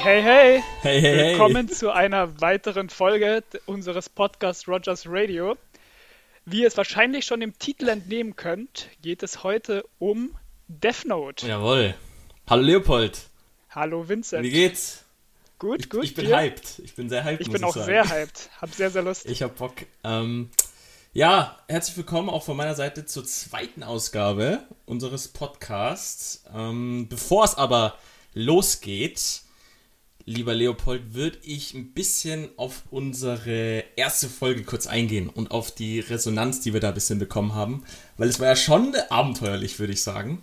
Hey, hey, hey! Hey, hey, hey! Willkommen zu einer weiteren Folge unseres Podcasts Rogers Radio. Wie ihr es wahrscheinlich schon im Titel entnehmen könnt, geht es heute um Death Note. Jawohl. Hallo Leopold. Hallo Vincent. Wie geht's? Gut, Ich, gut. ich bin dir? hyped. Ich bin sehr hyped. Ich bin auch sagen. sehr hyped. Hab sehr, sehr Lust. Ich hab Bock. Ähm, ja, herzlich willkommen auch von meiner Seite zur zweiten Ausgabe unseres Podcasts. Ähm, bevor es aber losgeht, lieber Leopold, würde ich ein bisschen auf unsere erste Folge kurz eingehen und auf die Resonanz, die wir da ein bisschen bekommen haben. Weil es war ja schon abenteuerlich, würde ich sagen.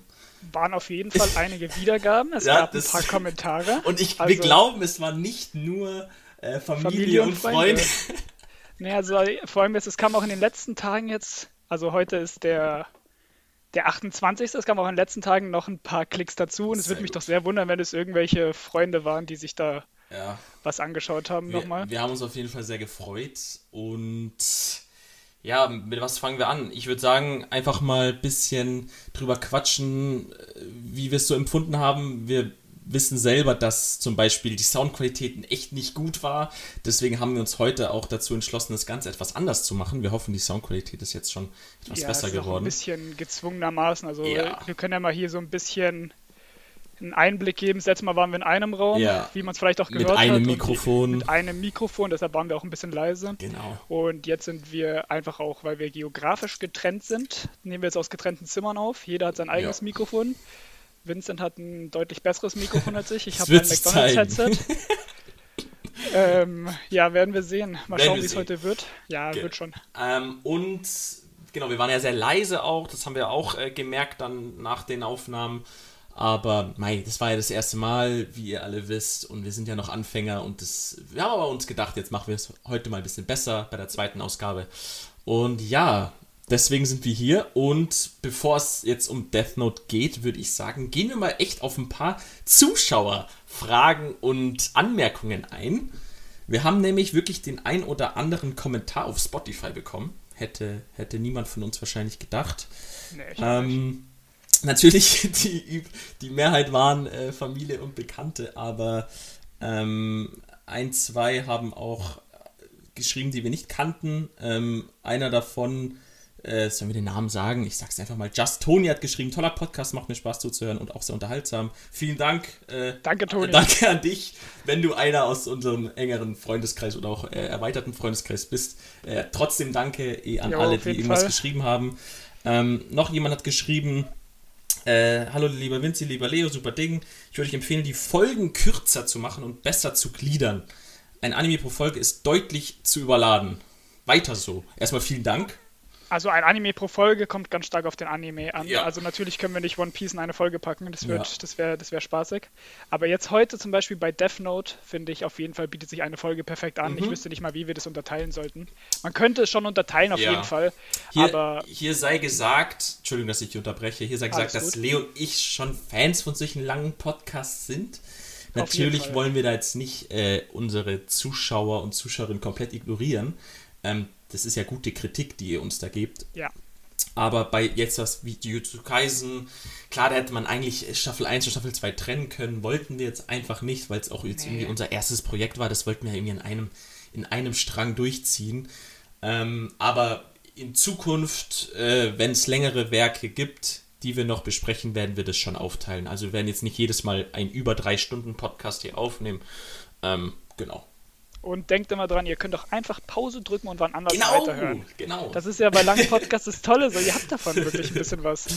Waren auf jeden Fall einige Wiedergaben. Es Ja, gab ein paar Kommentare. Und ich, Also- wir glauben, es war nicht nur äh, Familie, Familie und und Freunde. Freunde. Nee, also vor allem jetzt, es kam auch in den letzten Tagen jetzt, also heute ist der, der 28. Es kamen auch in den letzten Tagen noch ein paar Klicks dazu und es würde mich doch sehr wundern, wenn es irgendwelche Freunde waren, die sich da Ja, was angeschaut haben nochmal. wir, wir haben uns auf jeden Fall sehr gefreut und ja, mit was fangen wir an? Ich würde sagen, einfach mal ein bisschen drüber quatschen, äh, wie wir es so empfunden haben. Wir wissen selber, dass zum Beispiel die Soundqualität echt nicht gut war. Deswegen haben wir uns heute auch dazu entschlossen, das Ganze etwas anders zu machen. Wir hoffen, die Soundqualität ist jetzt schon etwas ja, besser es ist auch ein geworden. bisschen gezwungenermaßen. Also Ja. wir können ja mal hier so ein bisschen einen Einblick geben. Das letzte Mal waren wir in einem Raum, Ja. wie man es vielleicht auch Mit gehört einem hat. Mikrofon. Mit einem Mikrofon, deshalb waren wir auch ein bisschen leise. Genau. Und jetzt sind wir einfach auch, weil wir geografisch getrennt sind, nehmen wir jetzt aus getrennten Zimmern auf. Jeder hat sein eigenes Ja. Mikrofon. Vincent hat ein deutlich besseres Mikrofon als ich. Ich habe ein McDonalds-Headset. ähm, ja, werden wir sehen. Mal Werden schauen, wie es heute wird. Ja, Ge- wird schon. Ähm, und genau, wir waren ja sehr leise auch, das haben wir auch äh, gemerkt dann nach den Aufnahmen. Aber mei, das war ja das erste Mal, wie ihr alle wisst, und wir sind ja noch Anfänger und das, wir haben aber uns gedacht, jetzt machen wir es heute mal ein bisschen besser bei der zweiten Ausgabe. Und ja, deswegen sind wir hier und bevor es jetzt um Death Note geht, würde ich sagen, gehen wir mal echt auf ein paar Zuschauerfragen und Anmerkungen ein. Wir haben nämlich wirklich den ein oder anderen Kommentar auf Spotify bekommen. Hätte, hätte niemand von uns wahrscheinlich gedacht. Nee. Ähm, natürlich, die, die Mehrheit waren äh, Familie und Bekannte, aber ähm, ein, zwei haben auch geschrieben, die wir nicht kannten. Ähm, einer davon, äh, sollen wir den Namen sagen? Ich sag's einfach mal. Just Tony hat geschrieben, toller Podcast, macht mir Spaß zuzuhören und auch sehr unterhaltsam. Vielen Dank. Äh, Danke, Toni. äh, Danke an dich, wenn du einer aus unserem engeren Freundeskreis oder auch äh, erweiterten Freundeskreis bist. Äh, trotzdem danke eh an Jo, alle, die irgendwas Fall. geschrieben haben. Ähm, noch jemand hat geschrieben, äh, hallo lieber Vinci, lieber Leo, super Ding. Ich würde euch empfehlen, die Folgen kürzer zu machen und besser zu gliedern. Ein Anime pro Folge ist deutlich zu überladen. Weiter so. Erstmal vielen Dank. Also ein Anime pro Folge kommt ganz stark auf den Anime an. Ja. Also natürlich können wir nicht One Piece in eine Folge packen, das wird, Ja. das wäre, das wäre spaßig. Aber jetzt heute zum Beispiel bei Death Note finde ich auf jeden Fall bietet sich eine Folge perfekt an. Mhm. Ich wüsste nicht mal, wie wir das unterteilen sollten. Man könnte es schon unterteilen auf Ja. jeden Fall, Hier, aber hier sei gesagt, Entschuldigung, dass ich dich unterbreche, hier sei gesagt, dass gut. Leo und ich schon Fans von solchen langen Podcasts sind. Natürlich wollen wir da jetzt nicht äh, unsere Zuschauer und Zuschauerinnen komplett ignorieren. Ähm, das ist ja gute Kritik, die ihr uns da gebt. ja, Aber bei jetzt was wie Jujutsu Kaisen, klar, da hätte man eigentlich Staffel 1 und Staffel 2 trennen können, wollten wir jetzt einfach nicht, weil es auch jetzt Nee. irgendwie unser erstes Projekt war, das wollten wir irgendwie in einem, in einem Strang durchziehen. Ähm, aber in Zukunft, äh, wenn es längere Werke gibt, die wir noch besprechen, werden wir das schon aufteilen. Also wir werden jetzt nicht jedes Mal einen über drei Stunden Podcast hier aufnehmen. Ähm, genau. Und denkt immer dran, ihr könnt doch einfach Pause drücken und wann anders Genau, weiterhören. genau. Das ist ja bei langen Podcasts das Tolle, so ihr habt davon wirklich ein bisschen was.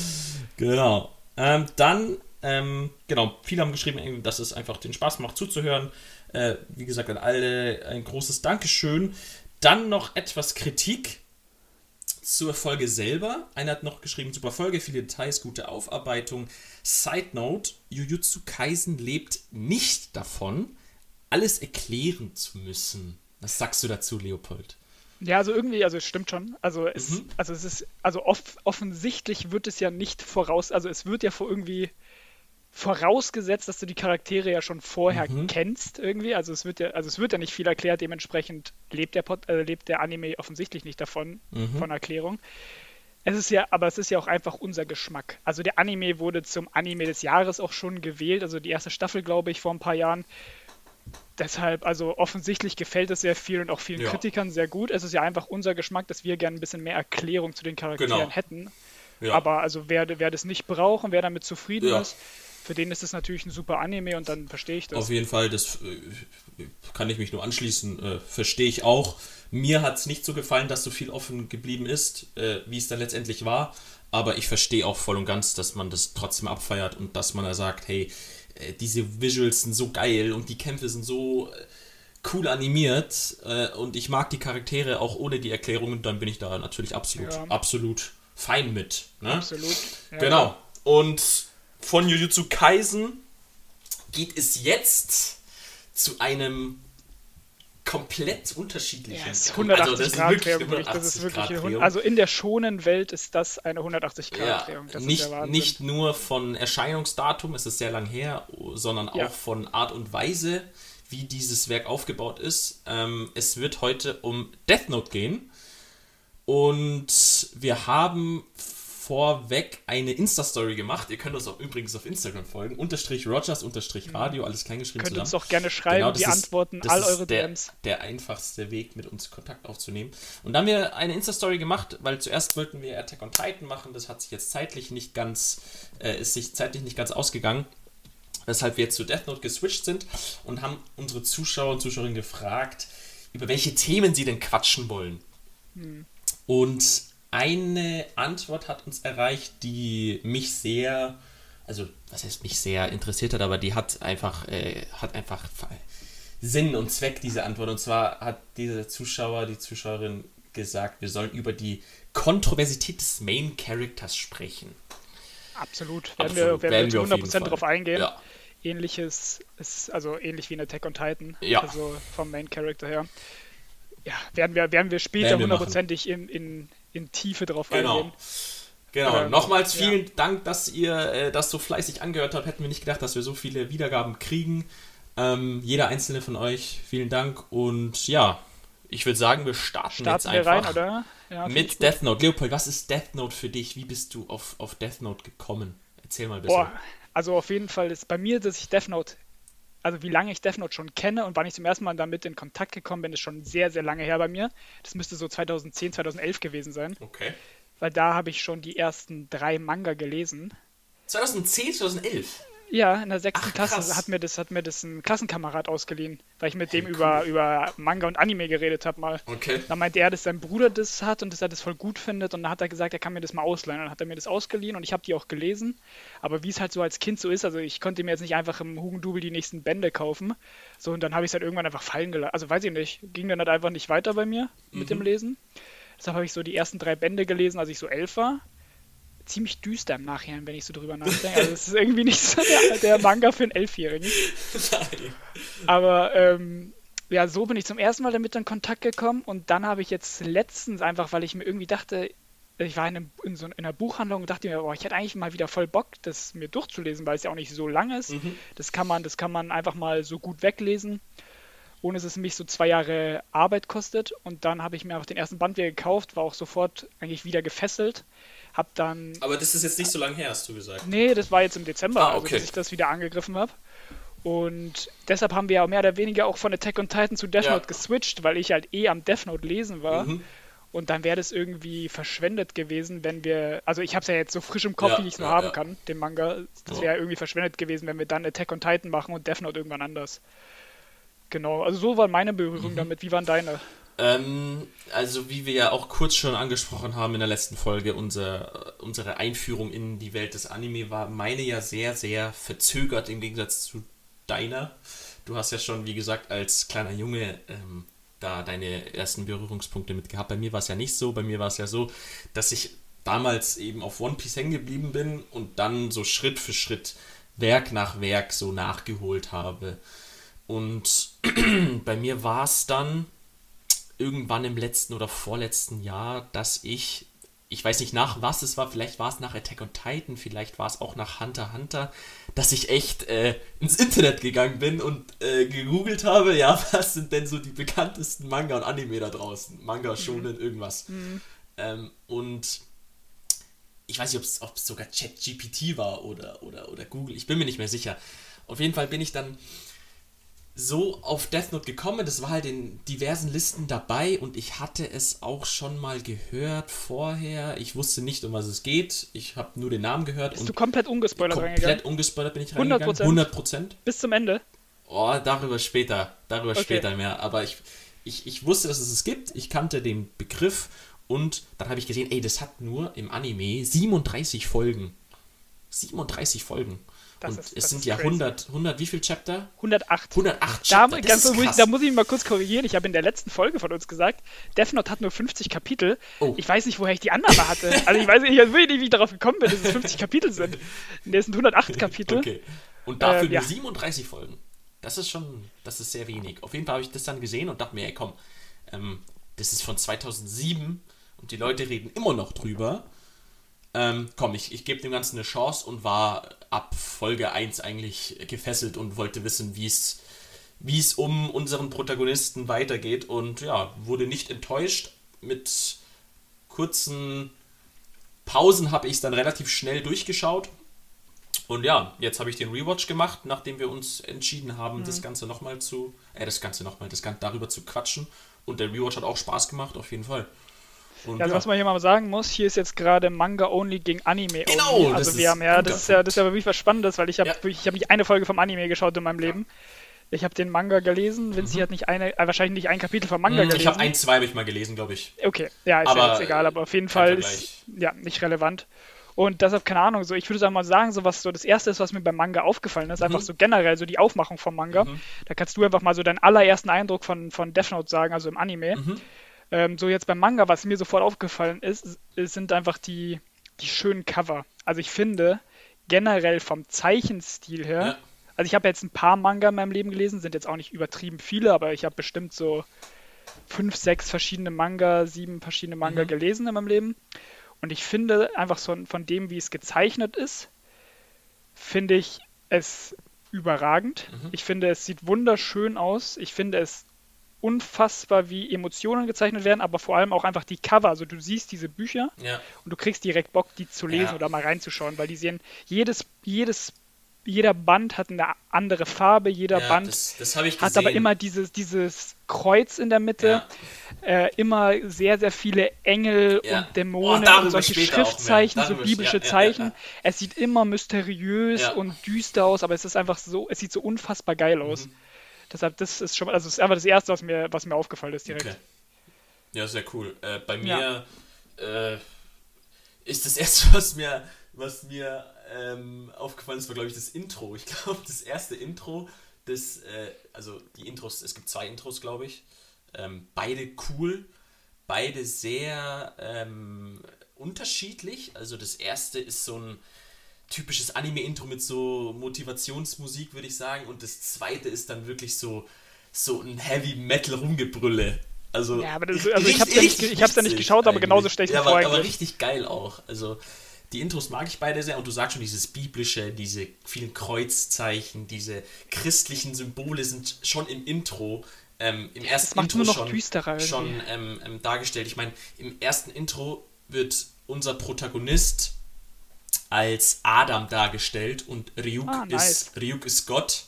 Genau. Ähm, dann, ähm, genau, viele haben geschrieben, dass es einfach den Spaß macht zuzuhören. Äh, wie gesagt, an alle ein großes Dankeschön. Dann noch etwas Kritik zur Folge selber. Einer hat noch geschrieben, super Folge, viele Details, gute Aufarbeitung. Side Note, Jujutsu Kaisen lebt nicht davon, alles erklären zu müssen. Was sagst du dazu, Leopold? Ja, also irgendwie, also es stimmt schon. Also es, Mhm. also es ist, also off offensichtlich wird es ja nicht voraus, also es wird ja vor irgendwie vorausgesetzt, dass du die Charaktere ja schon vorher Mhm. kennst irgendwie. Also es wird ja, also es wird ja nicht viel erklärt, dementsprechend lebt der Pod, äh, lebt der Anime offensichtlich nicht davon, Mhm. von Erklärung. Es ist ja, aber es ist ja auch einfach unser Geschmack. Also der Anime wurde zum Anime des Jahres auch schon gewählt, also die erste Staffel, glaube ich, vor ein paar Jahren. Deshalb, also offensichtlich gefällt es sehr viel und auch vielen Ja. Kritikern sehr gut. Es ist ja einfach unser Geschmack, dass wir gerne ein bisschen mehr Erklärung zu den Charakteren Genau. hätten. Ja. Aber also wer, wer das nicht braucht und wer damit zufrieden Ja. ist, für den ist es natürlich ein super Anime und dann verstehe ich das. Auf jeden Fall, das äh, kann ich mich nur anschließen, äh, verstehe ich auch. Mir hat es nicht so gefallen, dass so viel offen geblieben ist, äh, wie es dann letztendlich war. Aber ich verstehe auch voll und ganz, dass man das trotzdem abfeiert und dass man da sagt, hey, diese Visuals sind so geil und die Kämpfe sind so äh, cool animiert äh, und ich mag die Charaktere auch ohne die Erklärungen, dann bin ich da natürlich absolut, Ja. absolut fein mit. Ne? Absolut. Ja. Genau. Und von Jujutsu Kaisen geht es jetzt zu einem komplett unterschiedlichen. Ja, ist 180 Also das Grad wirklich Drehung. wirklich. Das ist 180 wirklich Grad eine, Drehung. also in der schonen Welt ist das eine 180 Grad ja, Drehung. Das nicht, ist der Wahnsinn. nicht nur von Erscheinungsdatum, es ist sehr lang her, sondern Ja. auch von Art und Weise, wie dieses Werk aufgebaut ist. Ähm, es wird heute um Death Note gehen. Und wir haben vorweg eine Insta-Story gemacht. Ihr könnt uns auch übrigens auf Instagram folgen. Unterstrich Rogers, Unterstrich Radio, alles kleingeschrieben Könnt zusammen. uns doch gerne schreiben, Genau, das wir ist- antworten das all ist eure der, DMs. Der einfachste Weg, mit uns Kontakt aufzunehmen. Und da haben wir eine Insta-Story gemacht, weil zuerst wollten wir Attack on Titan machen. Das hat sich jetzt zeitlich nicht ganz, äh, ist sich zeitlich nicht ganz ausgegangen. Weshalb wir jetzt zu Death Note geswitcht sind und haben unsere Zuschauer und Zuschauerinnen gefragt, über welche Themen sie denn quatschen wollen. Und eine Antwort hat uns erreicht, die mich sehr, also was heißt mich sehr interessiert hat, aber die hat einfach, äh, hat einfach Sinn und Zweck, diese Antwort. Und zwar hat dieser Zuschauer, die Zuschauerin gesagt, wir sollen über die Kontroversität des Main Characters sprechen. Absolut. Werden Absolut. wir, werden Werden wir auf jeden 100% Fall. drauf eingehen. Ja. Ähnliches ist, also ähnlich wie in Attack on Titan. Ja. Also vom Main Character her. Ja, werden wir, werden wir später hundertprozentig in, in, in Tiefe drauf Genau. eingehen. Genau, Ähm, nochmals ja. vielen Dank, dass ihr äh, das so fleißig angehört habt. Hätten wir nicht gedacht, dass wir so viele Wiedergaben kriegen. Ähm, jeder einzelne von euch, vielen Dank. Und ja, ich würde sagen, wir starten, jetzt Starten wir einfach rein? Ja, mit. Death Note. Leopold, was ist Death Note für dich? Wie bist du auf, auf Death Note gekommen? Erzähl mal ein bisschen. Boah, also auf jeden Fall ist bei mir, dass ich Death Note, also wie lange ich Death Note schon kenne und wann ich zum ersten Mal damit in Kontakt gekommen bin, ist schon sehr, sehr lange her bei mir. Das müsste so 2010, 2011 gewesen sein, Okay. weil da habe ich schon die ersten drei Manga gelesen. 2010, 2011. Ja, in der sechsten Ach, Klasse krass. hat mir, das, hat mir das ein Klassenkamerad ausgeliehen, weil ich mit dem cool. über, über Manga und Anime geredet habe mal. Okay. Dann meinte er, dass sein Bruder das hat und dass er das voll gut findet. Und dann hat er gesagt, er kann mir das mal ausleihen. Und dann hat er mir das ausgeliehen und ich habe die auch gelesen. Aber wie es halt so als Kind so ist, also ich konnte mir jetzt nicht einfach im Hugendubel die nächsten Bände kaufen. So, und dann habe ich es halt irgendwann einfach fallen gelassen. Also weiß ich nicht, ging dann halt einfach nicht weiter bei mir mit dem Lesen. Deshalb habe ich so die ersten drei Bände gelesen, als ich so elf war. Ziemlich düster im Nachhinein, wenn ich so drüber nachdenke. Also es ist irgendwie nicht so der, der Manga für einen Elfjährigen. Nein. Aber ähm, ja, so bin ich zum ersten Mal damit in Kontakt gekommen und dann habe ich jetzt letztens einfach, weil ich mir irgendwie dachte, ich war in, einem, in, so in einer Buchhandlung und dachte mir, boah, ich hätte eigentlich mal wieder voll Bock, das mir durchzulesen, weil es ja auch nicht so lang ist. Das kann man, das kann man einfach mal so gut weglesen, ohne dass es mich so zwei Jahre Arbeit kostet. Und dann habe ich mir auch den ersten Band wieder gekauft, war auch sofort eigentlich wieder gefesselt. Hab dann Aber das ist jetzt nicht so lange her, hast du gesagt. Nee, das war jetzt im Dezember, Ah, also okay. dass ich das wieder angegriffen habe. Und deshalb haben wir ja mehr oder weniger auch von Attack on Titan zu Death Ja. Note geswitcht, weil ich halt eh am Death Note lesen war. Mhm. Und dann wäre das irgendwie verschwendet gewesen, wenn wir. Also ich habe es ja jetzt so frisch im Kopf, Ja, wie ich es nur ja, haben ja. kann, den Manga. Das Ja. wäre irgendwie verschwendet gewesen, wenn wir dann Attack on Titan machen und Death Note irgendwann anders. Genau, also so waren meine Mhm. Berührungen damit. Wie waren deine? Ähm, also wie wir ja auch kurz schon angesprochen haben in der letzten Folge, unser, unsere Einführung in die Welt des Anime war meine ja sehr, sehr verzögert im Gegensatz zu deiner. Du hast ja schon, wie gesagt, als kleiner Junge ähm, da deine ersten Berührungspunkte mit gehabt. Bei mir war es ja nicht so. Bei mir war es ja so, dass ich damals eben auf One Piece hängen geblieben bin und dann so Schritt für Schritt Werk nach Werk so nachgeholt habe. Und bei mir war es dann irgendwann im letzten oder vorletzten Jahr, dass ich, ich weiß nicht nach was es war, vielleicht war es nach Attack on Titan, vielleicht war es auch nach Hunter x Hunter, dass ich echt äh, ins Internet gegangen bin und äh, gegoogelt habe, ja, was sind denn so die bekanntesten Manga und Anime da draußen? Manga, Shonen, irgendwas. Ähm, und ich weiß nicht, ob es sogar ChatGPT war oder, oder, oder Google, ich bin mir nicht mehr sicher. Auf jeden Fall bin ich dann so auf Death Note gekommen. Das war halt in diversen Listen dabei und ich hatte es auch schon mal gehört vorher. Ich wusste nicht, um was es geht. Ich habe nur den Namen gehört. Bist du komplett ungespoilert komplett reingegangen? Komplett ungespoilert bin ich reingegangen. 100%? 100 Prozent. Bis zum Ende? Oh, darüber später. Darüber okay. später mehr. Aber ich, ich, ich wusste, dass es es gibt. Ich kannte den Begriff und dann habe ich gesehen, ey, das hat nur im Anime 37 Folgen. 37 Folgen. Das und ist, es sind ja 100, 100, wie viel Chapter? 108. 108 Chapter. Da, ganz so, da muss ich mal kurz korrigieren. Ich habe in der letzten Folge von uns gesagt, Death Note hat nur 50 Kapitel. Oh. Ich weiß nicht, woher ich die Annahme hatte. Also ich weiß nicht, ich weiß nicht, wie ich darauf gekommen bin, dass es 50 Kapitel sind. Das sind 108 Kapitel. Okay. Und dafür äh, ja. nur 37 Folgen. Das ist schon, das ist sehr wenig. Auf jeden Fall habe ich das dann gesehen und dachte mir, ey komm, ähm, das ist von 2007 und die Leute reden immer noch drüber ähm, komm, ich, ich gebe dem Ganzen eine Chance und war ab Folge 1 eigentlich gefesselt und wollte wissen, wie es wie es um unseren Protagonisten weitergeht und ja, wurde nicht enttäuscht. Mit kurzen Pausen habe ich es dann relativ schnell durchgeschaut. Und ja, jetzt habe ich den Rewatch gemacht, nachdem wir uns entschieden haben, mhm. das Ganze nochmal zu, äh, das Ganze nochmal, das Ganze darüber zu quatschen. Und der Rewatch hat auch Spaß gemacht, auf jeden Fall. Und also was man hier mal sagen muss, hier ist jetzt gerade Manga Only gegen Anime genau, Only. Also wir haben ja, das ist ja, das ist ja wirklich was Spannendes, weil ich habe ja. ich habe nicht eine Folge vom Anime geschaut in meinem Leben. Ich habe den Manga gelesen. Vinci mhm. hat nicht eine, äh, wahrscheinlich nicht ein Kapitel vom Manga mhm, gelesen. Ich habe ein, zwei habe ich mal gelesen, glaube ich. Okay, ja, ist aber, ja jetzt egal, aber auf jeden Fall ist ja nicht relevant. Und deshalb, keine Ahnung, so, ich würde sagen mal sagen, so was so das erste ist, was mir beim Manga aufgefallen ist, mhm. einfach so generell so die Aufmachung vom Manga. Mhm. Da kannst du einfach mal so deinen allerersten Eindruck von, von Death Note sagen, also im Anime. Mhm. Ähm, so jetzt beim Manga, was mir sofort aufgefallen ist, sind einfach die, die schönen Cover. Also ich finde generell vom Zeichenstil her, ja. also ich habe jetzt ein paar Manga in meinem Leben gelesen, sind jetzt auch nicht übertrieben viele, aber ich habe bestimmt so fünf, sechs verschiedene Manga, sieben verschiedene Manga mhm. gelesen in meinem Leben. Und ich finde einfach so von dem, wie es gezeichnet ist, finde ich es überragend. Mhm. Ich finde, es sieht wunderschön aus. Ich finde, es unfassbar, wie Emotionen gezeichnet werden, aber vor allem auch einfach die Cover. Also du siehst diese Bücher ja. und du kriegst direkt Bock, die zu lesen ja. oder mal reinzuschauen, weil die sehen, jedes, jedes, jeder Band hat eine andere Farbe, jeder ja, Band das, das hat aber immer dieses, dieses Kreuz in der Mitte, äh, immer sehr, sehr viele Engel und Dämonen oh, und solche Schriftzeichen, so biblische Zeichen. Es sieht immer mysteriös und düster aus, aber es ist einfach so, es sieht so unfassbar geil aus. Mhm. Deshalb, das ist schon, also das ist einfach das Erste, was mir, was mir aufgefallen ist direkt. Okay. Ja, sehr cool. Äh, bei mir ja. äh, ist das Erste, was mir, was mir ähm, aufgefallen ist, war, glaube ich, das Intro. Ich glaube, das erste Intro, das, äh, also die Intros, es gibt zwei Intros, glaube ich. Ähm, beide cool, beide sehr ähm, unterschiedlich. Also das erste ist so ein typisches Anime-Intro mit so Motivationsmusik, würde ich sagen. Und das zweite ist dann wirklich so, so ein Heavy-Metal-Rumgebrülle. Also, ja, aber das, also ich habe es ja, ja nicht geschaut, aber genauso stelle ich ja, vor. Aber richtig geil auch. Also die Intros mag ich beide sehr und du sagst schon, dieses biblische, diese vielen Kreuzzeichen, diese christlichen Symbole sind schon im Intro, ähm, im ja, ersten Intro schon, schon ähm, ähm, dargestellt. Ich meine, im ersten Intro wird unser Protagonist als Adam dargestellt und Ryuk, ah, nice. ist, Ryuk ist Gott.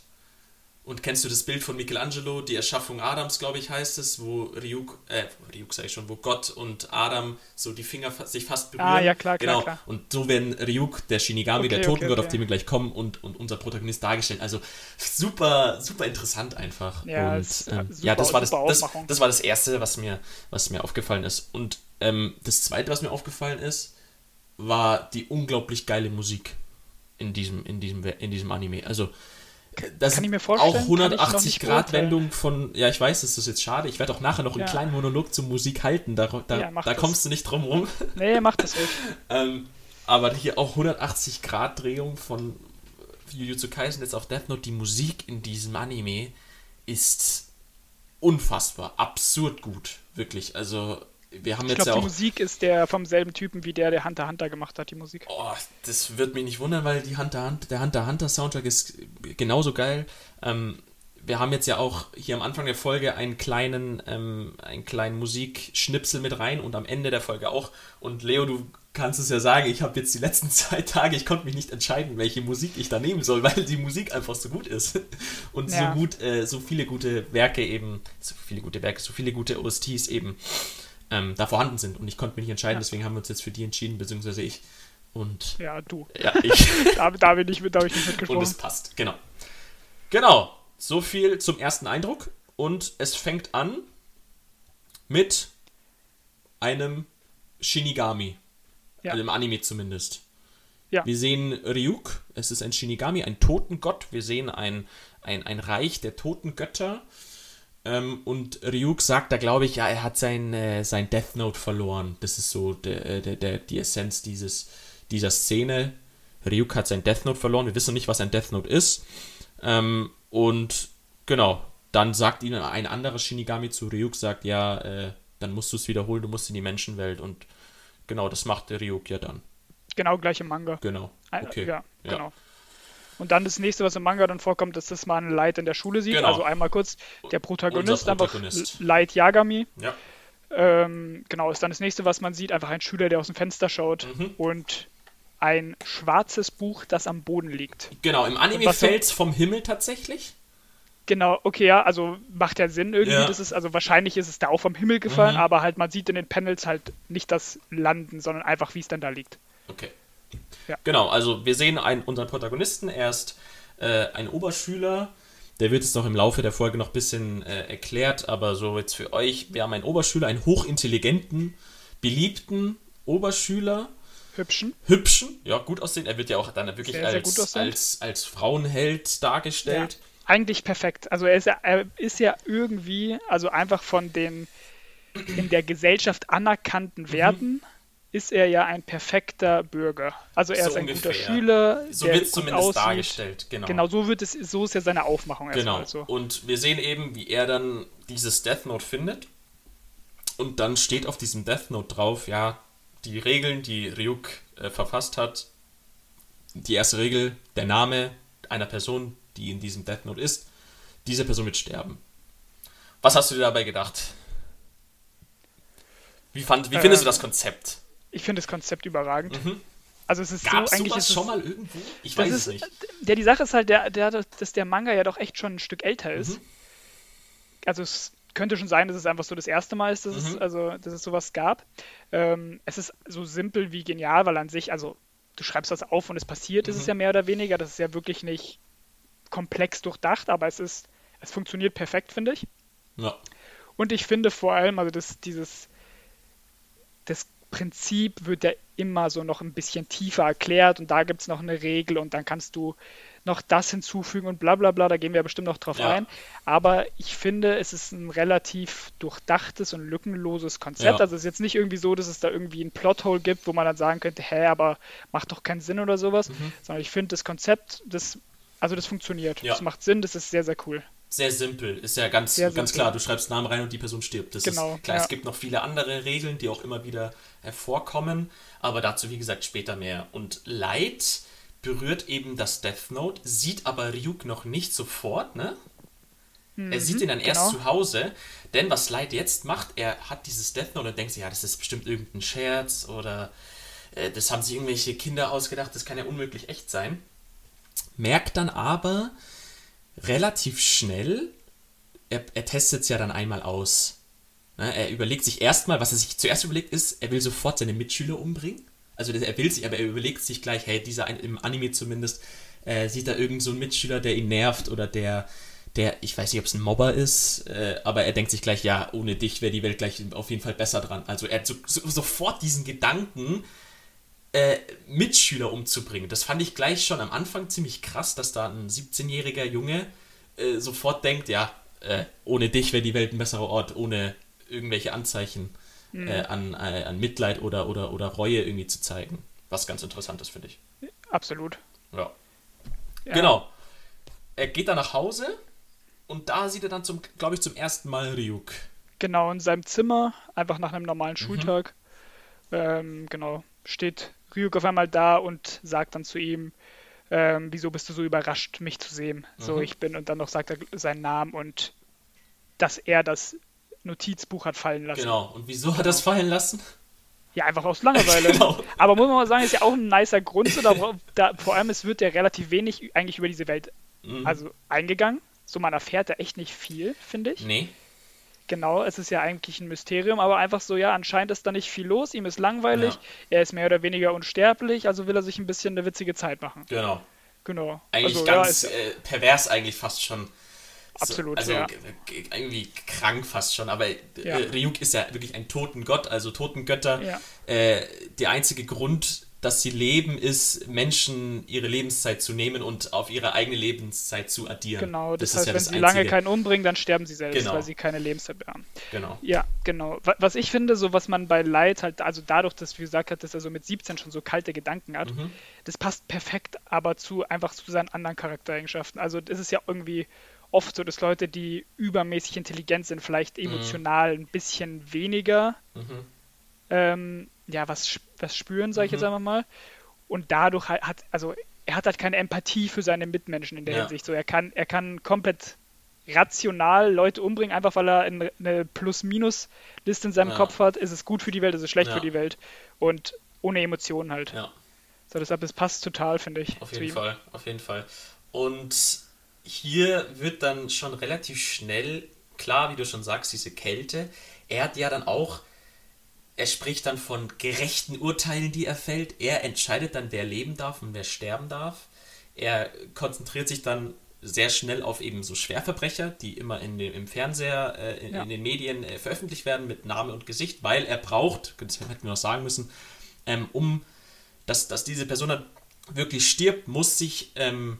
Und kennst du das Bild von Michelangelo, die Erschaffung Adams, glaube ich, heißt es, wo Ryuk, äh, Ryuk sage ich schon, wo Gott und Adam so die Finger sich fast berühren. Ah, ja, klar, klar, genau. klar. Und so werden Ryuk, der Shinigami, okay, der Totengott, okay, okay. auf den wir gleich kommen, und, und unser Protagonist dargestellt. Also super, super interessant einfach. Ja, und, ist, ähm, super, ja das, war das, das, das, war das Erste, was mir, was mir aufgefallen ist. Und ähm, das Zweite, was mir aufgefallen ist, war die unglaublich geile Musik in diesem, in diesem, in diesem Anime. Also, das kann ich mir vorstellen, auch 180 Grad Wendung von, ja, ich weiß, das ist jetzt schade. Ich werde auch nachher noch einen ja. kleinen Monolog zur Musik halten. Da, da, ja, da kommst du nicht drum rum. Nee, mach das ruhig. ähm, aber hier auch 180 Grad Drehung von Jujutsu Kaisen jetzt auf Death Note. Die Musik in diesem Anime ist unfassbar, absurd gut. Wirklich. Also, wir haben ich jetzt glaub, ja auch. Die Musik ist der vom selben Typen wie der, der Hunter Hunter gemacht hat, die Musik. Oh, das wird mich nicht wundern, weil die Hunter Hunter, der Hunter Hunter Soundtrack ist genauso geil. Ähm, wir haben jetzt ja auch hier am Anfang der Folge einen kleinen, ähm, einen kleinen Musikschnipsel mit rein und am Ende der Folge auch. Und Leo, du kannst es ja sagen, ich habe jetzt die letzten zwei Tage, ich konnte mich nicht entscheiden, welche Musik ich da nehmen soll, weil die Musik einfach so gut ist. Und ja. so gut, äh, so viele gute Werke eben, so viele gute Werke, so viele gute OSTs eben ähm, da vorhanden sind. Und ich konnte mich nicht entscheiden, ja. deswegen haben wir uns jetzt für die entschieden, beziehungsweise ich. Und ja, du. Ja, ich. da, da, bin ich, da bin ich nicht mitgesprochen. Und es passt, genau. Genau, so viel zum ersten Eindruck. Und es fängt an mit einem Shinigami. Ja. Also Im Anime zumindest. Ja. Wir sehen Ryuk, es ist ein Shinigami, ein Totengott. Wir sehen ein, ein, ein Reich der Totengötter. Ähm, und Ryuk sagt da, glaube ich, ja, er hat sein, äh, sein Death Note verloren. Das ist so der, äh, der, der, die Essenz dieses, dieser Szene. Ryuk hat sein Death Note verloren. Wir wissen nicht, was ein Death Note ist. Ähm, und genau, dann sagt ihnen ein anderer Shinigami zu Ryuk, sagt, ja, äh, dann musst du es wiederholen, du musst in die Menschenwelt. Und genau, das macht Ryuk ja dann. Genau, gleich im Manga. Genau. Okay. Ja, ja. Und dann das nächste, was im Manga dann vorkommt, ist, dass man Light in der Schule sieht. Genau. Also einmal kurz der Protagonist, Protagonist. einfach Light Yagami. Ja. Ähm, genau, ist dann das nächste, was man sieht, einfach ein Schüler, der aus dem Fenster schaut mhm. und ein schwarzes Buch, das am Boden liegt. Genau, im Anime fällt es vom Himmel tatsächlich. Genau, okay, ja, also macht ja Sinn irgendwie. Ja. Das ist, also wahrscheinlich ist es da auch vom Himmel gefallen, mhm. aber halt man sieht in den Panels halt nicht das Landen, sondern einfach, wie es dann da liegt. Okay. Ja. Genau, also wir sehen einen, unseren Protagonisten, er ist äh, ein Oberschüler, der wird jetzt noch im Laufe der Folge noch ein bisschen äh, erklärt, aber so jetzt für euch, wir haben einen Oberschüler, einen hochintelligenten, beliebten Oberschüler, Hübschen. Hübschen, ja, gut aussehen. Er wird ja auch dann wirklich sehr, als, sehr als, als Frauenheld dargestellt. Ja, eigentlich perfekt. Also er ist, ja, er ist ja irgendwie, also einfach von den in der Gesellschaft anerkannten mhm. Werten, mhm. Ist er ja ein perfekter Bürger. Also er so ist ein ungefähr. guter Schüler. So wird es zumindest aussieht. dargestellt, genau. Genau, so wird es, so ist ja seine Aufmachung Genau. So. Und wir sehen eben, wie er dann dieses Death Note findet. Und dann steht auf diesem Death Note drauf, ja, die Regeln, die Ryuk äh, verfasst hat. Die erste Regel, der Name einer Person, die in diesem Death Note ist. Diese Person wird sterben. Was hast du dir dabei gedacht? Wie, fand, wie findest ähm, du das Konzept? Ich finde das Konzept überragend. Mhm. Also es ist Gab's so eigentlich ist schon mal irgendwo? Ich weiß es nicht. Ja, die Sache ist halt, der, der, dass der Manga ja doch echt schon ein Stück älter ist. Mhm. Also es könnte schon sein, dass es einfach so das erste Mal ist, dass, mhm. es, also, dass es sowas gab. Ähm, es ist so simpel wie genial, weil an sich, also du schreibst das auf und es passiert, mhm. ist es ja mehr oder weniger. Das ist ja wirklich nicht komplex durchdacht, aber es ist, es funktioniert perfekt, finde ich. Ja. Und ich finde vor allem, also das, dieses, das Prinzip wird ja immer so noch ein bisschen tiefer erklärt und da gibt es noch eine Regel und dann kannst du noch das hinzufügen und bla bla bla, da gehen wir bestimmt noch drauf ja. ein. Aber ich finde, es ist ein relativ durchdachtes und lückenloses Konzept. Ja. Also es ist jetzt nicht irgendwie so, dass es da irgendwie ein Plothole gibt, wo man dann sagen könnte, hä, aber macht doch keinen Sinn oder sowas. Mhm. Sondern ich finde das Konzept, das, also das funktioniert. Ja. Das macht Sinn, das ist sehr, sehr cool sehr simpel. Ist ja ganz, ganz klar, du schreibst Namen rein und die Person stirbt. Das genau, ist klar. Ja. Es gibt noch viele andere Regeln, die auch immer wieder hervorkommen, aber dazu, wie gesagt, später mehr. Und Light berührt eben das Death Note, sieht aber Ryuk noch nicht sofort, ne? Mhm, er sieht ihn dann genau. erst zu Hause, denn was Light jetzt macht, er hat dieses Death Note und denkt sich, ja, das ist bestimmt irgendein Scherz oder äh, das haben sich irgendwelche Kinder ausgedacht, das kann ja unmöglich echt sein. Merkt dann aber, relativ schnell, er, er testet es ja dann einmal aus. Ne? Er überlegt sich erstmal, was er sich zuerst überlegt, ist, er will sofort seine Mitschüler umbringen. Also er will sich, aber er überlegt sich gleich, hey, dieser im Anime zumindest, äh, sieht da irgend so einen Mitschüler, der ihn nervt oder der, der, ich weiß nicht, ob es ein Mobber ist, äh, aber er denkt sich gleich, ja, ohne dich wäre die Welt gleich auf jeden Fall besser dran. Also er hat so, so, sofort diesen Gedanken, äh, Mitschüler umzubringen. Das fand ich gleich schon am Anfang ziemlich krass, dass da ein 17-jähriger Junge äh, sofort denkt, ja, äh, ohne dich wäre die Welt ein besserer Ort, ohne irgendwelche Anzeichen mhm. An, äh, an Mitleid oder, oder, oder Reue irgendwie zu zeigen. Was ganz interessant ist, finde ich. Absolut. Ja. ja. Genau. Er geht dann nach Hause und da sieht er dann, zum, glaube ich, zum ersten Mal Ryuk. Genau, in seinem Zimmer, einfach nach einem normalen mhm. Schultag. Mhm. Ähm, genau, steht Ryuk auf einmal da und sagt dann zu ihm, ähm, wieso bist du so überrascht, mich zu sehen? Mhm. So, ich bin, und dann noch sagt er seinen Namen und dass er das Notizbuch hat fallen lassen. Genau, und wieso hat er das fallen lassen? Ja, einfach aus Langeweile. genau. Aber muss man mal sagen, ist ja auch ein nicer Grund. So, da, da, vor allem, es wird ja relativ wenig eigentlich über diese Welt mhm. also eingegangen. So, man erfährt da echt nicht viel, finde ich. Nee. Genau, es ist ja eigentlich ein Mysterium, aber einfach so, ja, anscheinend ist da nicht viel los, ihm ist langweilig, ja. er ist mehr oder weniger unsterblich, also will er sich ein bisschen eine witzige Zeit machen. Genau. Genau. Eigentlich also, ganz ja, äh, pervers eigentlich fast schon. Absolut, also ja. irgendwie krank fast schon, aber äh, ja. Ryuk ist ja wirklich ein Totengott, also Totengötter. Ja. Äh, der einzige Grund, dass sie leben, ist, Menschen ihre Lebenszeit zu nehmen und auf ihre eigene Lebenszeit zu addieren. Genau, das, das heißt, ja wenn das sie Einzige. lange keinen umbringen, dann sterben sie selbst, genau. weil sie keine Lebenszeit mehr haben. Genau. Ja, genau. Was ich finde, so was man bei Light halt, also dadurch, dass, wie gesagt hat, dass er so mit 17 schon so kalte Gedanken hat, mhm. das passt perfekt aber zu einfach zu seinen anderen Charaktereigenschaften. Also das ist ja irgendwie oft so, dass Leute, die übermäßig intelligent sind, vielleicht mhm. emotional mhm. ein bisschen weniger mhm. ähm, ja, was, was spüren, sage ich mhm. jetzt einmal mal. Und dadurch hat, also er hat halt keine Empathie für seine Mitmenschen in der ja. Hinsicht. So, er kann, er kann komplett rational Leute umbringen, einfach weil er eine Plus-Minus-Liste in seinem ja. Kopf hat. Ist es gut für die Welt, ist es schlecht ja. für die Welt. Und ohne Emotionen halt. Ja. So, deshalb, es passt total, finde ich. Auf jeden ihm. Fall, auf jeden Fall. Und hier wird dann schon relativ schnell klar, wie du schon sagst, diese Kälte. Er hat ja dann auch er spricht dann von gerechten Urteilen, die er fällt. Er entscheidet dann, wer leben darf und wer sterben darf. Er konzentriert sich dann sehr schnell auf eben so Schwerverbrecher, die immer in dem, im Fernseher, äh, in, ja. in, den Medien äh, veröffentlicht werden mit Name und Gesicht, weil er braucht, das hätten wir noch sagen müssen, ähm, um dass, dass diese Person dann wirklich stirbt, muss sich ähm,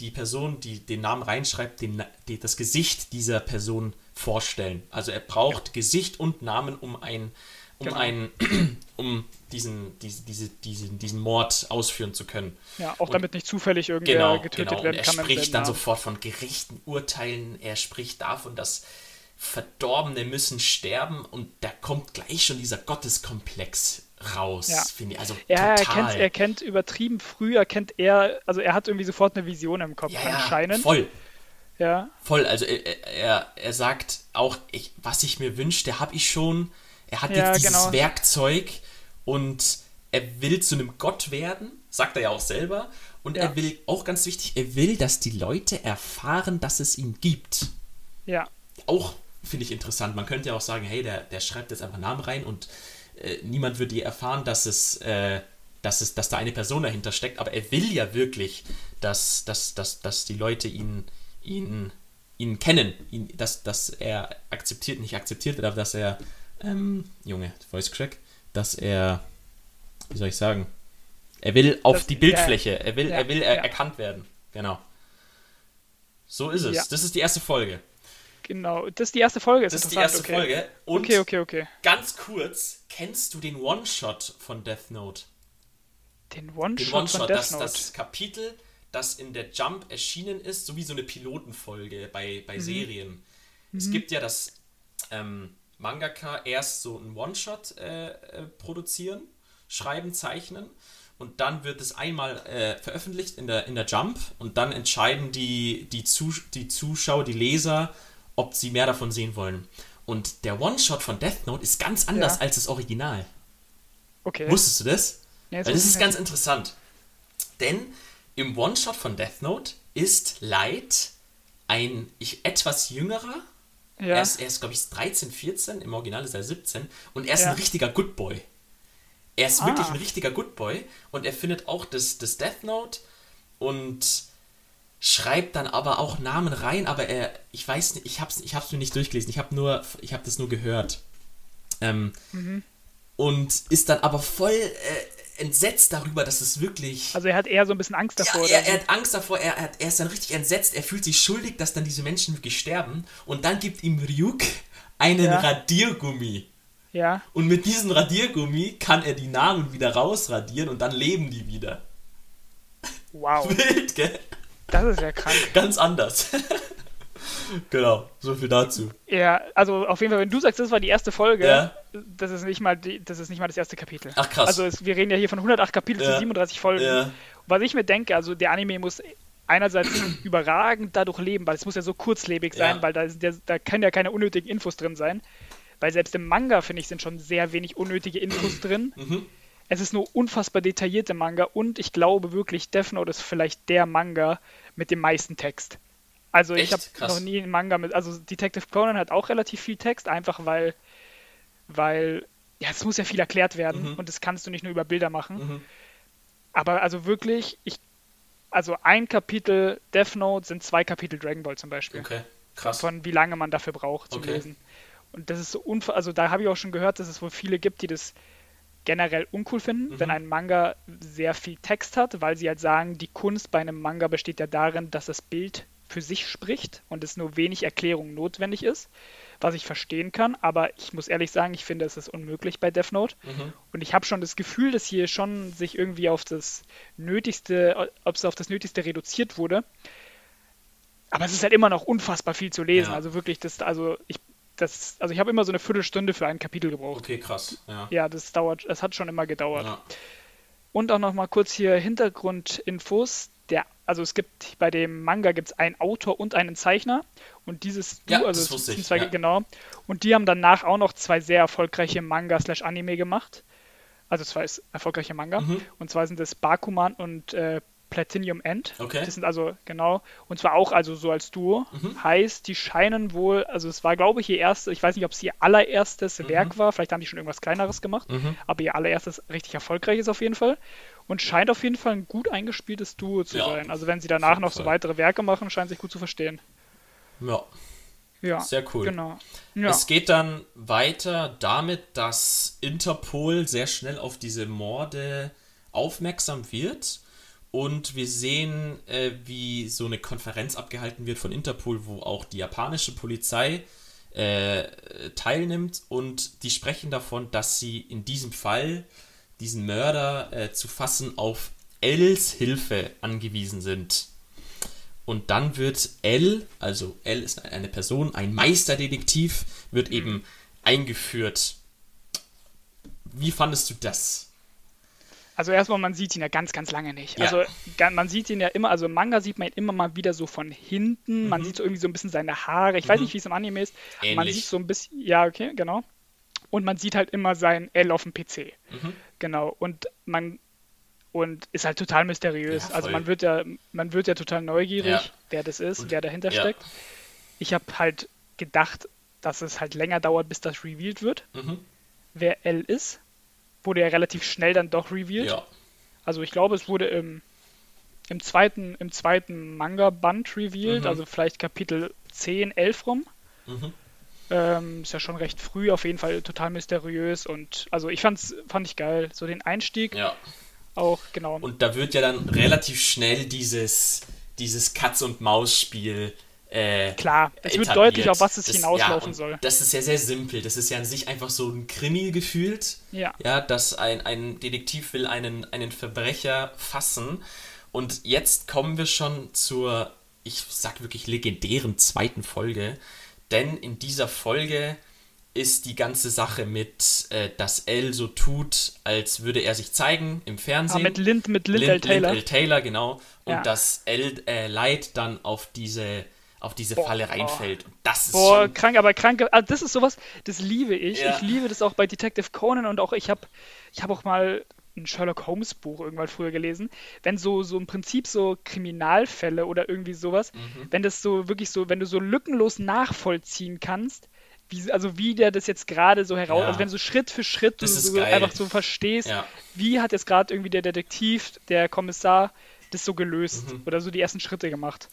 die Person, die den Namen reinschreibt, den, die, das Gesicht dieser Person vorstellen. Also er braucht ja. Gesicht und Namen, um ein um genau. einen, um diesen, diese, diese, diesen, diesen Mord ausführen zu können. Ja, auch und damit nicht zufällig irgendwer genau, getötet genau. werden kann. Er spricht dann sofort von gerechten Urteilen, er spricht davon, dass Verdorbene müssen sterben und da kommt gleich schon dieser Gotteskomplex raus, ja. finde ich. Also ja, total. Er kennt, er kennt übertrieben früh, er kennt er, also er hat irgendwie sofort eine Vision im Kopf ja, anscheinend. Voll. Ja. Voll, also er, er, er sagt auch, ich, was ich mir wünsche, habe ich schon er hat ja, jetzt dieses genau. Werkzeug und er will zu einem Gott werden, sagt er ja auch selber. Und ja. er will, auch ganz wichtig, er will, dass die Leute erfahren, dass es ihn gibt. Ja. Auch finde ich interessant. Man könnte ja auch sagen, hey, der, der schreibt jetzt einfach Namen rein und äh, niemand wird je erfahren, dass es, äh, dass es, dass da eine Person dahinter steckt. Aber er will ja wirklich, dass, dass, dass, dass die Leute ihn, ihn, ihn kennen, ihn, dass, dass er akzeptiert, nicht akzeptiert wird, aber dass er ähm, Junge, Voice Crack, dass er, wie soll ich sagen, er will auf das, die Bildfläche, ja, er will, ja, er will er, ja. erkannt werden. Genau. So ist es. Das ist die erste Folge. Genau, das ist die erste Folge. Das ist die erste okay. Folge. Und okay, okay, okay. Ganz kurz, kennst du den One-Shot von Death Note? Den One-Shot One von Death das, Note? Das Kapitel, das in der Jump erschienen ist, so wie so eine Pilotenfolge bei, bei mhm. Serien. Mhm. Es gibt ja das ähm, Mangaka erst so einen One-Shot äh, äh, produzieren, schreiben, zeichnen und dann wird es einmal äh, veröffentlicht in der, in der Jump und dann entscheiden die, die, Zus die Zuschauer, die Leser, ob sie mehr davon sehen wollen. Und der One-Shot von Death Note ist ganz anders ja. als das Original. Okay. Wusstest du das? Ja, Weil das ist ganz interessant. Denn im One-Shot von Death Note ist Light ein ich, etwas jüngerer, ja. Er ist, er ist glaube ich, 13, 14, im Original ist er 17 und er ist ja. ein richtiger Good Boy. Er ist ah. wirklich ein richtiger Good Boy und er findet auch das, das Death Note und schreibt dann aber auch Namen rein, aber er, ich weiß nicht, ich hab's, ich hab's mir nicht durchgelesen, ich habe nur, ich habe das nur gehört. Ähm, mhm. Und ist dann aber voll äh, entsetzt darüber, dass es wirklich. Also er hat eher so ein bisschen Angst davor. Ja, er, er, hat Angst davor, er, er, er, ist dann richtig entsetzt, er fühlt sich schuldig, dass dann diese Menschen wirklich sterben. Und dann gibt ihm Ryuk einen ja. Radiergummi. Ja. Und mit diesem Radiergummi kann er die Namen wieder rausradieren und dann leben die wieder. Wow. Wild, gell? Das ist ja krank. Ganz anders. genau, so viel dazu. Ja, also auf jeden Fall, wenn du sagst, das war die erste Folge, ja. das, ist nicht mal die, das ist nicht mal das erste Kapitel. Ach krass. Also es, wir reden ja hier von 108 Kapiteln ja. zu 37 Folgen. Ja. Was ich mir denke, also der Anime muss einerseits überragend dadurch leben, weil es muss ja so kurzlebig sein, weil da, der, da können ja keine unnötigen Infos drin sein. Weil selbst im Manga, finde ich, sind schon sehr wenig unnötige Infos drin. Mhm. Es ist nur unfassbar detaillierte Manga und ich glaube wirklich, Death Note ist vielleicht der Manga mit dem meisten Text. Also ich Echt? habe Krass. noch nie einen Manga mit, also Detective Conan hat auch relativ viel Text, einfach weil, weil, ja, es muss ja viel erklärt werden Mhm. und das kannst du nicht nur über Bilder machen. Mhm. Aber also wirklich, ich, also ein Kapitel Death Note sind zwei Kapitel Dragon Ball zum Beispiel. Okay, krass. Von wie lange man dafür braucht zum Okay. Lesen. Und das ist so unver also da habe ich auch schon gehört, dass es wohl viele gibt, die das generell uncool finden, Mhm. wenn ein Manga sehr viel Text hat, weil sie halt sagen, die Kunst bei einem Manga besteht ja darin, dass das Bild für sich spricht und es nur wenig Erklärung notwendig ist, was ich verstehen kann, aber ich muss ehrlich sagen, ich finde, es ist unmöglich bei Death Note. Mhm. Und ich habe schon das Gefühl, dass hier schon sich irgendwie auf das Nötigste, ob es auf das Nötigste reduziert wurde. Aber es ist halt immer noch unfassbar viel zu lesen. Ja. Also wirklich, das, also ich, das, also ich habe immer so eine Viertelstunde für ein Kapitel gebraucht. Okay, krass. Ja. Ja, das dauert, es hat schon immer gedauert. Ja. Und auch noch mal kurz hier Hintergrundinfos. Der, also es gibt bei dem Manga gibt es einen Autor und einen Zeichner und dieses Ja, Duo, das also es wusste sind ich, zwei, ja. genau. Und die haben danach auch noch zwei sehr erfolgreiche Manga slash Anime gemacht. Also zwei erfolgreiche Manga. Mhm. Und zwar sind das Bakuman und äh, Platinum End. Okay. Das sind also, genau, und zwar auch also so als Duo. Heißt, die scheinen wohl, also es war, glaube ich, ihr erstes, ich weiß nicht, ob es ihr allererstes Werk war, vielleicht haben die schon irgendwas Kleineres gemacht, Mhm. aber ihr allererstes richtig erfolgreiches auf jeden Fall. Und scheint auf jeden Fall ein gut eingespieltes Duo zu Ja, sein. Also wenn sie danach noch so weitere Werke machen, scheint sich gut zu verstehen. ja. Ja, Sehr cool. Genau. Ja, Es geht dann weiter damit, dass Interpol sehr schnell auf diese Morde aufmerksam wird. Und wir sehen, äh, wie so eine Konferenz abgehalten wird von Interpol, wo auch die japanische Polizei äh, teilnimmt. Und die sprechen davon, dass sie in diesem Fall diesen Mörder äh, zu fassen auf Els Hilfe angewiesen sind. Und dann wird L, also L ist eine Person, ein Meisterdetektiv, wird eben eingeführt. Wie fandest du das? Also erstmal, man sieht ihn ja ganz, ganz lange nicht. Ja. Also man sieht ihn ja immer, also im Manga sieht man ihn immer mal wieder so von hinten. Man sieht so irgendwie so ein bisschen seine Haare. Ich weiß nicht, wie es im Anime ist. Man Mhm. Ähnlich. sieht so ein bisschen, ja, okay, genau. Und man sieht halt immer sein L auf dem PC. Mhm. Genau. Und man und ist halt total mysteriös. Ja, also man wird ja, man wird ja total neugierig, Ja. wer das ist, Und- wer dahinter ja. steckt. Ich habe halt gedacht, dass es halt länger dauert, bis das revealed wird, Mhm. wer L ist. Wurde ja relativ schnell dann doch revealed. Also ich glaube, es wurde im, im zweiten, im zweiten Manga-Band revealed, Mhm. also vielleicht Kapitel 10, 11 rum. Mhm. Ähm, ist ja schon recht früh, auf jeden Fall total mysteriös und also ich fand's, fand ich geil. So den Einstieg ja. auch, genau. Und da wird ja dann relativ schnell dieses, dieses Katz-und-Maus-Spiel äh, Klar, es wird deutlich, auf was es Das- hinauslaufen ja, und soll. Das ist ja sehr simpel. Das ist ja an sich einfach so ein Krimi gefühlt. Ja. Ja, dass ein, ein Detektiv will einen, einen Verbrecher fassen. Und jetzt kommen wir schon zur, ich sag wirklich legendären zweiten Folge. Denn in dieser Folge ist die ganze Sache mit, äh, dass L so tut, als würde er sich zeigen im Ah, Fernsehen. mit Lind, mit Lind, L. Taylor. Lind L. Taylor, genau. Und Ja. dass L. Äh, Light dann auf diese, auf diese Boah, Falle reinfällt. Und das ist Boah, schon. krank, aber krank. Ah, das ist sowas, das liebe ich. Ja. Ich liebe das auch bei Detective Conan und auch ich habe ich habe auch mal ein Sherlock Holmes Buch irgendwann früher gelesen, wenn so so im Prinzip so Kriminalfälle oder irgendwie sowas, Mhm. wenn das so wirklich so, wenn du so lückenlos nachvollziehen kannst, wie, also wie der das jetzt gerade so heraus, Ja. also wenn du so Schritt für Schritt so einfach so verstehst, Ja. wie hat jetzt gerade irgendwie der Detektiv, der Kommissar das so gelöst Mhm. oder so die ersten Schritte gemacht.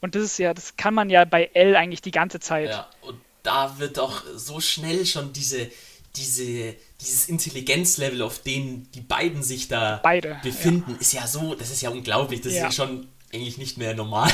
Und das ist ja, das kann man ja bei L eigentlich die ganze Zeit. Ja, und da wird auch so schnell schon diese, diese, dieses Intelligenzlevel, auf dem die beiden sich da Beide, befinden, ist ja so, das ist ja unglaublich. Das Ja. ist ja schon eigentlich nicht mehr normal.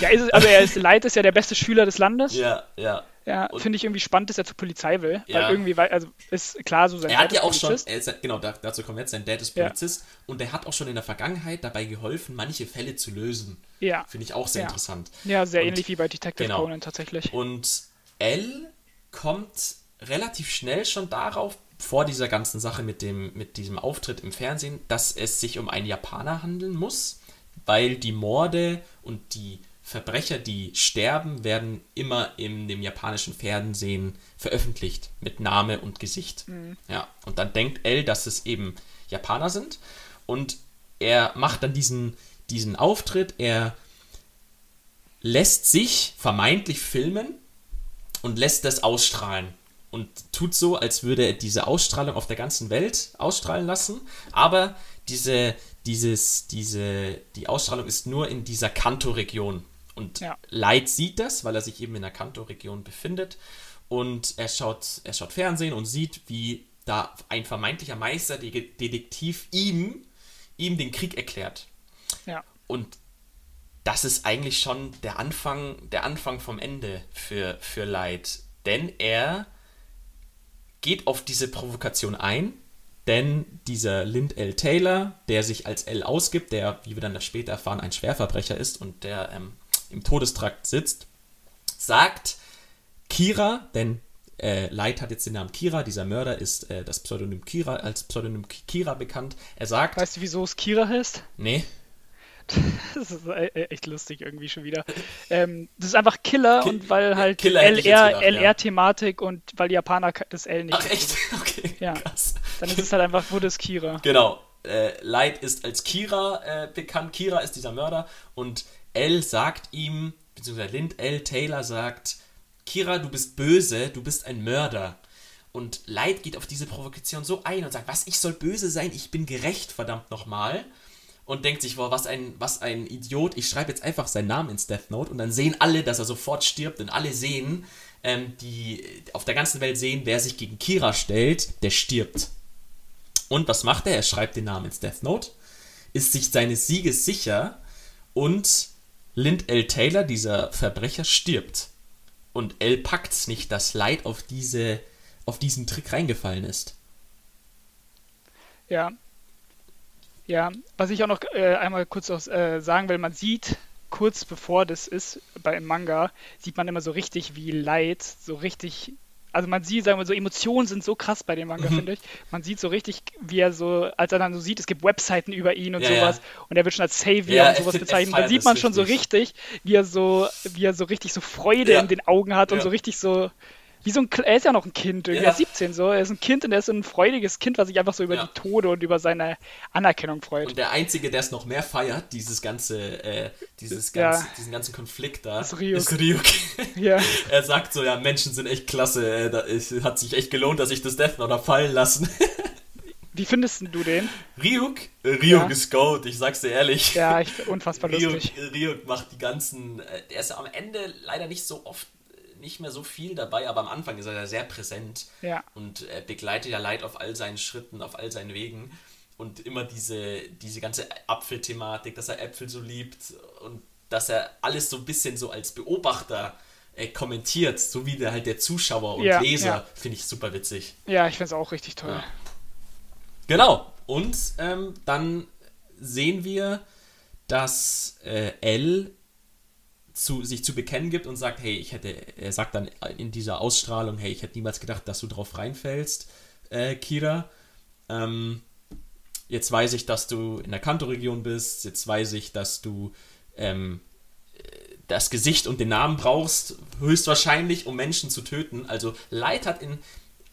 Ja, ist also er ist Light ist ja der beste Schüler des Landes. ja, ja. Ja, finde ich irgendwie spannend, dass er zur Polizei will. Ja. Weil irgendwie, also ist klar, so sein Er hat Dad ja ist auch schon, Polizist. er ist, genau, da, dazu kommen wir jetzt, sein Dad ist Ja. Polizist und er hat auch schon in der Vergangenheit dabei geholfen, manche Fälle zu lösen. Ja. Finde ich auch sehr Ja. interessant. Ja, sehr Und- ähnlich wie bei Detective genau. Conan tatsächlich. Und L kommt relativ schnell schon darauf, vor dieser ganzen Sache mit, dem, mit diesem Auftritt im Fernsehen, dass es sich um einen Japaner handeln muss, weil die Morde und die Verbrecher, die sterben, werden immer in dem japanischen Fernsehen veröffentlicht mit Name und Gesicht. Mhm. Ja, und dann denkt L, dass es eben Japaner sind und er macht dann diesen, diesen Auftritt, er lässt sich vermeintlich filmen und lässt das ausstrahlen und tut so, als würde er diese Ausstrahlung auf der ganzen Welt ausstrahlen lassen, aber diese, dieses, diese, die Ausstrahlung ist nur in dieser Kanto-Region. Und ja. Light sieht das, weil er sich eben in der Kanto-Region befindet. Und er schaut, er schaut Fernsehen und sieht, wie da ein vermeintlicher Meisterdetektiv ihm, ihm den Krieg erklärt. Ja. Und das ist eigentlich schon der Anfang, der Anfang vom Ende für, für Light. Denn er geht auf diese Provokation ein, denn dieser Lind L. Taylor, der sich als L ausgibt, der, wie wir dann später erfahren, ein Schwerverbrecher ist und der ähm, im Todestrakt sitzt, sagt Kira, denn äh, Light hat jetzt den Namen Kira, dieser Mörder ist äh, das Pseudonym Kira, als Pseudonym Kira bekannt. Er sagt. Weißt du, wieso es Kira heißt? Nee. Das ist e-, e-, echt lustig irgendwie schon wieder. Ähm, das ist einfach Killer Ki und weil halt LR-Thematik ja. und weil die Japaner das L nicht. Ach echt? Okay. Ja. Krass. Dann ist es halt einfach wurde es Kira. Genau. Äh, Light ist als Kira äh, bekannt. Kira ist dieser Mörder und L sagt ihm, beziehungsweise Lind L. Taylor sagt, Kira, du bist böse, du bist ein Mörder. Und Light geht auf diese Provokation so ein und sagt, was, ich soll böse sein, ich bin gerecht, verdammt nochmal und denkt sich, boah, was ein, was ein Idiot, ich schreibe jetzt einfach seinen Namen ins Death Note und dann sehen alle, dass er sofort stirbt und alle sehen, ähm, die auf der ganzen Welt sehen, wer sich gegen Kira stellt, der stirbt. Und was macht er? Er schreibt den Namen ins Death Note, ist sich seines Sieges sicher und Lind L. Taylor, dieser Verbrecher, stirbt. Und L packt's nicht, dass Light auf diese, auf diesen Trick reingefallen ist. Ja, ja, was ich auch noch äh, einmal kurz auch, äh, sagen will, man sieht kurz bevor das ist, beim Manga, sieht man immer so richtig, wie Leid so richtig also man sieht, sagen wir so, Emotionen sind so krass bei dem Manga, mhm. finde ich. Man sieht so richtig, wie er so, als er dann so sieht, es gibt Webseiten über ihn und ja, sowas ja. und er wird schon als Savior ja, und sowas bezeichnet. Dann sieht man schon richtig. so richtig, wie er so, wie er so richtig so Freude in den Augen hat und so richtig so, wie so ein, er ist ja noch ein Kind, irgendwie ja. 17 so, er ist ein Kind und er ist ein freudiges Kind, was sich einfach so über ja. die Tode und über seine Anerkennung freut. Und der Einzige, der es noch mehr feiert, dieses ganze, äh, dieses ganze, ja. diesen ganzen Konflikt da, ist Ryuk. Ist Ryuk. Ja. er sagt so, ja, Menschen sind echt klasse, äh, da, es hat sich echt gelohnt, dass ich das Death Note fallen lassen. Wie findest du den? Ryuk? Ryuk ja. ist Goat, ich sag's dir ehrlich. Ja, ich, unfassbar Ryuk, lustig. Ryuk macht die ganzen, äh, er ist am Ende leider nicht so oft nicht mehr so viel dabei, aber am Anfang ist er ja sehr präsent ja. und begleitet ja Leid auf all seinen Schritten, auf all seinen Wegen und immer diese, diese ganze Apfelthematik, dass er Äpfel so liebt und dass er alles so ein bisschen so als Beobachter äh, kommentiert, so wie der halt der Zuschauer und ja, Leser, ja. finde ich super witzig. Ja, ich finde es auch richtig toll. Ja. Genau, und ähm, dann sehen wir, dass äh, L zu, sich zu bekennen gibt und sagt, hey, ich hätte, er sagt dann in dieser Ausstrahlung, hey, ich hätte niemals gedacht, dass du drauf reinfällst, äh, Kira. Ähm, jetzt weiß ich, dass du in der Kanto-Region bist, jetzt weiß ich, dass du ähm, das Gesicht und den Namen brauchst, höchstwahrscheinlich, um Menschen zu töten. Also Light hat in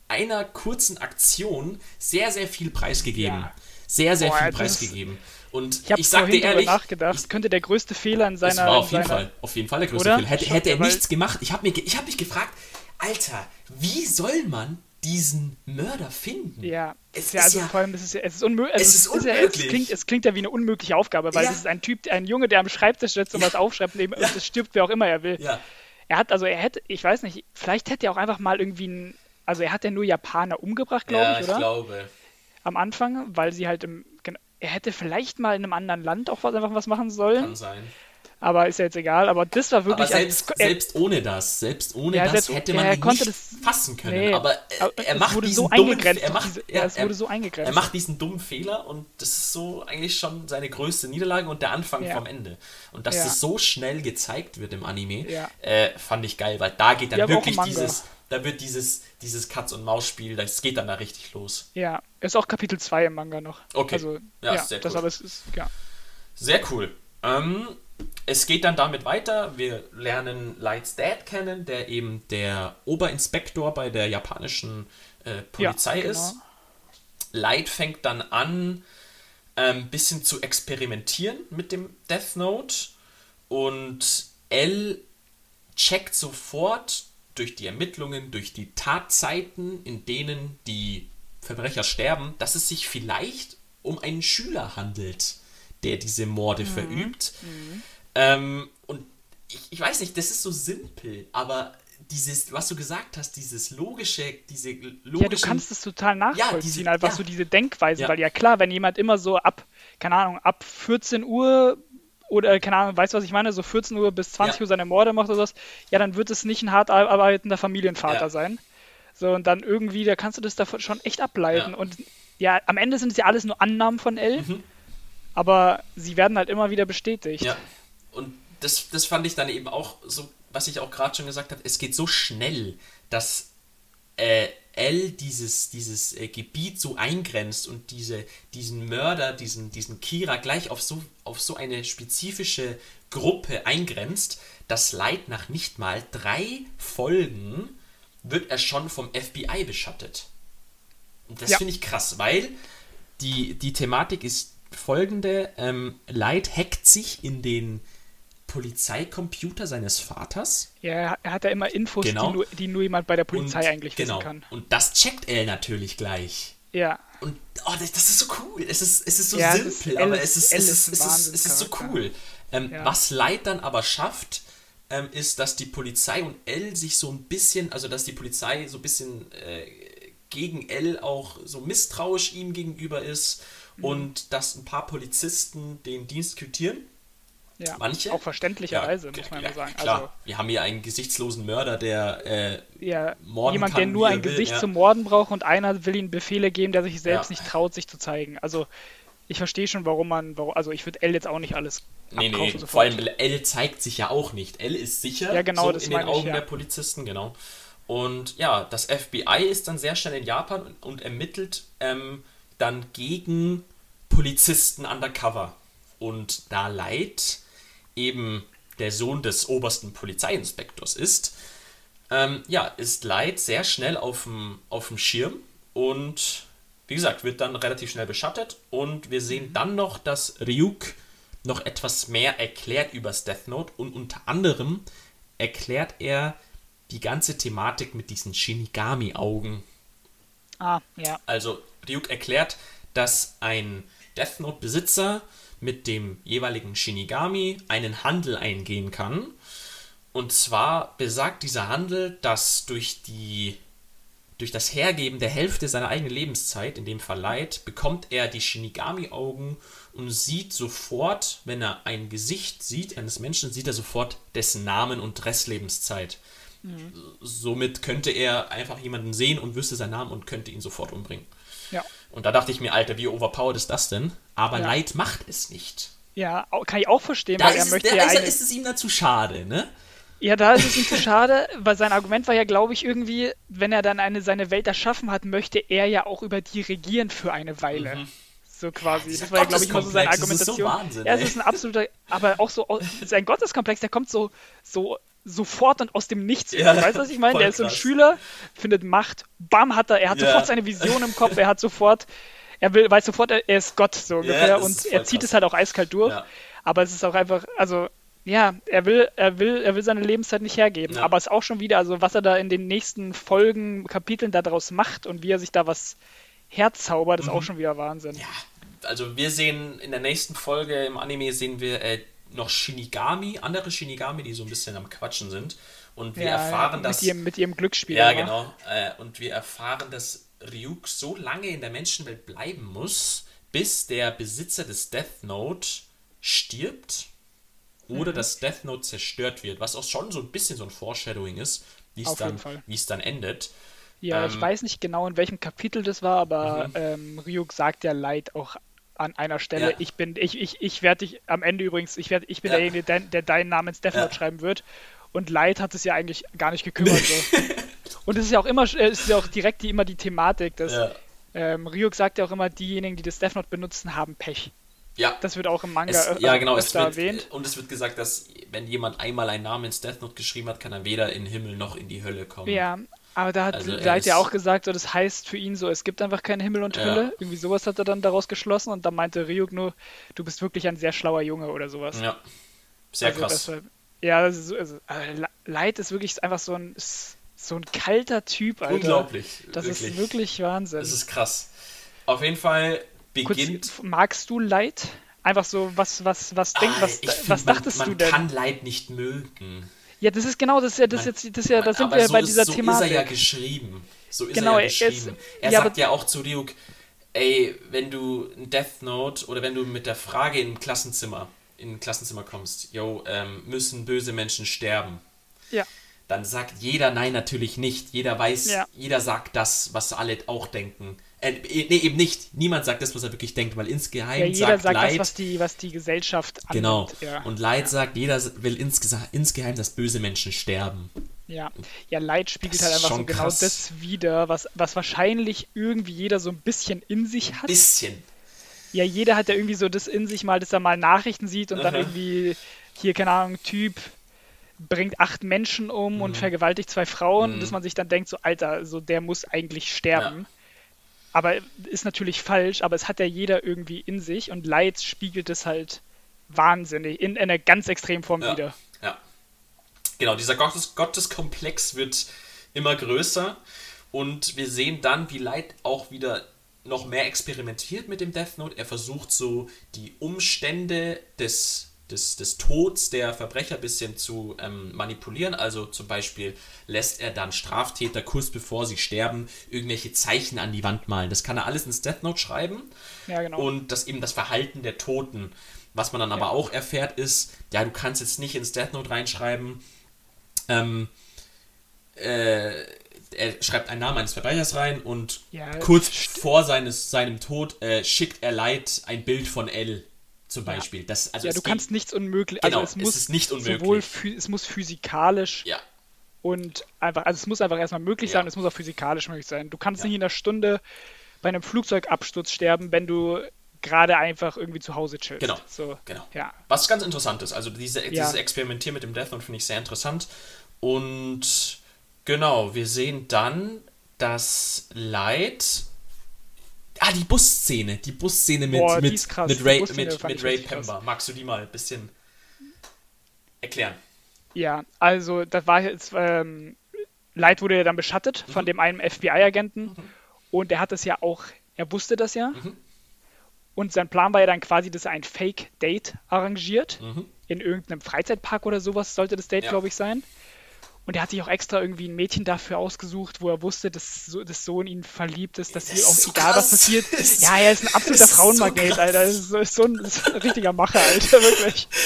einer kurzen Aktion sehr, sehr viel preisgegeben. Ja. Sehr, sehr Boah, viel preisgegeben. Und ich, ich sag dir ehrlich, nachgedacht, das könnte der größte Fehler in seiner. Das war auf jeden Fall, auf jeden Fall der größte Oder? Fehler. Hätte, hätte er nichts gemacht. Ich habe hab mich gefragt, Alter, wie soll man diesen Mörder finden? Ja, es ja, also ja, vor allem, es ist, es ist, unmö es ist, unmöglich. Ja, es, klingt, es klingt ja wie eine unmögliche Aufgabe, weil ja. es ist ein Typ, ein Junge, der am Schreibtisch sitzt und was aufschreibt und, und es stirbt, wer auch immer er will. Ja. Er hat, also er hätte, ich weiß nicht, vielleicht hätte er auch einfach mal irgendwie ein, also er hat ja nur Japaner umgebracht, glaube ich, oder? ich glaube. Am Anfang, weil sie halt im, er hätte vielleicht mal in einem anderen Land auch was, einfach was machen sollen. Kann sein. Aber ist ja jetzt egal. Aber das war wirklich. Aber selbst, also, er, selbst ohne das, selbst ohne ja, das selbst, hätte man ihn nicht das, fassen können. Nee, aber er, er macht diesen so dummen, er macht, diese, ja, es wurde so eingegrenzt. Er macht diesen dummen Fehler und das ist so eigentlich schon seine größte Niederlage und der Anfang ja. vom Ende. Und dass ja. das so schnell gezeigt wird im Anime, äh, fand ich geil, weil da geht dann wirklich dieses da wird dieses, dieses Katz- und Maus-Spiel, das geht dann da richtig los. Ja, ist auch Kapitel 2 im Manga noch. Okay. Also, ja, ja sehr das cool. aber es ist, ja. Sehr cool. Ähm, es geht dann damit weiter. Wir lernen Lights Dad kennen, der eben der Oberinspektor bei der japanischen äh, Polizei ja, genau. ist. Light fängt dann an, ein ähm, bisschen zu experimentieren mit dem Death Note und L checkt sofort durch die Ermittlungen, durch die Tatzeiten, in denen die Verbrecher sterben, dass es sich vielleicht um einen Schüler handelt, der diese Morde mhm. verübt. Mhm. Ähm, und ich, ich weiß nicht, das ist so simpel, aber dieses, was du gesagt hast, dieses logische, diese logische. Ja, du kannst es total nachvollziehen, ja, diese, einfach ja. so diese Denkweise, ja. weil ja klar, wenn jemand immer so ab, keine Ahnung, ab 14 Uhr oder keine Ahnung, weißt du, was ich meine, so 14 Uhr bis 20 Uhr seine Morde macht oder sowas, ja, dann wird es nicht ein hart arbeitender Familienvater sein. So, und dann irgendwie, da kannst du das davon schon echt ableiten. Und ja, am Ende sind es ja alles nur Annahmen von L, mhm. aber sie werden halt immer wieder bestätigt. Ja. Und das, das fand ich dann eben auch so, was ich auch gerade schon gesagt habe, es geht so schnell, dass äh, L dieses, dieses äh, Gebiet so eingrenzt und diese, diesen Mörder, diesen, diesen Kira gleich auf so, auf so eine spezifische Gruppe eingrenzt, dass Light nach nicht mal drei Folgen wird er schon vom FBI beschattet. Und das ja. finde ich krass, weil die, die Thematik ist folgende: ähm, Light hackt sich in den Polizeicomputer seines Vaters. Ja, er hat ja immer Infos, genau. die, nur, die, nur, jemand bei der Polizei und, eigentlich genau. wissen kann. Und das checkt er natürlich gleich. Ja. Und oh, das, das, ist so cool. Es ist, es ist so ja, simpel, ist, aber es ist, es ist, es ist, es ist so cool. Ähm, ja. Was Light dann aber schafft, ähm, ist, dass die Polizei und L sich so ein bisschen, also dass die Polizei so ein bisschen äh, gegen L auch so misstrauisch ihm gegenüber ist mhm. und dass ein paar Polizisten den Dienst quittieren ja, Manche? Auch verständlicherweise, ja, muss man ja, sagen. Klar, also, wir haben hier einen gesichtslosen Mörder, der äh, ja, morden jemand, kann, der nur ein will, Gesicht ja. zum Morden braucht und einer will ihm Befehle geben, der sich selbst nicht traut, sich zu zeigen. Also ich verstehe schon, warum man, warum, also ich würde L jetzt auch nicht alles Nee, nee, sofort. vor allem L zeigt sich ja auch nicht. L ist sicher ja, genau, so in den Augen ich, der Polizisten, genau. Und ja, das FBI ist dann sehr schnell in Japan und, und ermittelt ähm, dann gegen Polizisten undercover. Und da Light eben der Sohn des obersten Polizeiinspektors ist, ähm, ja, ist Light sehr schnell auf dem, Schirm und wie gesagt, wird dann relativ schnell beschattet und wir sehen mhm. dann noch, dass Ryuk noch etwas mehr erklärt über Death Note und unter anderem erklärt er die ganze Thematik mit diesen Shinigami-Augen. Ah, ja. Also Ryuk erklärt, dass ein Death Note-Besitzer mit dem jeweiligen Shinigami einen Handel eingehen kann. Und zwar besagt dieser Handel, dass durch die durch das Hergeben der Hälfte seiner eigenen Lebenszeit, in dem Fall Leid, bekommt er die Shinigami-Augen und sieht sofort, wenn er ein Gesicht sieht, eines Menschen, sieht er sofort dessen Namen und Restlebenszeit. Mhm. Somit könnte er einfach jemanden sehen und wüsste seinen Namen und könnte ihn sofort umbringen. Ja. Und da dachte ich mir, Alter, wie overpowered ist das denn? Aber ja. Light macht es nicht. Ja, kann ich auch verstehen, da weil er es, möchte da ja ist, eine... ist es ihm dann zu schade, ne? Ja, da ist es ihm zu schade, weil sein Argument war ja, glaube ich, irgendwie, wenn er dann eine, seine Welt erschaffen hat, möchte er ja auch über die regieren für eine Weile. Mhm. So quasi. Das war ja, glaube ich, immer so seine Argumentation. Das ist so Wahnsinn, ja, es ist ein absoluter, aber auch so, sein Gotteskomplex, der kommt so, so sofort und aus dem Nichts. Ja, weißt du, was ich meine? Der ist so ein Schüler, findet Macht, bam, hat er, er hat ja. sofort seine Vision im Kopf, er hat sofort, er will, weiß sofort, er, ist Gott, so ungefähr, ja, und er zieht krass. es halt auch eiskalt durch. Aber es ist auch einfach, also, ja, er will, er will, er will seine Lebenszeit nicht hergeben. Aber es ist auch schon wieder, also was er da in den nächsten Folgen, Kapiteln daraus macht und wie er sich da was herzaubert, ist mhm. auch schon wieder Wahnsinn. Ja, also wir sehen in der nächsten Folge im Anime sehen wir äh, noch Shinigami, andere Shinigami, die so ein bisschen am Quatschen sind. Und wir ja, erfahren, dass. Mit ihrem, mit ihrem Glücksspiel. Ja, genau. Äh, und wir erfahren, dass Ryuk so lange in der Menschenwelt bleiben muss, bis der Besitzer des Death Note stirbt oder mhm. das Death Note zerstört wird, was auch schon so ein bisschen so ein Foreshadowing ist, wie es dann, dann endet. Ja, ähm, ich weiß nicht genau, in welchem Kapitel das war, aber mhm. ähm, Ryuk sagt ja Leid auch an einer Stelle. Ja. Ich bin, ich, ich, ich werde dich am Ende übrigens, ich, werd, ich bin ja. derjenige, der, der deinen Namen ins Death Note ja. schreiben wird. Und Light hat es ja eigentlich gar nicht gekümmert. So. Und es ist ja auch immer, es ist ja auch direkt die, immer die Thematik, dass ähm, Ryuk sagt ja auch immer, diejenigen, die das Death Note benutzen, haben Pech. Ja. Das wird auch im Manga Es, öfter ja, genau. Es wird, erwähnt. und es wird gesagt, dass wenn jemand einmal einen Namen ins Death Note geschrieben hat, kann er weder in den Himmel noch in die Hölle kommen. Ja, aber da hat Also Light ja auch gesagt, so, das heißt für ihn so, es gibt einfach keinen Himmel und Ja. Hölle. Irgendwie sowas hat er dann daraus geschlossen und dann meinte Ryuk nur, du bist wirklich ein sehr schlauer Junge oder sowas. Ja. Sehr Also krass. war- ja, das ist, so- also, äh, Light ist wirklich einfach so ein, so ein kalter Typ, Alter. Unglaublich. Das wirklich. ist wirklich Wahnsinn. Das ist krass. Auf jeden Fall Kurz, beginnt. magst du Light? Einfach so, was, was, was, denk, Ah, was, was dachtest man, du denn? Man kann Leid nicht mögen. Ja, das ist genau, das ist ja, das, ist jetzt, das ist ja, da sind wir so bei ist, dieser so Thematik. ist er ja geschrieben. So ist Genau, er er ja ist- geschrieben. er ja, sagt ja auch zu Ryuk, ey, wenn du ein Death Note oder wenn du mit der Frage im Klassenzimmer, in ein Klassenzimmer kommst, yo, ähm, müssen böse Menschen sterben? Ja. Dann sagt jeder nein, natürlich nicht. Jeder weiß, Ja. jeder sagt das, was alle auch denken. Äh, nee, eben nicht. Niemand sagt das, was er wirklich denkt, weil insgeheim Ja, jeder sagt, sagt Leid, das, was die, was die Gesellschaft annimmt. Genau. Ja. Und Leid sagt, jeder will insgeheim, dass böse Menschen sterben. Ja, ja Light spiegelt halt einfach so genau krass. das wider, was, was wahrscheinlich irgendwie jeder so ein bisschen in sich hat. Bisschen. Ja, jeder hat ja irgendwie so das in sich mal, dass er mal Nachrichten sieht und dann Aha. irgendwie hier, keine Ahnung, Typ bringt acht Menschen um Mhm. und vergewaltigt zwei Frauen, dass man sich dann denkt, so Alter, so der muss eigentlich sterben. Ja. Aber ist natürlich falsch, aber es hat ja jeder irgendwie in sich und Light spiegelt es halt wahnsinnig in, in einer ganz extremen Form Ja. wieder. Ja. Genau, dieser Gottes Gotteskomplex wird immer größer und wir sehen dann, wie Light auch wieder noch mehr experimentiert mit dem Death Note. Er versucht so die Umstände des, des, des Tods der Verbrecher ein bisschen zu ähm, manipulieren. Also zum Beispiel lässt er dann Straftäter kurz bevor sie sterben irgendwelche Zeichen an die Wand malen. Das kann er alles ins Death Note schreiben Ja, genau. und das eben das Verhalten der Toten. Was man dann aber auch erfährt ist, ja, du kannst jetzt nicht ins Death Note reinschreiben, ähm, äh, er schreibt einen Namen eines Verbrechers rein und Ja, kurz vor seines, seinem Tod äh, schickt er Leid ein Bild von L zum Ja. Beispiel. Das, also ja, du kannst nichts unmöglich. Genau, also es es muss ist nicht unmöglich. sowohl es muss physikalisch Ja, und einfach, also es muss einfach erstmal möglich Ja. sein, es muss auch physikalisch möglich sein. Du kannst nicht in einer Stunde bei einem Flugzeugabsturz sterben, wenn du gerade einfach irgendwie zu Hause chillst. Genau, So, genau. Ja. Was ganz interessant ist. Also diese, Ja. dieses Experimentieren mit dem Death Note finde ich sehr interessant. Und genau, wir sehen dann, dass Light. Ah, die Busszene. Die Busszene mit, Boah, mit, mit Ray, mit, mit Ray richtig krass. Pember. Magst du die mal ein bisschen erklären? Ja, also das war jetzt, ähm, Light wurde ja dann beschattet Mhm. von dem einen FBI-Agenten und er hat das ja auch, er wusste das ja. Mhm. Und sein Plan war ja dann quasi, dass er ein Fake-Date arrangiert. Mhm. In irgendeinem Freizeitpark oder sowas sollte das Date, Ja. glaube ich, sein. Und er hat sich auch extra irgendwie ein Mädchen dafür ausgesucht, wo er wusste, dass, so, dass so in ihn verliebt ist, dass Das sie auch so egal was krass. passiert. Das ist- ja, er ist ein absoluter das ist so Frauenmagnet, krass. Alter. Das ist, so- ist, so ein, ist ein richtiger Macher, Alter, wirklich.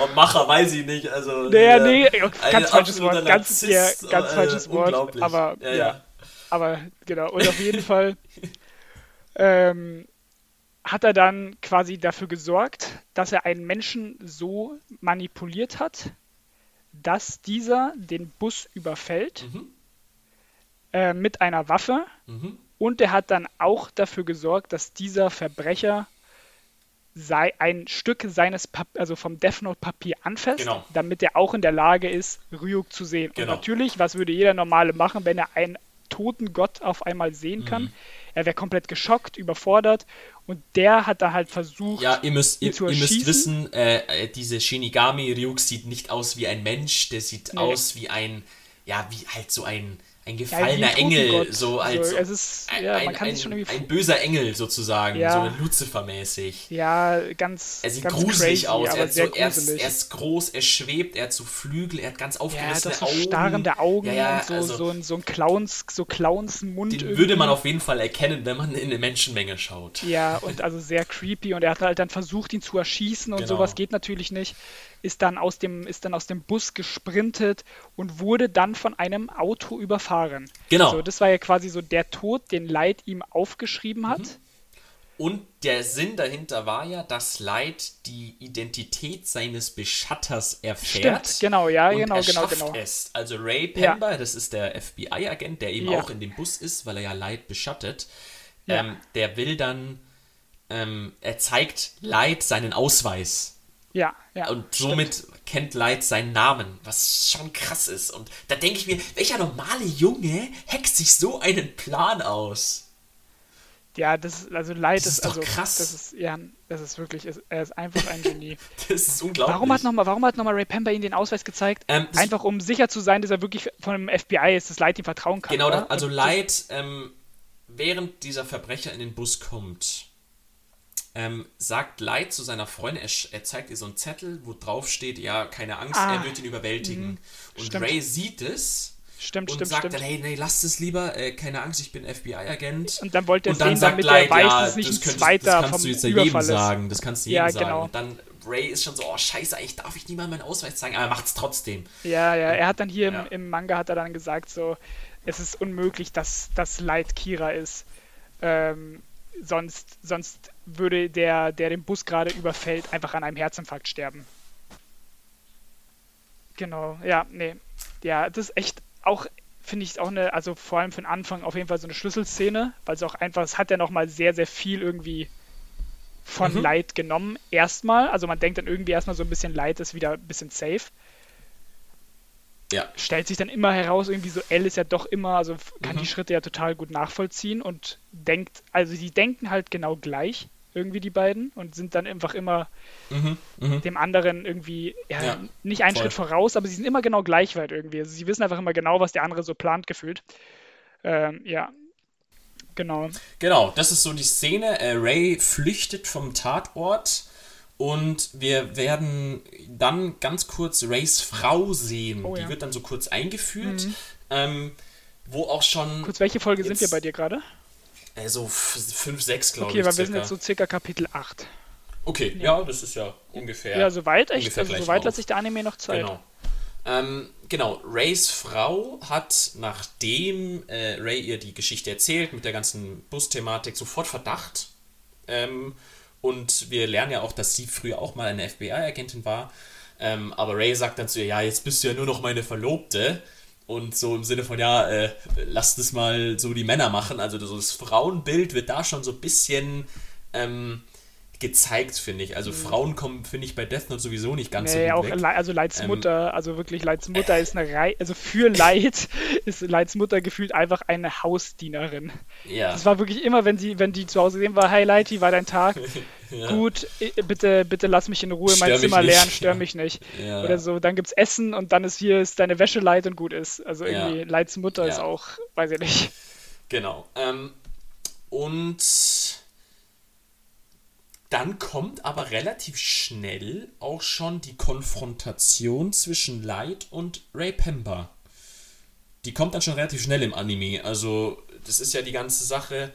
Oh, Macher weiß ich nicht. Also, Nee, äh, nee, ganz falsches Wort, ganz, Narzisst, ja, ganz äh, falsches Wort, aber ja, ja, ja. aber genau, und auf jeden Fall ähm, hat er dann quasi dafür gesorgt, dass er einen Menschen so manipuliert hat, dass dieser den Bus überfällt Mhm. äh, mit einer Waffe Mhm. und er hat dann auch dafür gesorgt, dass dieser Verbrecher sei ein Stück seines Pap also vom Death Note Papier anfasst, Genau. damit er auch in der Lage ist, Ryuk zu sehen. Genau. Und natürlich, was würde jeder normale machen, wenn er einen toten Gott auf einmal sehen kann? Er wäre komplett geschockt, überfordert und der hat da halt versucht, Ja, ihr müsst, ihr, ihr müsst wissen, äh, äh, diese Shinigami Ryuk sieht nicht aus wie ein Mensch, der sieht Nee. aus wie ein, ja, wie halt so ein, ein Ja, gefallener ein Engel, so als Also, es ist- ein, ja, ein, ein, ein böser Engel sozusagen, Ja. so Lucifer-mäßig. ja, ganz, Er sieht ganz gruselig crazy, aus, er, so, er, ist, er ist groß, er schwebt, er hat so Flügel, er hat ganz ja, er hat aufgerissene so Augen. starrende Augen Ja, ja, und so, also, so ein, so ein Clowns, so Clowns-Mund. den irgendwie. würde man auf jeden Fall erkennen, wenn man in eine Menschenmenge schaut. Ja, und also sehr creepy und er hat halt dann versucht, ihn zu erschießen und Genau. sowas geht natürlich nicht. Ist dann aus dem, ist dann aus dem Bus gesprintet und wurde dann von einem Auto überfahren. Genau. So, das war ja quasi so der Tod, den Light ihm aufgeschrieben hat. Mhm. Und der Sinn dahinter war ja, dass Light die Identität seines Beschatters erfährt. Stimmt, genau, ja, und genau, er genau, genau. es. Also Ray Ja. Pember, das ist der FBI-Agent, der eben Ja. auch in dem Bus ist, weil er ja Light beschattet, Ja. ähm, der will dann ähm, er zeigt Light seinen Ausweis. Ja, ja. Und somit stimmt. kennt Light seinen Namen, was schon krass ist. Und da denke ich mir, welcher normale Junge hackt sich so einen Plan aus? Ja, das ist, also Light das ist, ist doch also krass. das ist ja, das ist wirklich, er ist einfach ein Genie. das ist unglaublich. Warum hat nochmal, warum hat nochmal Ray Pember ihm den Ausweis gezeigt? Ähm, das- einfach um sicher zu sein, dass er wirklich von dem FBI ist, dass Light ihm vertrauen kann. Genau, oder? da, also Light, ähm, während dieser Verbrecher in den Bus kommt, ähm, sagt Light zu seiner Freundin, er, er zeigt ihr so einen Zettel, wo drauf steht, ja, keine Angst, Ah. er wird ihn überwältigen. Und Stimmt. Ray sieht es stimmt, und stimmt, sagt stimmt. dann, hey, nee, lasst es lieber, äh, keine Angst, ich bin FBI-Agent. Und dann wollte er Und dann sehen, sagt damit Light, er weiß, ja, das, könntest, das kannst du jetzt ja jedem sagen, das kannst du Ja, jedem sagen. genau. Und dann Ray ist schon so, oh scheiße, eigentlich darf ich niemandem meinen Ausweis zeigen, aber er macht es trotzdem. Ja, ja, er hat dann hier Ja. im, im Manga hat er dann gesagt, so, es ist unmöglich, dass das Light Kira ist. Ähm, sonst, sonst würde der, der den Bus gerade überfällt, einfach an einem Herzinfarkt sterben. Genau, ja, nee. Ja, das ist echt auch, finde ich, auch eine, also vor allem für den Anfang auf jeden Fall so eine Schlüsselszene, weil es auch einfach, es hat ja nochmal sehr, sehr viel irgendwie von Mhm. Light genommen. Erstmal, also man denkt dann irgendwie erstmal so ein bisschen Light ist wieder ein bisschen safe Ja, stellt sich dann immer heraus, irgendwie so, L ist ja doch immer, also kann Mhm. die Schritte ja total gut nachvollziehen und denkt, also die denken halt genau gleich, irgendwie die beiden, und sind dann einfach immer mhm, mhm. dem anderen irgendwie, ja, Ja, nicht einen voll. Schritt voraus, aber sie sind immer genau gleich weit irgendwie. Also sie wissen einfach immer genau, was der andere so plant gefühlt. Ähm, ja, genau. Genau, das ist so die Szene. Äh, Ray flüchtet vom Tatort und wir werden dann ganz kurz Rays Frau sehen. Oh die ja. wird dann so kurz eingeführt, ähm, wo auch schon Kurz, welche Folge sind wir Jetzt- bei dir gerade? äh, so 5, 6, glaube Okay, ich. weil wir sind jetzt so circa Kapitel 8. okay, ja. das ist ja ungefähr. Ja, soweit echt, ungefähr also soweit lässt sich der Anime noch Zeit. Genau. Ähm, genau, Rays Frau hat, nachdem äh, Ray ihr die Geschichte erzählt, mit der ganzen Bus-Thematik, sofort Verdacht. Ähm, und wir lernen ja auch, dass sie früher auch mal eine FBI-Agentin war. Ähm, aber Ray sagt dann zu ihr, ja, jetzt bist du ja nur noch meine Verlobte. Und so im Sinne von, ja, äh, lass das mal so die Männer machen. Also so das Frauenbild wird da schon so ein bisschen ähm, gezeigt, finde ich. Also Frauen kommen, finde ich, bei Death Note sowieso nicht ganz Mhm. Nee, so auch gut weg. Le also Leids Ähm, Mutter, also wirklich Leids Mutter ist eine Rei also für Leid ist Leids Mutter gefühlt einfach eine Hausdienerin. Ja. Das war wirklich immer, wenn sie, wenn die zu Hause sehen war, hey Leid, wie war dein Tag? Ja. Gut, bitte, bitte lass mich in Ruhe mein Stör Zimmer lernen, stör Ja. mich nicht. Ja. Oder so, dann gibt's Essen und dann ist hier ist deine Wäsche leid und gut ist. Also Ja. irgendwie Leids Mutter ist Ja. auch, weiß ich nicht. Genau. Ähm, und dann kommt aber relativ schnell auch schon die Konfrontation zwischen Light und Ray Pember. Die kommt dann schon relativ schnell im Anime. Also, das ist ja die ganze Sache,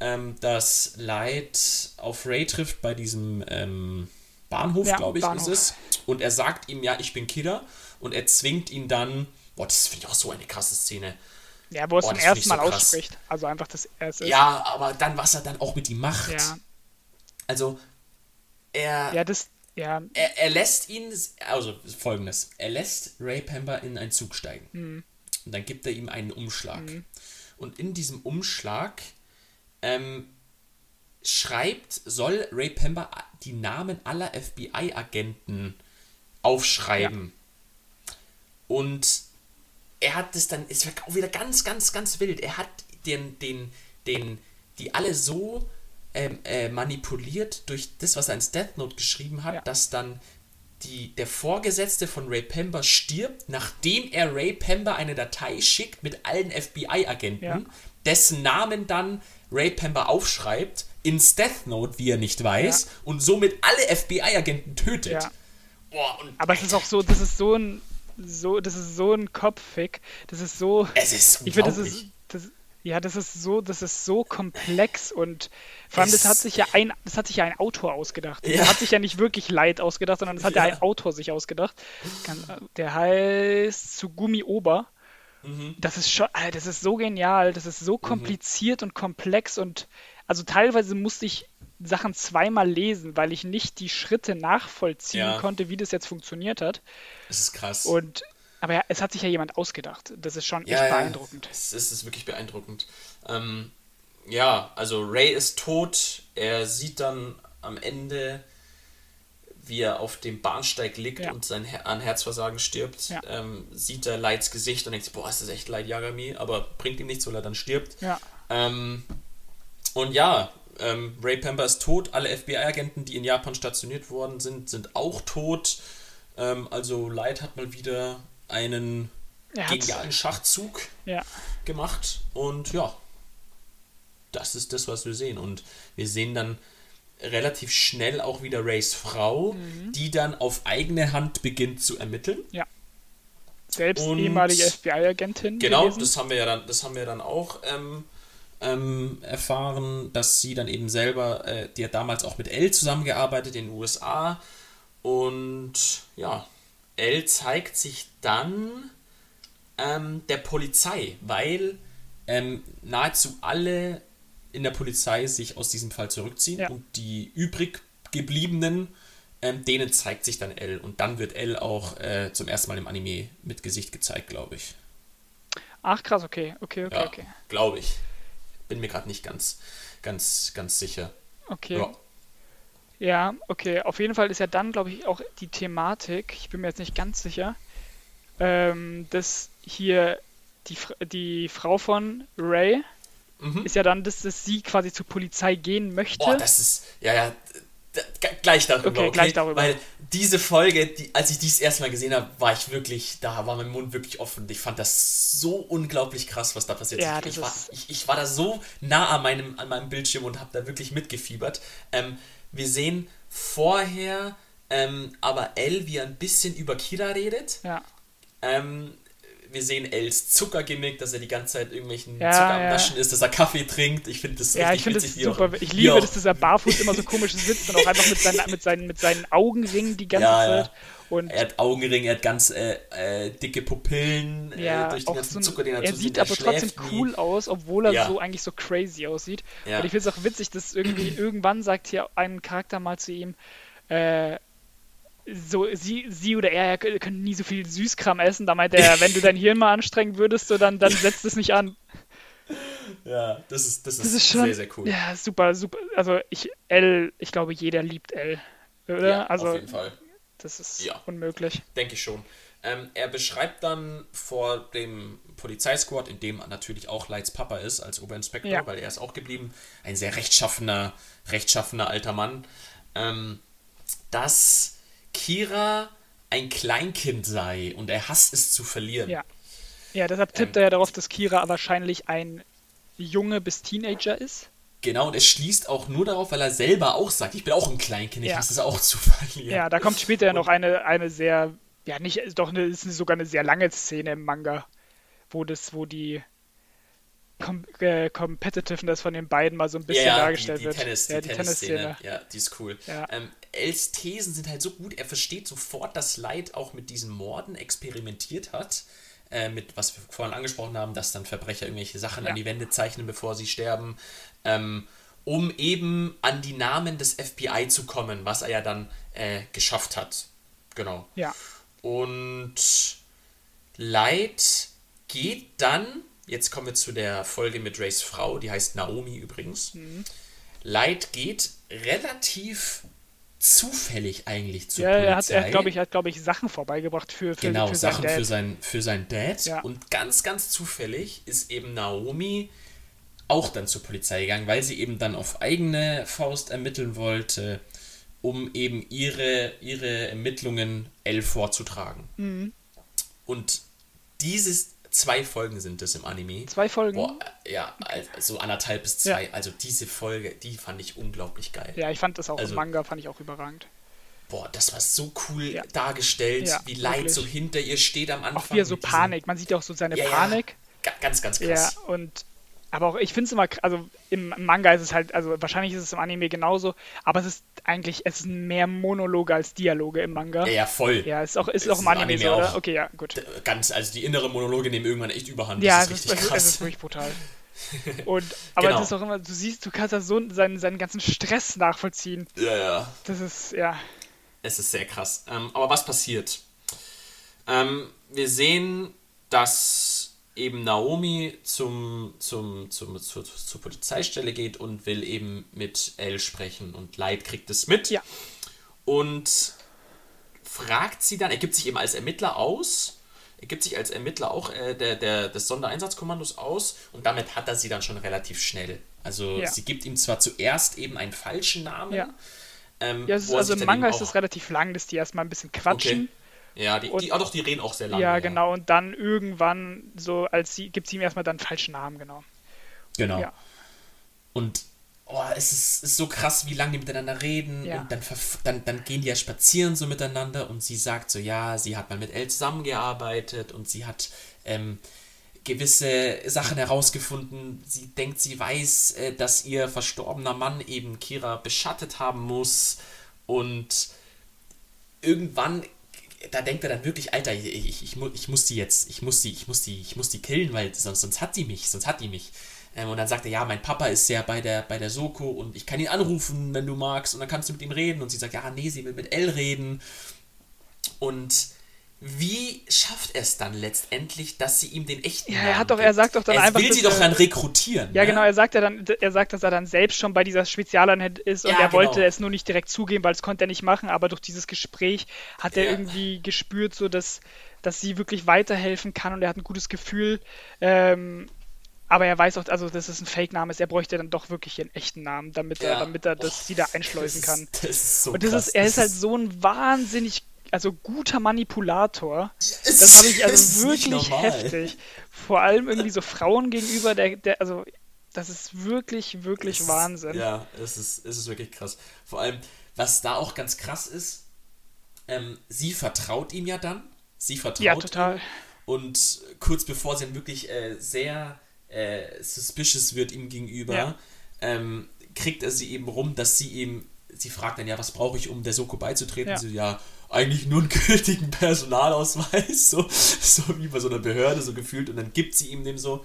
ähm, dass Light auf Ray trifft bei diesem ähm, Bahnhof, Ja, glaube ich, Bahnhof. ist es. Und er sagt ihm, ja, ich bin Killer. Und er zwingt ihn dann. Boah, das finde ich auch so eine krasse Szene. Ja, wo er es zum ersten so Mal krass. ausspricht. Also einfach das erste. Ja, aber dann, was er dann auch mit ihm macht. ja, Also, er, ja, das, ja, er, er lässt ihn, also folgendes: Er lässt Ray Pember in einen Zug steigen. Mhm. Und dann gibt er ihm einen Umschlag. Und in diesem Umschlag ähm, schreibt, soll Ray Pember die Namen aller FBI-Agenten aufschreiben. Und er hat das dann, es wird auch wieder ganz, ganz, ganz wild. Er hat den, den, den, die alle so ähm, äh, manipuliert durch das, was er ins Death Note geschrieben hat, Ja. dass dann die, der Vorgesetzte von Ray Pember stirbt, nachdem er Ray Pember eine Datei schickt mit allen FBI-Agenten, Ja. dessen Namen dann Ray Pember aufschreibt, ins Death Note, wie er nicht weiß, Ja. und somit alle FBI-Agenten tötet. Ja. Boah, und Aber es ist auch so, das ist so ein, so, das ist so ein Kopffick. Das ist so. es ist Ich finde, das unglaublich. ist, das, ja, das ist so, das ist so komplex und vor allem, Es- das hat sich ja ein, das hat sich ja ein Autor ausgedacht. Ja. Das hat sich ja nicht wirklich Leid ausgedacht, sondern das hat ja, Ja. ein Autor sich ausgedacht. Der heißt Tsugumi Oba. Mhm. Das ist schon, das ist so genial, das ist so kompliziert und komplex und also teilweise musste ich Sachen zweimal lesen, weil ich nicht die Schritte nachvollziehen Ja. konnte, wie das jetzt funktioniert hat. Es ist krass. Und aber ja, es hat sich ja jemand ausgedacht. Das ist schon ja, echt ja, beeindruckend. Es, es ist wirklich beeindruckend. Ähm, ja, also Ray ist tot. Er sieht dann am Ende, wie er auf dem Bahnsteig liegt Ja. und sein Her an Herzversagen stirbt. Ja. Ähm, sieht er Lights Gesicht und denkt sich, boah, ist das echt Light Yagami, aber bringt ihm nichts, weil er dann stirbt. Ja. Ähm, und ja, ähm, Ray Pember ist tot. Alle FBI-Agenten, die in Japan stationiert worden sind, sind auch tot. Ähm, also Light hat mal wieder einen Er genialen Schachzug ja. gemacht. Und ja, das ist das, was wir sehen. Und wir sehen dann relativ schnell auch wieder Rays Frau, Mhm. die dann auf eigene Hand beginnt zu ermitteln. Selbst Und- ehemalige FBI-Agentin. Genau, gewesen. das haben wir ja dann, das haben wir dann auch ähm, ähm, erfahren, dass sie dann eben selber, äh, die hat damals auch mit Elle zusammengearbeitet in den USA. Und ja, Elle zeigt sich dann ähm, der Polizei, weil ähm, nahezu alle in der Polizei sich aus diesem Fall zurückziehen Ja. und die übrig gebliebenen, ähm, denen zeigt sich dann Elle und dann wird Elle auch äh, zum ersten Mal im Anime mit Gesicht gezeigt, glaube ich. Ach krass, okay, okay, okay, Ja, okay. glaube ich. Bin mir gerade nicht ganz, ganz, ganz sicher. Okay. Ja. Ja, okay. Auf jeden Fall ist ja dann, glaube ich, auch die Thematik, ich bin mir jetzt nicht ganz sicher, ähm, dass hier die, die Frau von Ray Mhm. ist ja dann, dass, dass sie quasi zur Polizei gehen möchte. Oh, das ist, ja, ja, gleich darüber. Okay, gleich darüber. Weil diese Folge, die, als ich dies erstmal gesehen habe, war ich wirklich, da war mein Mund wirklich offen. Ich fand das so unglaublich krass, was da passiert Ja, ist. Ich, war, ich, ich war da so nah an meinem, an meinem Bildschirm und habe da wirklich mitgefiebert. Ähm, wir sehen vorher ähm, aber Elle, wie er ein bisschen über Kira redet. ja. Ähm, wir sehen Els Zuckergimmick, dass er die ganze Zeit irgendwelchen Ja, Zucker am ja. Naschen ist, dass er Kaffee trinkt. Ich finde das Ja, richtig ich finde das witzig, wie auch- super. Ich liebe, dass dieser Barfuß immer so komisch sitzt und auch einfach mit seinen, mit seinen, mit seinen Augenringen die ganze ja. Zeit. Und Er hat Augenringe, er hat ganz äh, äh, dicke Pupillen ja, äh, durch den ganzen so Zucker, den er er sieht aber trotzdem schläft nie. cool aus, obwohl er Ja. so eigentlich so crazy aussieht. Ja. Und ich finde es auch witzig, dass irgendwie irgendwann sagt hier ein Charakter mal zu ihm, äh, so sie, sie oder er, er könnte nie so viel Süßkram essen. Da meint er, wenn du dein Hirn mal anstrengen würdest, so dann, dann setzt es nicht an. Ja, das ist, das ist, Das ist schon sehr, sehr cool. Ja, super, super. Also ich L, ich glaube, jeder liebt L. Oder? Ja, also auf jeden Fall. Das ist Ja. unmöglich. Denke ich schon. Ähm, er beschreibt dann vor dem Polizeisquad, in dem natürlich auch Lights Papa ist, als Oberinspektor, Ja. weil er ist auch geblieben, ein sehr rechtschaffener, rechtschaffener alter Mann, ähm, dass Kira ein Kleinkind sei und er hasst es zu verlieren. Ja. Ja, deshalb tippt Ähm, er ja darauf, dass Kira wahrscheinlich ein Junge bis Teenager ist. Genau, und es schließt auch nur darauf, weil er selber auch sagt, ich bin auch ein Kleinkind, ich Ja. hasse es auch zu verlieren. Ja, da kommt später ja noch eine, eine sehr, ja nicht, doch eine, ist sogar eine sehr lange Szene im Manga, wo das, wo die Com äh, Competitiveness von den beiden mal so ein bisschen ja, dargestellt die, die wird. Tennis, ja, die die Tennisszene, Tennisszene. ja, die ist cool. Ja. Ähm, Els Thesen sind halt so gut, er versteht sofort, dass Light auch mit diesen Morden experimentiert hat. Äh, mit, was wir vorhin angesprochen haben, dass dann Verbrecher irgendwelche Sachen Ja. an die Wände zeichnen, bevor sie sterben, ähm, um eben an die Namen des FBI zu kommen, was er ja dann äh, geschafft hat. Genau. Ja. Und Light geht dann, jetzt kommen wir zu der Folge mit Rays Frau, die heißt Naomi übrigens. Mhm. Light geht relativ zufällig eigentlich zur Ja, er hat, Polizei. er hat glaube ich, hat, glaube ich, Sachen vorbeigebracht für, für, genau, für Sachen seinen für, sein, für seinen Dad. Ja. Und ganz, ganz zufällig ist eben Naomi auch dann zur Polizei gegangen, weil sie eben dann auf eigene Faust ermitteln wollte, um eben ihre, ihre Ermittlungen L vorzutragen. Mhm. Und dieses zwei Folgen sind es im Anime. Zwei Folgen. Boah, äh, ja, also anderthalb bis zwei. Also diese Folge, die fand ich unglaublich geil. Ja, ich fand das auch Also- im Manga, fand ich auch überragend. Boah, das war so cool Ja. dargestellt, Ja, wie Light wirklich. so hinter ihr steht am Anfang. Auch wie er so Panik, man sieht ja auch so seine Ja, ja. Panik. Ga- Ganz, ganz Ja, krass. und aber auch ich finde es immer, also im Manga ist es halt, also wahrscheinlich ist es im Anime genauso, aber es ist eigentlich, es sind mehr Monologe als Dialoge im Manga. Ja, ja, voll. Ja, ist auch, ist Es auch im ist im Anime, Anime so, oder? Okay, ja, gut. Ganz, also die innere Monologe nehmen irgendwann echt überhand. Ja, das es ist ist, richtig es, ist, krass. es ist wirklich brutal. Und, aber Genau. das ist auch immer, du siehst, du kannst da so seinen, seinen ganzen Stress nachvollziehen. ja, ja. Das ist, ja, Es ist sehr krass. Ähm, aber was passiert? Ähm, wir sehen, dass eben Naomi zum, zum, zum, zur, zur Polizeistelle geht und will eben mit Elle sprechen und Light kriegt es mit. Ja. Und fragt sie dann, er gibt sich eben als Ermittler aus, er gibt sich als Ermittler auch äh, der, der, des Sondereinsatzkommandos aus und damit hat er sie dann schon relativ schnell. Also Ja. sie gibt ihm zwar zuerst eben einen falschen Namen. Ja. Ähm, Ja, ist, also im Manga ist es relativ lang, dass die erstmal ein bisschen quatschen. Okay. Ja, die, Und- die, ah, doch, die reden auch sehr lange. Ja, genau. Und dann irgendwann, so als sie, gibt sie ihm erstmal dann falschen Namen, genau. Genau. Ja. Und oh, es ist, ist so krass, wie lange die miteinander reden. Ja. Und dann, dann, dann gehen die ja spazieren so miteinander und sie sagt so, ja, sie hat mal mit Elle zusammengearbeitet und sie hat ähm, gewisse Sachen herausgefunden. Sie denkt, sie weiß, äh, dass ihr verstorbener Mann eben Kira beschattet haben muss. Und irgendwann, da denkt er dann wirklich, Alter, ich, ich, ich, ich muss die jetzt, ich muss die, ich muss die, ich muss die killen, weil sonst, sonst hat die mich, sonst hat die mich. Ähm, und dann sagt er, ja, mein Papa ist ja bei der, bei der Soko und ich kann ihn anrufen, wenn du magst, und dann kannst du mit ihm reden. Und sie sagt, ja, nee, sie will mit Elle reden. Und wie schafft er es dann letztendlich, dass sie ihm den echten Ja, er Namen hat doch- er sagt doch dann er einfach, will sie doch er- dann rekrutieren. Ja, ne? genau, er sagt ja dann, er sagt, dass er dann selbst schon bei dieser Spezialeinheit ist und Ja, er wollte genau. es nur nicht direkt zugeben, weil es konnte er nicht machen, aber durch dieses Gespräch hat er Ja. irgendwie gespürt, so dass, dass sie wirklich weiterhelfen kann und er hat ein gutes Gefühl. Ähm, aber er weiß auch, also dass es ein Fake-Name ist, er bräuchte dann doch wirklich ihren echten Namen, damit er, Ja. damit er das Oh, sie da einschleusen das kann. Ist, das ist so Und das krass. ist, er Das ist halt so ein wahnsinnig, also guter Manipulator. Das habe ich also wirklich heftig. Vor allem irgendwie so Frauen gegenüber, der, der, also das ist wirklich, wirklich Es Wahnsinn. Ja, es ist, es ist wirklich krass. Vor allem, was da auch ganz krass ist, ähm, sie vertraut ihm ja dann. Sie vertraut Ja, total. ihm. Und kurz bevor sie dann wirklich äh, sehr äh, suspicious wird ihm gegenüber, Ja. ähm, kriegt er sie eben rum, dass sie ihm, sie fragt dann, ja, was brauche ich, um der Soko beizutreten? Ja. Sie, ja, eigentlich nur einen gültigen Personalausweis, so, so wie bei so einer Behörde, so gefühlt. Und dann gibt sie ihm dem so.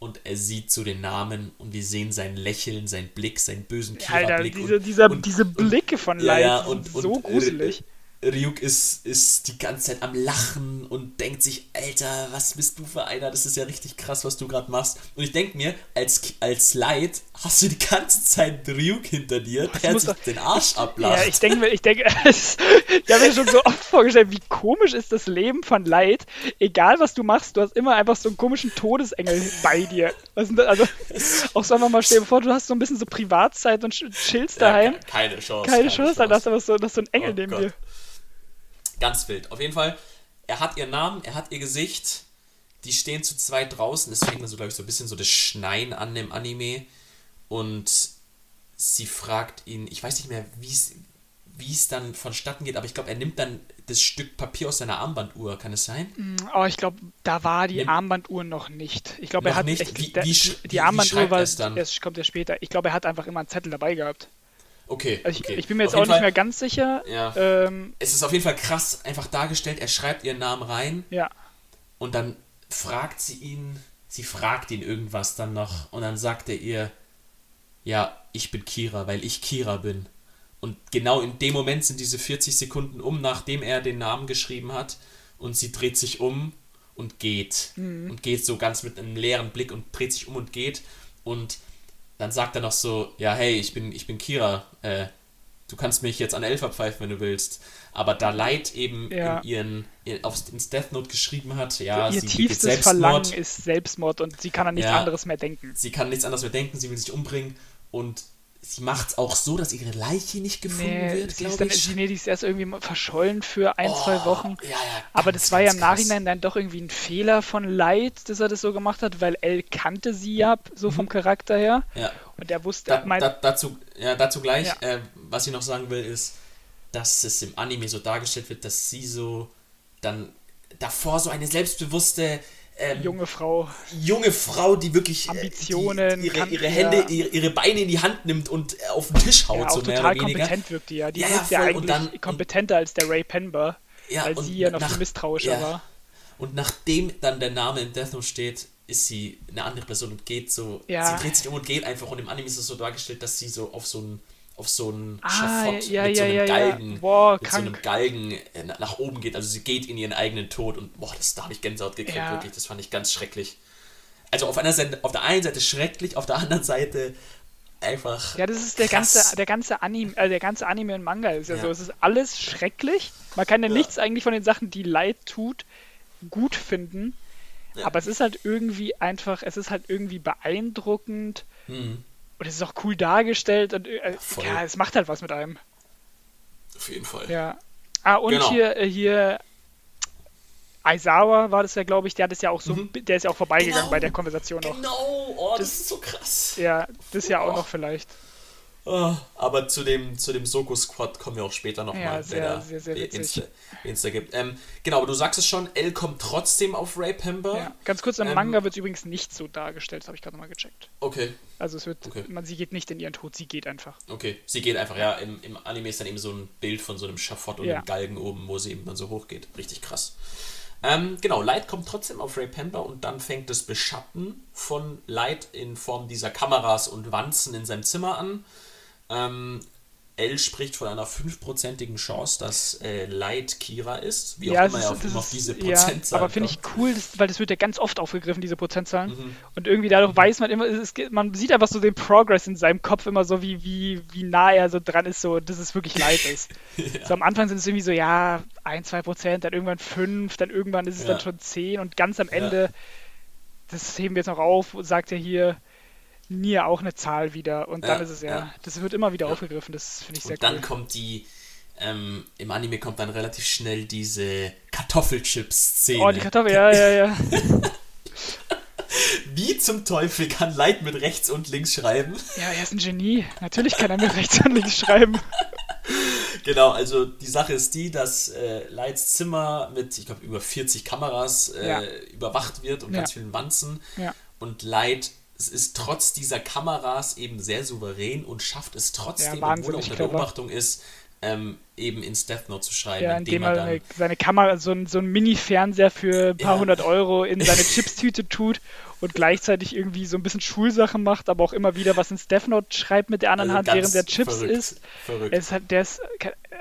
Und er sieht so den Namen und wir sehen sein Lächeln, sein Blick, seinen bösen Alter, Kira-Blick. diese, und, dieser, und, diese Blicke von Leid ja, sind und, so und, gruselig. Ryuk ist, ist die ganze Zeit am Lachen und denkt sich, Alter, was bist du für einer? Das ist ja richtig krass, was du gerade machst. Und ich denke mir, als, als Light hast du die ganze Zeit Ryuk hinter dir, der sich doch- den Arsch ablacht. Ja, ich denke mir, ich denke, ich habe mir schon so oft vorgestellt, wie komisch ist das Leben von Leid. Egal was du machst, du hast immer einfach so einen komischen Todesengel bei dir. Also, auch so einfach mal stell dir vor, du hast so ein bisschen so Privatzeit und ch- chillst Ja, daheim. ke- keine Chance. Keine Chance, dann hast du aber so, so ein Engel Oh neben Gott. dir. Ganz wild. Auf jeden Fall, er hat ihren Namen, er hat ihr Gesicht. Die stehen zu zweit draußen. Es fängt dann so, glaube ich, so ein bisschen so das Schneien an im Anime. Und sie fragt ihn, ich weiß nicht mehr, wie es es dann vonstatten geht, aber ich glaube, er nimmt dann das Stück Papier aus seiner Armbanduhr, kann es sein? Aber ich glaube, da war die Nimm- Armbanduhr noch nicht. Ich glaube, er hat nicht? echt, Wie- der, wie die Armbanduhr war er's dann? erst kommt ja später. Ich glaube, er hat einfach immer einen Zettel dabei gehabt. Okay. Also ich, okay. ich bin mir jetzt Auf auch nicht Fall, mehr ganz sicher. Ja. Ähm, Es ist auf jeden Fall krass einfach dargestellt. Er schreibt ihren Namen rein ja. und dann fragt sie ihn, sie fragt ihn irgendwas dann noch und dann sagt er ihr, ja, ich bin Kira, weil ich Kira bin. Und genau in dem Moment sind diese 40 Sekunden um, nachdem er den Namen geschrieben hat und sie dreht sich um und geht. Und geht so ganz mit einem leeren Blick und dreht sich um und geht. Und dann sagt er noch so, ja, hey, ich bin, ich bin Kira, äh, du kannst mich jetzt an Elfer pfeifen, wenn du willst. Aber da Light eben Ja. in ihren, in, aufs, ins Death Note geschrieben hat, ja, Ihr sie tiefstes Selbstmord, Verlangen ist Selbstmord und sie kann an nichts Ja. anderes mehr denken. sie kann nichts anderes mehr denken, sie will sich umbringen und sie macht es auch so, dass ihre Leiche nicht gefunden Nee, wird, sie ist, glaube dann, ich. die ist erst irgendwie verschollen für ein, zwei Oh, Wochen. Ja, ja, Aber ganz, das war ja im. Nachhinein dann doch irgendwie ein Fehler von Light, dass er das so gemacht hat, weil Elle kannte sie ja so vom Charakter her. Ja. Und er wusste, Mhm. Da, mein, da, dazu, ja, dazu gleich, Ja. äh, was ich noch sagen will, ist, dass es im Anime so dargestellt wird, dass sie so dann davor so eine selbstbewusste ähm, junge Frau. junge Frau, die wirklich äh, Ambitionen, die, ihre, kann- ihre ja. Hände, ihre, ihre Beine in die Hand nimmt und äh, auf den Tisch haut, Ja, so mehr total oder weniger. kompetent wirkt die ja. Die Ja, ja, wirkt ja voll. eigentlich Und dann- kompetenter als der Ray Penber, Ja, weil sie ja noch nach- viel misstrauischer ja. war. Und nachdem dann der Name in Death Note steht, ist sie eine andere Person und geht so. Ja. Sie dreht sich um und geht einfach. Und im Anime ist es so dargestellt, dass sie so auf so ein auf so ein Ah, Schafott ja, mit so ja, einem ja. Galgen, Boah, mit so einem. Galgen äh, na- nach oben geht. Also sie geht in ihren eigenen Tod und boah, das da habe ich Gänsehaut gekriegt, wirklich. Das fand ich ganz schrecklich. also auf, einer Seite, auf der einen Seite schrecklich, auf der anderen Seite einfach. Ja, das ist der krass. ganze, der ganze Anime, äh, der ganze Anime und Manga ist ja, ja, so. Es ist alles schrecklich. Man kann ja, ja, nichts eigentlich von den Sachen, die Leid tut, gut finden. Ja. Aber es ist halt irgendwie einfach, es ist halt irgendwie beeindruckend. Mhm. Und es ist auch cool dargestellt und äh, ja, es macht halt was mit einem. Auf jeden Fall. Ja. Ah, und genau. hier, äh, hier Aizawa war das ja, glaube ich, der hat es ja auch so, mhm. der ist ja auch vorbeigegangen genau. bei der Konversation noch. Genau, oh, das, das, ist so krass. Ja, das ja auch oh. noch vielleicht. Oh, aber zu dem, zu dem Soko-Squad kommen wir auch später nochmal, ja, sehr, da sehr, sehr witzig. Insta, gibt. Ähm, genau, aber du sagst es schon, L kommt trotzdem auf Ray Pember. Ja, ganz kurz, im ähm, Manga wird es übrigens nicht so dargestellt, das habe ich gerade nochmal gecheckt. Okay. Also es wird, okay. man, sie geht nicht in ihren Tod, sie geht einfach. Okay, sie geht einfach, ja. Im, Im Anime ist dann eben so ein Bild von so einem Schafott und ja. einem Galgen oben, wo sie eben dann so hoch geht. Richtig krass. Ähm, genau, Light kommt trotzdem auf Ray Pember und dann fängt das Beschatten von Light in Form dieser Kameras und Wanzen in seinem Zimmer an. Ähm, L spricht von einer fünfprozentigen Chance, dass äh, Light Kira ist, wie auch ja, immer er auf, auf diese Prozentzahl ja, Aber finde ich cool, das, weil das wird ja ganz oft aufgegriffen, diese Prozentzahlen. Mhm. Und irgendwie dadurch mhm. weiß man immer, es, man sieht einfach so den Progress in seinem Kopf immer so, wie, wie, wie nah er so dran ist, so, dass es wirklich Light ist. ja. So am Anfang sind es irgendwie so, ja, ein, zwei Prozent, dann irgendwann fünf, dann irgendwann ist es dann schon zehn und ganz am Ende, das heben wir jetzt noch auf, sagt er hier, Nier auch eine Zahl wieder und dann ist es ja, ja, das wird immer wieder ja. aufgegriffen, das finde ich sehr und cool. Und dann kommt die, ähm, im Anime kommt dann relativ schnell diese Kartoffelchips-Szene. Oh, die Kartoffel, ja, ja, ja. Wie zum Teufel kann Light mit rechts und links schreiben? Ja, er ist ein Genie. Natürlich kann er mit rechts und links schreiben. Genau, also die Sache ist die, dass äh, Lights Zimmer mit, ich glaube, über 40 Kameras äh, ja. überwacht wird und ja. ganz vielen Wanzen. Ja. Und Light es ist trotz dieser Kameras eben sehr souverän und schafft es trotzdem, ja, obwohl er unter Beobachtung ist, ähm, eben ins Death Note zu schreiben. Ja, indem, indem er, dann, seine Kamera, so ein, so ein Mini-Fernseher für ein paar ja. hundert Euro in seine Chipstüte tut und gleichzeitig irgendwie so ein bisschen Schulsachen macht, aber auch immer wieder was ins Death Note schreibt mit der anderen also Hand, während der Chips verrückt, ist. Verrückt. Es hat, der ist,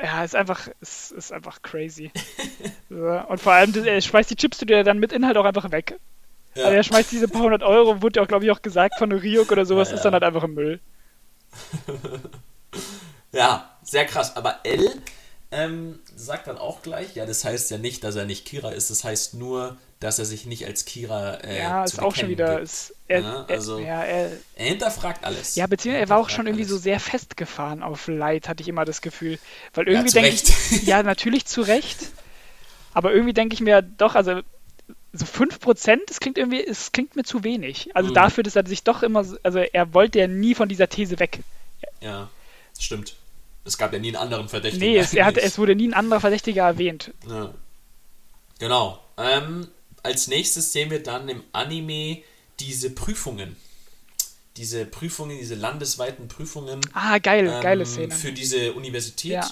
ja, ist einfach, ist, ist einfach crazy. so. Und vor allem, er schmeißt die Chipstüte dann mit Inhalt auch einfach weg. Ja. Also er schmeißt diese paar hundert Euro, wurde ja auch, glaube ich, auch gesagt von Ryuk oder sowas, ja, ist dann halt einfach im Müll. ja, sehr krass. Aber L ähm, sagt dann auch gleich, ja, das heißt ja nicht, dass er nicht Kira ist, das heißt nur, dass er sich nicht als Kira äh, Ja, ist auch schon wieder. Ist, er, ja, also, er, er, er, hinterfragt alles. Ja, beziehungsweise er war auch schon irgendwie alles. so sehr festgefahren auf Light, hatte ich immer das Gefühl. Weil irgendwie ja, denke ich. Ja, natürlich zu Recht. Aber irgendwie denke ich mir doch, also so 5%, das klingt irgendwie, es klingt mir zu wenig. Also mhm. dafür, dass er sich doch immer, also er wollte ja nie von dieser These weg. Ja, stimmt. Es gab ja nie einen anderen Verdächtigen. Nee, es, hat, es wurde nie ein anderer Verdächtiger erwähnt. Ja. Genau. Ähm, als nächstes sehen wir dann im Anime diese Prüfungen. Diese Prüfungen, diese landesweiten Prüfungen. Ah, geil, ähm, geile Szene. Für diese Universität. Ja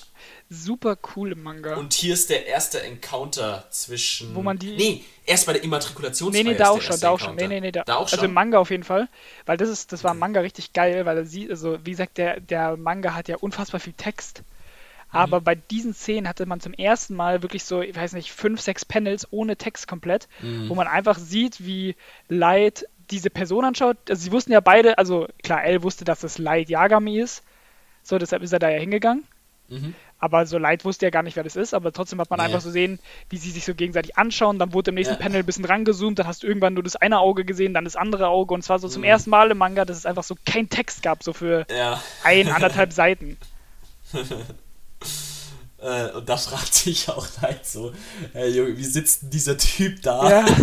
super cool im Manga. Und hier ist der erste Encounter zwischen. Wo man die. Nee, erst bei der Immatrikulationsfeier. Nee, nee, da auch schon, da auch schon. Nee, nee, nee, da, da auch schon. Also im Manga auf jeden Fall. Weil das ist, das war im Manga richtig geil, weil er sieht, also wie gesagt, der, der Manga hat ja unfassbar viel Text. Aber mhm. bei diesen Szenen hatte man zum ersten Mal wirklich so, ich weiß nicht, fünf, sechs Panels ohne Text komplett, mhm. wo man einfach sieht, wie Light diese Person anschaut. Also sie wussten ja beide, also klar, Elle wusste, dass es Light Yagami ist. So, deshalb ist er da ja hingegangen. Mhm. Aber so leid wusste er gar nicht, wer das ist, aber trotzdem hat man nee. einfach so sehen, wie sie sich so gegenseitig anschauen. Dann wurde im nächsten ja. Panel ein bisschen rangezoomt, dann hast du irgendwann nur das eine Auge gesehen, dann das andere Auge. Und zwar so zum mhm. ersten Mal im Manga, dass es einfach so kein Text gab, so für ja. ein, anderthalb Seiten. äh, und da fragt sich auch halt so, hey Junge, wie sitzt denn dieser Typ da? Ja.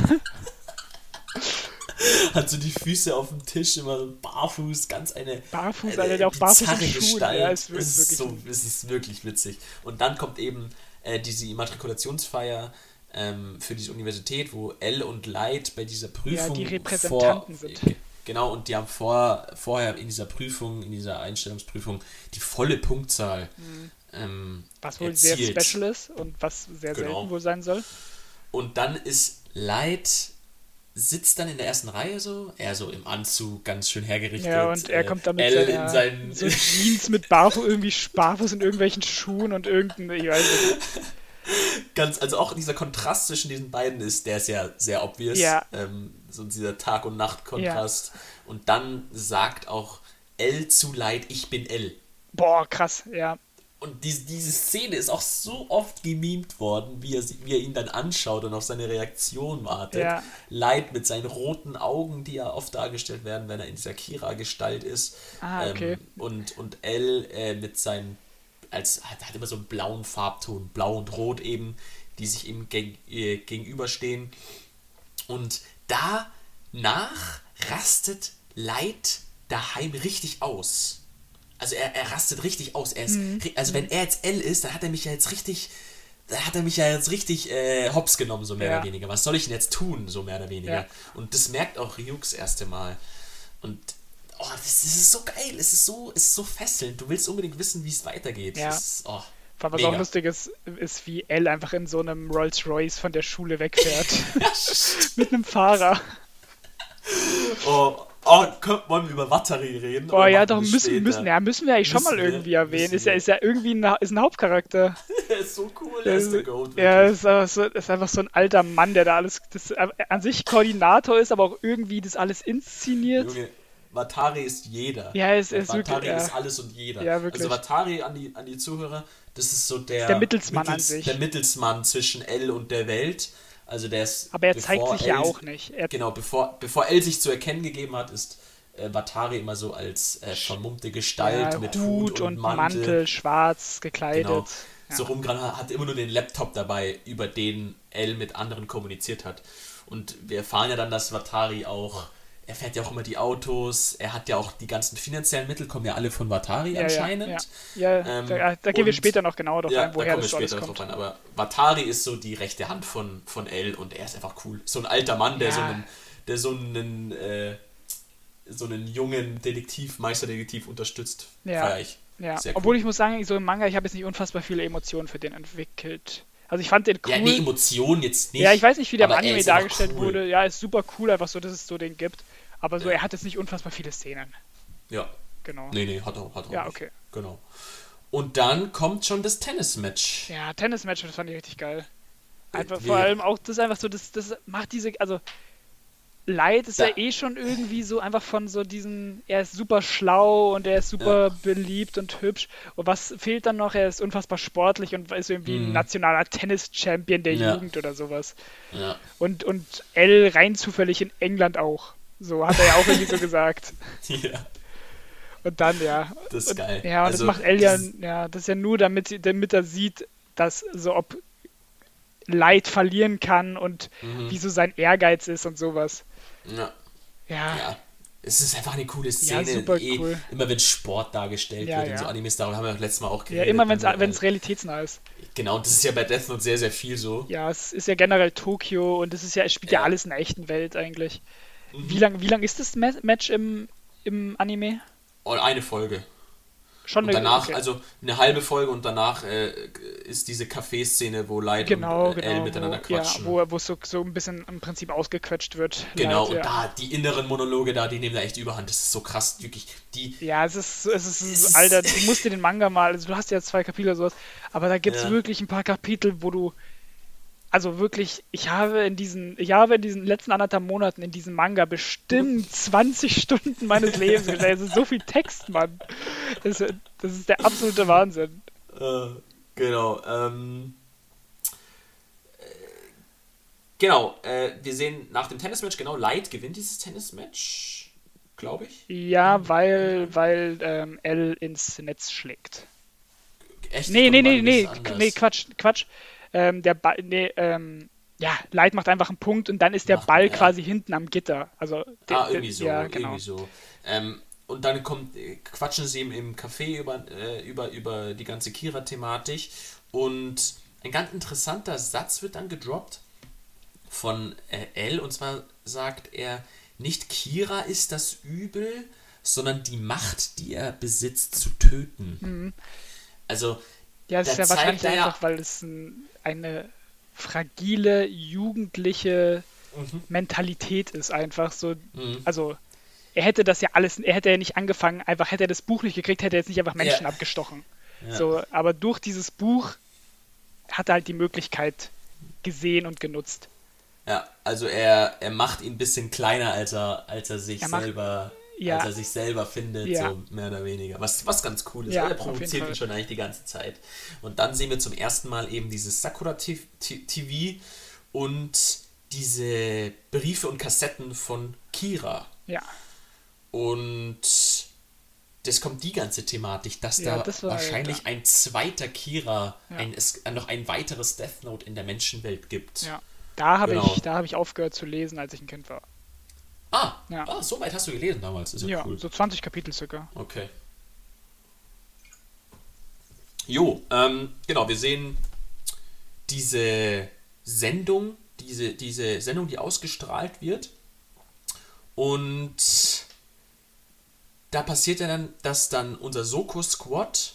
hat so die Füße auf dem Tisch, immer so barfuß, ganz eine. Barfuß, eine, der auch barfuß Gestalt. Ja, ist, es ist, so, es ist wirklich witzig. Und dann kommt eben äh, diese Immatrikulationsfeier ähm, für diese Universität, wo L und Light bei dieser Prüfung. Ja, die Repräsentanten vor, sind. Genau, und die haben vor, vorher in dieser Prüfung, in dieser Einstellungsprüfung, die volle Punktzahl. Mhm. Ähm, was wohl erzielt. sehr special ist und was sehr genau. selten wohl sein soll. Und dann ist Light sitzt dann in der ersten Reihe so, er so im Anzug, ganz schön hergerichtet. Ja, und er kommt dann mit äh, seiner, seinen so Jeans mit Barfuß, irgendwie Barfuß in irgendwelchen Schuhen und irgendein, ich weiß nicht. Ganz, also auch dieser Kontrast zwischen diesen beiden ist, der ist ja sehr obvious. Ja. Ähm, so dieser Tag- und Nacht-Kontrast. Und dann sagt auch L zu Leid, ich bin L. Boah, krass, ja. Und diese, diese Szene ist auch so oft gemimt worden, wie er, wie er ihn dann anschaut und auf seine Reaktion wartet. Ja. Leid mit seinen roten Augen, die ja oft dargestellt werden, wenn er in dieser Kira-Gestalt ist. Ah, okay. Ähm, und, und L äh, mit seinem, als hat, hat immer so einen blauen Farbton, blau und rot eben, die sich ihm geg äh, gegenüberstehen. Und danach rastet Leid daheim richtig aus. Also er, er rastet richtig aus. Er ist, Mhm. Also wenn er jetzt L ist, dann hat er mich ja jetzt richtig, dann hat er mich ja jetzt richtig äh, hops genommen, so mehr Ja. oder weniger. Was soll ich denn jetzt tun, so mehr oder weniger? Ja. Und das merkt auch Ryuk das erste Mal. Und oh, das, das ist so geil, es ist so, es ist so fesselnd. Du willst unbedingt wissen, wie es weitergeht. Ja. Ist, oh, Was mega. auch lustig ist, ist, wie Elle einfach in so einem Rolls Royce von der Schule wegfährt. Mit einem Fahrer. Oh, oh komm, wollen wir über Watari reden? Boah, Oder ja, doch, wir müssen, später? müssen, ja, müssen wir eigentlich schon Müssen mal wir, irgendwie erwähnen. müssen Ist ja, wir. ist ja irgendwie ein, ist ein Hauptcharakter. Der ist so cool, der ist der Goat. ja, wirklich. ist, so, ist einfach so ein alter Mann, der da alles das, äh, an sich Koordinator ist, aber auch irgendwie das alles inszeniert. Junge, Watari ist jeder. Ja, es ist wirklich, Watari ja. ist alles und jeder. Ja, wirklich. Also Watari an die, an die Zuhörer, das ist so der, der Mittelsmann an sich. Der Mittelsmann zwischen L und der Welt. Also der ist. Aber er zeigt sich ja L- auch nicht. Er, Genau, bevor, bevor L sich zu erkennen gegeben hat, ist äh, Watari immer so als äh, vermummte Gestalt ja, mit Hut und Mantel. schwarz gekleidet. Genau. Ja. So rumgerannt, hat immer nur den Laptop dabei, über den L mit anderen kommuniziert hat. Und wir erfahren ja dann, dass Watari auch, er fährt ja auch immer die Autos, er hat ja auch die ganzen finanziellen Mittel, kommen ja alle von Watari Ja, ja, anscheinend. Ja, ja Ähm, da, da gehen wir später noch genauer drauf Ja, ein, da woher kommen wir das alles später kommt. drauf an. Aber Watari ist so die rechte Hand von, von L und er ist einfach cool. So ein alter Mann, der Ja. so einen, der so einen, äh, so einen jungen Detektiv, Meisterdetektiv unterstützt. Ja. Ich. Ja, cool. obwohl ich muss sagen, so im Manga, ich habe jetzt nicht unfassbar viele Emotionen für den entwickelt. Also ich fand den cool. Ja, nee, Emotionen jetzt nicht. Ja, ich weiß nicht, wie der im Anime dargestellt cool. wurde. Ja, ist super cool, einfach so, dass es so den gibt. Aber so, er hat jetzt nicht unfassbar viele Szenen. Ja. Genau. Nee, nee, hat er, hat er Ja, nicht. okay. Genau. Und dann kommt schon das Tennismatch. Ja, Tennismatch, das fand ich richtig geil. Einfach vor allem auch, das ist einfach so, das, das macht diese, also Light ist Da- ja eh schon irgendwie so einfach von so diesen, er ist super schlau und er ist super Ja. beliebt und hübsch. Und was fehlt dann noch? Er ist unfassbar sportlich und ist irgendwie ein Mhm. nationaler Tennis-Champion der Ja. Jugend oder sowas. Ja. Und, und L rein zufällig in England auch. So hat er ja auch irgendwie so gesagt. ja. Und dann, ja. Das ist und, geil. Ja, und Also, das macht ja, das ist- ja, das ist ja nur, damit, sie- damit er sieht, dass so ob Leid verlieren kann und Mhm. wie so sein Ehrgeiz ist und sowas. Ja. Ja, ja. Es ist einfach eine coole Ja, Szene. super eh, cool. Immer wenn Sport dargestellt Ja, wird in ja. so Animes, darüber haben wir auch letztes Mal auch ja geredet. immer wenn es äh, realitätsnah ist. Genau, und das ist ja bei Death Note sehr, sehr viel so. Ja, es ist ja generell Tokio und es ist ja, es spielt ja, Ja. alles in der echten Welt eigentlich. Wie lang, wie lang ist das Ma- Match im, im Anime? Und eine Folge. Schon Und eine- danach, okay. also eine halbe Folge und danach äh, ist diese Café-Szene, wo Light genau, und äh, genau, L miteinander wo, ja, quatschen. wo, wo es so, so ein bisschen im Prinzip ausgequetscht wird. genau, Leid, und ja. da die inneren Monologe da, die nehmen da echt überhand. Das ist so krass, wirklich. Die, Ja, es ist, es ist, Es ist- Alter, du musst dir den Manga mal, also du hast ja zwei Kapitel oder sowas, aber da gibt es Ja. wirklich ein paar Kapitel, wo du, also wirklich, ich habe in diesen, ich habe in diesen letzten anderthalb Monaten in diesem Manga bestimmt 20 Stunden meines Lebens gestellt. Es ist so viel Text, Mann. Das, ist- das ist der absolute Wahnsinn. Äh, genau. Ähm, äh, genau, äh, wir sehen nach dem Tennismatch, genau, Light gewinnt dieses Tennismatch, glaube ich. Ja, weil, weil ähm, L ins Netz schlägt. Echt? Nee, nee, nee, nee, nee, Quatsch, Quatsch. Ähm, der Ball, nee, ähm, ja, Light macht einfach einen Punkt und dann ist der Macht- Ball ja. quasi hinten am Gitter. Also, der, Ah, irgendwie so, ja, genau. irgendwie so. Ähm, und dann kommt, äh, quatschen sie im, im Café über, äh, über, über die ganze Kira-Thematik und ein ganz interessanter Satz wird dann gedroppt von äh, L und zwar sagt er, nicht Kira ist das Übel, sondern die Macht, die er besitzt, zu töten. Also, Ja, es da ist ja wahrscheinlich er einfach, weil es ein, eine fragile, jugendliche Mhm. Mentalität ist, einfach so. Mhm. Also, er hätte das ja alles, er hätte ja nicht angefangen, einfach hätte er das Buch nicht gekriegt, hätte er jetzt nicht einfach Menschen Ja. abgestochen. Ja. So, aber durch dieses Buch hat er halt die Möglichkeit gesehen und genutzt. Ja, also er, er macht ihn ein bisschen kleiner, als er, als er sich er macht, selber ja. als er sich selber findet, ja. so mehr oder weniger. Was, was ganz cool ist, ja, er provoziert ihn schon eigentlich die ganze Zeit. Und dann sehen wir zum ersten Mal eben dieses Sakura TV und diese Briefe und Kassetten von Kira. Ja. Und das kommt die ganze Thematik, dass da das wahrscheinlich ein zweiter Kira, ein, es noch ein weiteres Death Note in der Menschenwelt gibt. Ja. Da habe genau. ich, hab ich aufgehört zu lesen, als ich ein Kind war. Ah, ja. ah, so weit hast du gelesen damals. Ist ja, ja cool. so 20 Kapitel circa. Okay. Jo, ähm, genau, wir sehen diese Sendung, diese, diese Sendung, die ausgestrahlt wird. Und da passiert ja dann, dass dann unser Soko-Squad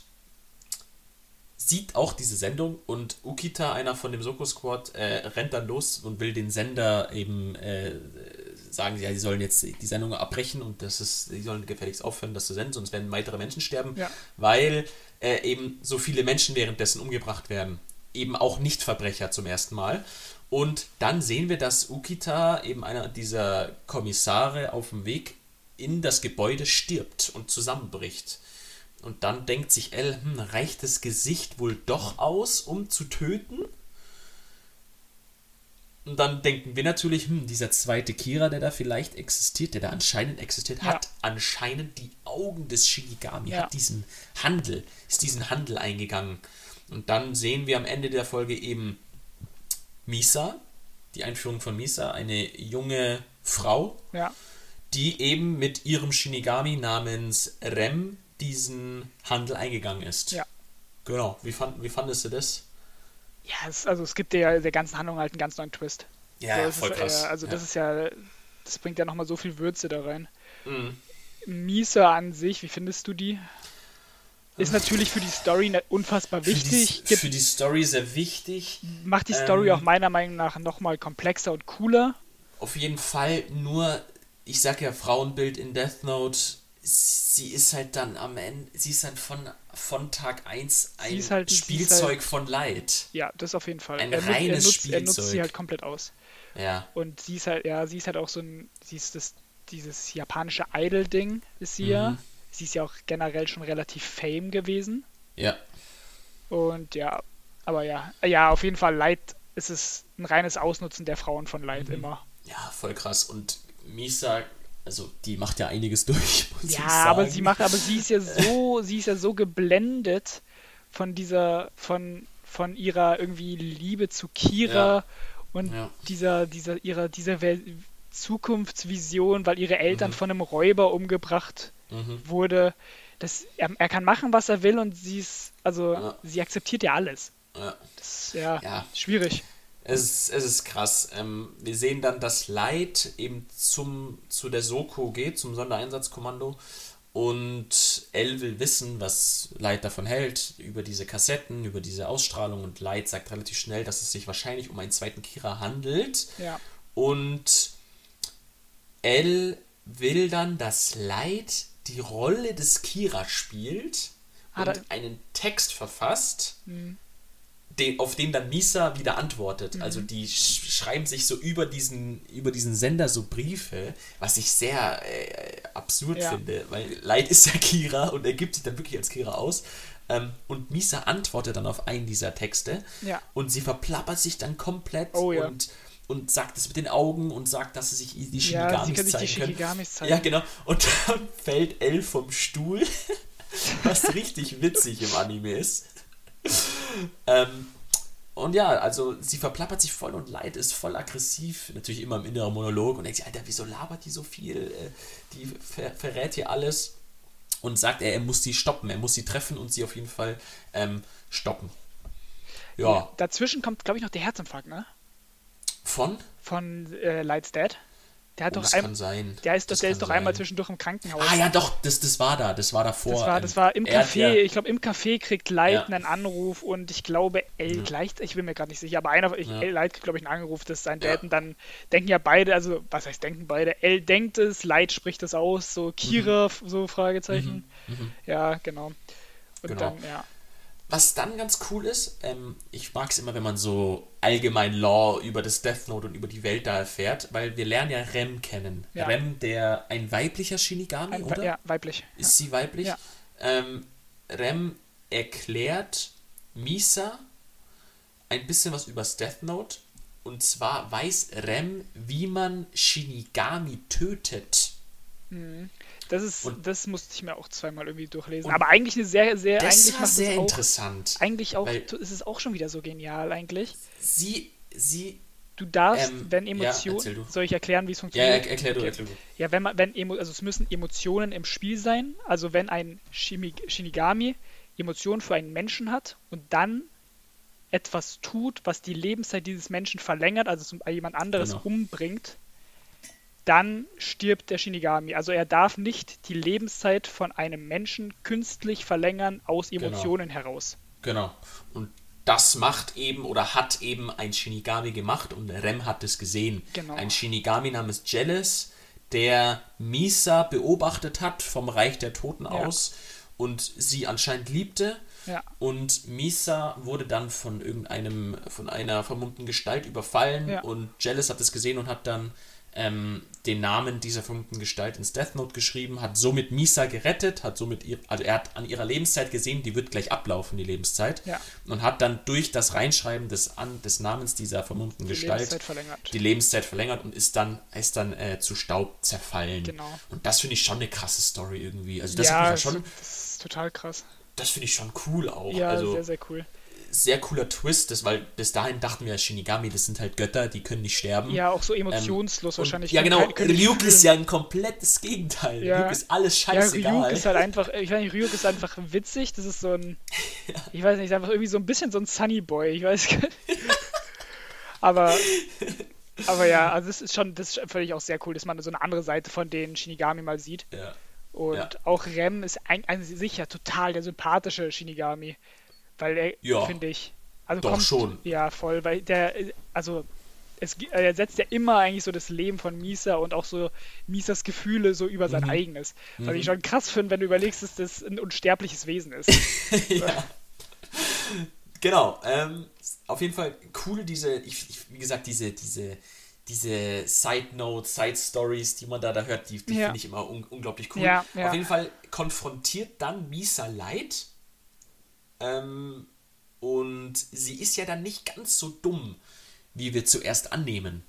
sieht auch diese Sendung und Ukita, einer von dem Soko-Squad, äh, rennt dann los und will den Sender eben äh, sagen sie ja, sie sollen jetzt die Sendung abbrechen und das ist, sie sollen gefälligst aufhören, das zu senden, sonst werden weitere Menschen sterben, ja. weil äh, eben so viele Menschen währenddessen umgebracht werden. Eben auch Nichtverbrecher zum ersten Mal. Und dann sehen wir, dass Ukita, eben einer dieser Kommissare, auf dem Weg in das Gebäude stirbt und zusammenbricht. Und dann denkt sich El, hm, reicht das Gesicht wohl doch aus, um zu töten? Und dann denken wir natürlich, hm, dieser zweite Kira, der da vielleicht existiert, der da anscheinend existiert, ja. hat anscheinend die Augen des Shinigami, ja. hat diesen Handel, ist diesen Handel eingegangen. Und dann sehen wir am Ende der Folge eben Misa, die Einführung von Misa, eine junge Frau, ja. die eben mit ihrem Shinigami namens Rem diesen Handel eingegangen ist. Genau. Wie, fand, wie fandest du das? Ja, es, also es gibt der, der ganzen Handlung halt einen ganz neuen Twist. Ja, ja voll ist, krass. Äh, also ja. das ist ja, das bringt ja nochmal so viel Würze da rein. Mhm. Misa an sich, wie findest du die? Ist natürlich für die Story ne, unfassbar wichtig. Für die, für die Story sehr wichtig. Macht die Story ähm, auch meiner Meinung nach nochmal komplexer und cooler. Auf jeden Fall, nur, ich sag ja, Frauenbild in Death Note sie ist halt dann am Ende, sie ist dann von, von Tag 1 ein halt, Spielzeug halt, von Leid. Ja, das auf jeden Fall. Ein er, reines er nutzt, Spielzeug. Er nutzt sie halt komplett aus. Ja. Und sie ist halt, ja, sie ist halt auch so ein, sie ist das, dieses japanische Idol-Ding ist sie mhm. ja. Sie ist ja auch generell schon relativ fame gewesen. Ja. Und ja, aber ja, ja, auf jeden Fall Leid ist es ein reines Ausnutzen der Frauen von Leid mhm. immer. Ja, voll krass. Und Misa also die macht ja einiges durch. ja, aber sie macht, aber sie ist ja so, sie ist ja so geblendet von dieser, von, von ihrer irgendwie Liebe zu Kira ja. und ja. dieser, dieser, ihrer, dieser Zukunftsvision, weil ihre Eltern mhm. von einem Räuber umgebracht mhm. wurde. Das, er, er, kann machen, was er will und sie ist, also ja. sie akzeptiert ja alles. Das ist ja, schwierig. Es ist, es ist krass. Ähm, wir sehen dann, dass Light eben zum, zu der Soko geht, zum Sondereinsatzkommando. Und Elle will wissen, was Light davon hält, über diese Kassetten, über diese Ausstrahlung. Und Light sagt relativ schnell, dass es sich wahrscheinlich um einen zweiten Kira handelt. Ja. Und Elle will dann, dass Light die Rolle des Kira spielt und einen Text verfasst. Mhm den, auf den dann Misa wieder antwortet. Mhm. Also die sch schreiben sich so über diesen, über diesen Sender so Briefe, was ich sehr äh, absurd ja. finde, weil Light ist ja Kira und er gibt sich dann wirklich als Kira aus. Ähm, und Misa antwortet dann auf einen dieser Texte ja. und sie verplappert sich dann komplett oh, ja. und und sagt es mit den Augen und sagt, dass sie sich die Shinigamis ja, sie zeigen sich die Shinigamis zeigen. Ja, genau. Und dann fällt Elle vom Stuhl, was richtig witzig im Anime ist ähm, und ja, also sie verplappert sich voll und Leid ist voll aggressiv, natürlich immer im inneren Monolog und denkt sich, Alter, wieso labert die so viel? Äh, die ver verrät hier alles und sagt, er, er muss sie stoppen, er muss sie treffen und sie auf jeden Fall ähm, stoppen. Ja. ja. Dazwischen kommt, glaube ich, noch der Herzinfarkt, ne? Von? Von äh, Light's Dad. Der hat oh, doch das ein, kann sein. Der ist, das der ist doch sein. einmal zwischendurch im Krankenhaus. Ah ja, doch, das, das war da, das war davor. Das war, das war im Café, ja. ich glaube im Café kriegt Light ja. einen Anruf und ich glaube, El ja. gleicht, ich bin mir gerade nicht sicher, aber einer, ich, ja. Light kriegt glaube ich einen Anruf, das ist sein Dad und dann denken ja beide, also was heißt denken beide, El denkt es, Light spricht es aus, so Kira, mhm. so Fragezeichen. Mhm. Mhm. Ja, genau. Und genau. dann, ja. Was dann ganz cool ist, ähm, ich mag es immer, wenn man so allgemein Lore über das Death Note und über die Welt da erfährt, weil wir lernen ja Rem kennen. Ja. Rem, der ein weiblicher Shinigami, Ein, oder? ja, weiblich. Ist sie weiblich? Ja. Ähm, Rem erklärt Misa ein bisschen was übers Death Note. Und zwar weiß Rem, wie man Shinigami tötet. Das ist, Und- das musste ich mir auch zweimal irgendwie durchlesen. Aber eigentlich eine sehr, sehr, Das eigentlich war sehr es auch, interessant. eigentlich auch, ist es auch schon wieder so genial eigentlich. Sie, sie, Du darfst, Ähm, wenn ja, Emotionen, du. soll ich erklären, wie es ja, funktioniert? er, erklär du, Okay. erklär du. Ja, wenn man, wenn Emo, also es müssen Emotionen im Spiel sein. Also wenn ein Shinigami Emotionen für einen Menschen hat und dann etwas tut, was die Lebenszeit dieses Menschen verlängert, also zum, jemand anderes Genau. umbringt, dann stirbt der Shinigami. Also er darf nicht die Lebenszeit von einem Menschen künstlich verlängern aus Genau. Emotionen heraus. Genau. Und das macht eben oder hat eben ein Shinigami gemacht und Rem hat es gesehen. Genau. Ein Shinigami namens Jealous, der Misa beobachtet hat vom Reich der Toten aus und sie anscheinend liebte. Ja. Und Misa wurde dann von irgendeinem, von einer vermummten Gestalt überfallen Ja. und Jealous hat es gesehen und hat dann ähm, den Namen dieser vermummten Gestalt ins Death Note geschrieben, hat somit Misa gerettet, hat somit ihr, also er hat an ihrer Lebenszeit gesehen, die wird gleich ablaufen, die Lebenszeit, Ja. und hat dann durch das Reinschreiben des, an, des Namens dieser vermummten Die Gestalt Lebenszeit verlängert. die Lebenszeit verlängert und ist dann, ist dann äh, zu Staub zerfallen. Genau. Und das finde ich schon eine krasse Story irgendwie. Also das, ja schon, das ist total krass. das finde ich schon cool auch. Ja, also, sehr, sehr cool. Sehr cooler Twist ist, weil bis dahin dachten wir, Shinigami, das sind halt Götter, die können nicht sterben. Ja, auch so emotionslos Ähm, wahrscheinlich. Ja, genau. Ryuk ist ja ein komplettes Gegenteil. Ja. Ryuk ist alles Ja, scheißegal. Ryuk ist halt einfach, ich weiß nicht, Ryuk ist einfach witzig. Das ist so ein, ich weiß nicht, ist einfach irgendwie so ein bisschen so ein Sunny Boy. Ich weiß gar nicht. Aber, aber ja, also das ist schon, das finde ich auch sehr cool, dass man so eine andere Seite von den Shinigami mal sieht. ja. Und Ja. auch Rem ist ein, ein sicher total der sympathische Shinigami. Weil er, Ja. finde ich, also Doch, kommt, schon. Ja, voll, weil der, also es, er setzt ja immer eigentlich so das Leben von Misa und auch so Misas Gefühle so über Mhm. sein eigenes. Was ich schon krass finde, wenn du überlegst, dass das ein unsterbliches Wesen ist. ja. Genau. Ähm, auf jeden Fall cool, diese, ich, ich, wie gesagt, diese, diese, diese Side Notes, Side Stories, die man da, da hört, die, die Ja. finde ich immer un unglaublich cool. Ja, ja. Auf jeden Fall konfrontiert dann Misa Light. Ähm, und sie ist ja dann nicht ganz so dumm, wie wir zuerst annehmen.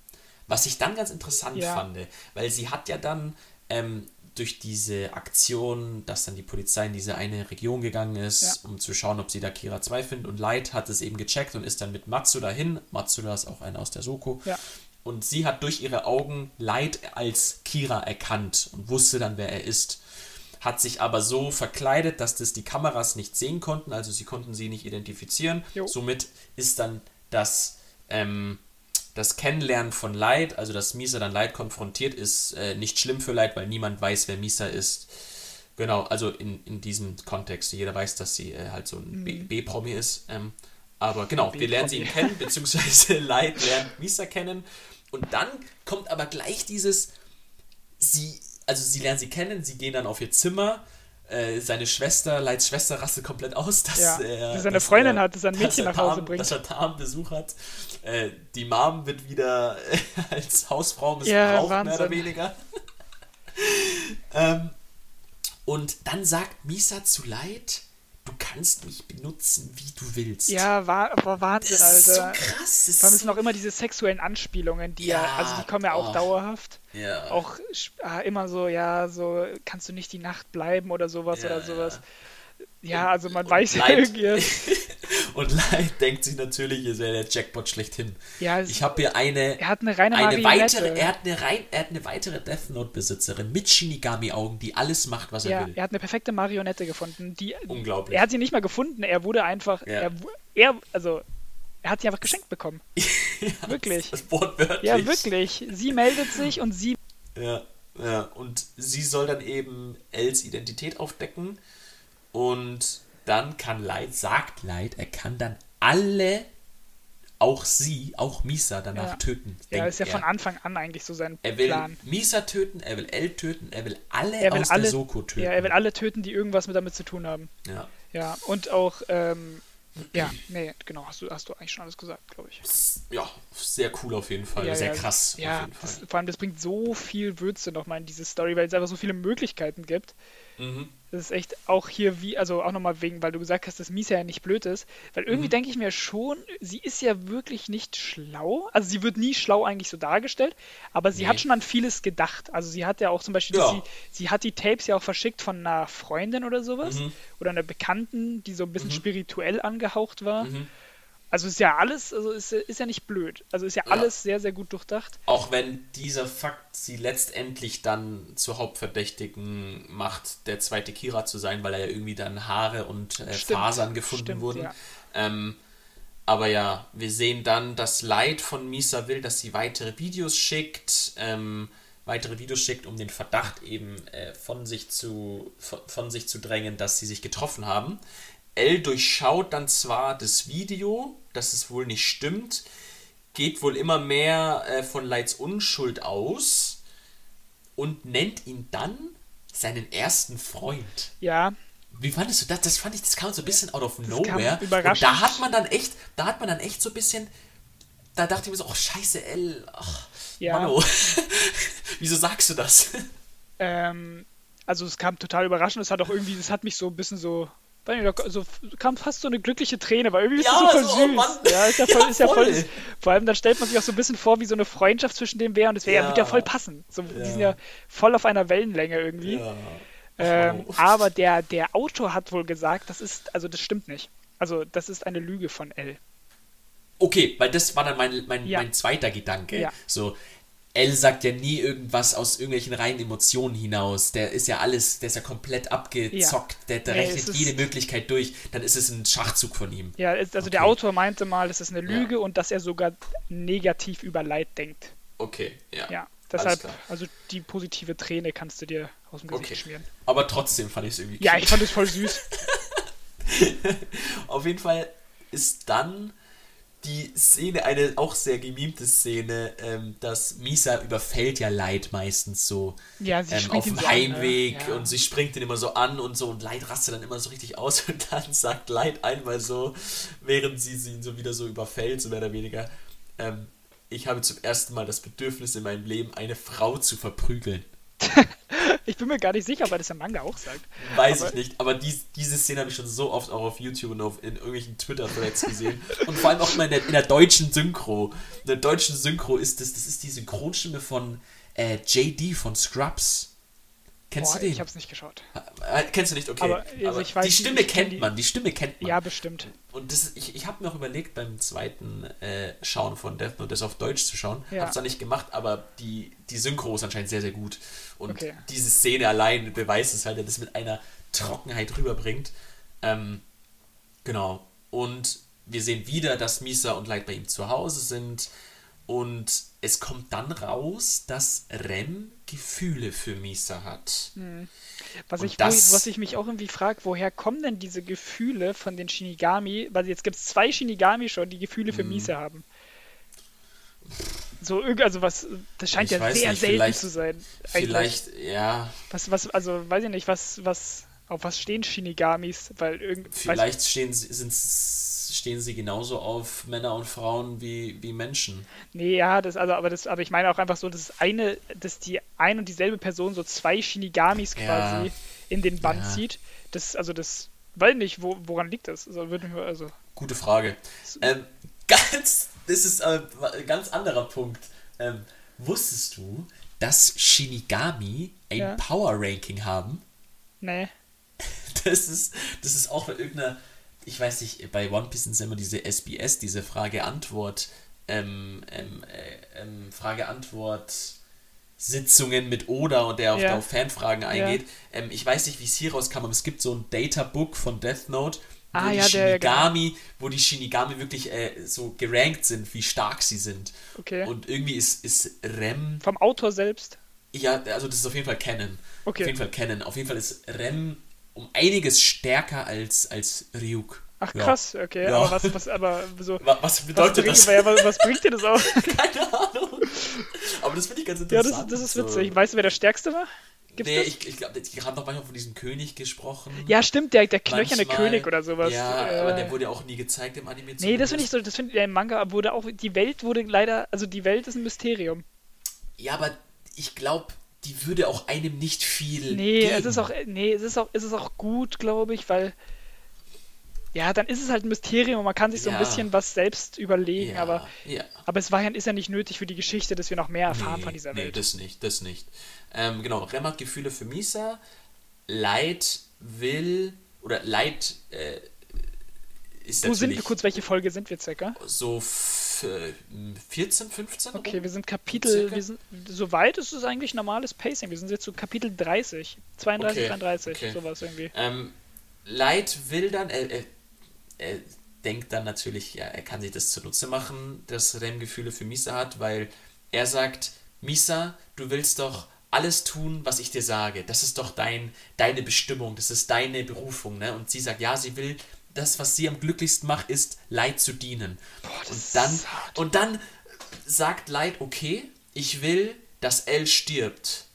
Was ich dann ganz interessant Ja. fand, weil sie hat ja dann ähm, durch diese Aktion, dass dann die Polizei in diese eine Region gegangen ist, Ja. um zu schauen, ob sie da Kira 2 findet. Und Light hat es eben gecheckt und ist dann mit Matsuda hin. Matsuda ist auch einer aus der Soko. Ja. Und sie hat durch ihre Augen Light als Kira erkannt und wusste dann, wer er ist. Hat sich aber so verkleidet, dass das die Kameras nicht sehen konnten, also sie konnten sie nicht identifizieren. Jo. Somit ist dann das, ähm, das Kennenlernen von Light, also dass Misa dann Light konfrontiert, ist äh, nicht schlimm für Light, weil niemand weiß, wer Misa ist. Genau, also in, in diesem Kontext. Jeder weiß, dass sie äh, halt so ein B- B-Promi ist. Ähm, aber genau, wir lernen sie kennen, beziehungsweise Light lernt Misa kennen. Und dann kommt aber gleich dieses, sie, also sie lernen sie kennen, sie gehen dann auf ihr Zimmer. Äh, seine Schwester, Lights Schwester rastet komplett aus, dass Ja, er dass er eine Freundin er- hat, dass er ein Mädchen nach Hause Tarn- bringt. Dass er Tarnbesuch hat. Äh, die Mom wird wieder als Hausfrau Ja, missbraucht, mehr oder weniger. ähm, und dann sagt Misa zu Light, du kannst mich benutzen, wie du willst. Ja, war, aber Wahnsinn, das ist so krass. Das Vor allem sind auch immer diese sexuellen Anspielungen, die ja, Ja, also die kommen ja auch oh. dauerhaft. ja. Auch ah, immer so, ja, so, kannst du nicht die Nacht bleiben oder sowas Ja, oder sowas. Ja, also man und weiß ja irgendwie. Und Light denkt sich natürlich, ihr seid der Jackpot schlechthin. Ja, Ich habe hier eine, er hat eine reine eine Marionette. weitere, er hat eine, rein, er hat eine weitere Death Note Besitzerin mit Shinigami-Augen, die alles macht, was er ja, will. er hat eine perfekte Marionette gefunden. Die, Unglaublich. Er hat sie nicht mal gefunden, er wurde einfach, Ja. er, er, also, er hat sie einfach geschenkt bekommen. Ja, Wirklich. Das, das wortwörtlich. Ja, wirklich. Sie meldet sich und sie, Ja, ja, und sie soll dann eben Els Identität aufdecken und dann kann Light, sagt Light, er kann dann alle, auch sie, auch Misa danach Ja. töten. ja, ist ja er. von Anfang an eigentlich so sein Er will Plan. Misa töten, er will El töten, er will alle Er will aus alle, der Soko töten. ja, er will alle töten, die irgendwas mit damit zu tun haben. Ja. Ja, und auch, ähm, Ja, nee, genau, hast du, hast du eigentlich schon alles gesagt, glaube ich. Ja, sehr cool auf jeden Fall, Ja, sehr ja, krass Ja, auf jeden Fall. das, vor allem, das bringt so viel Würze nochmal in diese Story, weil es einfach so viele Möglichkeiten gibt. Mhm. Das ist echt auch hier wie, also auch nochmal wegen, weil du gesagt hast, dass Misa ja nicht blöd ist. Weil irgendwie Mhm. denke ich mir schon, sie ist ja wirklich nicht schlau. Also sie wird nie schlau eigentlich so dargestellt, aber sie Nee. hat schon an vieles gedacht. Also sie hat ja auch zum Beispiel, Ja. sie, sie hat die Tapes ja auch verschickt von einer Freundin oder sowas. Mhm. Oder einer Bekannten, die so ein bisschen Mhm. spirituell angehaucht war. Mhm. Also ist ja alles, also ist, ist ja nicht blöd. Also ist ja Ja. alles sehr, sehr gut durchdacht. Auch wenn dieser Fakt sie letztendlich dann zur Hauptverdächtigen macht, der zweite Kira zu sein, weil er ja irgendwie dann Haare und äh, Stimmt, Fasern gefunden stimmt, wurden. ja. Ähm, aber ja, wir sehen dann, dass Light von Misa will, dass sie weitere Videos schickt, ähm, weitere Videos schickt, um den Verdacht eben äh, von, sich zu, von, von sich zu drängen, dass sie sich getroffen haben. Elle durchschaut dann zwar das Video, dass es wohl nicht stimmt, geht wohl immer mehr äh, von Lights Unschuld aus und nennt ihn dann seinen ersten Freund. Ja, Wie fandest du das? Das fand ich, das kam so ein bisschen out of kam nowhere. Und überraschend. da hat man dann echt, da hat man dann echt so ein bisschen, da dachte ich mir so, oh scheiße, L, ach, Ja. Manno. Wieso sagst du das? Ähm, also es kam total überraschend. Es hat auch irgendwie, es hat mich so ein bisschen so, weiß nicht, da- so kam fast so eine glückliche Träne, weil irgendwie ist Ja, das so voll so, oh süß. Mann. Ja, ist ja voll, Ja, ist ja voll. voll. Vor allem dann stellt man sich auch so ein bisschen vor, wie so eine Freundschaft zwischen dem wäre und es wäre ja. Ja. wird ja voll passen. So, Die sind ja voll auf einer Wellenlänge irgendwie. Ähm, Manno. aber der, der Autor hat wohl gesagt, das ist, also das stimmt nicht. Also das ist eine Lüge von L. Okay, weil das war dann mein, mein, mein zweiter Gedanke. So, L sagt ja nie irgendwas aus irgendwelchen reinen Emotionen hinaus. Der ist ja alles, der ist ja komplett abgezockt. Der, der Nee, rechnet jede Möglichkeit durch. Dann ist es ein Schachzug von ihm. Ja, also der Okay. Autor meinte mal, es ist eine Lüge und dass er sogar negativ über Leid denkt. Okay, ja. Ja, deshalb, also die positive Träne kannst du dir aus dem Gesicht Okay. schmieren. Aber trotzdem fand ich es irgendwie Ja, cute. ich fand es voll süß. Auf jeden Fall ist dann die Szene, eine auch sehr gemimte Szene, ähm, dass Misa überfällt ja Light meistens so Ja, ähm, auf dem so an, ne? Heimweg Ja. und sie springt ihn immer so an und so und Light rastet dann immer so richtig aus und dann sagt Light einmal so, während sie, sie ihn so wieder so überfällt, so mehr oder weniger, ähm, ich habe zum ersten Mal das Bedürfnis in meinem Leben, eine Frau zu verprügeln. Ich bin mir gar nicht sicher, weil das der Manga auch sagt. Weiß Aber- ich nicht, aber dies, diese Szene habe ich schon so oft auch auf YouTube und auf, in irgendwelchen Twitter-Threads gesehen. und vor allem auch immer in der, in der deutschen Synchro. In der deutschen Synchro ist das, das ist die Synchronstimme von äh, JD von Scrubs. Kennst Boah, du den? ich hab's nicht geschaut. Äh, kennst du nicht, okay. Aber, also ich weiß, die Stimme ich kenn kennt die- man, die Stimme kennt man. Ja, bestimmt. Und das, ich, ich habe mir auch überlegt, beim zweiten äh, Schauen von Death Note das auf Deutsch zu schauen. Ja. Hab's dann nicht gemacht, aber die, die Synchro ist anscheinend sehr, sehr gut. Und Okay. diese Szene allein beweist es halt, der das mit einer Trockenheit rüberbringt. Ähm, genau. Und wir sehen wieder, dass Misa und Light bei ihm zu Hause sind. Und es kommt dann raus, dass Rem Gefühle für Misa hat. Was Und ich, das- was ich mich auch irgendwie frage, woher kommen denn diese Gefühle von den Shinigami? Weil jetzt gibt es zwei Shinigami schon, die Gefühle für Misa haben. So, also was, das scheint Ich ja sehr nicht, selten zu sein. eigentlich. Vielleicht, ja, Was, was, also weiß ich nicht, was, was, auf was stehen Shinigamis? Weil irgend, Vielleicht stehen sie, sind's, stehen sie genauso auf Männer und Frauen wie, wie Menschen. nee, ja, das, also, aber das, aber ich meine auch einfach so, dass eine, dass die ein und dieselbe Person so zwei Shinigamis Ja. quasi in den Band Ja. zieht. Das, also das, weiß nicht, wo, woran liegt das? Also würde mich, also, Gute Frage. Ähm, ganz, das ist äh, ein ganz anderer Punkt. Ähm, wusstest du, dass Shinigami ein Ja. Power Ranking haben? nee. Das ist, das ist auch bei irgendeiner, ich weiß nicht, bei One Piece sind es immer diese SBS, diese Frage-Antwort, ähm, ähm, äh, ähm, Frage-Antwort. Sitzungen mit Oda und der auf, der auf Fanfragen eingeht. Ähm, ich weiß nicht, wie es hier rauskam, aber es gibt so ein Databook von Death Note, wo Ah, die ja, der- Shinigami, wo die Shinigami wirklich äh, so gerankt sind, wie stark sie sind. Okay. Und irgendwie ist, ist Rem Vom Autor selbst? ja, also das ist auf jeden Fall Canon. Okay. Auf jeden Fall Canon. Auf jeden Fall ist Rem um einiges stärker als, als Ryuk. Ach Ja. krass, okay. Ja. Aber was, was, aber so. Wa- Was bedeutet was das? bringt, ja, was, bringt dir das auch? Keine Ahnung. Aber das finde ich ganz ja, interessant. das, das ist so. witzig. Weißt du, wer der Stärkste war? Gibt's nee, das? ich, ich glaube, die haben doch manchmal von diesem König gesprochen. Ja, stimmt, der, der knöcherne. König oder sowas. Ja, Äh, aber der wurde ja auch nie gezeigt im Anime. Nee, das finde ich so, das finde ich, der Manga wurde auch, die Welt wurde leider, also die Welt ist ein Mysterium. Ja, aber ich glaube, die würde auch einem nicht viel. Nee, geben. es ist auch, nee, es ist auch, es ist auch gut, glaube ich, weil, ja, dann ist es halt ein Mysterium und man kann sich so ein Ja. bisschen was selbst überlegen, Ja, aber, ja. aber es war ja, ist ja nicht nötig für die Geschichte, dass wir noch mehr erfahren Nee, von dieser nee, Welt. das nicht, das nicht. Ähm, genau, Rem hat Gefühle für Misa. Leid will, oder Leid äh, ist Wo sind wir kurz, welche Folge sind wir circa? so f- äh, 14, 15? Okay, wir sind Kapitel, wir sind, soweit ist es eigentlich normales Pacing. Wir sind jetzt so Kapitel 30, 32, Okay, 33, okay. sowas irgendwie. Ähm, Leid will dann, er, er, er denkt dann natürlich, ja, er kann sich das zunutze machen, dass Rem Gefühle für Misa hat, weil er sagt, Misa, du willst doch alles tun, was ich dir sage. Das ist doch dein, deine Bestimmung, das ist deine Berufung. Ne? Und sie sagt, ja, sie will, das, was sie am glücklichsten macht, ist Leid zu dienen. das und, dann, und dann sagt Leid, okay, ich will, dass Elle stirbt.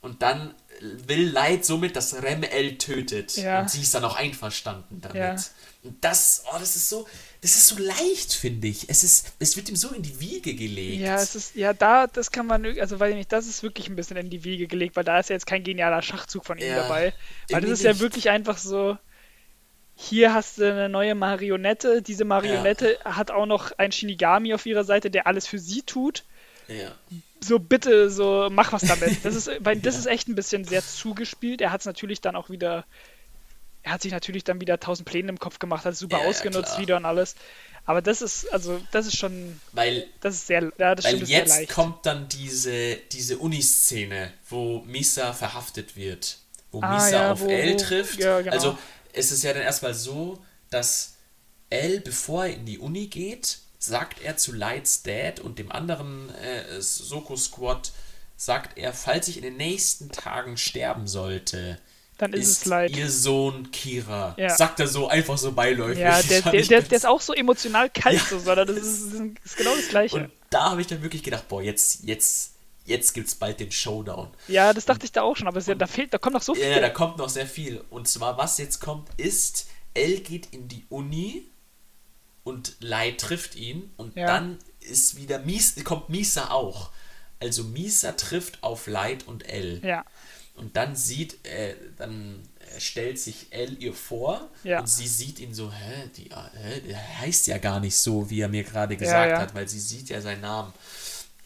Und dann will Leid somit, dass Rem Elle tötet. Ja. Und sie ist dann auch einverstanden damit. Ja. Und das, oh, das ist so, das ist so leicht, finde ich. Es ist, es wird ihm so in die Wiege gelegt. Ja, es ist, ja, da, das kann man, also weiß ich nicht, das ist wirklich ein bisschen in die Wiege gelegt, weil da ist ja jetzt kein genialer Schachzug von ihm Ja, dabei. Weil das ist ja wirklich einfach so, hier hast du eine neue Marionette, diese Marionette hat auch noch einen Shinigami auf ihrer Seite, der alles für sie tut. ja. So bitte, so mach was damit. Das ist, weil das ist echt ein bisschen sehr zugespielt. Er hat es natürlich dann auch wieder, er hat sich natürlich dann wieder tausend Pläne im Kopf gemacht, hat es super Ja, ja, ausgenutzt klar. wieder und alles. Aber das ist, also, das ist schon, Weil, das ist sehr, ja, das weil stimmt, sehr jetzt leicht. kommt dann diese, diese Uniszene, wo Misa verhaftet wird. Wo Ah, Misa ja, auf wo- wo- trifft. ja, genau. Also es ist ja dann erstmal so, dass Elle, bevor er in die Uni geht, sagt er zu Lights Dad und dem anderen äh, Soko Squad, sagt er, falls ich in den nächsten Tagen sterben sollte, Dann ist, ist es leid. ihr Sohn Kira. Ja. Sagt er so einfach so beiläufig. Ja, der, der, der, der ist auch so emotional kalt, Ja. so, sondern das ist, das ist genau das Gleiche. Und da habe ich dann wirklich gedacht, boah, jetzt, jetzt, jetzt gibt's bald den Showdown. ja, das dachte ich da auch schon, aber ja, da fehlt, da kommt noch so viel. Ja, da kommt noch sehr viel. Und zwar, was jetzt kommt, ist, Elle geht in die Uni und Lai trifft ihn und Ja. dann ist wieder Mies, kommt Misa auch. Also Misa trifft auf Light und Elle. ja. Und dann sieht, äh, dann äh, stellt sich Elle ihr vor Ja. und sie sieht ihn so, hä, die, äh, hä, der heißt ja gar nicht so, wie er mir gerade gesagt ja. hat, weil sie sieht ja seinen Namen.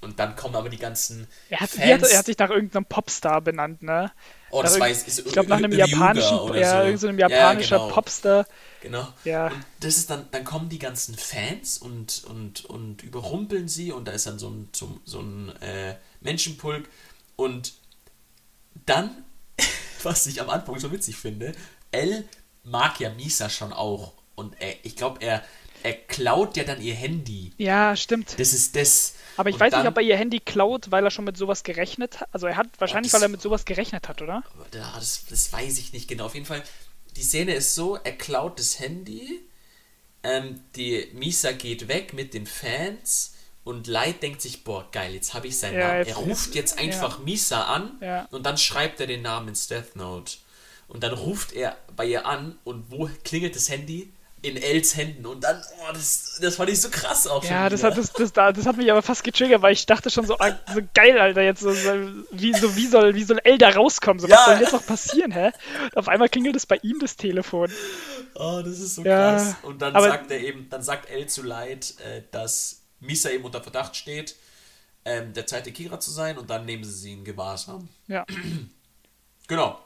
Und dann kommen aber die ganzen Er hat, Fans. hat, er hat sich nach irgendeinem Popstar benannt, ne? oh, das Nach war jetzt, ich glaube nach einem japanischen, oder ja, so. irgend so einem Ja, japanischer genau. Popstar. Genau. Ja. Und das ist dann, dann kommen die ganzen Fans und, und, und überrumpeln sie und da ist dann so ein, so, so ein äh, Menschenpulk und dann, was ich am Anfang so witzig finde, L mag ja Misa schon auch und er, ich glaube, er, er klaut ja dann ihr Handy. Ja, stimmt. Das ist das. Aber ich Und weiß dann, nicht, ob er ihr Handy klaut, weil er schon mit sowas gerechnet hat. Also er hat wahrscheinlich, das- weil er mit sowas gerechnet hat, oder? Ja, das, das weiß ich nicht genau. Auf jeden Fall, die Szene ist so, er klaut das Handy, ähm, die Misa geht weg mit den Fans und Light denkt sich, boah, geil, jetzt habe ich seinen Ja, Namen. er ruft jetzt einfach Misa an Ja. und dann schreibt er den Namen ins Death Note. Und dann ruft er bei ihr an und wo klingelt das Handy? In Els Händen. Und dann, oh, das, das fand ich so krass auch schon. Ja, das hat, das, das, da- das hat mich aber fast getriggert, weil ich dachte schon so, ah, so geil, Alter, jetzt so, so, wie, so, wie soll, wie soll El da rauskommen? So, was Ja. soll denn jetzt noch passieren, hä? Und auf einmal klingelt es bei ihm das Telefon. Oh, das ist so Ja, krass. Und dann sagt er eben, dann sagt El zu Light, äh, dass Misa eben unter Verdacht steht, ähm, der zweite Kira zu sein und dann nehmen sie sie in Gewahrsam. Ja, Genau.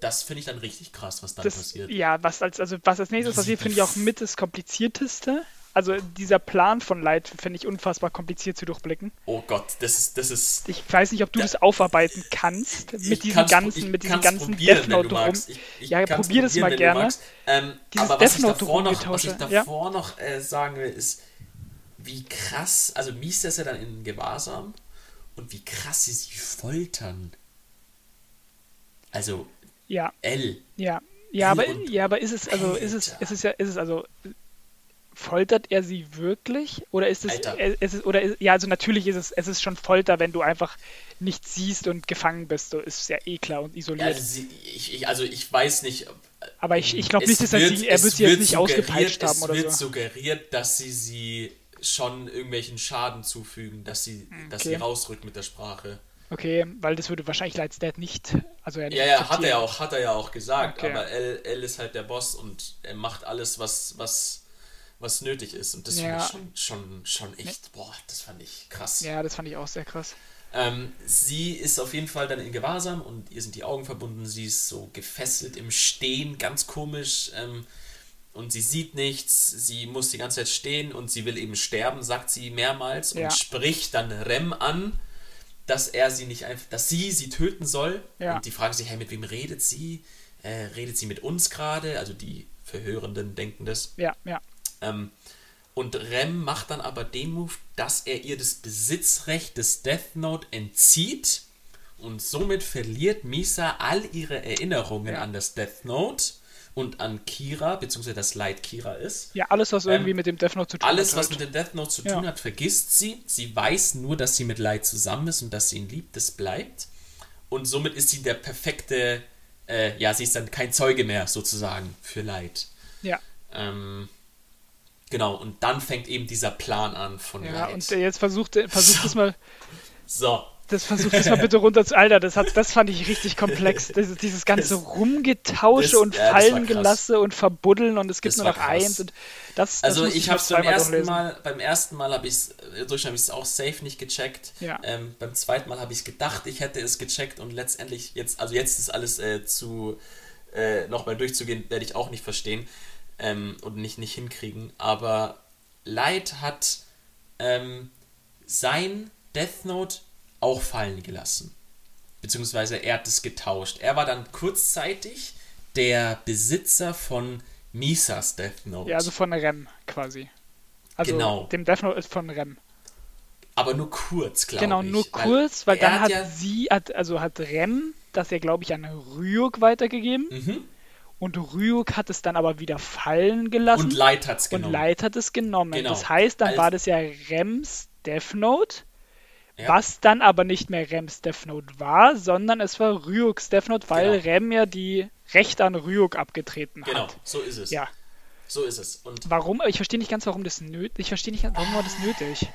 Das finde ich dann richtig krass, was dann das, passiert. ja, was als, also was als nächstes passiert, sie finde ich auch mit das komplizierteste. Also dieser Plan von Light finde ich unfassbar kompliziert zu durchblicken. Oh Gott, das ist, das ist. Ich weiß nicht, ob du Ja. das aufarbeiten kannst mit diesen kann's- ganzen, mit diesen kann's ganzen Death Note rum. magst. Ich, ich Ja, probier das mal gerne. Ähm, aber was ich davor noch, was ich rumgetausche, ja. davor noch äh, sagen will, ist, wie krass, also Misa ist ja dann in Gewahrsam und wie krass sie sie foltern. Also Ja, L. ja. Ja, aber, und- ja, aber ist es, also ist es, ist es ja, ist es also foltert er sie wirklich? Oder ist es, Alter. es ist, oder ist, ja, also natürlich ist es, es ist schon Folter, wenn du einfach nichts siehst und gefangen bist. So ist ja eh klar und isoliert. Also, sie, ich, also ich weiß nicht. Aber ich, ich glaube es nicht, dass er wird- sie, er es wird sie jetzt nicht ausgepeitscht haben oder Es wird so. suggeriert, dass sie sie schon irgendwelchen Schaden zufügen, dass sie, dass sie okay. rausrückt mit der Sprache. Okay, weil das würde wahrscheinlich Lights Dad nicht. Also er nicht Ja, ja, hat er auch, hat er ja auch gesagt. Okay. Aber L, L ist halt der Boss und er macht alles, was, was, was nötig ist. Und das Ja. finde ich schon, schon, schon echt, boah, das fand ich krass. Ja, das fand ich auch sehr krass. Ähm, sie ist auf jeden Fall dann in Gewahrsam und ihr sind die Augen verbunden. Sie ist so gefesselt im Stehen, ganz komisch. Ähm, und sie sieht nichts. Sie muss die ganze Zeit stehen und sie will eben sterben, sagt sie mehrmals Ja. und spricht dann Rem an, dass er sie nicht einfach, dass sie sie töten soll. Ja. Und die fragen sich, hey, mit wem redet sie? Äh, redet sie mit uns gerade? Also die Verhörenden denken das. Ja, ja. Ähm, und Rem macht dann aber den Move, dass er ihr das Besitzrecht des Death Note entzieht und somit verliert Misa all ihre Erinnerungen Ja. an das Death Note und an Kira, beziehungsweise das Leid Kira ist. Ja, alles, was irgendwie mit dem Death Note zu tun Ähm, Alles, hat. was halt. mit dem Death Note zu Ja. tun hat, vergisst sie. Sie weiß nur, dass sie mit Light zusammen ist und dass sie ihn liebt. Das bleibt. Und somit ist sie der perfekte, äh, ja, sie ist dann kein Zeuge mehr sozusagen für Light. Ja, Ähm, genau, und dann fängt eben dieser Plan an von ja. Light. Und äh, jetzt versucht, versucht das mal, so, das versucht das mal bitte runter zu. Alter, das, hat, das fand ich richtig komplex. Das, dieses ganze Das- Rumgetausche das- und ja, Fallengelasse und Verbuddeln und es gibt nur noch eins und das, also ich habe es beim ersten. Mal, beim ersten Mal habe ich es, durch habe ich es auch safe nicht gecheckt. Ja. Ähm, beim zweiten Mal habe ich gedacht, ich hätte es gecheckt und letztendlich jetzt, also jetzt ist alles äh, zu äh, nochmal durchzugehen, werde ich auch nicht verstehen ähm, und nicht, nicht hinkriegen. Aber Light hat ähm, sein Death Note auch fallen gelassen. Beziehungsweise er hat es getauscht. Er war dann kurzzeitig der Besitzer von Misas Death Note. Ja, also von Rem quasi. Also Genau. dem Death Note ist von Rem. Aber nur kurz, glaube Genau, ich. nur kurz, weil, er dann hat ja, sie, hat, also hat Rem das ja, glaube ich, an Ryuk weitergegeben mhm. und Ryuk hat es dann aber wieder fallen gelassen Und Light hat's und genommen. Light hat es genommen. Genau. Das heißt, dann Als- war das ja Rems Death Note, Ja. was dann aber nicht mehr Rems Death Note war, sondern es war Ryuks Death Note, weil Genau. Rem ja die Rechte an Ryuk abgetreten Genau, hat. so ist es. Ja. So ist es. Und Warum? Ich verstehe nicht ganz, warum das nötig. Ich verstehe nicht, warum war das nötig.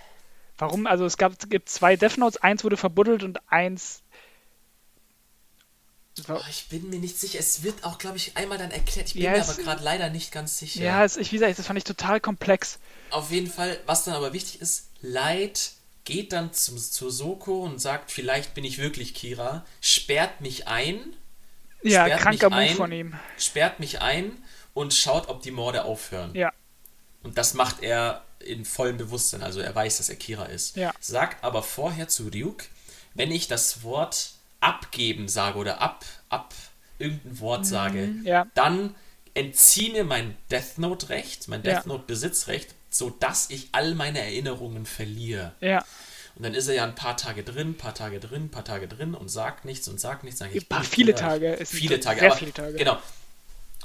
Warum? Also es gab, gibt zwei Death Notes, eins wurde verbuddelt und eins. oh, ich bin mir nicht sicher. Es wird auch, glaube ich, einmal dann erklärt. Ich bin Ja, mir aber gerade leider nicht ganz sicher. Ja, es, ich, wie gesagt, das fand ich total komplex. Auf jeden Fall, was dann aber wichtig ist, Light geht dann zum, zur Soko und sagt, vielleicht bin ich wirklich Kira, sperrt mich ein, Ja, Sperrt kranker mich Move ein. von ihm. sperrt mich ein und schaut, ob die Morde aufhören. Ja, Und das macht er in vollem Bewusstsein, also er weiß, dass er Kira ist. Ja. Sagt aber vorher zu Ryuk, wenn ich das Wort abgeben sage oder ab, ab irgendein Wort sage, Mhm, ja. dann entzieh mir mein Death Note Recht, mein. Death Note Besitzrecht, sodass ich all meine Erinnerungen verliere. ja. Und dann ist er ja ein paar Tage drin, ein paar Tage drin, ein paar Tage drin und sagt nichts und sagt nichts. Sag ich, paar viele. Tage, es Viele Tage, sehr aber, viele Tage. Genau.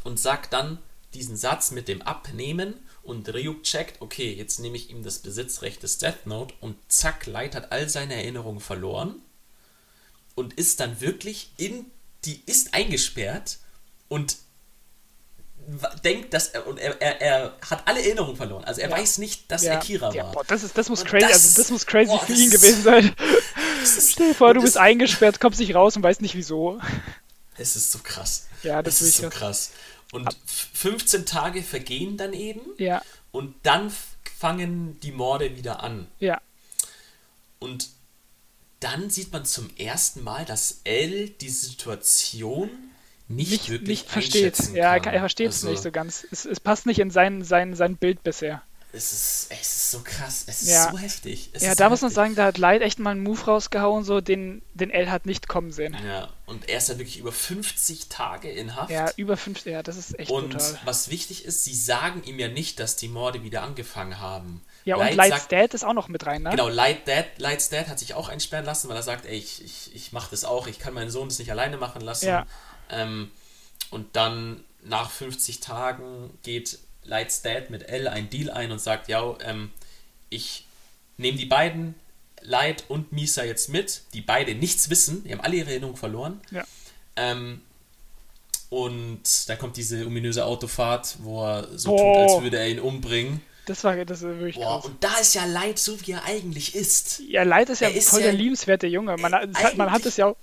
Und sagt dann diesen Satz mit dem Abnehmen und Ryuk checkt, okay, jetzt nehme ich ihm das Besitzrecht des Death Note und zack, Light hat all seine Erinnerungen verloren und ist dann wirklich in, die ist eingesperrt und denkt, dass er, und er, er, er hat alle Erinnerungen verloren. Also er Ja. weiß nicht, dass ja. er Kira ja, war. boah, das, ist, das muss Und crazy, das- also das muss crazy boah, für das ihn ist- gewesen sein. Das ist- Stell dir vor, du bist es- eingesperrt, kommst nicht raus und weißt nicht wieso. Es ist so krass. Ja, das es will ist ich so krass. Und f- 15 Tage vergehen dann eben Ja, und dann fangen die Morde wieder an. ja, Und dann sieht man zum ersten Mal, dass Elle die Situation nicht, nicht, wirklich nicht versteht. Ja, er, kann. er versteht es Also, nicht so ganz. Es, es passt nicht in sein, sein, sein Bild bisher. Es ist, es ist so krass, es ist Ja. so heftig. Es Ja, ist da so muss man heftig. sagen, da hat Light echt mal einen Move rausgehauen, so den, den L hat nicht kommen sehen. Ja, und er ist ja wirklich über 50 Tage in Haft. Ja, über fünf, ja, das ist echt und brutal. was wichtig ist, sie sagen ihm ja nicht, dass die Morde wieder angefangen haben. Ja, und Light Light's sagt- Dad ist auch noch mit rein, ne? Genau, Light Dad, Light's Dad hat sich auch einsperren lassen, weil er sagt, ey, ich, ich, ich mach das auch, ich kann meinen Sohn das nicht alleine machen lassen. Ja. Ähm, und dann nach 50 Tagen geht Lights Dad mit L einen Deal ein und sagt, ja, ähm, ich nehme die beiden, Light und Misa jetzt mit, die beide nichts wissen, die haben alle ihre Erinnerung verloren. Ja. Ähm, und dann kommt diese ominöse Autofahrt, wo er so Boah. tut, als würde er ihn umbringen. Das war das ist wirklich Boah, krass. und da ist ja Light so, wie er eigentlich ist. Ja, Leid ist ja Er ist voll ja- der liebenswerte Junge. Man, hat- man hat es ja, auch-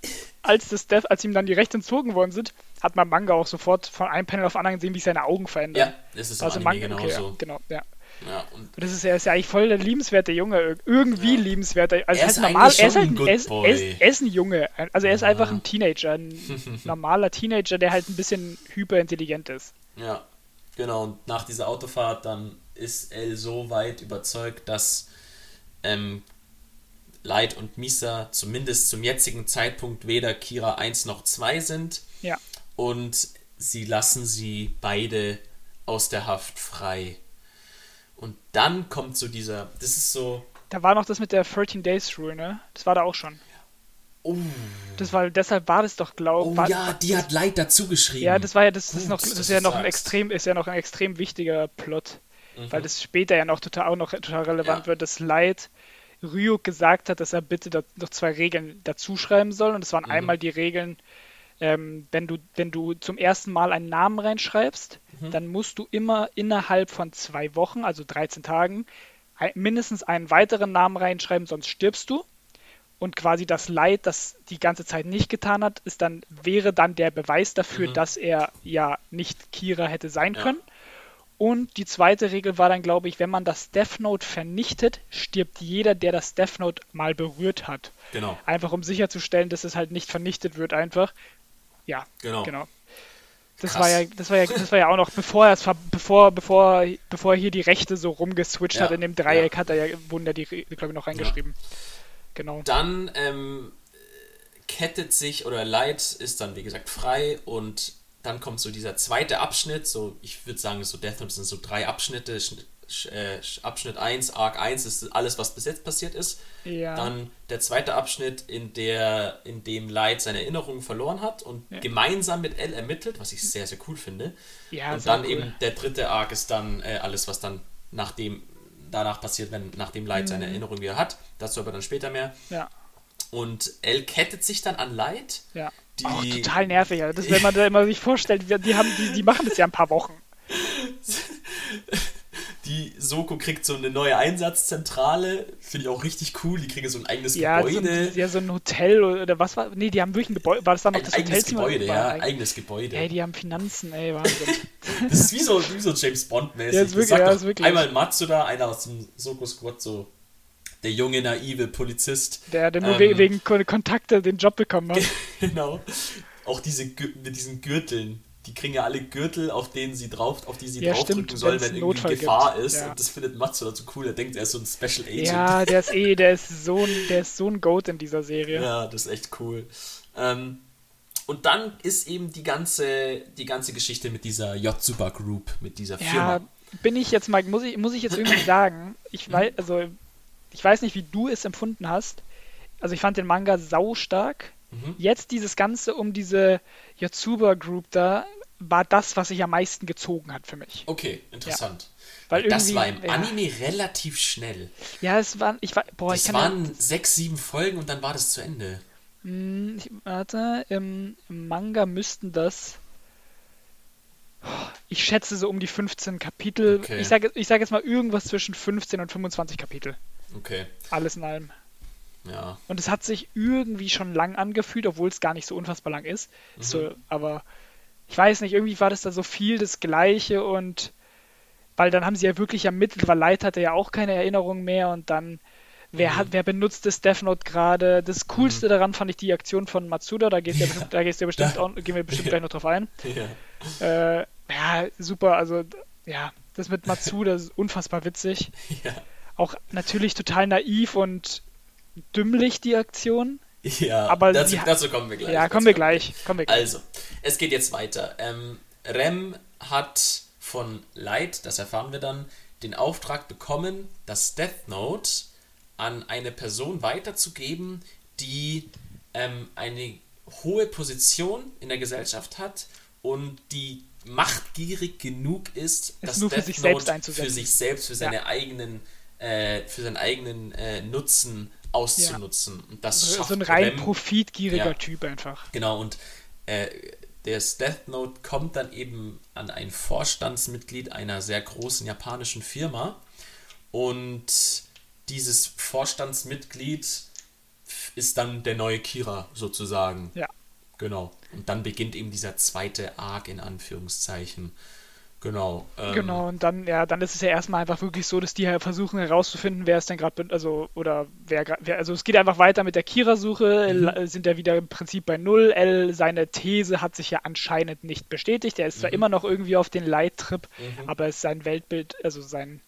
als das Death, als ihm dann die Rechte entzogen worden sind, hat man Manga auch sofort von einem Panel auf anderen gesehen, wie sich seine Augen verändern. Ja, das ist also Manga, Anime okay, ja, genauso. genau, ja. Ja, und das ist ja, ist ja eigentlich voll der liebenswerte Junge, ir- irgendwie Ja. liebenswerter. Also Er ist normal, eigentlich er ist halt ein er ist, er ist, er ist ein Junge. Also er ist Ja. einfach ein Teenager, ein normaler Teenager, der halt ein bisschen hyperintelligent ist. Ja, genau. Und nach dieser Autofahrt dann ist El so weit überzeugt, dass ähm, Light und Misa zumindest zum jetzigen Zeitpunkt weder Kira 1 noch 2 sind. Ja. Und sie lassen sie beide aus der Haft frei. Und dann kommt so dieser, das ist so, Da war noch das mit der 13 Days Rule, ne? Das war da auch schon. oh, Das war, deshalb war das doch, glaub oh war, ja, die hat Light dazu geschrieben. Ja, das war ja das, das ist Gut, noch das ist ja noch ein extrem ist ja noch ein extrem wichtiger Plot, Mhm. weil das später ja noch total auch noch total relevant Ja. wird, dass Light Ryuk gesagt hat, dass er bitte da, noch zwei Regeln dazuschreiben soll und das Mhm. waren einmal die Regeln, ähm, wenn du wenn du zum ersten Mal einen Namen reinschreibst, Mhm. dann musst du immer innerhalb von zwei Wochen, also 13 Tagen, ein, mindestens einen weiteren Namen reinschreiben, sonst stirbst du. Und quasi das Leid, das die ganze Zeit nicht getan hat, ist dann, wäre dann der Beweis dafür, dass er ja nicht Kira hätte sein Mhm. Ja. können. Und die zweite Regel war dann, glaube ich, wenn man das Death Note vernichtet, stirbt jeder, der das Death Note mal berührt hat. Genau, Einfach um sicherzustellen, dass es halt nicht vernichtet wird, einfach. Ja, genau. genau. Das Krass. war ja, das war ja, das war ja auch noch, bevor er bevor, bevor, bevor er hier die Rechte so rumgeswitcht Ja, hat in dem Dreieck, hat er ja, wurden ja die, glaube ich, noch reingeschrieben. Genau. Dann ähm, kettet sich, oder Light ist dann, wie gesagt, frei und dann kommt so dieser zweite Abschnitt, so, ich würde sagen, so Death Note sind so drei Abschnitte. Schnitt- Sch- äh, Sch- Abschnitt 1, Arc 1 ist alles, was bis jetzt passiert ist. Ja. Dann der zweite Abschnitt, in, der, in dem Light seine Erinnerungen verloren hat und Ja. gemeinsam mit L ermittelt, was ich sehr, sehr cool finde. ja, und dann cool. eben der dritte Arc ist dann äh, alles, was dann nachdem, danach passiert, wenn nachdem Light Mhm. seine Erinnerung wieder hat. Dazu aber dann später mehr. Ja, Und L kettet sich dann an Light. ja. Die- Auch total nervig, ja. Das, wenn man da immer sich vorstellt, die, haben, die, die machen das ja ein paar Wochen. Die Soko kriegt so eine neue Einsatzzentrale. Finde ich auch richtig cool. Die kriegen so ein eigenes Ja, so Gebäude. ein, ja, so ein Hotel oder was war. Nee, die haben wirklich ein Gebäude. War das dann noch ein das eigenes Hotelzimmer? Gebäude, ja. ein- Eigenes Gebäude. Ey, die haben Finanzen, ey, Wahnsinn. Das ist wie so, wie so James Bond-mäßig. Ja, ist wirklich- ja, doch ist wirklich. Einmal Matsuda, einer aus dem Soko-Squad, so der junge, naive Polizist. Der, der nur Ähm. we- wegen Kon- Kontakte den Job bekommen hat. genau. Auch diese mit diesen Gürteln. Die kriegen ja alle Gürtel, auf denen sie drauf, auf die sie Ja, draufdrücken sollen, wenn irgendwie Notfall Gefahr gibt. ist. Ja. Und das findet Matsuda so cool. Er denkt, er ist so ein Special Agent. Ja, der ist eh, der ist so ein, der ist so ein Goat in dieser Serie. Ja, das ist echt cool. Ähm, und dann ist eben die ganze, die ganze Geschichte mit dieser Yotsuba Group, mit dieser Ja, Firma. bin ich jetzt mal, muss ich, muss ich jetzt irgendwie sagen, ich weiß, also, ich weiß nicht, wie du es empfunden hast. Also ich fand den Manga sau stark. Mhm. Jetzt dieses Ganze um diese Yotsuba Group da, war das, was sich am meisten gezogen hat für mich. Okay, interessant. Weil das war im ja. Anime relativ schnell. Ja, es waren, ich war, boah, ich Das kann ja- waren sechs, sieben Folgen und dann war das zu Ende. Hm, Ich, warte, im, im Manga müssten das. Ich schätze so um die 15 Kapitel. Okay. Ich sage ich sag jetzt mal irgendwas zwischen 15 und 25 Kapitel. Okay, Alles in allem. ja. Und es hat sich irgendwie schon lang angefühlt, obwohl es gar nicht so unfassbar lang ist. Mhm. So, aber ich weiß nicht, irgendwie war das da so viel das Gleiche und weil dann haben sie ja wirklich ermittelt, weil Light hatte ja auch keine Erinnerung mehr und dann wer Mhm. hat, wer benutzt das Death Note gerade? Das Coolste daran fand ich die Aktion von Matsuda, da gehst ja, bestimmt, da gehst du ja bestimmt Da- auch, gehen wir bestimmt gleich noch drauf ein. Ja. Äh, ja, super, also ja, das mit Matsuda ist unfassbar witzig. Ja. Auch natürlich total naiv und dümmlich die Aktion. ja. Aber dazu, dazu kommen wir gleich. Ja, kommen wir gleich. Kommen wir gleich. Also, es geht jetzt weiter. Ähm, Rem hat von Light, das erfahren wir dann, den Auftrag bekommen, das Death Note an eine Person weiterzugeben, die ähm, eine hohe Position in der Gesellschaft hat und die machtgierig genug ist, Es das Death sich Note für sich selbst, für seine Ja. eigenen, äh, für seinen eigenen äh, Nutzen auszunutzen. Und das So, schafft so ein rein Rem- profitgieriger Ja. Typ einfach. Genau, und äh, das Death Note kommt dann eben an ein Vorstandsmitglied einer sehr großen japanischen Firma. Und dieses Vorstandsmitglied ist dann der neue Kira sozusagen. Ja. Genau. Und dann beginnt eben dieser zweite Arc in Anführungszeichen. Genau. ähm, Genau, und dann, ja, dann ist es ja erstmal einfach wirklich so, dass die halt versuchen herauszufinden, wer es denn gerade, also, oder wer gerade, also es geht einfach weiter mit der Kira-Suche, Mhm. Sind ja wieder im Prinzip bei Null. L, seine These hat sich ja anscheinend nicht bestätigt. Er ist zwar Mhm. immer noch irgendwie auf den Leittrip, Mhm. aber sein Weltbild, also sein,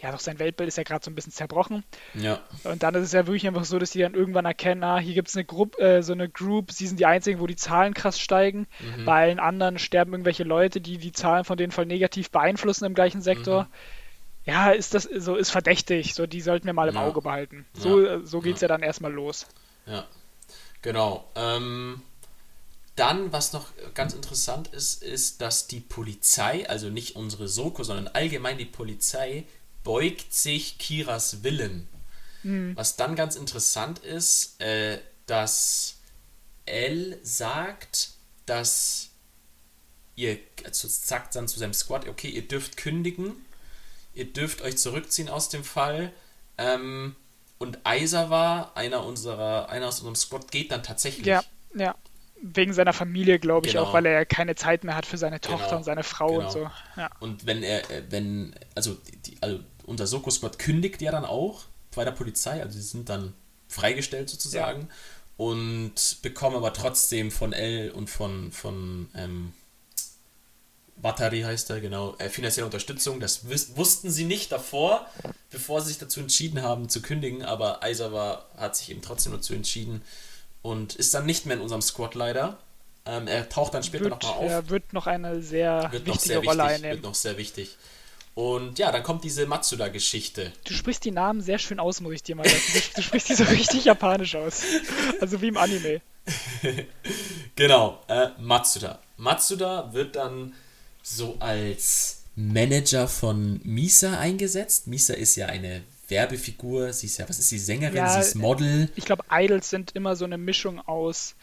ja doch, sein Weltbild ist ja gerade so ein bisschen zerbrochen. Ja. Und dann ist es ja wirklich einfach so, dass die dann irgendwann erkennen, ah, hier gibt es eine Gruppe, äh, so eine Group, sie sind die einzigen, wo die Zahlen krass steigen. Mhm. Bei allen anderen sterben irgendwelche Leute, die die Zahlen von denen voll negativ beeinflussen im gleichen Sektor. Mhm. Ja, ist das so, ist verdächtig. So, die sollten wir mal im Ja. Auge behalten. So, Ja. äh, so geht's ja. dann erstmal los. Ja, genau. Ähm, dann, was noch ganz interessant ist, ist, dass die Polizei, also nicht unsere Soko, sondern allgemein die Polizei, beugt sich Kiras Willen. Hm. Was dann ganz interessant ist, äh, dass L sagt, dass ihr, also sagt dann zu seinem Squad, okay, ihr dürft kündigen, ihr dürft euch zurückziehen aus dem Fall. Ähm, und Aizawa, einer unserer, einer aus unserem Squad, geht dann tatsächlich. Ja, ja. Wegen seiner Familie, glaube ich, Genau. auch, weil er ja keine Zeit mehr hat für seine Tochter Genau, und seine Frau genau. und so. Ja. Und wenn er, äh, wenn, also, die, also unser Soko-Squad kündigt ja dann auch bei der Polizei, also sie sind dann freigestellt sozusagen und bekommen aber trotzdem von L und von, von ähm, Watari heißt er, genau, äh, finanzielle Unterstützung. Das wus wussten sie nicht davor, bevor sie sich dazu entschieden haben zu kündigen, aber Aizawa hat sich eben trotzdem dazu entschieden und ist dann nicht mehr in unserem Squad leider. Ähm, er taucht dann später nochmal auf er wird noch eine sehr wird noch wichtige sehr Rolle wichtig, einnehmen. wird noch sehr wichtig. Und ja, dann kommt diese Matsuda-Geschichte. Du sprichst die Namen sehr schön aus, muss ich dir mal sagen. Du, du sprichst die so richtig japanisch aus. Also wie im Anime. Genau, äh, Matsuda. Matsuda wird dann so als Manager von Misa eingesetzt. Misa ist ja eine Werbefigur. Sie ist ja, was ist sie, Sängerin? Ja, sie ist Model. Ich glaube, Idols sind immer so eine Mischung aus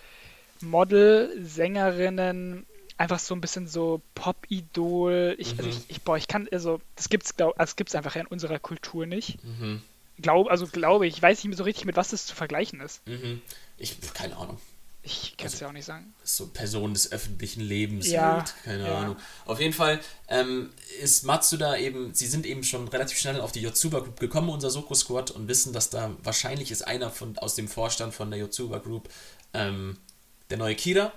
Model, Sängerinnen, einfach so ein bisschen so Pop-Idol. Ich, also Mhm. ich, ich, boah, ich kann, also das gibt's, glaub, also das gibt's einfach in unserer Kultur nicht. Mhm, Glaub, also glaube ich, ich weiß nicht mehr so richtig, mit was das zu vergleichen ist. mhm. Ich, keine Ahnung. Ich kann es ja auch nicht sagen. so Person des öffentlichen Lebens Ja, halt, keine ja. Ahnung. Auf jeden Fall ähm, ist Matsuda eben, sie sind eben schon relativ schnell auf die Yotsuba Group gekommen, unser Soko Squad, und wissen, dass da wahrscheinlich ist einer von, aus dem Vorstand von der Yotsuba Group ähm, der neue Kira.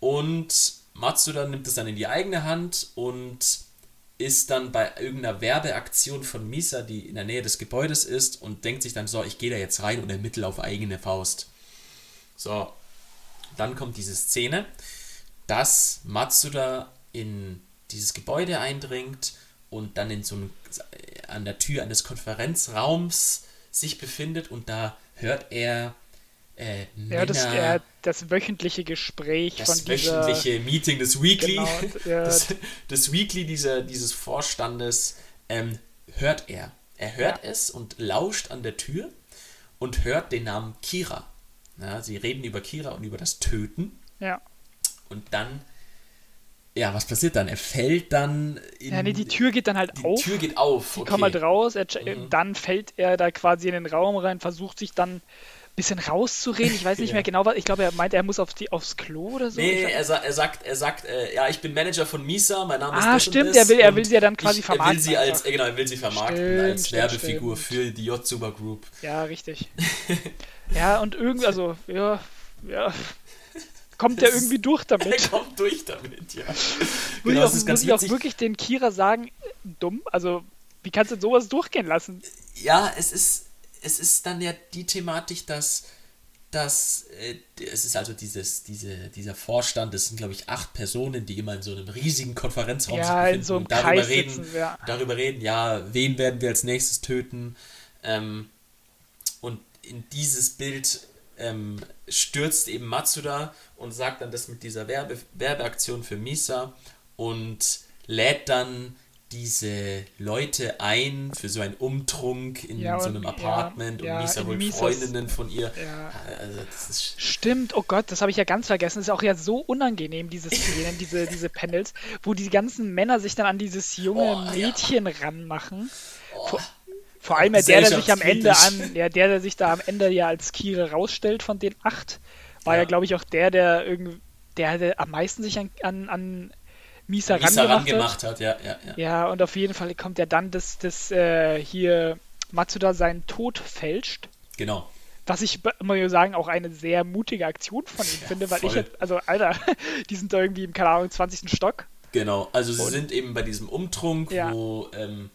Und Matsuda nimmt es dann in die eigene Hand und ist dann bei irgendeiner Werbeaktion von Misa, die in der Nähe des Gebäudes ist, und denkt sich dann so, ich gehe da jetzt rein und ermittle auf eigene Faust. So, dann kommt diese Szene, dass Matsuda in dieses Gebäude eindringt und dann in so einem, an der Tür eines Konferenzraums sich befindet und da hört er äh, Ja, das, äh, das wöchentliche Gespräch das von dieser. wöchentliche Meeting des Weekly, Genau, äh, das, das Weekly dieser, dieses Vorstandes, ähm, hört er. Er hört es und lauscht an der Tür und hört den Namen Kira. Ja, sie reden über Kira und über das Töten. Ja. Und dann, ja, was passiert dann? Er fällt dann in. ja, nee, die Tür geht dann halt die auf. Tür geht auf. Sie okay. kommen halt raus, er, Mhm. dann fällt er da quasi in den Raum rein, versucht sich dann bisschen rauszureden. Ich weiß nicht Ja. mehr genau, was. Ich glaube, er meinte, er muss auf die, aufs Klo oder so. Nee, er, sa er sagt, er sagt, äh, ja, ich bin Manager von Misa, mein Name ist Ah, stimmt, er will- er will sie ja dann quasi ich, Er will vermarkten sie als, äh, genau, er will sie vermarkten Stimmt, als stimmt, Werbefigur stimmt. für die Yotsuba Group. Ja, richtig. ja, und irgendwie, also, ja, ja. Kommt er ist- irgendwie durch Er damit. kommt durch damit, ja. Muss, Genau, ich, auch, muss ich auch wirklich den Kira sagen, dumm? Also, wie kannst du sowas durchgehen lassen? Ja, es ist, es ist dann ja die Thematik, dass, dass äh, es ist also dieses, diese, dieser Vorstand, das sind glaube ich acht Personen, die immer in so einem riesigen Konferenzraum Ja, sich in befinden so und darüber Kreis reden, sitzen, ja. darüber reden, ja, wen werden wir als nächstes töten. Ähm, und in dieses Bild ähm, stürzt eben Matsuda und sagt dann das mit dieser Werbe Werbeaktion für Misa und lädt dann diese Leute ein für so einen Umtrunk in Ja, so und- einem Apartment ja, und ja, Misa in holt Misas- Freundinnen von ihr. Ja. Also Stimmt, oh Gott, das habe ich ja ganz vergessen. Das ist auch ja so unangenehm, diese Szenen, diese, diese Panels, wo die ganzen Männer sich dann an dieses junge Oh, ja. Mädchen ranmachen. oh, Vor, vor allem ja der, der sich am Ende an, ja, der, der sich da am Ende ja als Kira rausstellt von den acht, war ja, Ja. glaube ich, auch der, der irgendwie, der, der am meisten sich an, an, an Misa, Misa rangemacht hat. rangemacht hat. Ja, ja, ja. Ja, und auf jeden Fall kommt ja dann, dass, dass äh, hier Matsuda seinen Tod fälscht. Genau. Was ich ich sagen, auch eine sehr mutige Aktion von ihm Ja, finde, weil ich voll. jetzt, also Alter, die sind da irgendwie im, keine Ahnung, 20. Stock. Genau, also sie Und- sind eben bei diesem Umtrunk, Ja. wo ähm,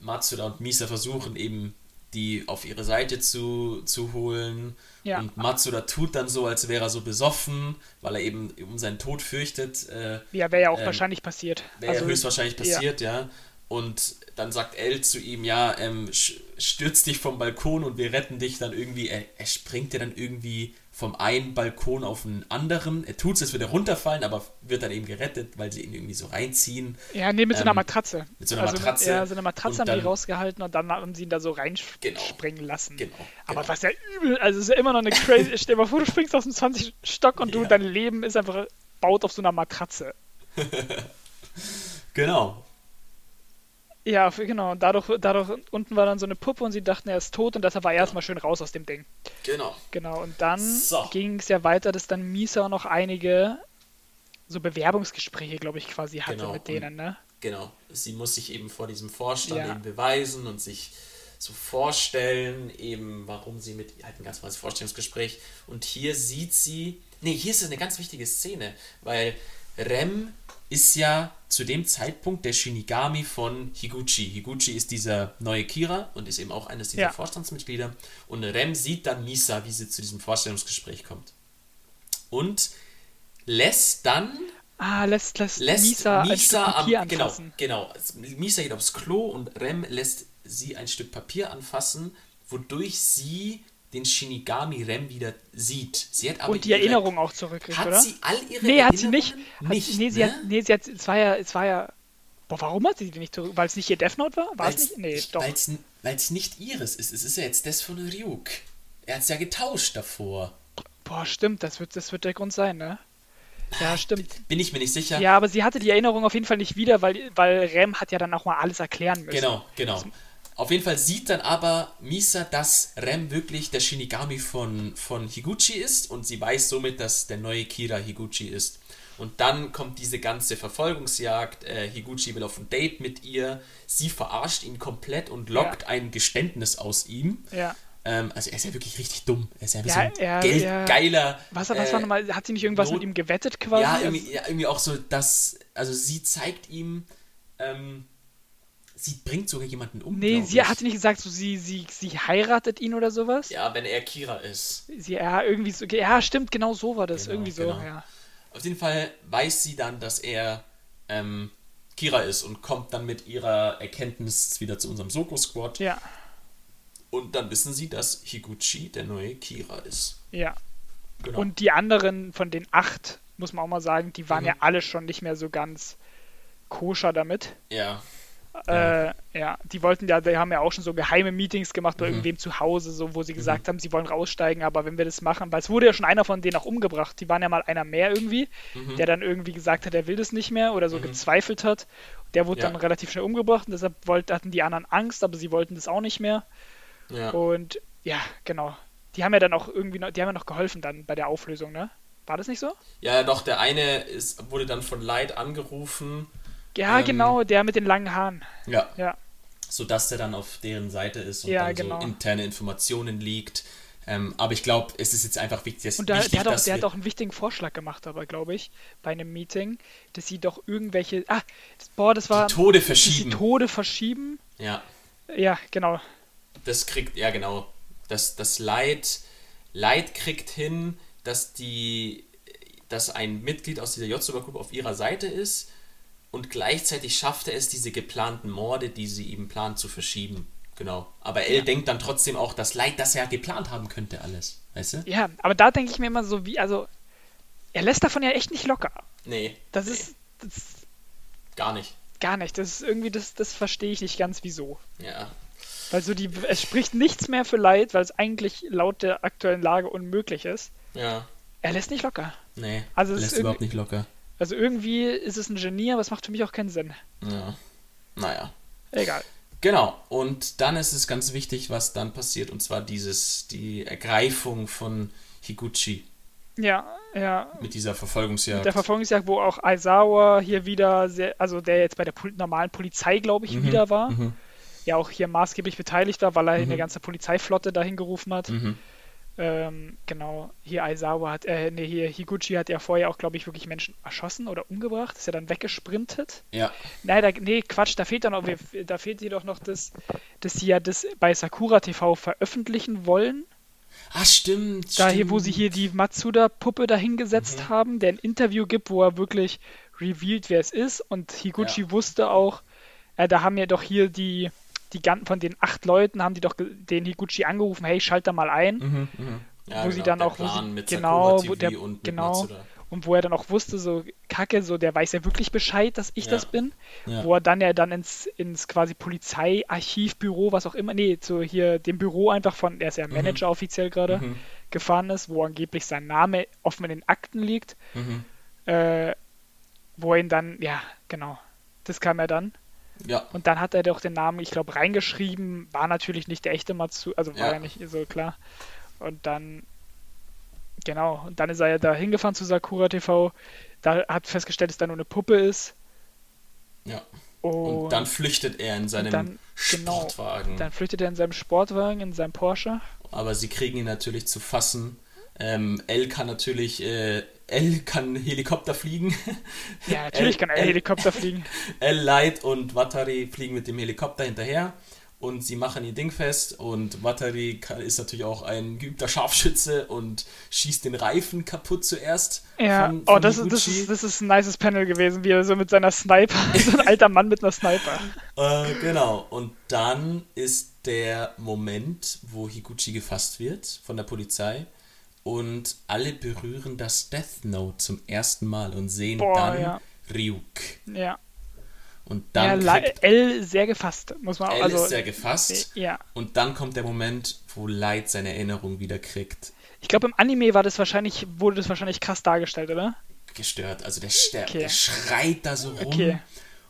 Matsuda und Misa versuchen eben die auf ihre Seite zu, zu holen. Ja. Und Matsuda tut dann so, als wäre er so besoffen, weil er eben um seinen Tod fürchtet. Äh, Ja, wäre ja auch Ähm, wahrscheinlich passiert. Wäre Also, ja höchstwahrscheinlich passiert, ja. Und dann sagt Elle zu ihm, ja, ähm, stürz dich vom Balkon und wir retten dich dann irgendwie. Er, er springt ja dann irgendwie vom einen Balkon auf den anderen. Er tut es, als würde er runterfallen, aber wird dann eben gerettet, weil sie ihn irgendwie so reinziehen. Ja, nee, mit so einer ähm, Matratze. mit so einer also, Matratze. Ja, so eine Matratze Und haben die rausgehalten und dann haben sie ihn da so Genau. reinspringen lassen. Genau. Aber genau. was ja übel, also es ist ja immer noch eine crazy. Stell dir mal vor, du springst aus dem 20. Stock und du, Ja. dein Leben ist einfach baut auf so einer Matratze. Genau. Ja, genau. Und dadurch, dadurch unten war dann so eine Puppe und sie dachten, er ist tot und deshalb war er erstmal schön raus aus dem Ding. Genau. Genau. Und dann So. ging es ja weiter, dass dann Misa noch einige so Bewerbungsgespräche, glaube ich, quasi hatte Genau, mit denen, ne? Genau. Sie muss sich eben vor diesem Vorstand Ja. eben beweisen und sich so vorstellen, eben warum sie mit halt ein ganz normales Vorstellungsgespräch. Und hier sieht sie, nee, hier ist eine ganz wichtige Szene, weil Rem ist ja zu dem Zeitpunkt der Shinigami von Higuchi. Higuchi ist dieser neue Kira und ist eben auch eines dieser Ja. Vorstandsmitglieder. Und Rem sieht dann Misa, wie sie zu diesem Vorstellungsgespräch kommt. Und lässt dann Ah, lässt, lässt, lässt Misa, Misa, ein Stück am, genau, anfassen. genau. Misa geht aufs Klo und Rem lässt sie ein Stück Papier anfassen, wodurch sie den Shinigami Rem wieder sieht. Sie hat aber Und die ihre- Erinnerung auch zurückkriegt, Hat oder? sie all ihre Nee, hat sie nicht. Hat, nicht nee, sie ne? hat, nee, sie hat, es war ja, es war ja, boah, warum hat sie die nicht zurück? Weil es nicht ihr Death Note war? War es nicht? Nee, doch. Weil es nicht ihres ist. Es ist ja jetzt das von Ryuk. Er hat es ja getauscht davor. Boah, stimmt, das wird, das wird der Grund sein, ne? Ja, stimmt. Bin ich mir nicht sicher. Ja, aber sie hatte die Erinnerung auf jeden Fall nicht wieder, weil, weil Rem hat ja dann auch mal alles erklären müssen. Genau, genau. Auf jeden Fall sieht dann aber Misa, dass Rem wirklich der Shinigami von, von Higuchi ist und sie weiß somit, dass der neue Kira Higuchi ist. Und dann kommt diese ganze Verfolgungsjagd. Äh, Higuchi will auf ein Date mit ihr. Sie verarscht ihn komplett und lockt Ja. ein Geständnis aus ihm. Ja. Ähm, also er ist ja wirklich richtig dumm. Er ist ja, Ja, ein er- geldgeiler. Was, was äh, war nochmal? Hat sie nicht irgendwas Not- mit ihm gewettet quasi? ja, irgendwie, ja, irgendwie auch so, dass, also sie zeigt ihm, ähm, sie bringt sogar jemanden um. nee, sie hat nicht gesagt, so, sie, sie, sie heiratet ihn oder sowas? Ja, wenn er Kira ist. Sie, ja, irgendwie so, ja, stimmt, genau so war das. Genau, irgendwie so, genau. ja. Auf jeden Fall weiß sie dann, dass er ähm, Kira ist und kommt dann mit ihrer Erkenntnis wieder zu unserem Soko-Squad. Ja, Und dann wissen sie, dass Higuchi der neue Kira ist. ja. Genau. Und die anderen von den acht, muss man auch mal sagen, die waren Mhm. ja alle schon nicht mehr so ganz koscher damit. ja, Äh, ja, die wollten ja, die haben ja auch schon so geheime Meetings gemacht bei Mhm. irgendwem zu Hause, so wo sie gesagt haben, sie wollen raussteigen, aber wenn wir das machen, weil es wurde ja schon einer von denen auch umgebracht, die waren ja mal einer mehr irgendwie, Mhm. der dann irgendwie gesagt hat, er will das nicht mehr oder so gezweifelt hat. Der wurde Ja. dann relativ schnell umgebracht und deshalb wollt, hatten die anderen Angst, aber sie wollten das auch nicht mehr. ja. Und ja, genau. Die haben ja dann auch irgendwie noch, die haben ja noch geholfen dann bei der Auflösung, ne? War das nicht so? Ja, doch, der eine ist, wurde dann von Light angerufen. Ja, Ähm, genau, der mit den langen Haaren. Ja. Ja. Sodass der dann auf deren Seite ist und Ja, dann genau. so interne Informationen liegt. Ähm, aber ich glaube, es ist jetzt einfach wichtig, dass, Und da, wichtig, der, hat auch, der hat auch einen wichtigen Vorschlag gemacht, aber glaube ich, bei einem Meeting, dass sie doch irgendwelche. Ah, boah, das war. die Tode verschieben. Tode verschieben. ja, Ja, genau. das kriegt, ja genau, das, das Leid, Leid kriegt hin, dass die, dass ein Mitglied aus dieser Yotsuba-Gruppe auf ihrer Seite ist und gleichzeitig schafft er es, diese geplanten Morde, die sie eben planen, zu verschieben. genau. Aber L denkt dann trotzdem auch, dass Light das ja geplant haben könnte, alles. Weißt du? Ja, aber da denke ich mir immer so, wie, also, er lässt davon ja echt nicht locker. Nee. Das nee, ist, das Gar nicht. gar nicht. Das ist irgendwie, das, das verstehe ich nicht ganz, wieso. Ja. Weil so die, es spricht nichts mehr für Light, weil es eigentlich laut der aktuellen Lage unmöglich ist. Ja. Er lässt nicht locker. Nee. Also lässt überhaupt nicht locker. Also irgendwie ist es ein Genie, aber es macht für mich auch keinen Sinn. Ja. Naja. Egal. Genau, und dann ist es ganz wichtig, was dann passiert, und zwar dieses, die Ergreifung von Higuchi Ja, ja. mit dieser Verfolgungsjagd. Der Verfolgungsjagd, wo auch Aizawa hier wieder sehr, also der jetzt bei der normalen Polizei, glaube ich, Mhm, wieder war. mhm, Ja, auch hier maßgeblich beteiligt war, weil er Mhm. eine ganze Polizeiflotte dahin gerufen hat. mhm. Ähm, genau, hier Aizawa hat, äh, nee, hier Higuchi hat ja vorher auch, glaube ich, wirklich Menschen erschossen oder umgebracht. Ist ja dann weggesprintet. Ja, Nein, da, nee, Quatsch, da fehlt dann noch, wir- da fehlt jedoch noch das, dass sie ja das bei Sakura TV veröffentlichen wollen. ah, stimmt. Da hier, wo sie hier die Matsuda-Puppe dahingesetzt Mhm. haben, der ein Interview gibt, wo er wirklich revealed, wer es ist. Und Higuchi Ja. wusste auch, äh, da haben ja doch hier die, die ganzen von den acht Leuten, haben die doch den Higuchi angerufen, hey, schalt da mal ein. Mhm, mhm. Ja, wo genau, sie dann auch, wo sie, genau, wo der, und genau, Matsuda. und wo er dann auch wusste, so, Kacke, so, der weiß ja wirklich Bescheid, dass ich Ja. das bin. Ja. Wo er dann ja dann ins, ins quasi Polizeiarchivbüro, was auch immer, nee, zu hier dem Büro einfach von, er ist ja Manager offiziell gerade, Mhm, gefahren ist, wo angeblich sein Name offen in den Akten liegt, mhm. äh, wo ihn dann, ja, genau, das kam er dann. Ja, Und dann hat er doch den Namen, ich glaube, reingeschrieben, war natürlich nicht der echte Matsu, also war Ja. ja nicht so klar. Und dann, genau, und dann ist er ja da hingefahren zu Sakura TV, da hat festgestellt, dass da nur eine Puppe ist. ja. Und, Und dann flüchtet er in seinem dann- genau, Sportwagen. dann flüchtet er in seinem Sportwagen, in seinem Porsche. Aber sie kriegen ihn natürlich zu fassen. Ähm, L kann natürlich, äh, L kann Helikopter fliegen. Ja, natürlich kann er L- Helikopter fliegen. L Light und Watari fliegen mit dem Helikopter hinterher und sie machen ihr Ding fest und Watari kann, ist natürlich auch ein geübter Scharfschütze und schießt den Reifen kaputt zuerst. Ja, von- oh, von das ist, das, ist, das ist ein nices Panel gewesen, wie er so mit seiner Sniper, so ein alter Mann mit einer Sniper. Äh, genau. Und dann ist der Moment, wo Higuchi gefasst wird von der Polizei und alle berühren das Death Note zum ersten Mal und sehen Boah, dann ja. Ryuk. Ja, Und ja dann kriegt L sehr gefasst, muss man auch, L also, ist sehr gefasst ja. und dann kommt der Moment, wo Light seine Erinnerung wieder kriegt. Ich glaube, im Anime war das wahrscheinlich, wurde das wahrscheinlich krass dargestellt, oder? Gestört. Also der, Okay. der schreit da so rum Okay.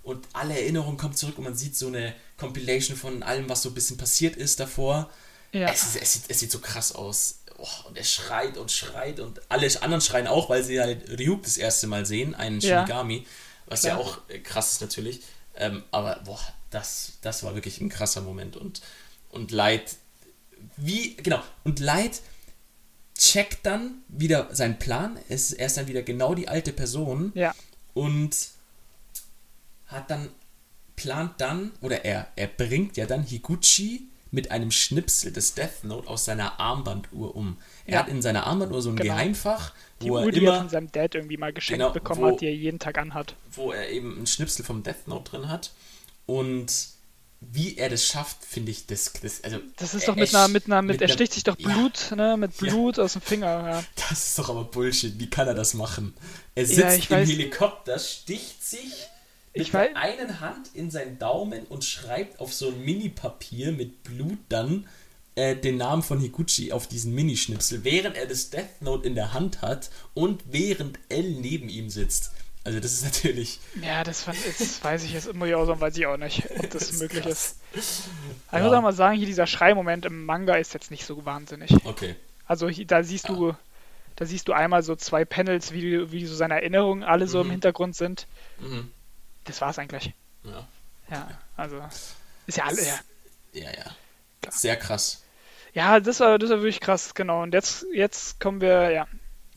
und alle Erinnerungen kommen zurück und man sieht so eine Compilation von allem, was so ein bisschen passiert ist davor. Ja. Es, ist, es, sieht, es sieht so krass aus. Oh, und er schreit und schreit und alle anderen schreien auch, weil sie halt Ryuk das erste Mal sehen, einen Ja. Shinigami, was Klar. ja auch äh, krass ist natürlich. Ähm, aber boah, das, das war wirklich ein krasser Moment und, und Light, wie, genau, und Light checkt dann wieder seinen Plan. Es, er ist dann wieder genau die alte Person Ja, und hat dann plant dann oder er er bringt ja dann Higuchi mit einem Schnipsel des Death Note aus seiner Armbanduhr um. Er Ja. hat in seiner Armbanduhr so ein Genau. Geheimfach, die wo Uhr, er die er immer von seinem Dad irgendwie mal geschenkt Genau, bekommen wo- hat, die er jeden Tag anhat. wo er eben ein Schnipsel vom Death Note drin hat und wie er das schafft, finde ich das, das also Das ist er- doch mit er einer, mit einer, mit, mit er sticht sich doch Ja. Blut, ne, mit Ja. Blut aus dem Finger, ja. Das ist doch aber Bullshit. Wie kann er das machen? Er Ja, sitzt im weiß- Helikopter, sticht sich mit Ich der weiß- einen Hand in seinen Daumen und schreibt auf so ein Mini-Papier mit Blut dann äh, den Namen von Higuchi auf diesen Minischnipsel, während er das Death Note in der Hand hat und während L neben ihm sitzt. Also das ist natürlich. Ja, das, fand, das weiß ich jetzt, ich auch sagen, weiß ich auch nicht, ob das, ist möglich krass. ist. Ich Ja. muss auch mal sagen, hier dieser Schreimoment im Manga ist jetzt nicht so wahnsinnig. Okay. Also hier, da siehst du, da siehst du einmal so zwei Panels, wie, wie so seine Erinnerungen alle so im Mhm. Hintergrund sind. Mhm. Das war's eigentlich. Ja. Ja, also ist ja alle, ja. Ja, ja. Klar. Sehr krass. Ja, das war, das war wirklich krass, genau. Und jetzt, jetzt kommen wir, ja,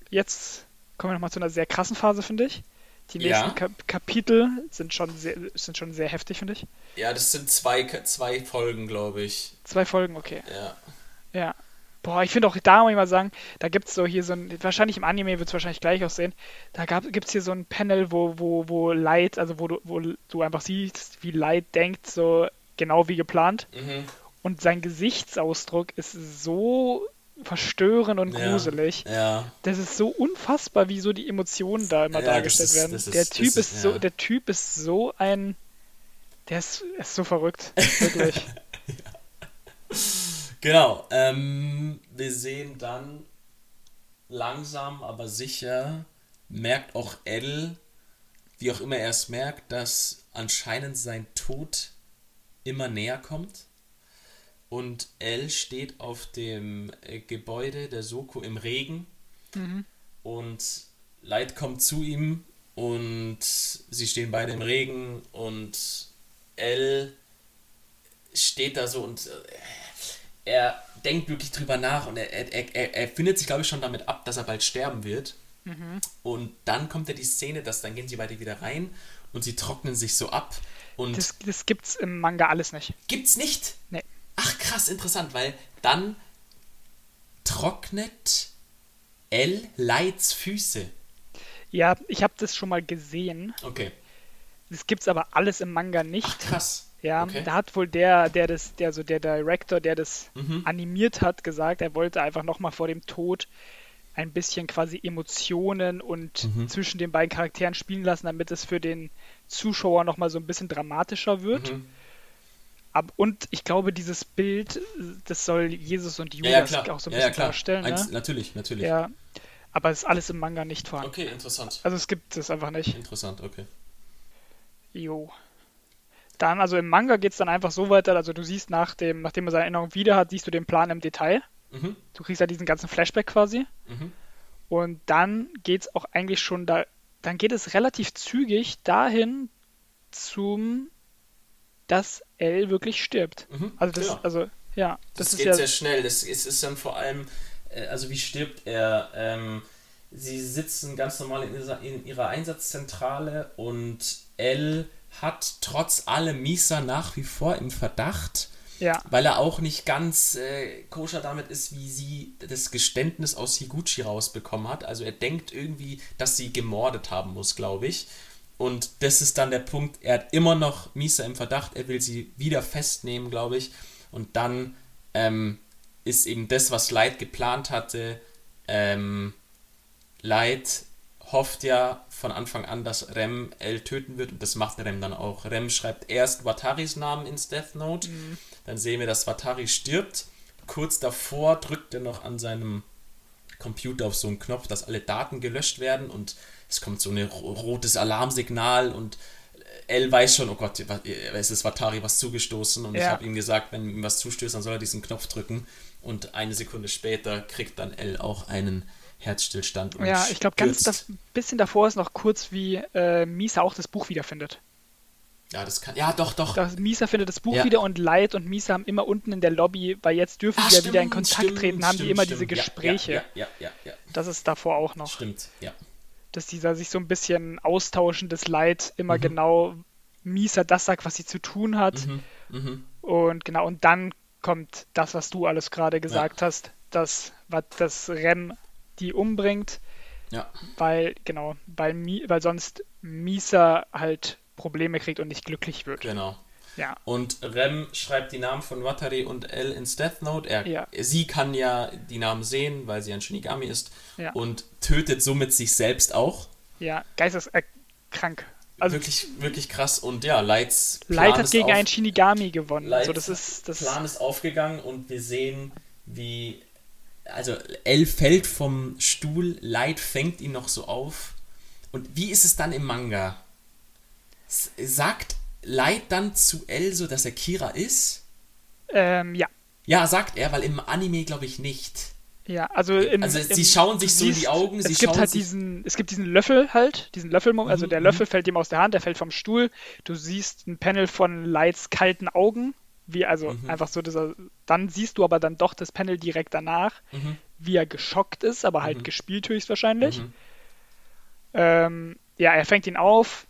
jetzt kommen wir nochmal zu einer sehr krassen Phase, finde ich. Die nächsten Ja. Kap Kapitel sind schon sehr, sind schon sehr heftig, finde ich. Ja, das sind zwei, zwei Folgen, glaube ich. Zwei Folgen, okay. Ja. Ja. Boah, ich finde auch, da muss ich mal sagen, da gibt es so hier so ein, wahrscheinlich im Anime wird es wahrscheinlich gleich aussehen, da gibt es hier so ein Panel, wo, wo, wo Light, also wo du, wo du einfach siehst, wie Light denkt, so genau wie geplant. Mhm. und sein Gesichtsausdruck ist so verstörend und Ja, gruselig. ja. Das ist so unfassbar, wie so die Emotionen da immer Ja, dargestellt ist- werden. ist- der Typ ist- ist, so, ja. der Typ ist so ein, der ist, ist so verrückt, wirklich. Genau. Ähm, wir sehen dann langsam, aber sicher, merkt auch L, wie auch immer er es merkt, dass anscheinend sein Tod immer näher kommt. Und L steht auf dem äh, Gebäude der Soko im Regen. Und Light kommt zu ihm und sie stehen beide im Regen und L steht da so und äh, er denkt wirklich drüber nach und er, er, er, er findet sich, glaube ich, schon damit ab, dass er bald sterben wird. Und dann kommt ja die Szene, dass dann gehen sie beide wieder rein und sie trocknen sich so ab. Und Das, das gibt's im Manga alles nicht. gibt's nicht. Nee. Ach krass, interessant, weil dann trocknet L Lights Füße. Ja, ich habe das schon mal gesehen. Okay. Das gibt's aber alles im Manga nicht. Ach krass. Ja, okay. da hat wohl der, der das, der so der Director, der das Mhm. animiert hat, gesagt, er wollte einfach nochmal vor dem Tod ein bisschen quasi Emotionen und Mhm. zwischen den beiden Charakteren spielen lassen, damit es für den Zuschauer nochmal so ein bisschen dramatischer wird. Mhm. Ab, und ich glaube, dieses Bild, das soll Jesus und Ja, ja, Judas klar. auch so ein ja, bisschen ja, darstellen. Eins, Ne? Natürlich, natürlich. Ja, aber es ist alles im Manga nicht vorhanden. Okay, interessant. Also es gibt es einfach nicht. Interessant, okay. Jo. Dann, also im Manga geht es dann einfach so weiter, also du siehst nach dem, nachdem er seine Erinnerung wieder hat, siehst du den Plan im Detail. Mhm. Du kriegst ja diesen ganzen Flashback quasi. Mhm. Und dann geht es auch eigentlich schon da, dann geht es relativ zügig dahin zum, dass L wirklich stirbt. Mhm. Also das, Genau. also ja, Das, das, geht ja, sehr schnell. Das ist, ist dann vor allem, äh, also wie stirbt er? Ähm, sie sitzen ganz normal in ihrer, in ihrer Einsatzzentrale und L hat trotz allem Misa nach wie vor im Verdacht, ja, weil er auch nicht ganz äh, koscher damit ist, wie sie das Geständnis aus Higuchi rausbekommen hat. Also er denkt irgendwie, dass sie gemordet haben muss, glaube ich. Und das ist dann der Punkt, er hat immer noch Misa im Verdacht, er will sie wieder festnehmen, glaube ich. Und dann ähm, ist eben das, was Light geplant hatte. Ähm, Light hofft ja von Anfang an, dass Rem L töten wird. Und das macht Rem dann auch. Rem schreibt erst Wataris Namen ins Death Note, dann sehen wir, dass Watari stirbt. Kurz davor drückt er noch an seinem Computer auf so einen Knopf, dass alle Daten gelöscht werden. Und es kommt so ein ro- rotes Alarmsignal. Und L weiß schon, oh Gott, es ist Watari was zugestoßen. Und ich Ja. habe ihm gesagt, wenn ihm was zustößt, dann soll er diesen Knopf drücken. Und eine Sekunde später kriegt dann L auch einen Herzstillstand und ja, ich glaube, ganz das bisschen davor ist noch kurz, wie äh, Misa auch das Buch wiederfindet. Ja, das kann. Ja, doch, doch. Das, Misa findet das Buch Ja. wieder und Light und Misa haben immer unten in der Lobby, weil jetzt dürfen Ah, die ja wieder in Kontakt stimmt, treten, haben die stimmt, immer stimmt. diese Gespräche. Ja, ja, ja, ja, ja. Das ist davor auch noch. Stimmt, ja. Dass dieser sich so ein bisschen austauschen, das Light immer Mhm. genau Misa das sagt, was sie zu tun hat. Mhm, mhm. Und genau, und dann kommt das, was du alles gerade gesagt hast, dass was das Rem die umbringt, Ja, weil, genau, weil, weil sonst Misa halt Probleme kriegt und nicht glücklich wird. genau. Ja. Und Rem schreibt die Namen von Watari und L ins Death Note. Er, Ja. Sie kann ja die Namen sehen, weil sie ein Shinigami ist. Ja. Und tötet somit sich selbst auch. Ja, geisteskrank. Also wirklich, wirklich krass. Und ja, Lights Light hat gegen auf- einen Shinigami gewonnen. Lights also das ist das Plan ist aufgegangen und wir sehen, wie. Also, L fällt vom Stuhl, Light fängt ihn noch so auf. Und wie ist es dann im Manga? S sagt Light dann zu L so, dass er Kira ist? ähm, ja. Ja, sagt er, weil im Anime glaube ich nicht. Ja, also, im, Also, im, sie schauen sich so in die Augen, Es sie gibt halt diesen, es gibt diesen Löffel halt, diesen Löffel, also Mhm, der mhm. Löffel fällt ihm aus der Hand, der fällt vom Stuhl. Du siehst ein Panel von Lights kalten Augen, wie also Mhm. einfach so dieser. Dann siehst du aber dann doch das Panel direkt danach, Mhm. wie er geschockt ist, aber halt Mhm. gespielt höchstwahrscheinlich. Mhm. Ähm, ja, er fängt ihn auf,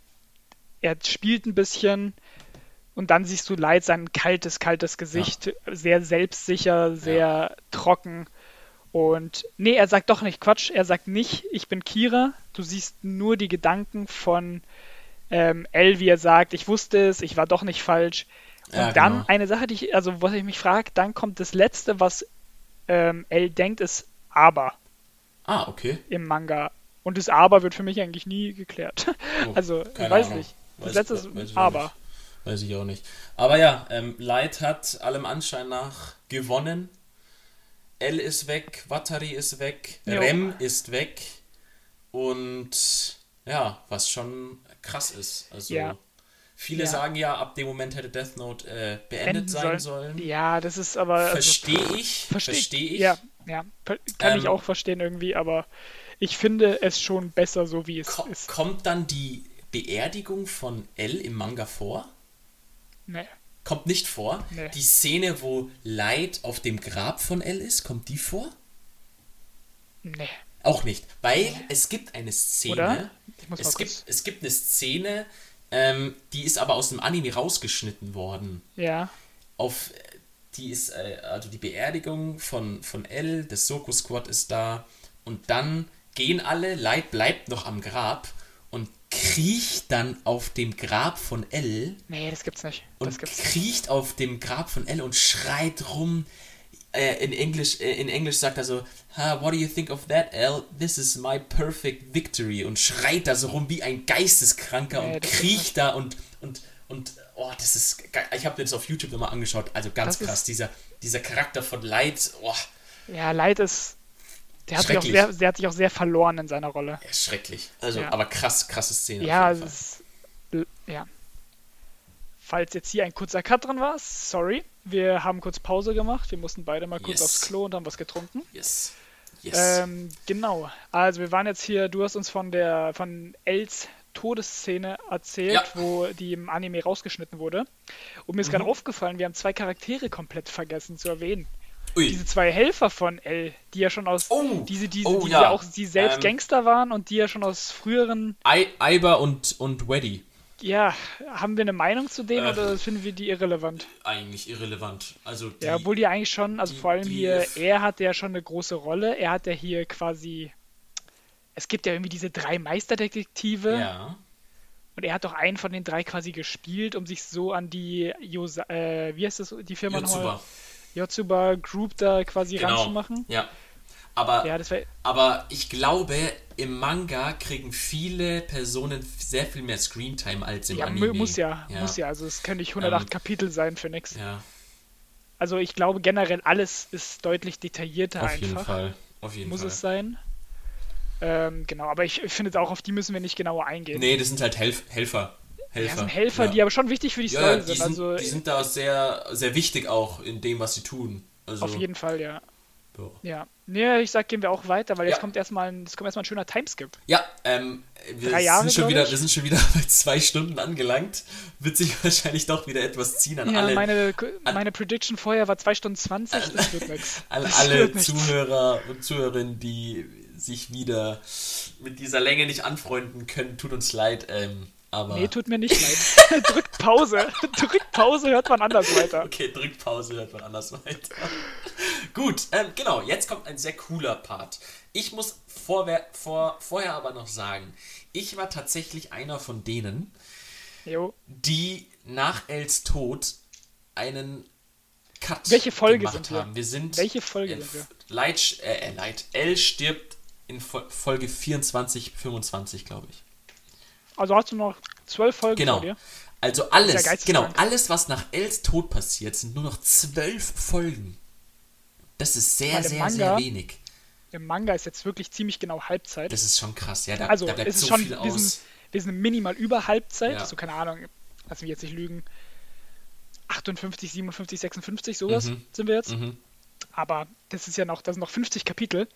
er spielt ein bisschen und dann siehst du Light sein kaltes, kaltes Gesicht, sehr selbstsicher, sehr trocken. Und nee, er sagt doch nicht Quatsch, er sagt nicht, ich bin Kira. Du siehst nur die Gedanken von ähm, L, wie er sagt, ich wusste es, ich war doch nicht falsch. Und Ja, dann genau. eine Sache, die ich, also was ich mich frage, dann kommt das letzte, was ähm, L denkt, ist aber Ah, okay. im Manga. Und das aber wird für mich eigentlich nie geklärt. Oh, also, ich weiß Ahnung. nicht. Das Weiß- letzte weiß ist auch aber. nicht. Weiß ich auch nicht. Aber ja, ähm, Light hat allem Anschein nach gewonnen. L ist weg, Watari ist weg, Jo. Rem ist weg. Und ja, was schon krass ist. Also Ja. Viele Ja. sagen ja, ab dem Moment hätte Death Note äh, beendet sein sollen. Ja, das ist aber. also, Verstehe ich. versteh- Verstehe ich. Ja, ja. Kann ich Ähm, auch verstehen irgendwie, aber ich finde es schon besser, so wie es Ko ist. kommt dann die Beerdigung von L im Manga vor? Nee. Kommt nicht vor. Nee. Die Szene, wo Light auf dem Grab von L ist, kommt die vor? Nee. Auch nicht. Weil es gibt eine Szene. Oder? Ich Es gibt, es gibt eine Szene, ähm, die ist aber aus dem Anime rausgeschnitten worden. Ja. Auf die ist, äh, also die Beerdigung von, von L, das Soko Squad ist da und dann gehen alle, Light bleibt noch am Grab und kriecht dann auf dem Grab von L Nee, das gibt's nicht. Das und gibt's nicht. kriecht auf dem Grab von L und schreit rum. Äh, in Englisch, äh, in Englisch sagt er so, "Ha, what do you think of that, L? This is my perfect victory und schreit da so rum wie ein Geisteskranker Nee, und kriecht da und und und oh, das ist geil. Ich habe mir das auf YouTube nochmal angeschaut, also ganz Das krass, dieser dieser Charakter von Light, oh, Ja, Leid ist. Der hat, sich auch sehr, der hat sich auch sehr verloren in seiner Rolle. ist schrecklich. Also, Ja. aber krass, krasse Szene. Ja, es ist. Ja. Falls jetzt hier ein kurzer Cut drin war, sorry. Wir haben kurz Pause gemacht. Wir mussten beide mal kurz Yes. aufs Klo und haben was getrunken. Yes. Yes. Ähm, genau. Also wir waren jetzt hier, du hast uns von der von Els Todesszene erzählt, Ja. wo die im Anime rausgeschnitten wurde. Und mir ist Mhm. gerade aufgefallen, wir haben zwei Charaktere komplett vergessen zu erwähnen. Ui. Diese zwei Helfer von L, die ja schon aus Oh. diese, diese, Oh, die ja. ja auch die selbst Ähm. Gangster waren und die ja schon aus früheren I Iber und, und Weddy. Ja, haben wir eine Meinung zu denen Äh. oder finden wir die irrelevant? Eigentlich irrelevant. Also die, ja, obwohl die eigentlich schon, also die- vor allem hier, er hat ja schon eine große Rolle. Er hat ja hier quasi. Es gibt ja irgendwie diese drei Meisterdetektive Ja. und er hat doch einen von den drei quasi gespielt, um sich so an die Yosa, äh, wie heißt das, die Firma? Yotsuba. Yotsuba Group da quasi Genau. ranzumachen. Ja. Aber, Ja, aber ich glaube, im Manga kriegen viele Personen sehr viel mehr Screentime als im Ja, Anime. mu- muss ja, muss ja. Also es können nicht 108 Ähm, Kapitel sein für nix. Ja, Also ich glaube generell alles ist deutlich detaillierter auf einfach. jeden Fall. Auf jeden muss Fall. es sein. Ähm, genau, aber ich, ich finde auch, auf die müssen wir nicht genauer eingehen. Nee, das sind halt Helf Helfer. Helfer. Ja, sind Helfer, ja. die aber schon wichtig für die ja, Story ja, die sind. sind, Also die sind da sehr, sehr wichtig auch in dem, was sie tun. Also, auf jeden Fall, ja. Ja. Ja. Nee, ich sag, gehen wir auch weiter, weil jetzt Ja. kommt erstmal ein, es kommt erstmal ein schöner Timeskip. Ja, ähm, wir, Drei Jahre, sind schon wieder, ich. wir sind schon wieder bei zwei Stunden angelangt. Wird sich wahrscheinlich doch wieder etwas ziehen an Ja, alle, meine, an- meine Prediction vorher war 2 Stunden 20, das wird nix. an Das alle nichts. Zuhörer und Zuhörerinnen, die sich wieder mit dieser Länge nicht anfreunden können. Tut uns leid, ähm, aber. Nee, tut mir nicht leid. Drückt Pause. Drückt Pause, hört man anders weiter. Okay, drückt Pause, hört man anders weiter. Gut, ähm, genau, jetzt kommt ein sehr cooler Part. Ich muss vorwer vor, vorher aber noch sagen, ich war tatsächlich einer von denen, Jo. die nach Els Tod einen Cut Welche Folge gemacht sind wir? haben. Wir sind Welche Folge in sind wir? Light, äh, Light. El stirbt in Fo- Folge 24, 25, glaube ich. Also hast du noch zwölf Folgen Genau. vor dir? Also alles, genau, alles, was nach Els Tod passiert, sind nur noch zwölf Folgen. Das ist sehr, sehr, Manga- sehr wenig. Im Manga ist jetzt wirklich ziemlich genau Halbzeit. Das ist schon krass, ja. Da, also da bleibt so schon, viel wir aus. sind, wir sind minimal über Halbzeit, Ja. so keine Ahnung, lass mich jetzt nicht lügen, 58, 57, 56, sowas Mhm. sind wir jetzt. Mhm. Aber das ist ja noch, das sind noch 50 Kapitel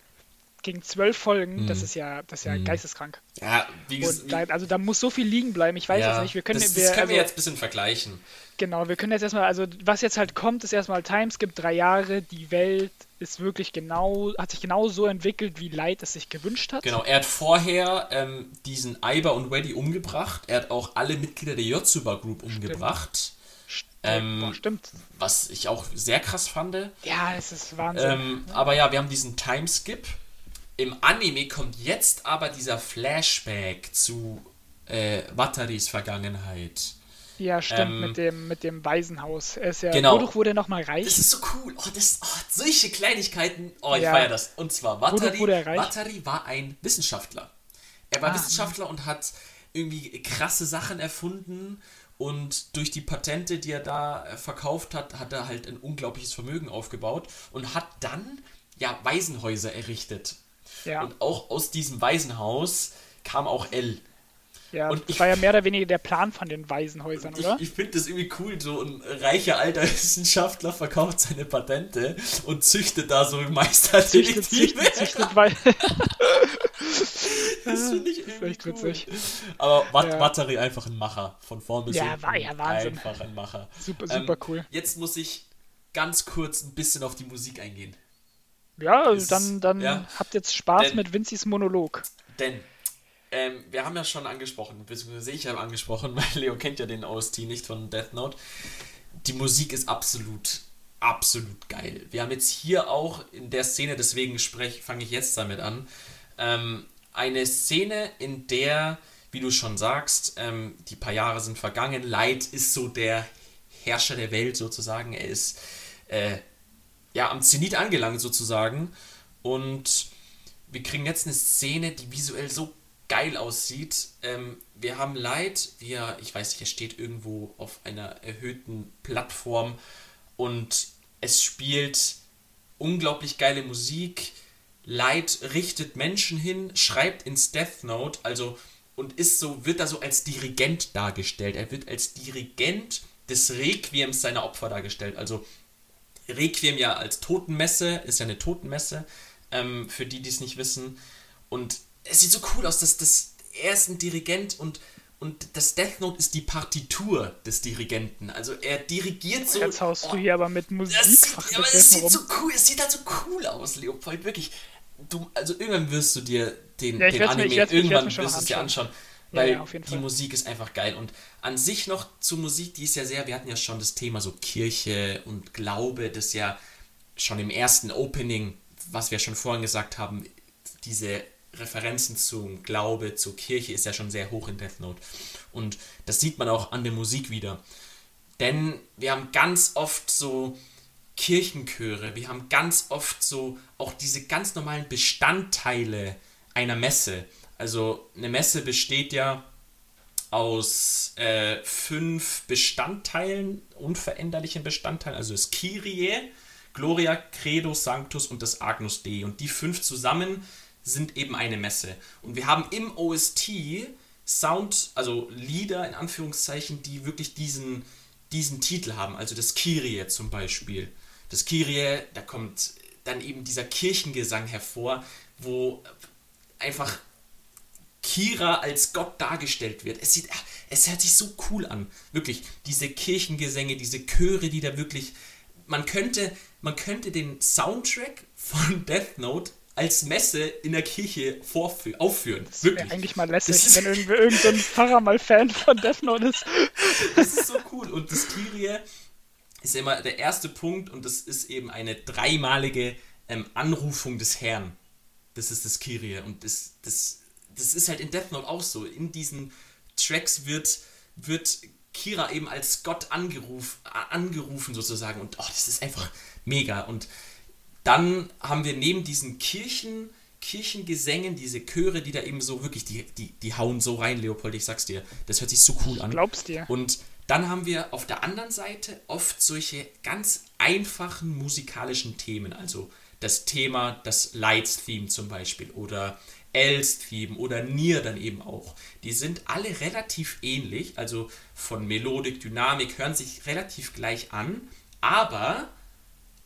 gegen zwölf Folgen, das Mhm. ist ja, das ist ja Mhm. geisteskrank. Ja, wie gesagt, da, also da muss so viel liegen bleiben. Ich weiß ja, jetzt nicht, wir können, das, das wir, können also, wir jetzt ein bisschen vergleichen. genau, wir können jetzt erstmal, also was jetzt halt kommt, ist erstmal Timeskip, drei Jahre, die Welt ist wirklich genau, hat sich genau so entwickelt, wie Light es sich gewünscht hat. Genau, er hat vorher ähm, diesen Iber und Weddy umgebracht. Er hat auch alle Mitglieder der Yotsuba Group umgebracht. Stimmt, Ähm, boah, stimmt. Was ich auch sehr krass fand. Ja, es ist Wahnsinn. Ähm, aber ja, wir haben diesen Timeskip. Im Anime kommt jetzt aber dieser Flashback zu äh, Wataris Vergangenheit. Ja, stimmt, ähm, mit, dem, mit dem Waisenhaus. Er ist ja, genau. wodurch wurde er nochmal reich? Das ist so cool. Oh, das, oh, solche Kleinigkeiten. Oh, ich ja. feiere das. Und zwar, Watari, Watari war ein Wissenschaftler. Er war ah, Wissenschaftler und hat irgendwie krasse Sachen erfunden und durch die Patente, die er da äh, verkauft hat, hat er halt ein unglaubliches Vermögen aufgebaut und hat dann ja Waisenhäuser errichtet. Ja. Und auch aus diesem Waisenhaus kam auch L. Ja, und das ich, war ja mehr oder weniger der Plan von den Waisenhäusern, oder? Ich, ich finde das irgendwie cool, so ein reicher alter Wissenschaftler verkauft seine Patente und züchtet da so Meisterdetektive. Züchtet, züchtet, züchtet, weil das finde ich irgendwie echt cool. witzig. Aber Wat ja. Battery einfach ein Macher, von vorn bis hinten. Ja, war ja Wahnsinn. Einfach ein Macher. Super, super ähm, cool. Jetzt muss ich ganz kurz ein bisschen auf die Musik eingehen. Ja, also dann, dann ja, habt jetzt Spaß denn, mit Vincis Monolog. Denn ähm, wir haben ja schon angesprochen, beziehungsweise ich habe angesprochen, weil Leo kennt ja den OST nicht von Death Note. Die Musik ist absolut, absolut geil. Wir haben jetzt hier auch in der Szene, deswegen fange ich jetzt damit an, ähm, eine Szene, in der, wie du schon sagst, ähm, die paar Jahre sind vergangen. Light ist so der Herrscher der Welt sozusagen. Er ist äh, ja am Zenit angelangt sozusagen. Und wir kriegen jetzt eine Szene, die visuell so geil aussieht. Ähm, wir haben Light, wie er, ich weiß nicht, er steht irgendwo auf einer erhöhten Plattform und es spielt unglaublich geile Musik. Light richtet Menschen hin, schreibt ins Death Note, also und ist so, wird da so als Dirigent dargestellt. Er wird als Dirigent des Requiems seiner Opfer dargestellt. Also Requiem ja als Totenmesse, ist ja eine Totenmesse, ähm, für die, die es nicht wissen. Und es sieht so cool aus, dass das, er ist ein Dirigent und, und das Death Note ist die Partitur des Dirigenten. Also er dirigiert so. Jetzt haust oh, du hier aber mit Musik. Das sieht, aber es sieht rum. so cool, es sieht halt so cool aus, Leopold, wirklich. Du, also irgendwann wirst du dir den, ja, den Anime, mir, irgendwann wirst du es dir anschauen. Weil ja, die Fall. Musik ist einfach geil. Und an sich noch zur Musik, die ist ja sehr, wir hatten ja schon das Thema so Kirche und Glaube, das ja schon im ersten Opening, was wir schon vorhin gesagt haben, diese Referenzen zum Glaube, zur Kirche ist ja schon sehr hoch in Death Note. Und das sieht man auch an der Musik wieder. Denn wir haben ganz oft so Kirchenchöre, wir haben ganz oft so auch diese ganz normalen Bestandteile einer Messe. Also eine Messe besteht ja aus äh, fünf Bestandteilen, unveränderlichen Bestandteilen, also das Kyrie, Gloria, Credo, Sanctus und das Agnus Dei. Und die fünf zusammen sind eben eine Messe. Und wir haben im OST Sound, also Lieder in Anführungszeichen, die wirklich diesen, diesen Titel haben. Also das Kyrie zum Beispiel. Das Kyrie, da kommt dann eben dieser Kirchengesang hervor, wo einfach Kira als Gott dargestellt wird. Es, sieht, es hört sich so cool an. Wirklich, diese Kirchengesänge, diese Chöre, die da wirklich. Man könnte, man könnte den Soundtrack von Death Note als Messe in der Kirche aufführen. Das wäre eigentlich mal lässig, wenn irgendwie irgendein Pfarrer mal Fan von Death Note ist. Das ist so cool. Und das Kyrie ist immer der erste Punkt und das ist eben eine dreimalige ähm, Anrufung des Herrn. Das ist das Kyrie. Und das, das, das ist halt in Death Note auch so. In diesen Tracks wird, wird Kira eben als Gott angeruf, angerufen sozusagen. Und oh, das ist einfach mega. Und dann haben wir neben diesen Kirchen, Kirchengesängen, diese Chöre, die da eben so wirklich, die, die, die hauen so rein, Leopold, ich sag's dir. Das hört sich so cool an. Glaubst dir. Und dann haben wir auf der anderen Seite oft solche ganz einfachen musikalischen Themen, also das Thema, das Lights-Theme zum Beispiel oder Els-Theme oder Nier dann eben auch. Die sind alle relativ ähnlich, also von Melodik, Dynamik, hören sich relativ gleich an, aber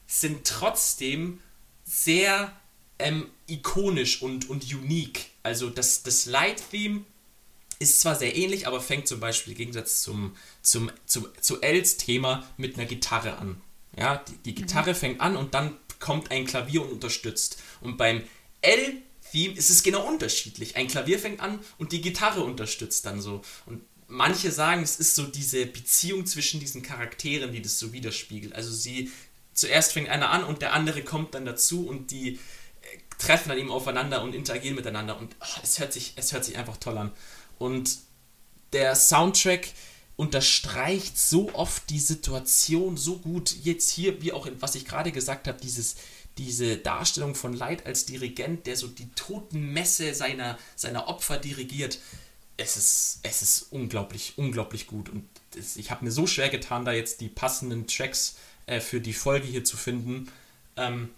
sind trotzdem sehr ähm, ikonisch und, und unique. Also das, das Light-Theme ist zwar sehr ähnlich, aber fängt zum Beispiel im Gegensatz zum, zum, zum, zu Els Thema mit einer Gitarre an. Ja, die, die Gitarre mhm. fängt an und dann kommt ein Klavier und unterstützt. Und beim L-Theme ist es genau unterschiedlich. Ein Klavier fängt an und die Gitarre unterstützt dann so. Und manche sagen, es ist so diese Beziehung zwischen diesen Charakteren, die das so widerspiegelt. Also sie, zuerst fängt einer an und der andere kommt dann dazu und die äh, treffen dann eben aufeinander und interagieren miteinander und oh, es, hört sich, es hört sich einfach toll an. Und der Soundtrack unterstreicht so oft die Situation so gut. Jetzt hier, wie auch in, was ich gerade gesagt habe, dieses, diese Darstellung von Light als Dirigent, der so die Totenmesse seiner, seiner Opfer dirigiert. Es ist, es ist unglaublich, unglaublich gut. Und das, ich habe mir so schwer getan, da jetzt die passenden Tracks äh, für die Folge hier zu finden. Ähm,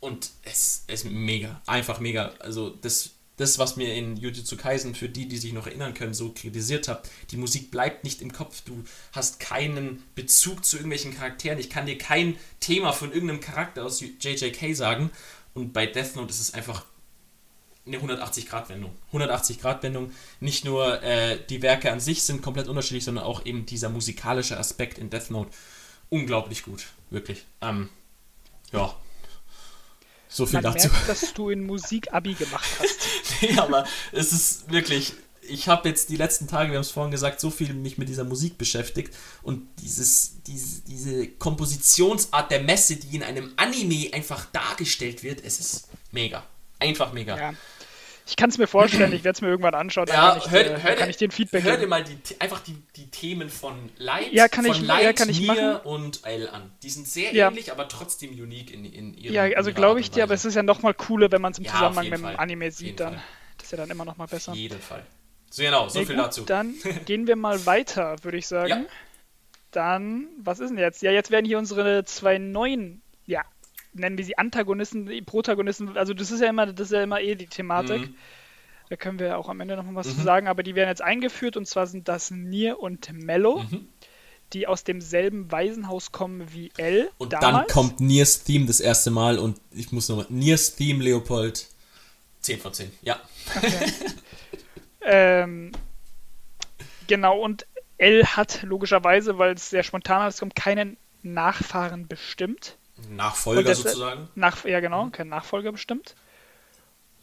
und es ist mega, einfach mega. Also das, das, was mir in Jujutsu Kaisen, für die, die sich noch erinnern können, so kritisiert habe, die Musik bleibt nicht im Kopf. Du hast keinen Bezug zu irgendwelchen Charakteren. Ich kann dir kein Thema von irgendeinem Charakter aus JJK sagen. Und bei Death Note ist es einfach eine 180-Grad-Wendung. 180-Grad-Wendung. Nicht nur äh, die Werke an sich sind komplett unterschiedlich, sondern auch eben dieser musikalische Aspekt in Death Note. Unglaublich gut, wirklich. Ähm, ja, so viel Man dazu. Merkt, dass du in Musik Abi gemacht hast. nee, aber es ist wirklich. Ich habe jetzt die letzten Tage, wir haben es vorhin gesagt, so viel mich mit dieser Musik beschäftigt und dieses, diese, diese Kompositionsart der Messe, die in einem Anime einfach dargestellt wird, es ist mega. Einfach mega. Ja. Ich kann es mir vorstellen, ich werde es mir irgendwann anschauen, ja, kann, ich, hör, hör, kann ich den Feedback hör dir mal die, einfach die, die Themen von Light, ja, kann von ich, Light, ja, kann ich Mir und L an. Die sind sehr ja. ähnlich, aber trotzdem unique in, in ihrem Ja, also glaube ich dir, aber es ist ja nochmal cooler, wenn man es im ja, Zusammenhang mit dem Fall. Anime sieht, dann. Fall. Das ist ja dann immer nochmal besser. Auf jeden Fall. So genau, so nee, viel gut, dazu. Dann gehen wir mal weiter, würde ich sagen. Ja. Dann, was ist denn jetzt? Ja, jetzt werden hier unsere zwei neuen, ja, nennen wir sie Antagonisten, Protagonisten, also das ist ja immer, das ist ja immer eh die Thematik. Mhm. Da können wir auch am Ende noch mal was mhm. zu sagen, aber die werden jetzt eingeführt und zwar sind das Nier und Mello. Mhm. Die aus demselben Waisenhaus kommen wie L. Und damals. dann kommt Niers Theme das erste Mal und ich muss nochmal. Niers Theme, Leopold. 10 von 10, ja. Okay. ähm, genau, und L hat logischerweise, weil es sehr spontan ist, kommt keinen Nachfahren bestimmt. Nachfolger deshalb, sozusagen? Nach, ja, genau, kein Nachfolger bestimmt.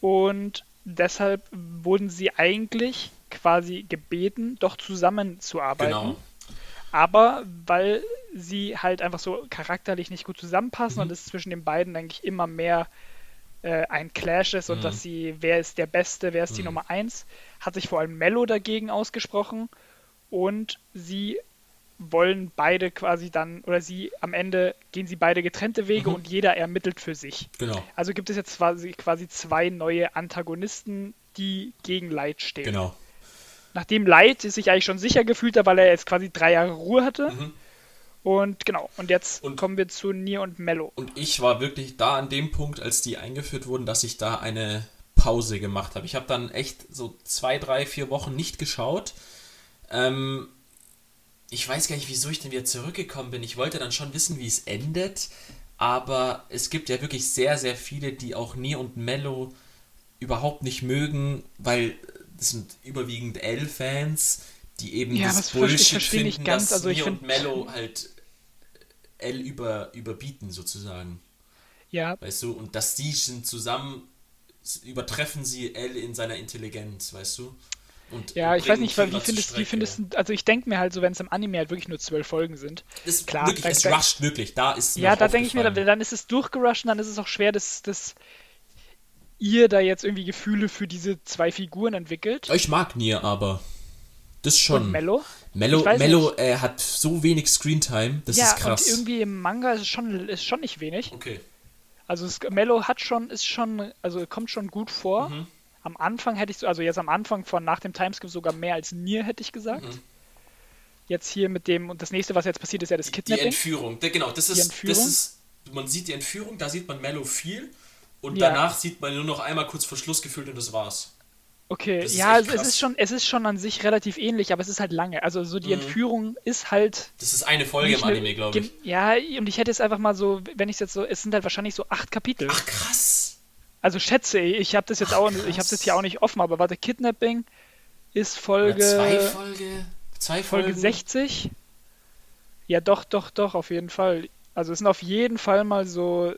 Und deshalb wurden sie eigentlich quasi gebeten, doch zusammenzuarbeiten. Genau. Aber weil sie halt einfach so charakterlich nicht gut zusammenpassen mhm. und es zwischen den beiden eigentlich immer mehr äh, ein Clash ist und mhm. dass sie, wer ist der Beste, wer ist mhm. die Nummer 1, hat sich vor allem Mello dagegen ausgesprochen und sie wollen beide quasi dann, oder sie am Ende gehen sie beide getrennte Wege mhm. und jeder ermittelt für sich. Genau. Also gibt es jetzt quasi, quasi zwei neue Antagonisten, die gegen Light stehen. Genau. Nachdem Light sich eigentlich schon sicher gefühlt hat, weil er jetzt quasi drei Jahre Ruhe hatte. Mhm. Und genau, und jetzt und, kommen wir zu Nier und Mello. Und ich war wirklich da an dem Punkt, als die eingeführt wurden, dass ich da eine Pause gemacht habe. Ich habe dann echt so zwei, drei, vier Wochen nicht geschaut. Ähm, ich weiß gar nicht, wieso ich denn wieder zurückgekommen bin. Ich wollte dann schon wissen, wie es endet, aber es gibt ja wirklich sehr, sehr viele, die auch Nier und Mello überhaupt nicht mögen, weil das sind überwiegend L-Fans, die eben ja, das Bullshit ich finden, nicht ganz. dass also Nier und Mello halt L über, überbieten sozusagen. Ja. Weißt du, und dass die sind zusammen übertreffen sie L in seiner Intelligenz, weißt du? Und, ja, ich weiß nicht, wie findest, wie findest du, also ich denke mir halt so, wenn es im Anime halt wirklich nur zwölf Folgen sind. Das klar, wirklich, da, es da, rusht wirklich, da ist Ja, da denke ich mir, dann ist es durchgerusht und dann ist es auch schwer, dass, dass ihr da jetzt irgendwie Gefühle für diese zwei Figuren entwickelt. Ich mag Nier, aber das schon. Und Mello? Mello, Mello äh, hat so wenig Screentime, das ja, ist krass. Und irgendwie im Manga ist es schon, ist schon nicht wenig. Okay. Also es, Mello hat schon, ist schon, also kommt schon gut vor. Mhm am Anfang hätte ich so, also jetzt am Anfang von nach dem Timeskip sogar mehr als Nier, hätte ich gesagt. Mhm. Jetzt hier mit dem, und das nächste, was jetzt passiert, ist ja das Kidnapping. Die Entführung, genau, das ist, das ist, man sieht die Entführung, da sieht man Mello viel und ja. danach sieht man nur noch einmal kurz vor Schluss gefühlt und das war's. Okay, ja, es ist schon, es ist schon an sich relativ ähnlich, aber es ist halt lange. Also so die mhm. Entführung ist halt. Das ist eine Folge im Anime, glaube ich. Ja, und ich hätte jetzt einfach mal so, wenn ich es jetzt so, es sind halt wahrscheinlich so acht Kapitel. Ach krass. Also schätze ich, ich habe das jetzt Ach, auch, krass. ich habe das hier auch nicht offen, aber warte, Kidnapping ist Folge. Oder zwei Folge. Zwei Folge Folgen? 60. Ja, doch, doch, doch, auf jeden Fall. Also es sind auf jeden Fall mal so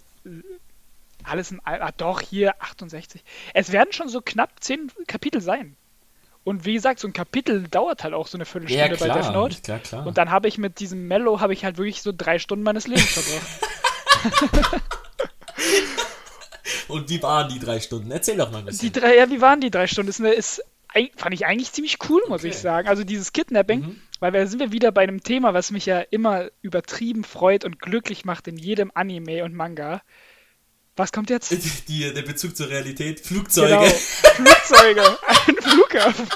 alles im ah, doch hier 68. Es werden schon so knapp zehn Kapitel sein. Und wie gesagt, so ein Kapitel dauert halt auch so eine Viertelstunde ja, klar, bei Death Note. Klar, klar. Und dann habe ich mit diesem Mellow habe ich halt wirklich so drei Stunden meines Lebens verbracht. Und wie waren die drei Stunden? Erzähl doch mal ein bisschen. Die drei, ja, wie waren die drei Stunden? Ist, eine, ist fand ich eigentlich ziemlich cool, muss okay. ich sagen. Also dieses Kidnapping, mhm. weil wir sind wir wieder bei einem Thema, was mich ja immer übertrieben freut und glücklich macht in jedem Anime und Manga. Was kommt jetzt? Die, der Bezug zur Realität. Flugzeuge. Genau, Flugzeuge. Ein Flughafen.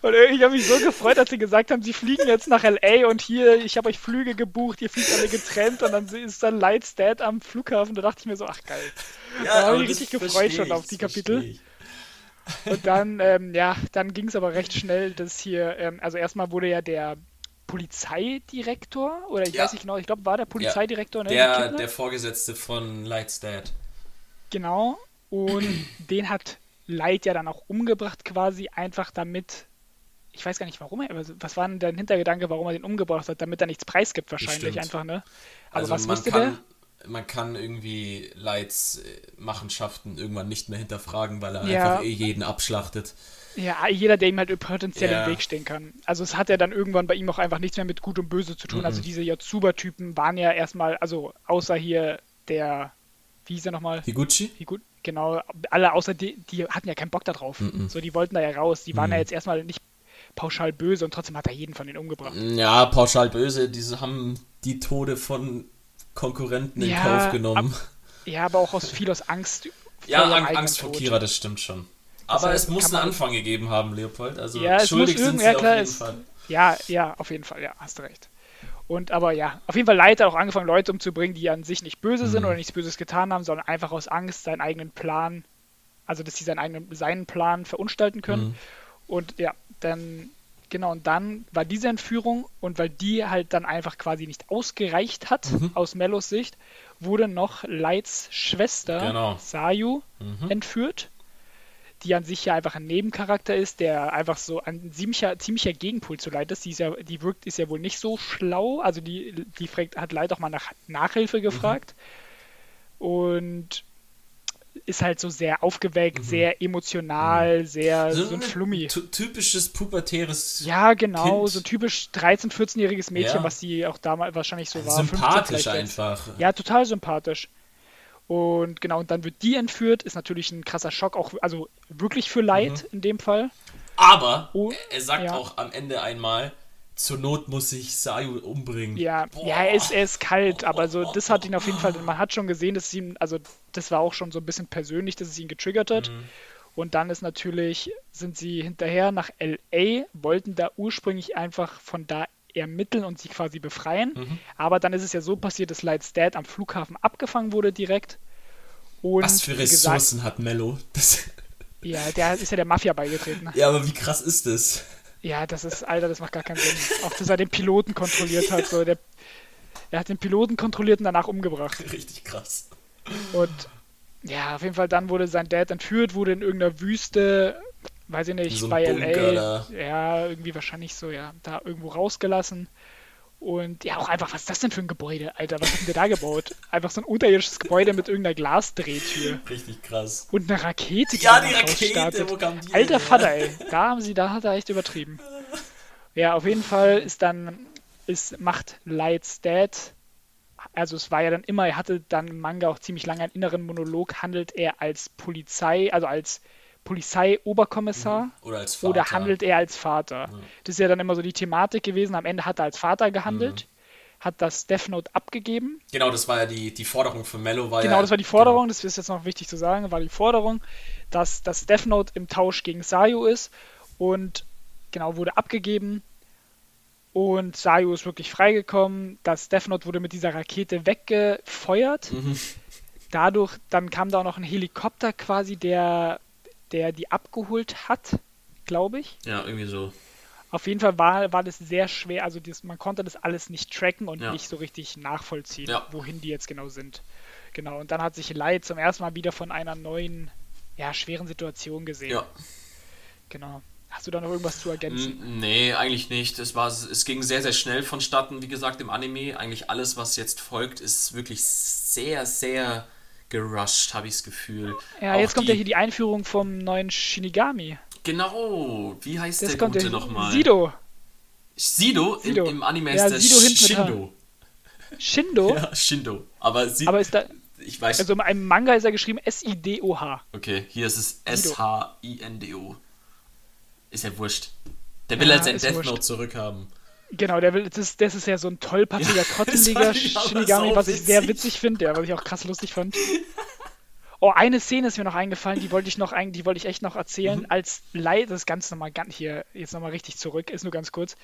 Und ich habe mich so gefreut, als sie gesagt haben, sie fliegen jetzt nach LA und hier, ich habe euch Flüge gebucht, ihr fliegt alle getrennt und dann ist dann Lights Dad am Flughafen. Da dachte ich mir so, ach geil. Ja, da habe ich das richtig gefreut schon auf die Kapitel. Und dann, ähm, ja, dann ging es aber recht schnell, dass hier, ähm, also erstmal wurde ja der Polizeidirektor, oder ich Ja. weiß nicht genau, ich glaube, war der Polizeidirektor, ne? Der, gekidnappt? der Vorgesetzte von Light's Dad. Genau. Und den hat Light ja dann auch umgebracht, quasi einfach damit. Ich weiß gar nicht warum er, was war denn der Hintergedanke, warum er den umgebracht hat, damit er nichts preisgibt, wahrscheinlich Bestimmt. einfach, ne? Aber Also was man wusste kann, man kann irgendwie äh, Machenschaften irgendwann nicht mehr hinterfragen, weil er Ja. einfach eh jeden abschlachtet. Ja, jeder, der ihm halt potenziell Ja. im Weg stehen kann. Also es hat ja dann irgendwann bei ihm auch einfach nichts mehr mit Gut und Böse zu tun. Mhm. Also diese Yotsuba-Typen waren ja erstmal, also außer hier der, wie hieß er nochmal? Higuchi? Wie gut, genau, alle außer die, die hatten ja keinen Bock da drauf. Mhm. So, die wollten da ja raus. Die waren Mhm. ja jetzt erstmal nicht pauschal böse und trotzdem hat er jeden von denen umgebracht. Ja, pauschal böse, diese haben die Tode von Konkurrenten in Ja, Kauf genommen. Ja, aber auch aus viel aus Angst. ja, Ang Angst vor. Kira, das stimmt schon. Aber heißt, es muss einen Anfang gegeben haben, Leopold. Also Ja, es muss schuldig sind sie ja, auf klar, jeden Fall. Ja, ja, auf jeden Fall, ja, hast recht. Und aber ja, auf jeden Fall Leid hat auch angefangen, Leute umzubringen, die an sich nicht böse sind Mhm. oder nichts Böses getan haben, sondern einfach aus Angst seinen eigenen Plan, also dass sie seinen eigenen seinen Plan verunstalten können. Mhm. Und ja, dann genau, und dann war diese Entführung und weil die halt dann einfach quasi nicht ausgereicht hat Mhm. aus Mellos Sicht, wurde noch Lights Schwester Genau. Sayu Mhm. entführt, die an sich ja einfach ein Nebencharakter ist, der einfach so ein ziemlicher, ziemlicher Gegenpol zu Light ist. Die, ist ja, die wirkt, ist ja wohl nicht so schlau, also die, die fragt, hat Light auch mal nach Nachhilfe gefragt und ist halt so sehr aufgeweckt, sehr emotional, sehr so, ein Flummi. ty- typisches pubertäres Ja, genau, Kind. so typisch 13-, 14-jähriges Mädchen, Ja. was sie auch damals wahrscheinlich so war. 15 sympathisch vielleicht jetzt. einfach. Ja, total sympathisch. Und genau, und dann wird die entführt, ist natürlich ein krasser Schock, auch also wirklich für Light in dem Fall. Aber Oh, er sagt ja. auch am Ende einmal, zur Not muss ich Sayu umbringen. Ja, Boah. ja, er ist, er ist kalt, aber so, das hat ihn auf jeden Fall, man hat schon gesehen, dass es ihm, also das war auch schon so ein bisschen persönlich, dass es ihn getriggert hat. Mhm. Und dann ist natürlich, sind sie hinterher nach LA, wollten da ursprünglich einfach von da ermitteln und sie quasi befreien. Mhm. Aber dann ist es ja so passiert, dass Light's Dad am Flughafen abgefangen wurde direkt. Und Was für wie gesagt, Ressourcen hat Mello? Das, Ja, der ist ja der Mafia beigetreten. ja, aber wie krass ist das? Ja, das ist, Alter, das macht gar keinen Sinn. Auch, dass er den Piloten kontrolliert hat. So, der, er hat den Piloten kontrolliert und danach umgebracht. Richtig krass. Und ja, auf jeden Fall dann wurde sein Dad entführt, wurde in irgendeiner Wüste, weiß ich nicht, So bei Bunker LA. da. Ja, irgendwie wahrscheinlich so, ja, da irgendwo rausgelassen. Und ja, auch einfach, was ist das denn für ein Gebäude, Alter? Was hat denn der da gebaut? Einfach so ein unterirdisches Gebäude mit irgendeiner Glasdrehtür. Richtig krass. Und eine Rakete, die Ja, die Rakete, wo kam die Alter? Vater, ey. Da haben sie, da hat er echt übertrieben. Ja, auf jeden Fall ist dann, ist, macht Light's Dad, also es war ja dann immer, er hatte dann im Manga auch ziemlich lange einen inneren Monolog, handelt er als Polizei, also als Polizeioberkommissar Oder als Vater. oder handelt er als Vater? Das ist ja dann immer so die Thematik gewesen. Am Ende hat er als Vater gehandelt, hat das Death Note abgegeben Genau, das war ja die, die Forderung von Mello. War Genau, ja, das war die Forderung, das ist jetzt noch wichtig zu sagen, war die Forderung, dass das Death Note im Tausch gegen Sayu ist und genau wurde abgegeben und Sayu ist wirklich freigekommen. Das Death Note wurde mit dieser Rakete weggefeuert. Mhm. Dadurch, Dann kam da auch noch ein Helikopter quasi, der, der die abgeholt hat, glaube ich. Ja, irgendwie so. Auf jeden Fall war, war das sehr schwer, also das, man konnte das alles nicht tracken und Ja. nicht so richtig nachvollziehen, Ja. wohin die jetzt genau sind. Genau, und dann hat sich Light zum ersten Mal wieder von einer neuen, ja, schweren Situation gesehen. Ja. Genau. Hast du da noch irgendwas zu ergänzen? Nee, eigentlich nicht. Es, war, es ging sehr, sehr schnell vonstatten, wie gesagt, im Anime. Eigentlich alles, was jetzt folgt, ist wirklich sehr, sehr gerusht, habe ich das Gefühl. Ja, Auch jetzt kommt die, ja hier die Einführung vom neuen Shinigami. Genau, wie heißt Jetzt der Gute nochmal? Sido. Sido? Sido. Im, Im Anime Ja, ist der Sido. Shindo. Shindo? Ja, Shindo. Aber, Sie Aber ist da, ich weiß. also im Manga ist er geschrieben S-I-D-O-H. okay, hier ist es Sido. S-H-I-N-D-O. Ist ja wurscht. Der will ja, halt sein Death wurscht. Note zurückhaben. Genau, der will, das, das ist ja so ein tollpatziger, ja, trotteliger Shinigami, was ich sehr witzig finde, ja, was ich auch krass lustig fand. Oh, eine Szene ist mir noch eingefallen, die wollte ich noch die wollte ich echt noch erzählen. Mhm. Als Light, das ist ganz nochmal hier, jetzt nochmal richtig zurück, ist nur ganz kurz.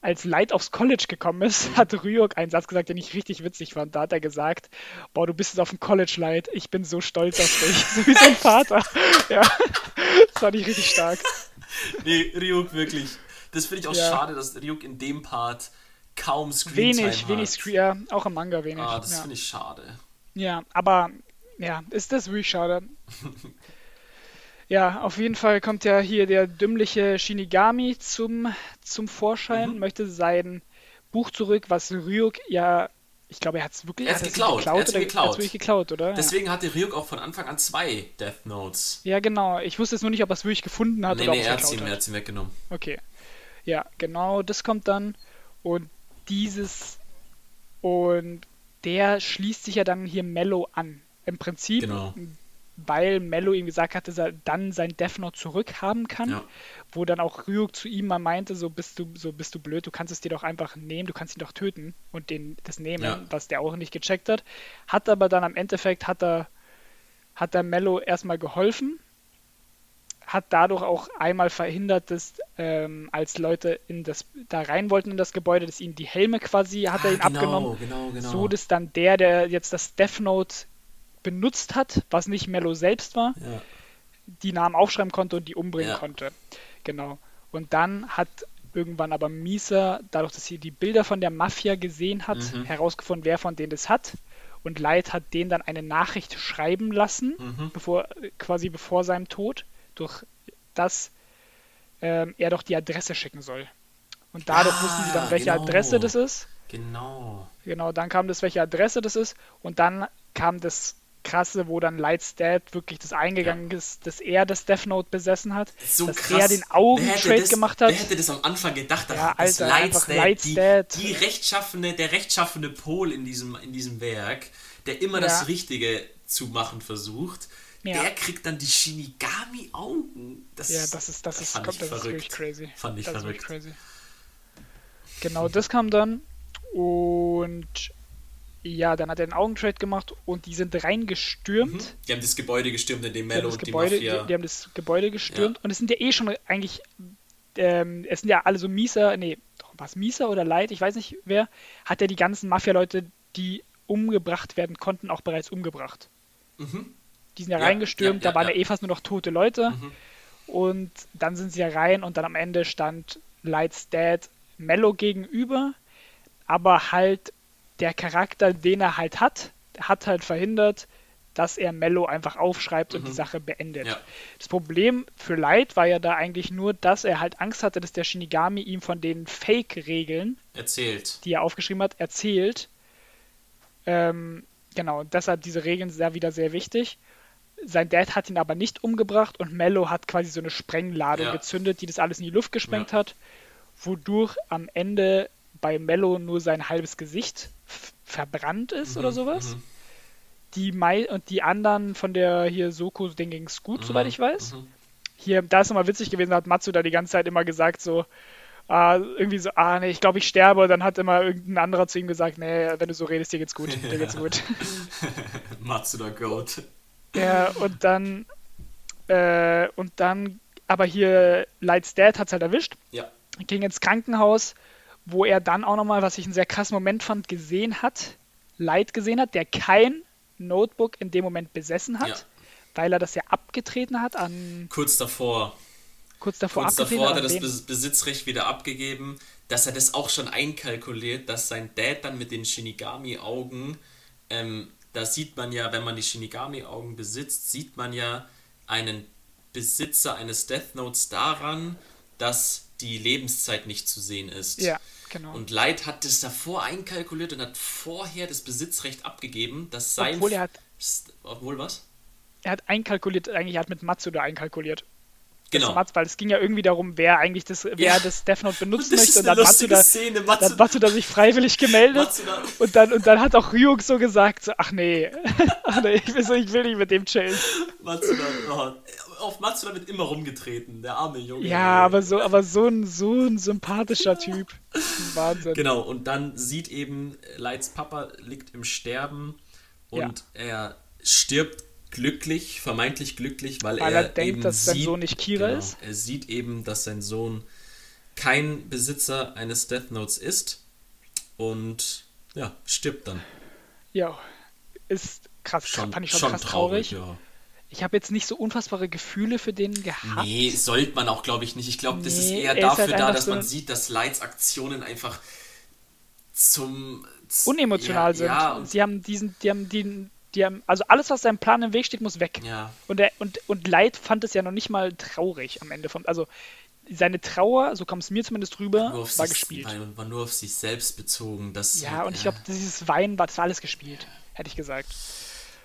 Als Light aufs College gekommen ist, mhm. hat Ryuk einen Satz gesagt, den ich richtig witzig fand. Da hat er gesagt, boah, du bist jetzt auf dem College, Light, ich bin so stolz auf dich. so wie sein Vater. ja, das fand ich richtig stark. Nee, Ryuk wirklich. Das finde ich auch ja. schade, dass Ryuk in dem Part kaum Screentime wenig, hat. Wenig, Screen, ja, auch im Manga wenig. Ah, das ja. finde ich schade. Ja, aber ja, ist das wirklich schade. ja, auf jeden Fall kommt ja hier der dümmliche Shinigami zum, zum Vorschein, mhm. möchte sein Buch zurück, was Ryuk ja, ich glaube, er hat es wirklich er geklaut. geklaut. Er hat geklaut. wirklich geklaut, oder? Deswegen ja. hatte Ryuk auch von Anfang an zwei Death Notes. Ja, genau. Ich wusste jetzt nur nicht, ob er es wirklich gefunden hat nee, oder nee, ob er hat ihn, er hat ihn weggenommen. Okay. Ja, genau, das kommt dann. Und dieses und der schließt sich ja dann hier Mellow an. Im Prinzip, genau. weil Mello ihm gesagt hat, dass er dann sein Death Note zurückhaben kann, ja. wo dann auch Ryuk zu ihm mal meinte, so bist du, so bist du blöd, du kannst es dir doch einfach nehmen, du kannst ihn doch töten und den, das nehmen, ja. was der auch nicht gecheckt hat. Hat aber dann am Endeffekt hat er, hat er Mello erstmal geholfen, hat dadurch auch einmal verhindert, dass ähm, als Leute in das da rein wollten in das Gebäude, dass ihnen die Helme quasi hat ah, er ihn genau, abgenommen, genau, genau. so dass dann der, der jetzt das Death Note benutzt hat, was nicht Mello selbst war, ja. die Namen aufschreiben konnte und die umbringen ja. konnte. Genau. Und dann hat irgendwann aber Misa, dadurch, dass sie die Bilder von der Mafia gesehen hat, mhm. herausgefunden, wer von denen das hat. Und Light hat denen dann eine Nachricht schreiben lassen, mhm. bevor, quasi bevor seinem Tod, durch das ähm, er doch die Adresse schicken soll. Und dadurch ah, wussten sie dann, welche genau. Adresse das ist. Genau. Genau, dann kam das, welche Adresse das ist. Und dann kam das krasse, wo dann Light's Dad wirklich das eingegangen ja. ist, dass er das Death Note besessen hat, so dass krass. er den Augentrade gemacht hat. Wer hätte das am Anfang gedacht, dass, ja, Alter, Light's, Dad, Light's die, Dad, die rechtschaffene, der rechtschaffene Pol in diesem, in diesem Werk, der immer ja. das Richtige zu machen versucht, ja. der kriegt dann die Shinigami-Augen. Das, ja, das ist, das, das ist, fand kommt, ich das verrückt. ist crazy. Fand ich das verrückt. crazy. Genau, das kam dann und ja, dann hat er einen Augentrade gemacht und die sind reingestürmt. Mhm. Die haben das Gebäude gestürmt, in dem Mello und Gebäude, die Mafia... Die, die, haben das Gebäude gestürmt ja. und es sind ja eh schon eigentlich... Ähm, es sind ja alle so Mieser, nee, was Mieser oder Light, ich weiß nicht wer, hat ja die ganzen Mafia-Leute, die umgebracht werden konnten, auch bereits umgebracht. Mhm. Die sind ja, ja reingestürmt, ja, da waren ja eh fast nur noch tote Leute. Mhm. Und dann sind sie ja rein und dann am Ende stand Light's Dad Mello gegenüber, aber halt der Charakter, den er halt hat, hat halt verhindert, dass er Mello einfach aufschreibt mhm. und die mhm. Sache beendet. Ja. Das Problem für Light war ja da eigentlich nur, dass er halt Angst hatte, dass der Shinigami ihm von den Fake-Regeln erzählt, die er aufgeschrieben hat, erzählt. Ähm, genau, deshalb diese Regeln sind da wieder sehr wichtig. Sein Dad hat ihn aber nicht umgebracht und Mello hat quasi so eine Sprengladung ja. gezündet, die das alles in die Luft gesprengt ja. hat, wodurch am Ende bei Mello nur sein halbes Gesicht verbrannt ist mhm, oder sowas. Mhm. Die Mai und die anderen von der hier Soko, denen ging es gut, mhm, soweit ich weiß. Mhm. Hier, da ist nochmal witzig gewesen, hat Matsu da die ganze Zeit immer gesagt, so, ah, irgendwie so, ah, nee, ich glaube, ich sterbe. Und dann hat immer irgendein anderer zu ihm gesagt, nee, wenn du so redest, dir geht's gut, dir geht's gut. Matsu der Goat. Ja, und dann, äh, und dann, aber hier Light's Dad hat's halt erwischt. Ja. Ging ins Krankenhaus wo er dann auch nochmal, was ich einen sehr krassen Moment fand, gesehen hat, Light gesehen hat, der kein Notebook in dem Moment besessen hat, ja. weil er das ja abgetreten hat an. Kurz davor. Kurz davor, Kurz davor hat er das Besitzrecht wieder abgegeben, dass er das auch schon einkalkuliert, dass sein Dad dann mit den Shinigami-Augen, ähm, da sieht man ja, wenn man die Shinigami-Augen besitzt, sieht man ja einen Besitzer eines Death Notes daran, dass die Lebenszeit nicht zu sehen ist. Ja. Genau. Und Light hat das davor einkalkuliert und hat vorher das Besitzrecht abgegeben, dass sein. Obwohl er hat. Obwohl was? Er hat einkalkuliert, eigentlich er hat mit Matsuda einkalkuliert. Genau. Mats, weil es ging ja irgendwie darum, wer eigentlich das, wer Ja. das Death Note benutzen das möchte. Und dann Matsuda, Szene. dann Matsuda, Matsuda sich freiwillig gemeldet. Matsuda, Und dann, und dann hat auch Ryuk so gesagt, so, ach nee, ach nee, ich will, ich will nicht mit dem chillen. Matsuda, oh, auf Matsuda wird immer rumgetreten, der arme Junge. Ja, aber so, aber so ein, so ein sympathischer Typ. Wahnsinn. Genau, und dann sieht eben, Lights Papa liegt im Sterben und er stirbt glücklich, vermeintlich glücklich, weil, Weil er, er denkt, eben dass sein sieht, Sohn nicht Kira genau, ist. Er sieht eben, dass sein Sohn kein Besitzer eines Death Notes ist und ja, stirbt dann. Ja, ist krass, Schon, fand ich schon, schon krass traurig, traurig. ja. Ich habe jetzt nicht so unfassbare Gefühle für den gehabt. Nee, sollte man auch, glaube ich, nicht. Ich glaube, das ist Nee, eher er ist dafür halt da, dass so man sieht, dass Lights Aktionen einfach zum Unemotional ja, sind. Ja, Sie haben diesen, die haben den, die haben, also alles, was seinem Plan im Weg steht, muss weg. ja. Und, er, und, und Light fand es ja noch nicht mal traurig am Ende vom, also seine Trauer, so kam es mir zumindest rüber, war sich, gespielt. War, war nur auf sich selbst bezogen. Das, Ja, und ich glaube, dieses Weinen war, das war alles gespielt, hätte ich gesagt.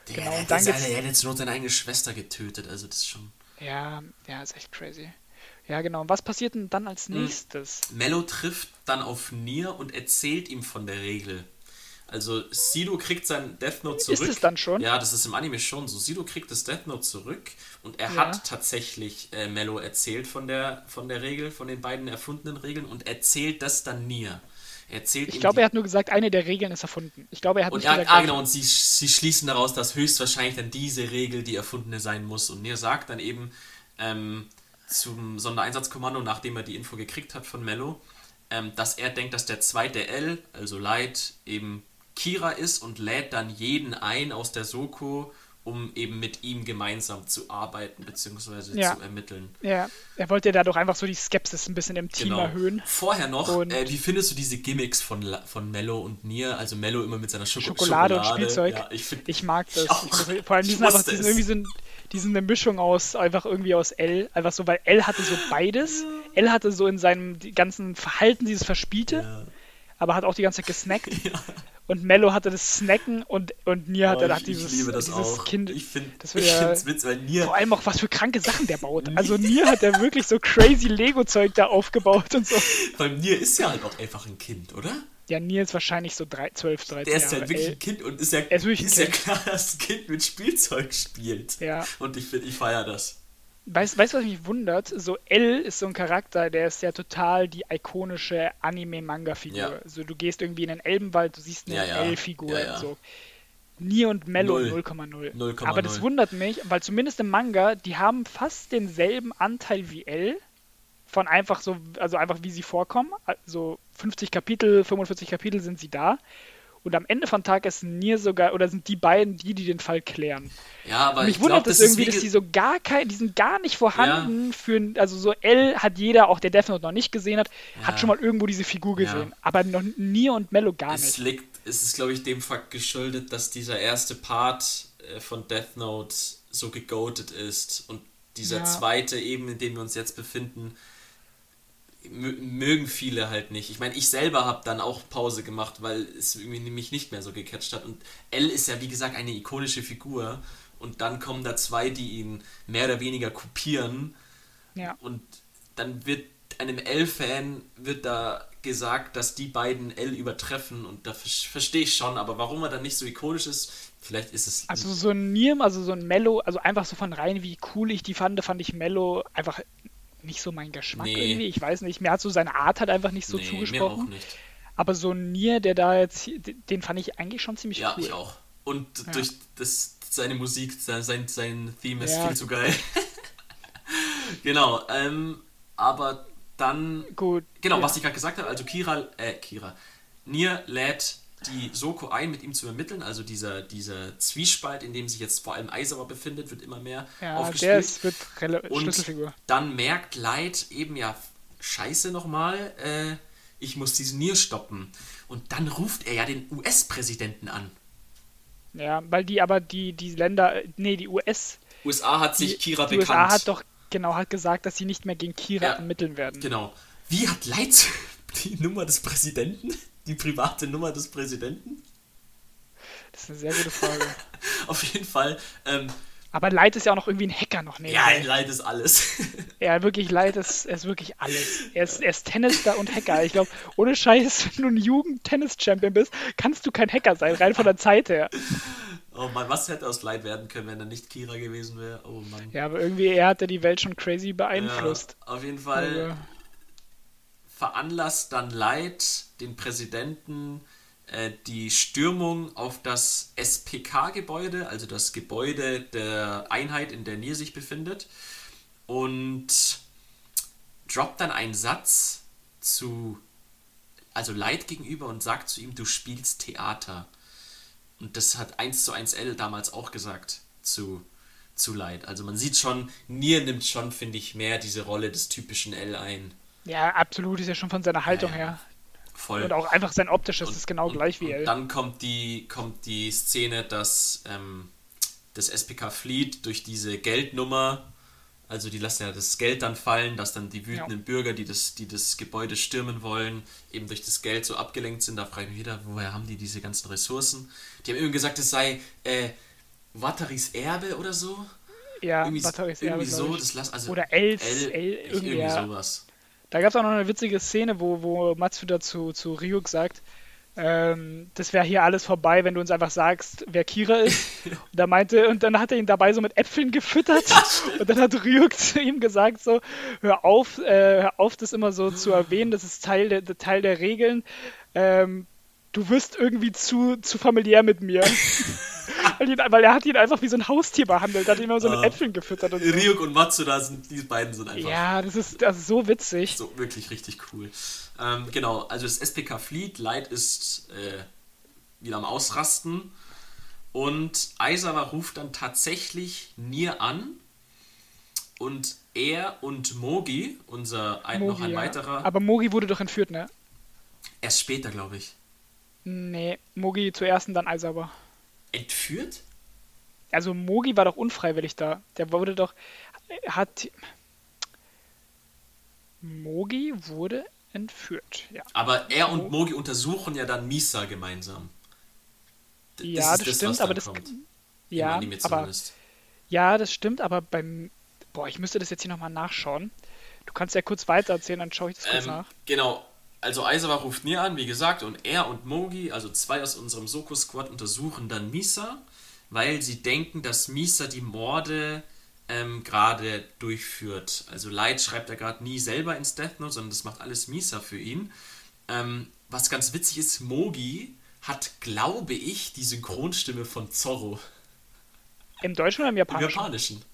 Genau, er, und hat dann seine, er hat jetzt nur seine eigene Schwester getötet, also das ist schon. Ja, ja, ist echt crazy. Ja, genau. Und was passiert denn dann Hm. als nächstes? Mello trifft dann auf Nier und erzählt ihm von der Regel. Also Sido kriegt sein Death Note zurück. es dann schon? Ja, das ist im Anime schon so. Sido kriegt das Death Note zurück und er Ja. hat tatsächlich äh, Mello erzählt von der, von der Regel, von den beiden erfundenen Regeln und erzählt das dann Nier. Er erzählt Ich glaube, er hat nur gesagt, eine der Regeln ist erfunden. Ich glaube, er hat und nicht ja, gesagt, ah, genau, und sie, sie schließen daraus, dass höchstwahrscheinlich dann diese Regel die erfundene sein muss. Und Nier sagt dann eben ähm, zum Sondereinsatzkommando, nachdem er die Info gekriegt hat von Mello, ähm, dass er denkt, dass der zweite L, also Light, eben Kira ist und lädt dann jeden ein aus der Soko, um eben mit ihm gemeinsam zu arbeiten bzw. Ja. zu ermitteln. Ja, er wollte dadurch einfach so die Skepsis ein bisschen im Team Genau. erhöhen. Vorher noch, Und- äh, wie findest du diese Gimmicks von, La- von Mello und Nier? Also Mello immer mit seiner Schoko Schokolade und Spielzeug. Ja, ich find, Ich mag das. Ich. Ich vor allem, die sind einfach, die sind irgendwie so, ein- die sind eine Mischung aus, einfach irgendwie aus L. Einfach so, weil L hatte so beides. L hatte so in seinem ganzen Verhalten dieses Verspielte, Ja. aber hat auch die ganze Zeit gesnackt. Ja. Und Mello hatte das Snacken und, und Nier hatte Oh, hat ich, dieses, ich liebe das dieses auch. Kind. ich finde ja- find's witzig, weil Nier, Vor allem auch, was für kranke Sachen der baut. Also Nier hat ja wirklich so crazy Lego-Zeug da aufgebaut und so. weil Nier ist ja halt auch einfach ein Kind, oder? Ja, Nier ist wahrscheinlich so drei, 12, 13 Der ist Jahre halt wirklich alt. ein Kind und ist ja, ist ist ja klar, dass ein Kind mit Spielzeug spielt. Ja. Und ich finde, ich feiere das. Weißt du, was mich wundert? So L ist so ein Charakter, der ist ja total die ikonische Anime-Manga-Figur. Ja. So, du gehst irgendwie in den Elbenwald, du siehst eine Ja, ja. L-Figur so. Nier und Mello Null. 0,0. 0,0. Aber das wundert mich, weil zumindest im Manga, die haben fast denselben Anteil wie L. Von einfach so, also einfach wie sie vorkommen. Also 50 Kapitel, 45 Kapitel sind sie da. Und am Ende vom Tag ist Nier sogar, oder sind die beiden die, die den Fall klären. Ja, aber Mich ich wundert glaube, das irgendwie, wie dass die so gar kein, die sind gar nicht vorhanden für, ein- also so L hat jeder, auch der Death Note noch nicht gesehen hat, Ja. hat schon mal irgendwo diese Figur Ja. gesehen. Aber noch Nier und Mello gar Es nicht. liegt, es ist, glaube ich, dem Fakt geschuldet, dass dieser erste Part äh, von Death Note so gegoatet ist und dieser Ja. zweite eben, in dem wir uns jetzt befinden, mögen viele halt nicht. Ich meine, ich selber habe dann auch Pause gemacht, weil es mich nicht mehr so gecatcht hat. Und L ist ja, wie gesagt, eine ikonische Figur. Und dann kommen da zwei, die ihn mehr oder weniger kopieren. Ja. Und dann wird einem L-Fan wird da gesagt, dass die beiden L übertreffen und da ver- verstehe ich schon, aber warum er dann nicht so ikonisch ist, vielleicht ist es Also so ein Nier, also so ein Mello, also einfach so von rein, wie cool ich die fand, fand ich Mello einfach nicht so mein Geschmack Nee. irgendwie. Ich weiß nicht, mir hat so seine Art halt einfach nicht so nee, mir auch zugesprochen. nicht. Aber so ein Nier, der da jetzt, den fand ich eigentlich schon ziemlich Ja, cool. ich auch. Und Ja. durch das seine Musik, sein, sein, Theme ist Ja. viel zu geil. genau, ähm, aber dann Gut. Genau, ja. was ich gerade gesagt habe, also Kira, äh, Kira, Nier lädt die Soko ein, mit ihm zu ermitteln, also dieser, dieser Zwiespalt, in dem sich jetzt vor allem Aizawa befindet, wird immer mehr Ja, aufgespielt. der ist, wird und dann merkt Light eben, ja, scheiße nochmal, äh, ich muss diesen Nier stoppen. Und dann ruft er ja den US-Präsidenten an. Ja, weil die aber die, die Länder, äh, nee, die US, USA hat die, sich Kira die bekannt. USA hat doch genau hat gesagt, dass sie nicht mehr gegen Kira Ja, ermitteln werden. Genau. Wie hat Light die Nummer des Präsidenten? Die private Nummer des Präsidenten? Das ist eine sehr gute Frage. Auf jeden Fall ähm, Aber Light ist ja auch noch irgendwie ein Hacker noch nebenbei. Ja, Light ist alles. ja, wirklich, Light ist, ist wirklich alles. Er ist, er ist Tennister und Hacker. Ich glaube, ohne Scheiß, wenn du ein Jugend-Tennis-Champion bist, kannst du kein Hacker sein, rein von der Zeit her. Oh Mann, was hätte aus Light werden können, wenn er nicht Kira gewesen wäre? Oh Mann. Ja, aber irgendwie, er hat ja die Welt schon crazy beeinflusst. Ja, auf jeden Fall also. Veranlasst dann Light den Präsidenten äh, die Stürmung auf das SPK-Gebäude, also das Gebäude der Einheit, in der Nier sich befindet, und droppt dann einen Satz zu, also Light gegenüber und sagt zu ihm, du spielst Theater. Und das hat 1 zu 1 L damals auch gesagt zu, zu Light. Also man sieht schon, Nier nimmt schon, finde ich, mehr diese Rolle des typischen L ein. Ja, absolut, ist ja schon von seiner Haltung ja, her. Voll. Und auch einfach sein optisches und, ist genau und, gleich wie er. Dann kommt die, kommt die Szene, dass ähm, das SPK flieht durch diese Geldnummer. Also die lassen ja das Geld dann fallen, dass dann die wütenden ja. Bürger, die das, die das Gebäude stürmen wollen, eben durch das Geld so abgelenkt sind. Da frage ich mich wieder, woher haben die diese ganzen Ressourcen? Die haben irgendwie gesagt, es sei äh, Wataris Erbe oder so. Ja, irgendwie, Wataris Erbe. Irgendwie so, das lass, also oder Els, El, El, irgendwie, irgendwie sowas. Da gab es auch noch eine witzige Szene, wo, wo Matsuda zu, zu Ryuk sagt, ähm, das wäre hier alles vorbei, wenn du uns einfach sagst, wer Kira ist. und, da meinte, und dann hat er ihn dabei so mit Äpfeln gefüttert. und dann hat Ryuk zu ihm gesagt, so, hör auf, äh, hör auf, das immer so zu erwähnen, das ist Teil der, Teil der Regeln. Ähm, du wirst irgendwie zu, zu familiär mit mir. weil, ihn, weil, er hat ihn einfach wie so ein Haustier behandelt, hat ihn immer so mit ah. Äpfeln gefüttert. Und so. Ryuk und Matsuda sind, die beiden sind einfach. Ja, das ist, das ist so witzig. So, wirklich richtig cool. Ähm, genau, also das SPK Fleet, Light ist äh, wieder am Ausrasten. Und Aizawa ruft dann tatsächlich Nier an. Und er und Mogi, unser ein, Mogi, noch ein weiterer. Aber Mogi wurde doch entführt, ne? Erst später, glaube ich. Nee, Mogi zuerst und dann Aizawa. Entführt? Also Mogi war doch unfreiwillig da. Der wurde doch. Hat. Mogi wurde entführt, ja. Aber er und Mogi untersuchen ja dann Misa gemeinsam. Das ja, das, das, stimmt, aber das. Kommt. Ja, aber. Ja, das stimmt, aber beim. Boah, ich müsste das jetzt hier nochmal nachschauen. Du kannst ja kurz weiter erzählen, dann schaue ich das kurz ähm, nach. Genau, also Aizawa ruft Nier an, wie gesagt, und er und Mogi, also zwei aus unserem Soko-Squad, untersuchen dann Misa, weil sie denken, dass Misa die Morde ähm, gerade durchführt. Also Light schreibt er gerade nie selber ins Death Note, sondern das macht alles Misa für ihn. Ähm, was ganz witzig ist, Mogi hat, glaube ich, die Synchronstimme von Zorro. Im Deutschen oder im Japanischen? Im Japanischen.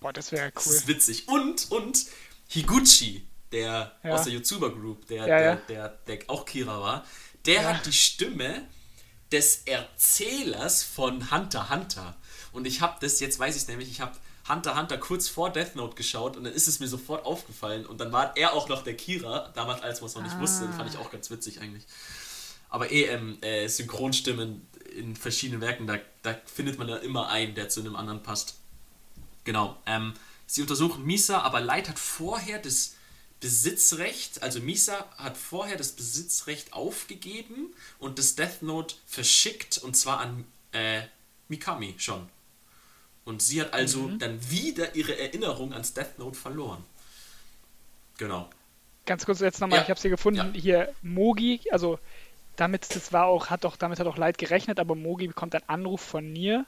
Boah, das wäre cool. Das ist witzig. Und, und Higuchi, der ja. aus der YouTuber Group, der, ja, der, der, der, auch Kira war, der hat die Stimme des Erzählers von Hunter Hunter. Und ich habe das, jetzt weiß ich es nämlich, ich habe Hunter Hunter kurz vor Death Note geschaut und dann ist es mir sofort aufgefallen. Und dann war er auch noch der Kira, damals als man es noch nicht ah. wusste. Fand ich auch ganz witzig eigentlich. Aber eh, ähm, äh, Synchronstimmen in verschiedenen Werken, da, da findet man ja immer einen, der zu einem anderen passt. Genau. Ähm, sie untersuchen Misa, aber Light hat vorher das Besitzrecht, also Misa hat vorher das Besitzrecht aufgegeben und das Death Note verschickt und zwar an äh, Mikami schon. Und sie hat also mhm. dann wieder ihre Erinnerung ans Death Note verloren. Genau. Ganz kurz jetzt nochmal, ja. ich habe sie gefunden. Ja. Hier Mogi, also damit das war auch, hat doch, damit hat auch Leid gerechnet, aber Mogi bekommt einen Anruf von Nier,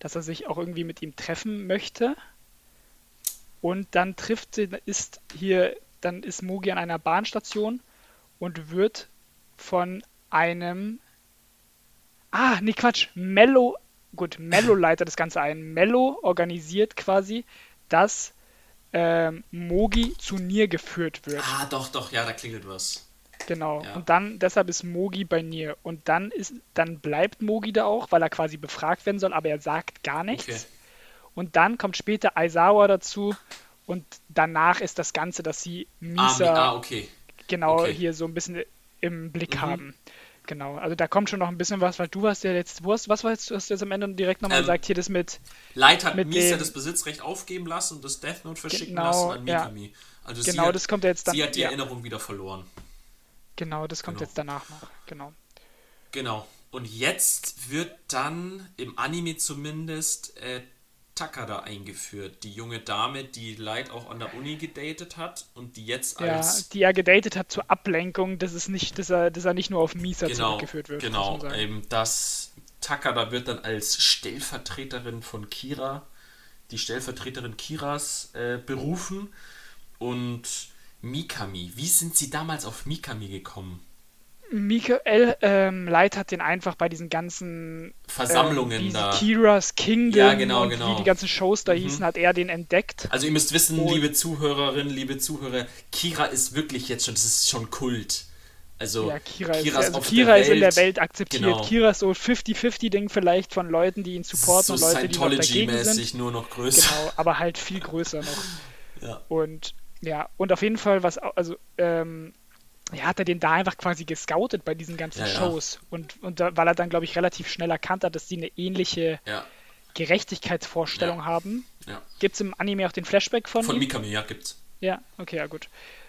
dass er sich auch irgendwie mit ihm treffen möchte. Und dann trifft sie, ist hier dann ist Mugi an einer Bahnstation und wird von einem. Ah, nee, Quatsch. Mello. Gut, Mello leitet das Ganze ein. Mello organisiert quasi, dass ähm, Mogi zu Nier geführt wird. Ah, doch, doch, ja, da klingelt was. Genau. Ja. Und dann, deshalb ist Mogi bei Nier. Und dann ist, dann bleibt Mogi da auch, weil er quasi befragt werden soll, aber er sagt gar nichts. Okay. Und dann kommt später Aizawa dazu und danach ist das Ganze, dass sie Misa ah, ah, okay. genau okay. hier so ein bisschen im Blick mhm. haben. Genau, also da kommt schon noch ein bisschen was, weil du warst ja jetzt, wo hast, was war jetzt, du hast jetzt am Ende direkt nochmal ähm, gesagt, hier das mit. Light hat mit Misa dem, das Besitzrecht aufgeben lassen und das Death Note verschicken genau, lassen an Mikami. Ja. Also genau, hat, das kommt jetzt dann. Sie hat die ja. Erinnerung wieder verloren. Genau, das kommt genau. jetzt danach noch. Genau. Genau. Und jetzt wird dann im Anime zumindest äh, Takada eingeführt. Die junge Dame, die Light auch an der Uni gedatet hat und die jetzt Ja, als. die er gedatet hat zur Ablenkung, dass es nicht, dass er, dass er nicht nur auf Misa genau, zurückgeführt wird. genau. Ähm, das Takada wird dann als Stellvertreterin von Kira, die Stellvertreterin Kiras, äh, berufen. Und Mikami, wie sind sie damals auf Mikami gekommen? Michael ähm, Light hat den einfach bei diesen ganzen Versammlungen ähm, da. Kira's Kingdom Ja, genau, und genau. wie die ganzen Shows da hießen, hat er den entdeckt. Also ihr müsst wissen, Und- liebe Zuhörerinnen, liebe Zuhörer, Kira ist wirklich jetzt schon, das ist schon Kult. Also Ja, Kira, ist, Kira also auf Kira ist in der Welt. Akzeptiert. Genau. Kira ist so 50-50-Ding vielleicht von Leuten, die ihn supporten so und Leute, die noch dagegen sind. Nur noch größer. Genau, aber halt viel größer noch. Ja. Und ja, und auf jeden Fall, was also ähm, ja, hat er den da einfach quasi gescoutet bei diesen ganzen Ja, ja. Shows. Und, und da, weil er dann, glaube ich, relativ schnell erkannt hat, dass die eine ähnliche Ja, Gerechtigkeitsvorstellung Ja. haben. ja. Gibt es im Anime auch den Flashback von, Von ihm? Mikami, ja, gibt's. Ja, okay, ja gut.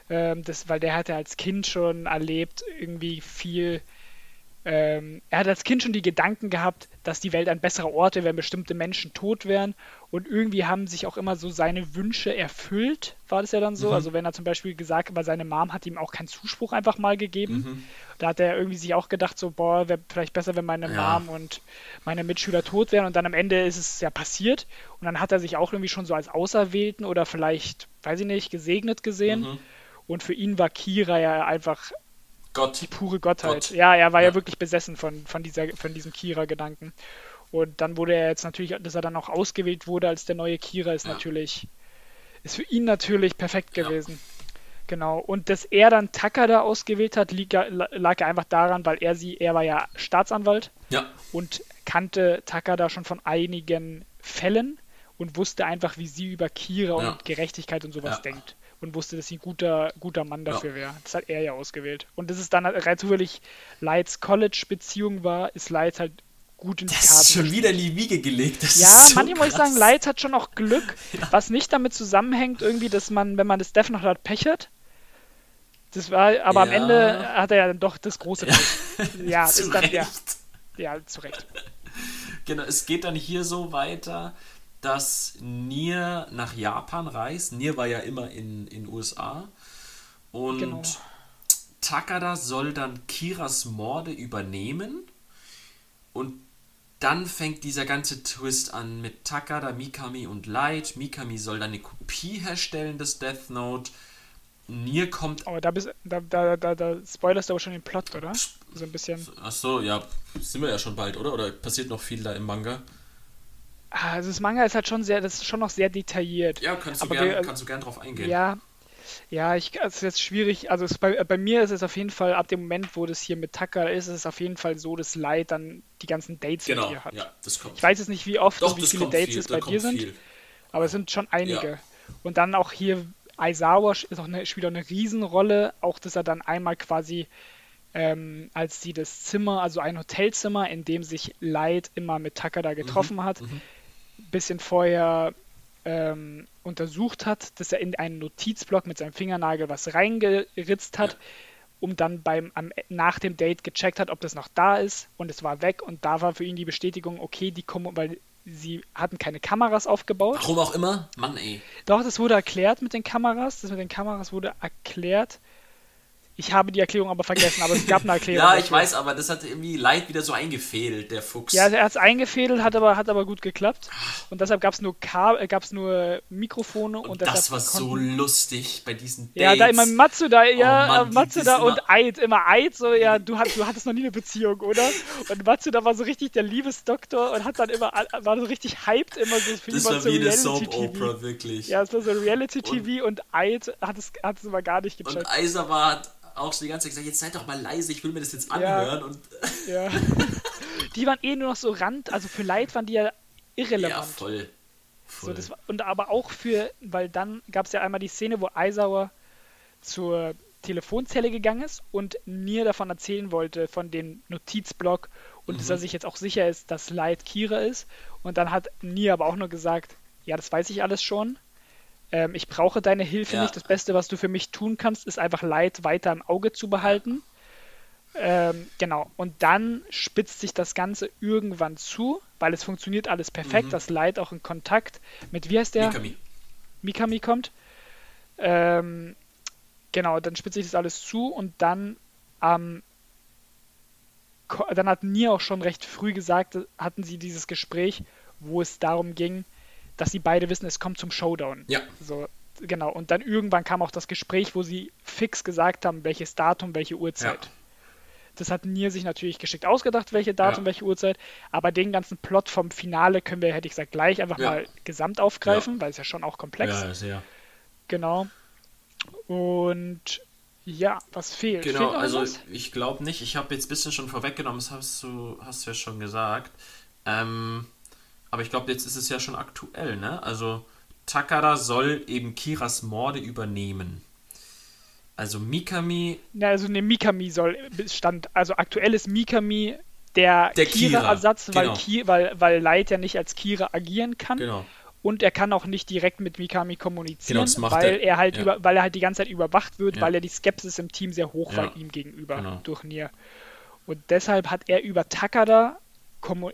Ähm, das, weil der hatte als Kind schon erlebt, irgendwie viel. Ähm, er hat als Kind schon die Gedanken gehabt, dass die Welt ein besserer Ort wäre, wenn bestimmte Menschen tot wären. Und irgendwie haben sich auch immer so seine Wünsche erfüllt, war das ja dann so. Mhm. Also wenn er zum Beispiel gesagt hat, seine Mom hat ihm auch keinen Zuspruch einfach mal gegeben. Mhm. Da hat er irgendwie sich auch gedacht, so, boah, wäre vielleicht besser, wenn meine Ja. Mom und meine Mitschüler tot wären. Und dann am Ende ist es ja passiert. Und dann hat er sich auch irgendwie schon so als Auserwählten oder vielleicht, weiß ich nicht, gesegnet gesehen. Mhm. Und für ihn war Kira ja einfach Gott. die pure Gottheit. Gott. Ja, er war ja, Ja. wirklich besessen von, von, dieser, von diesem Kira-Gedanken. Und dann wurde er jetzt natürlich, dass er dann auch ausgewählt wurde als der neue Kira, ist Ja. natürlich, ist für ihn natürlich perfekt Ja. gewesen. Genau. Und dass er dann Takada ausgewählt hat, lieg, lag ja einfach daran, weil er sie, er war ja Staatsanwalt Ja, und kannte Takada schon von einigen Fällen und wusste einfach, wie sie über Kira Ja. und Gerechtigkeit und sowas Ja. denkt. Und wusste, dass sie ein guter, guter Mann Ja. dafür wäre. Das hat er ja ausgewählt. Und dass es dann rein zufällig Lights College-Beziehung war, ist Lights halt gut in die das ist Karten schon gespielt. wieder in die Wiege gelegt. Das Ja, ist so manchmal muss ich sagen. Lights hat schon auch Glück, was nicht damit zusammenhängt, irgendwie, dass man, wenn man das Death Note hat, Pech hat. Das war, aber am Ja. Ende hat er ja dann doch das große Pech. Ja, Zu ist dann, ja, Recht. ja, zu Recht. Genau, es geht dann hier so weiter, dass Nier nach Japan reist. Nier war ja immer in in USA. Und Genau. Takada soll dann Kiras Morde übernehmen. Und dann fängt dieser ganze Twist an mit Takada, Mikami und Light. Mikami soll dann eine Kopie herstellen des Death Note. Nier kommt. Aber da, bist, da, da, da, da spoilerst du aber schon den Plot, oder? So ein bisschen. Achso, ja, sind wir ja schon bald, oder? Oder passiert noch viel da im Manga? Ah, Also das Manga ist halt schon sehr, das ist schon noch sehr detailliert. Ja, kannst du, Aber gern, wir- kannst du gern drauf eingehen. Ja, ja, ich, es ist jetzt schwierig. Also es, bei, bei mir ist es auf jeden Fall, ab dem Moment, wo das hier mit Taka ist, ist es auf jeden Fall so, dass Light dann die ganzen Dates genau. mit ihr hat. Ja, das kommt. Ich weiß jetzt nicht, wie oft Doch, und wie viele Dates viel, es da bei dir sind, viel. aber es sind schon einige. Ja. Und dann auch hier Aizawa ist auch eine, spielt auch eine Riesenrolle, auch dass er dann einmal quasi ähm, als sie das Zimmer, also ein Hotelzimmer, in dem sich Light immer mit Takada getroffen Mhm, hat, bisschen vorher ähm, untersucht hat, dass er in einen Notizblock mit seinem Fingernagel was reingeritzt hat, um dann beim am, nach dem Date gecheckt hat, ob das noch da ist und es war weg und da war für ihn die Bestätigung, okay, die kommen, weil sie hatten keine Kameras aufgebaut. Warum auch immer? Mann, ey. Doch, das wurde erklärt mit den Kameras. Das mit den Kameras wurde erklärt. Ich habe die Erklärung aber vergessen, aber es gab eine Erklärung. Ja, ich dafür. weiß, aber das hat irgendwie Leid wieder so eingefädelt, der Fuchs. Ja, er hat es eingefädelt, hat aber, hat aber gut geklappt. Und deshalb gab es nur, Ka- äh, gab's nur Mikrofone und, und das war so lustig bei diesen Dates. Ja, da immer Matsuda, ja, Mann, die- Matsuda und immer- Eid, immer Eid, so, ja, du, hat, du hattest noch nie eine Beziehung, oder? Und Matsuda war so richtig der Liebesdoktor und hat dann immer, war so richtig hyped, immer so für das war war so wie eine. Soap-Opera, wirklich. Ja, es war so Reality-TV und Eid hat es, hat es immer gar nicht und gecheckt. Aizawa hat auch so die ganze Zeit gesagt, jetzt seid doch mal leise, ich will mir das jetzt Ja. anhören. Und Ja. die waren eh nur noch so Rand, also für Light waren die ja ja, irrelevant. voll. so, voll. das war, und aber auch für, weil dann gab es ja einmal die Szene, wo Aizawa zur Telefonzelle gegangen ist und mir davon erzählen wollte, von dem Notizblock und dass er sich jetzt auch sicher ist, dass Light Kira ist. Und dann hat Nia aber auch nur gesagt, ja, das weiß ich alles schon. Ähm, ich brauche deine Hilfe Ja. nicht. Das Beste, was du für mich tun kannst, ist einfach Light weiter im Auge zu behalten. Ähm, genau. Und dann spitzt sich das Ganze irgendwann zu, weil es funktioniert alles perfekt. Mhm. Das Light auch in Kontakt mit, wie heißt der? Mikami. Mikami kommt. Ähm, genau, dann spitzt sich das alles zu und dann ko- dann hat Nia auch schon recht früh gesagt, hatten sie dieses Gespräch, wo es darum ging, dass sie beide wissen, es kommt zum Showdown. Ja. So, genau. Und dann irgendwann kam auch das Gespräch, wo sie fix gesagt haben, welches Datum, welche Uhrzeit. Ja. Das hat Nier sich natürlich geschickt ausgedacht, welche Datum, Ja. welche Uhrzeit. Aber den ganzen Plot vom Finale können wir, hätte ich gesagt, gleich einfach Ja. mal gesamt aufgreifen, weil es ja schon auch komplex. Ja, sehr. Genau. Und ja, was fehlt? Genau, fehlt also was? ich glaube nicht. Ich habe jetzt ein bisschen schon vorweggenommen, das hast du, hast du ja schon gesagt. Ähm, aber ich glaube, jetzt ist es ja schon aktuell, ne? Also Takada soll eben Kiras Morde übernehmen. Also Mikami, Ja, also ne, Mikami soll stand, also aktuell ist Mikami der, Der Kira, Kira-Ersatz, weil, genau. Ki, weil, weil Light ja nicht als Kira agieren kann. genau. Und er kann auch nicht direkt mit Mikami kommunizieren, Genau, weil er. er halt Ja. über, weil er halt die ganze Zeit überwacht wird, Ja. weil er die Skepsis im Team sehr hoch war Ja. ihm gegenüber Genau. durch Nier. Und deshalb hat er über Takada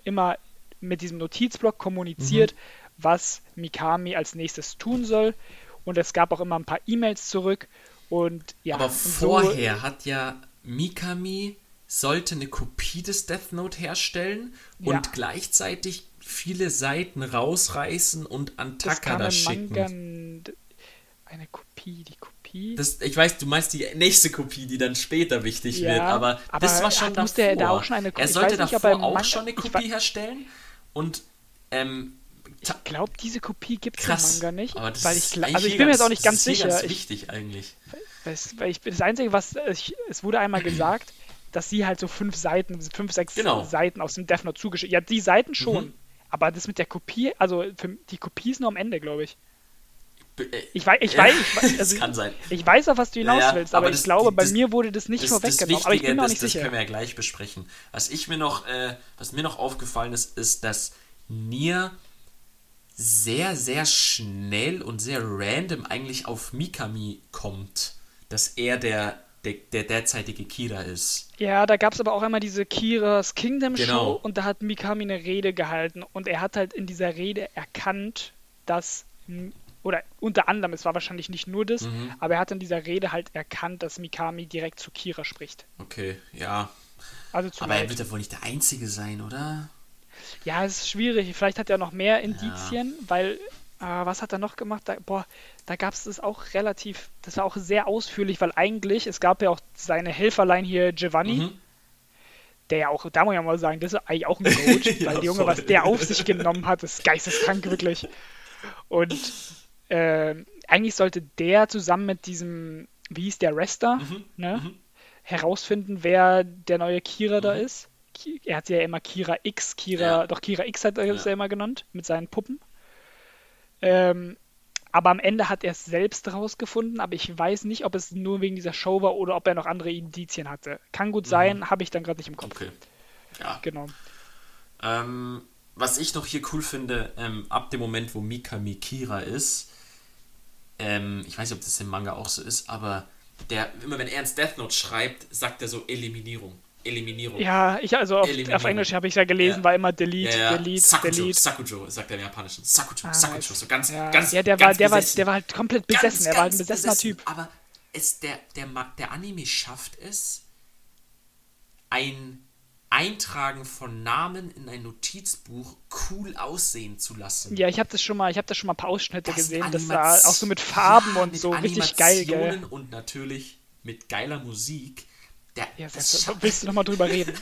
immer mit diesem Notizblock kommuniziert, Mhm. was Mikami als nächstes tun soll. Und es gab auch immer ein paar E-Mails zurück. Und ja, Aber und so- vorher hat ja Mikami sollte eine Kopie des Death Note herstellen und Ja. gleichzeitig viele Seiten rausreißen und an Takada schicken. Eine Kopie, die Kopie. Das, ich weiß, du meinst die nächste Kopie, die dann später wichtig Ja, wird, aber, aber das war schon davor. er da auch schon eine er sollte nicht, davor im auch Manga- schon eine Kopie herstellen und ähm, ich glaube, diese Kopie gibt es im. Manga nicht. Aber das weil ist ich, also ich bin mir jetzt auch nicht ganz das ist sicher. Ganz Ich, wichtig eigentlich. Das, weil ich, das Einzige, was ich, es wurde einmal gesagt, dass sie halt so fünf Seiten, fünf, sechs Genau. Seiten aus dem Death Note zugeschickt. Ja, die Seiten schon. Mhm. Aber das mit der Kopie, also für, die Kopie ist nur am Ende, glaube ich. Äh, Ich weiß, ich weiß, ich, weiß- das also kann sein. ich weiß, auf was du hinaus Ja, ja, willst, aber, aber ich das- glaube, bei das- mir wurde das nicht das, vorweggenommen. das aber ich bin auch das, nicht das sicher. können wir ja gleich besprechen. Was ich mir noch, äh, was mir noch aufgefallen ist, ist, dass Nier sehr, sehr schnell und sehr random eigentlich auf Mikami kommt, dass er der, der, der derzeitige Kira ist. Ja, da gab es aber auch einmal diese Kiras Kingdom Genau. Show und da hat Mikami eine Rede gehalten und er hat halt in dieser Rede erkannt, dass oder unter anderem, es war wahrscheinlich nicht nur das, Mhm. aber er hat in dieser Rede halt erkannt, dass Mikami direkt zu Kira spricht. Okay, ja. Also Aber er Light. wird ja wohl nicht der Einzige sein, oder? Ja, es ist schwierig. Vielleicht hat er noch mehr Indizien, weil äh, was hat er noch gemacht? Da, boah, da gab es das auch relativ, das war auch sehr ausführlich, weil eigentlich, es gab ja auch seine Helferlein hier, Giovanni, Mhm. der ja auch, da muss ich ja mal sagen, das ist eigentlich auch ein Ja, weil der Junge, voll. was der auf sich genommen hat, ist geisteskrank wirklich. Und ähm, eigentlich sollte der zusammen mit diesem, wie hieß der, Rester, Mhm. ne, herausfinden, wer der neue Kira da ist. Er hat ja immer Kira X, Kira, Ja. doch Kira X hat er es Ja. ja immer genannt, mit seinen Puppen. Ähm, aber am Ende hat er es selbst rausgefunden, aber ich weiß nicht, ob es nur wegen dieser Show war oder ob er noch andere Indizien hatte. Kann gut sein, habe ich dann gerade nicht im Kopf. Okay. Ja. Genau. Ähm, was ich noch hier cool finde, ähm, ab dem Moment, wo Mikami Kira ist, ähm, ich weiß nicht, ob das im Manga auch so ist, aber der, immer wenn er ins Death Note schreibt, sagt er so Eliminierung. Eliminierung. Ja, ich also auf, auf Englisch habe ich ja gelesen, Ja. war immer Delete, Ja, ja. Delete, Sakujo, Delete. Sakujo, sagt er im Japanischen. Sakujo, Ah, Sakujo, so ganz, ja, ganz, ja, der ganz war, der war, besessen. der war halt komplett besessen. er war halt ein besessener besessen. Typ. Aber es, der, der, der Anime schafft es, ein Eintragen von Namen in ein Notizbuch cool aussehen zu lassen. Ja, ich habe das schon mal, ich habe das schon mal ein paar Ausschnitte Das gesehen. sind Das war auch so mit Farben Ja, und mit so richtig geil, gell? Und natürlich mit geiler Musik. Der, Ja, das das, willst du noch mal drüber reden?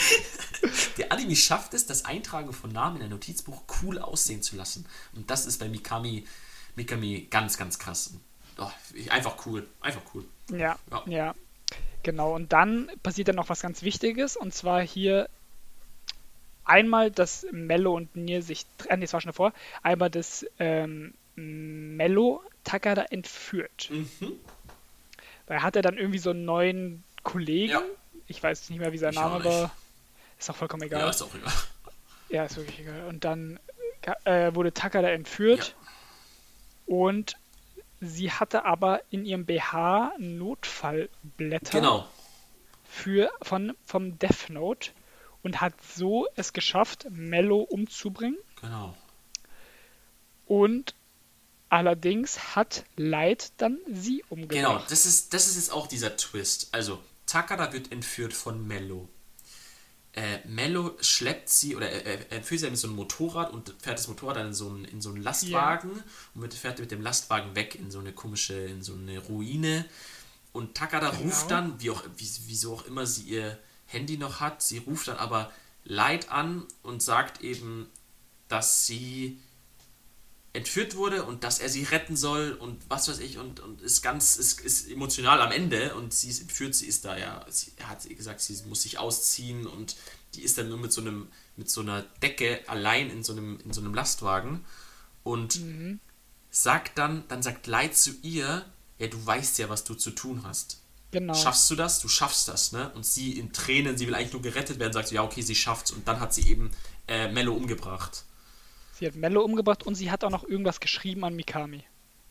der Anime schafft es, das Eintragen von Namen in ein Notizbuch cool aussehen zu lassen. Und das ist bei Mikami, Mikami ganz, ganz krass. Oh, einfach cool. Einfach cool. Ja, Ja. ja, genau. Und dann passiert dann noch was ganz Wichtiges und zwar hier einmal, dass Mello und Nier sich, äh, nee, das war schon davor, einmal, dass ähm, Mello Takada entführt. Mhm. Da hat er dann irgendwie so einen neuen Kollegen. Ja. Ich weiß nicht mehr, wie sein Ich Name war. Ist auch vollkommen egal. Ja, ist auch egal. Ja, ist wirklich egal. Und dann äh, wurde Takada entführt und sie hatte aber in ihrem BH Notfallblätter Genau. für, von, vom Death Note und hat so es geschafft, Mello umzubringen. Genau. Und allerdings hat Light dann sie umgebracht. Genau, das ist, das ist jetzt auch dieser Twist. Also, Takada wird entführt von Mello. Äh, Mello schleppt sie oder er, er entführt sie mit so einem Motorrad und fährt das Motorrad dann in so einen, in so einen Lastwagen und mit, fährt mit dem Lastwagen weg in so eine komische, in so eine Ruine. Und Takada Genau. ruft dann, wie auch, wie, wieso auch immer sie ihr Handy noch hat, sie ruft dann aber Light an und sagt eben, dass sie entführt wurde und dass er sie retten soll und was weiß ich und, und ist ganz ist, ist emotional am Ende und sie ist entführt, sie ist da ja, sie er hat gesagt, sie muss sich ausziehen und die ist dann nur mit so einem mit so einer Decke allein in so einem in so einem Lastwagen und sagt dann dann sagt Leid zu ihr, ja du weißt ja, was du zu tun hast. Genau. Schaffst du das? Du schaffst das, ne? Und sie in Tränen, sie will eigentlich nur gerettet werden, sagt so, ja, okay, sie schafft's. Und dann hat sie eben äh, Mello umgebracht. Sie hat Mello umgebracht und sie hat auch noch irgendwas geschrieben an Mikami.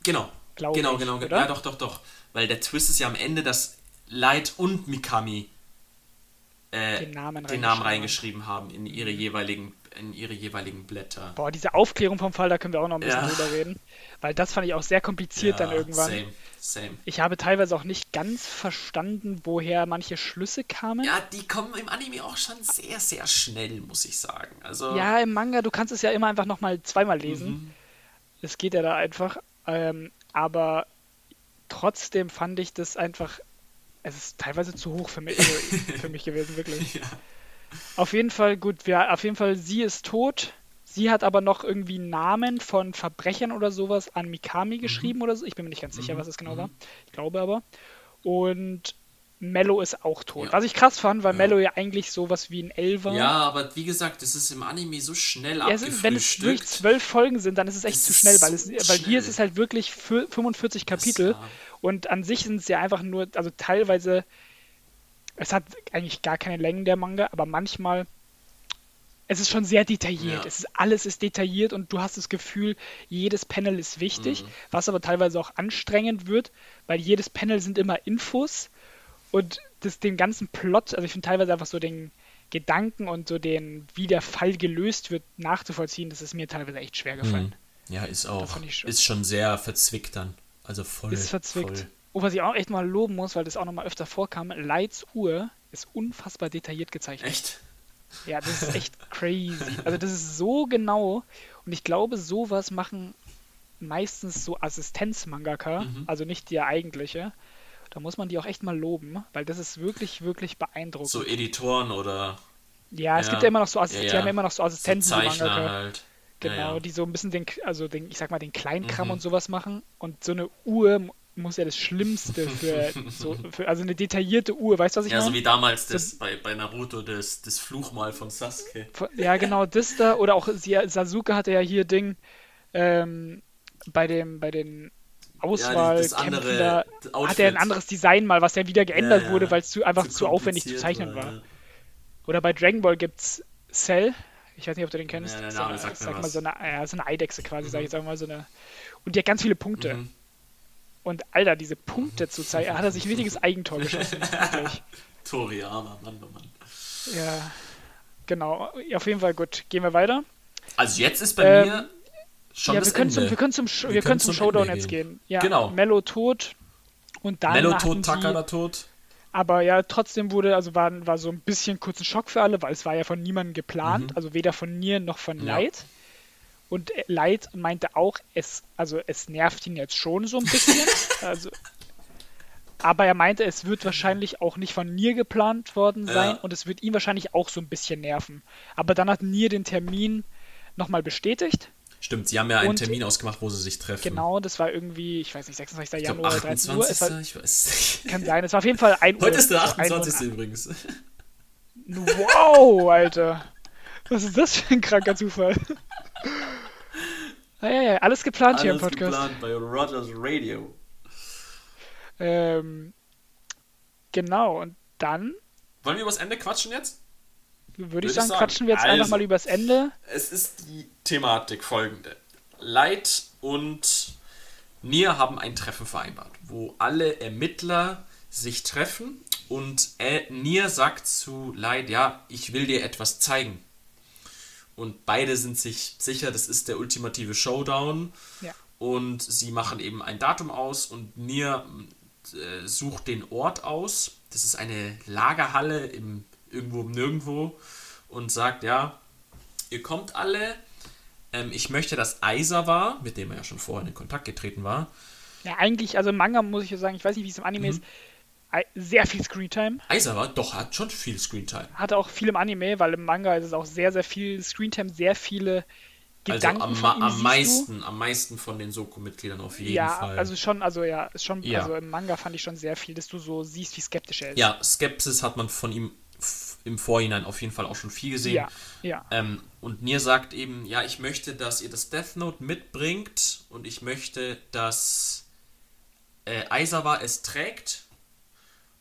Genau. Glaube genau, ich, genau, oder? Ja, doch, doch, doch. Weil der Twist ist ja am Ende, dass Light und Mikami äh, Den Namen den Namen reingeschrieben reingeschrieben haben in ihre jeweiligen, in ihre jeweiligen Blätter. Boah, diese Aufklärung vom Fall, da können wir auch noch ein bisschen Ja. drüber reden. Weil das fand ich auch sehr kompliziert dann irgendwann. Same, same. Ich habe teilweise auch nicht ganz verstanden, woher manche Schlüsse kamen. Ja, die kommen im Anime auch schon sehr, sehr schnell, muss ich sagen. Also, Ja, im Manga, du kannst es ja immer einfach nochmal zweimal lesen. Mhm. Es geht ja da einfach. Ähm, aber trotzdem fand ich das einfach. Es ist teilweise zu hoch für mich, also für mich gewesen, wirklich. Ja. Auf jeden Fall, gut, wir, auf jeden Fall, sie ist tot. Sie hat aber noch irgendwie Namen von Verbrechern oder sowas an Mikami Mhm. geschrieben oder so. Ich bin mir nicht ganz sicher, was es genau war. Ich glaube aber. Und Mello ist auch tot. Ja. Was ich krass fand, weil Mello ja eigentlich sowas wie ein L war. ja, aber wie gesagt, das ist im Anime so schnell Ja, es ist, wenn es wirklich abgefrühstückt. zwölf Folgen sind, dann ist es echt Das zu schnell, weil, es, weil hier ist es halt wirklich für 45 Kapitel ja. und an sich sind es ja einfach nur, also teilweise, es hat eigentlich gar keine Längen der Manga, aber manchmal, es ist schon sehr detailliert. Ja. Es ist, alles ist detailliert und du hast das Gefühl, jedes Panel ist Mhm. wichtig, was aber teilweise auch anstrengend wird, weil jedes Panel sind immer Infos und das, den ganzen Plot, also ich finde teilweise einfach so den Gedanken und so den, wie der Fall gelöst wird, nachzuvollziehen, das ist mir teilweise echt schwer gefallen. Ja, ist auch. schon. Ist schon sehr verzwickt dann. Also voll. Ist verzwickt. Voll. Oh, was ich auch echt mal loben muss, weil das auch nochmal öfter vorkam, Lights Uhr ist unfassbar detailliert gezeichnet. Echt? Ja, das ist echt crazy. Also das ist so genau und ich glaube, sowas machen meistens so Assistenz-Mangaka, Mhm. also nicht der eigentliche. Da muss man die auch echt mal loben, weil das ist wirklich, wirklich beeindruckend. So Editoren oder ja, es ja. gibt ja immer noch so Assist Ja, die ja. haben ja immer noch so so Assistenten, die Zeichner Mangaka. halt. Genau, Ja, die so ein bisschen den, also den, ich sag mal, den Kleinkram Mhm. und sowas machen. Und so eine Uhr muss ja das Schlimmste für, so, für also eine detaillierte Uhr, weißt du, was ich Ja, so meine? wie damals das bei, bei Naruto, das, das Fluchmal von Sasuke. Ja, genau, das da. Oder auch Sasuke hatte ja hier Ding ähm, bei dem, bei den Auswahlkämpfen andere da hat er ein anderes Design mal, was ja wieder geändert Ja, ja. wurde, weil es zu, einfach zu, aufwendig zu zeichnen war. ja. Oder bei Dragon Ball gibt's Cell. Ich weiß nicht, ob du den kennst. Ja, der so Name eine, sagt mir sag mal, so eine, ja, so eine Eidechse quasi, sag ich jetzt mal so eine. Und die hat ganz viele Punkte. Mhm. Und Alter, diese Punkte zu zeigen, hat er sich ein richtiges Eigentor geschossen. Toriyama, Mann, oh Mann. Ja, genau. Auf jeden Fall gut. Gehen wir weiter. Also jetzt ist bei Ähm, mir schon ja, das wir können, Ende. zum, wir können zum, Sh- Wir können können zum zum Showdown jetzt gehen. Ja, Genau. Mello tot. Und dann Mello tot, Takada tot. Aber ja, trotzdem wurde, also war, war so ein bisschen kurz ein Schock für alle, weil es war ja von niemandem geplant, Mhm. also weder von Nier noch von Ja. Light. Und Light meinte auch, es, also es nervt ihn jetzt schon so ein bisschen. also, aber er meinte, es wird wahrscheinlich auch nicht von Nier geplant worden sein Ja. und es wird ihn wahrscheinlich auch so ein bisschen nerven. Aber dann hat Nier den Termin nochmal bestätigt. Stimmt, sie haben ja einen Und- Termin ausgemacht, wo sie sich treffen. Genau, das war irgendwie, ich weiß nicht, 26. Ich Januar, 13 Uhr. Es 28. war, ich weiß nicht. kann sein, es war auf jeden Fall 1 Uhr. Heute ist der Also 1 Uhr 28. übrigens. Wow, Alter. Was ist das für ein kranker Zufall? Ja, ja, ja, alles geplant hier im Alles Podcast. geplant bei Rogers Radio. Ähm, genau, und dann Wollen wir übers Ende quatschen jetzt? würde ich ich sagen, sagen. quatschen wir jetzt einfach Also. mal übers Ende. Es ist die Thematik folgende. Light und Nier haben ein Treffen vereinbart, wo alle Ermittler sich treffen Und Nier sagt zu Light, ja, ich will dir etwas zeigen. Und beide sind sich sicher, das ist der ultimative Showdown. Ja. Und sie machen eben ein Datum aus und Nier äh, sucht den Ort aus. Das ist eine Lagerhalle im, irgendwo im Nirgendwo. Und sagt, ja, ihr kommt alle. Ähm, ich möchte, dass Aizawa, mit dem er ja schon vorher in Kontakt getreten war, Ja, eigentlich, also im Manga muss ich ja sagen, ich weiß nicht, wie es im Anime ist, ei- sehr viel Screentime. Aizawa doch hat schon viel Screentime. Hatte auch viel im Anime, weil im Manga ist es auch sehr, sehr viel Screentime, sehr viele Also Gedanken am, ihm am siehst meisten, am meisten von den Soko-Mitgliedern auf Du. jeden Ja, Fall. also schon, also ja, ist schon, Ja. also im Manga fand ich schon sehr viel, dass du so siehst, wie skeptisch er ist. ja, Skepsis hat man von ihm im Vorhinein auf jeden Fall auch schon viel gesehen. ja, ja. Ähm, und Nier sagt eben, ja, ich möchte, dass ihr das Death Note mitbringt und ich möchte, dass äh, Aizawa es trägt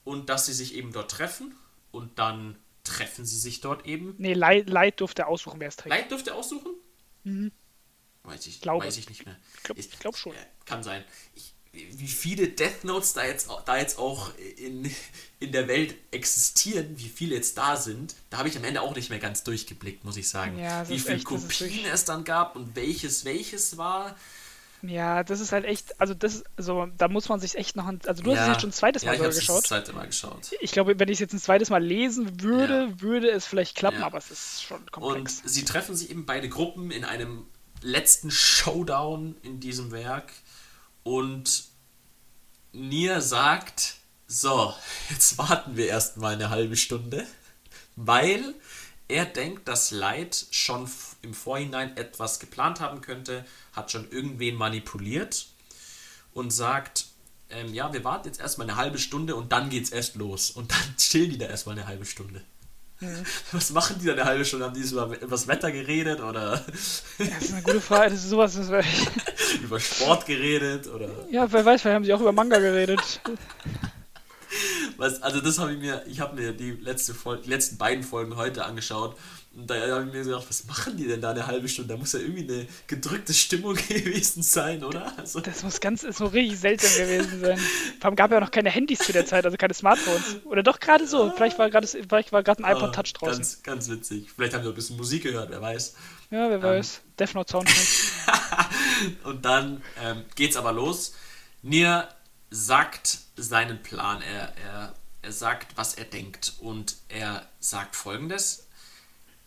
und dass sie sich eben dort treffen und dann treffen sie sich dort eben. Nee, Leid, Leid durfte aussuchen, wer es trägt. Light dürft ihr aussuchen? Weiß ich, Glaube. weiß ich nicht mehr. Ich glaub- ich glaub schon. Kann sein. Ich, wie viele Death Notes da jetzt, auch- da jetzt auch in, in der Welt existieren, wie viele jetzt da sind, da habe ich am Ende auch nicht mehr ganz durchgeblickt, muss ich sagen. Ja, wie viele echt- Kopien es dann gab und welches welches war. Ja, das ist halt echt, also das, also da muss man sich echt noch, ein, also du hast es jetzt schon ein zweites Mal ja, ich geschaut. das zweite Mal geschaut. Ich glaube, wenn ich es jetzt ein zweites Mal lesen würde, Ja. würde es vielleicht klappen, Ja. aber es ist schon Und komplex. sie treffen sich eben beide Gruppen in einem letzten Showdown in diesem Werk. Und Nier sagt, so, jetzt warten wir erstmal eine halbe Stunde, weil er denkt, dass Light schon im Vorhinein etwas geplant haben könnte, hat schon irgendwen manipuliert und sagt, ähm, ja, wir warten jetzt erstmal eine halbe Stunde und dann geht's erst los. Und dann chillen die da erstmal eine halbe Stunde. Was machen die da eine halbe Stunde? Haben die so über das Wetter geredet oder Das ist eine gute Frage. Das ist sowas, das über Sport geredet oder ja, wer weiß, vielleicht haben sie auch über Manga geredet. Was? Also das habe ich mir, ich habe mir die letzte Folge, die letzten beiden Folgen heute angeschaut und da habe ich mir gedacht, was machen die denn da eine halbe Stunde? Da muss ja irgendwie eine gedrückte Stimmung gewesen sein, oder? Also, Das muss ganz, ist so richtig seltsam gewesen sein. Vor allem gab ja auch noch keine Handys zu der Zeit, also keine Smartphones. Oder doch gerade so. Vielleicht war gerade, vielleicht war gerade ein iPod Touch draußen. Ganz, ganz witzig. Vielleicht haben wir ein bisschen Musik gehört, wer weiß. Ja, wer weiß. Death Note Soundtrack. Und dann ähm, geht's aber los. Nier sagt seinen Plan. Er, er, er sagt, was er denkt. Und er sagt folgendes.